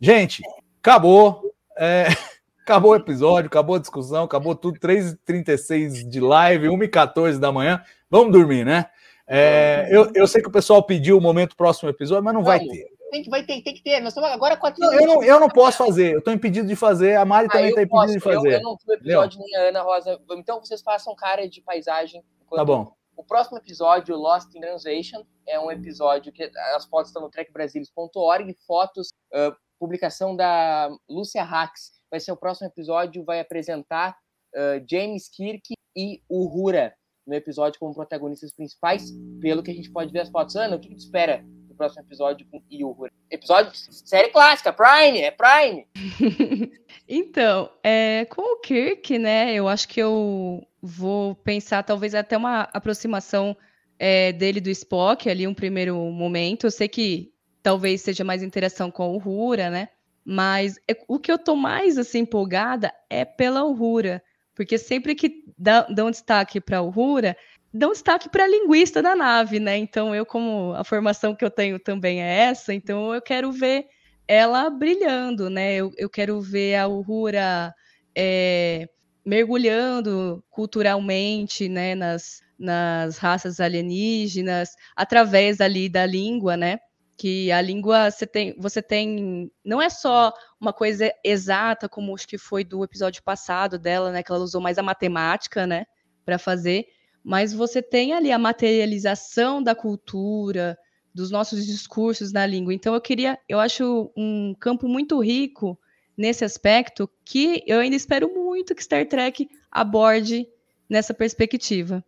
Gente, acabou. é, *laughs* acabou o episódio, acabou a discussão, acabou tudo. 3h36 de live, 1h14 da manhã. Vamos dormir, né? É, eu, eu sei que o pessoal pediu o momento próximo episódio, mas não vai ter. Tem que, vai ter, tem que ter. Nós estamos agora a Não, eu, não, eu não posso fazer, eu estou impedido de fazer, a Mari Ah, também eu está impedida de Eu, fazer. eu não vi o episódio nem a Ana Rosa. Então vocês façam cara de paisagem. enquanto- Tá bom. O próximo episódio, Lost in Translation, é um episódio que as fotos estão no trackbrasilis.org, fotos, ah, publicação da Lúcia Hax. Vai ser o próximo episódio, vai apresentar ah, James Kirk e Uhura no episódio como protagonistas principais, pelo que a gente pode ver as fotos. Ana, o que, que tu espera do próximo episódio com Uhura? Episódio, série clássica, Prime, é Prime! *laughs* Então, é, com o Kirk, né, eu acho que eu vou pensar talvez até uma aproximação é, dele do Spock ali, um primeiro momento. Eu sei que talvez seja mais interação com a Uhura, né? Mas é- o que eu tô mais assim empolgada é pela Uhura, porque sempre que dá, dão destaque para a Uhura, dão destaque para a linguista da nave, né? Então eu como a formação que eu tenho também é essa, então eu quero ver ela brilhando, né? Eu, eu quero ver a Uhura é, mergulhando culturalmente, né, nas, nas raças alienígenas, através ali da língua, né? Que a língua você tem, você tem, não é só uma coisa exata, como acho que foi do episódio passado dela, né? Que ela usou mais a matemática, né? Para fazer, mas você tem ali a materialização da cultura, dos nossos discursos na língua. Então eu queria, eu acho um campo muito rico nesse aspecto que eu ainda espero muito que Star Trek aborde nessa perspectiva.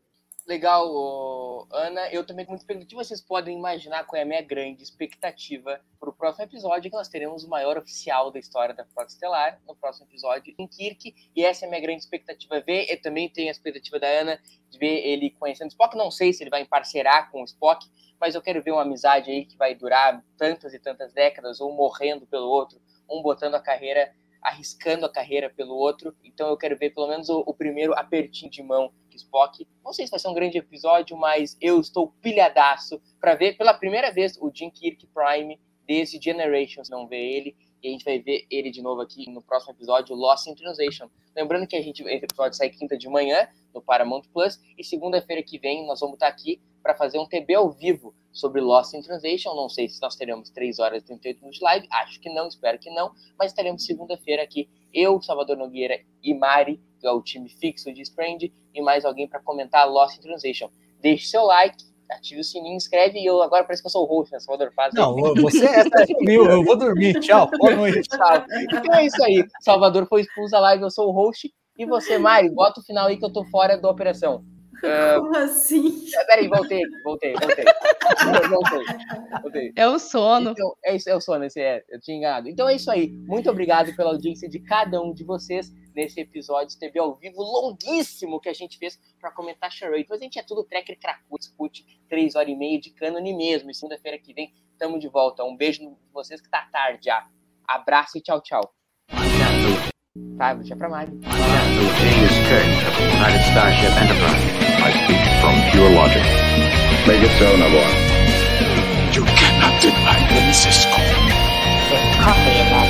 Legal, Ana. Eu também tenho muita expectativa. Vocês podem imaginar qual é a minha grande expectativa para o próximo episódio, que nós teremos o maior oficial da história da Frota Estelar no próximo episódio em Kirk. E essa é a minha grande expectativa ver. Eu também tenho a expectativa da Ana de ver ele conhecendo Spock. Não sei se ele vai emparcerar com o Spock, mas eu quero ver uma amizade aí que vai durar tantas e tantas décadas, ou morrendo pelo outro, um botando a carreira, arriscando a carreira pelo outro. Então eu quero ver pelo menos o, o primeiro apertinho de mão Spock. Não sei se vai ser um grande episódio, mas eu estou pilhadaço para ver pela primeira vez o Jim Kirk Prime desde Generations. Não ver ele. E a gente vai ver ele de novo aqui no próximo episódio, Lost in Translation. Lembrando que a gente, esse episódio sai quinta de manhã no Paramount Plus e segunda-feira que vem nós vamos estar aqui para fazer um TB ao vivo sobre Lost in Translation. Não sei se nós teremos 3 horas e 38 minutos de live, acho que não, espero que não, mas estaremos segunda-feira aqui, eu, Salvador Nogueira e Mari, que é o time fixo de Sprend, e mais alguém para comentar Lost in Translation. Deixe seu like, ative o sininho, inscreve e eu agora parece que eu sou o host, né, Salvador? Faz Não, você é sumiu, eu vou dormir. Tchau, boa noite. Tchau. Então é isso aí. Salvador foi expulso da live, eu sou o host. E você, Mari, bota o final aí que eu tô fora da operação. Como assim? Peraí, voltei, voltei, voltei. voltei, voltei. É o sono. Então, é isso, é o sono, esse é, eu tinha enganado. Então é isso aí. Muito obrigado pela audiência de cada um de vocês nesse episódio TV ao vivo longuíssimo que a gente fez para comentar Charade. Mas então, a gente é tudo tracker cracudo, escute três horas e meia de cânone mesmo. E segunda-feira que vem tamo de volta. Um beijo pra vocês que tá tarde já. Abraço e tchau, tchau. Tá, deixar pra Mari. You cannot deny me, Cisco. Coffee,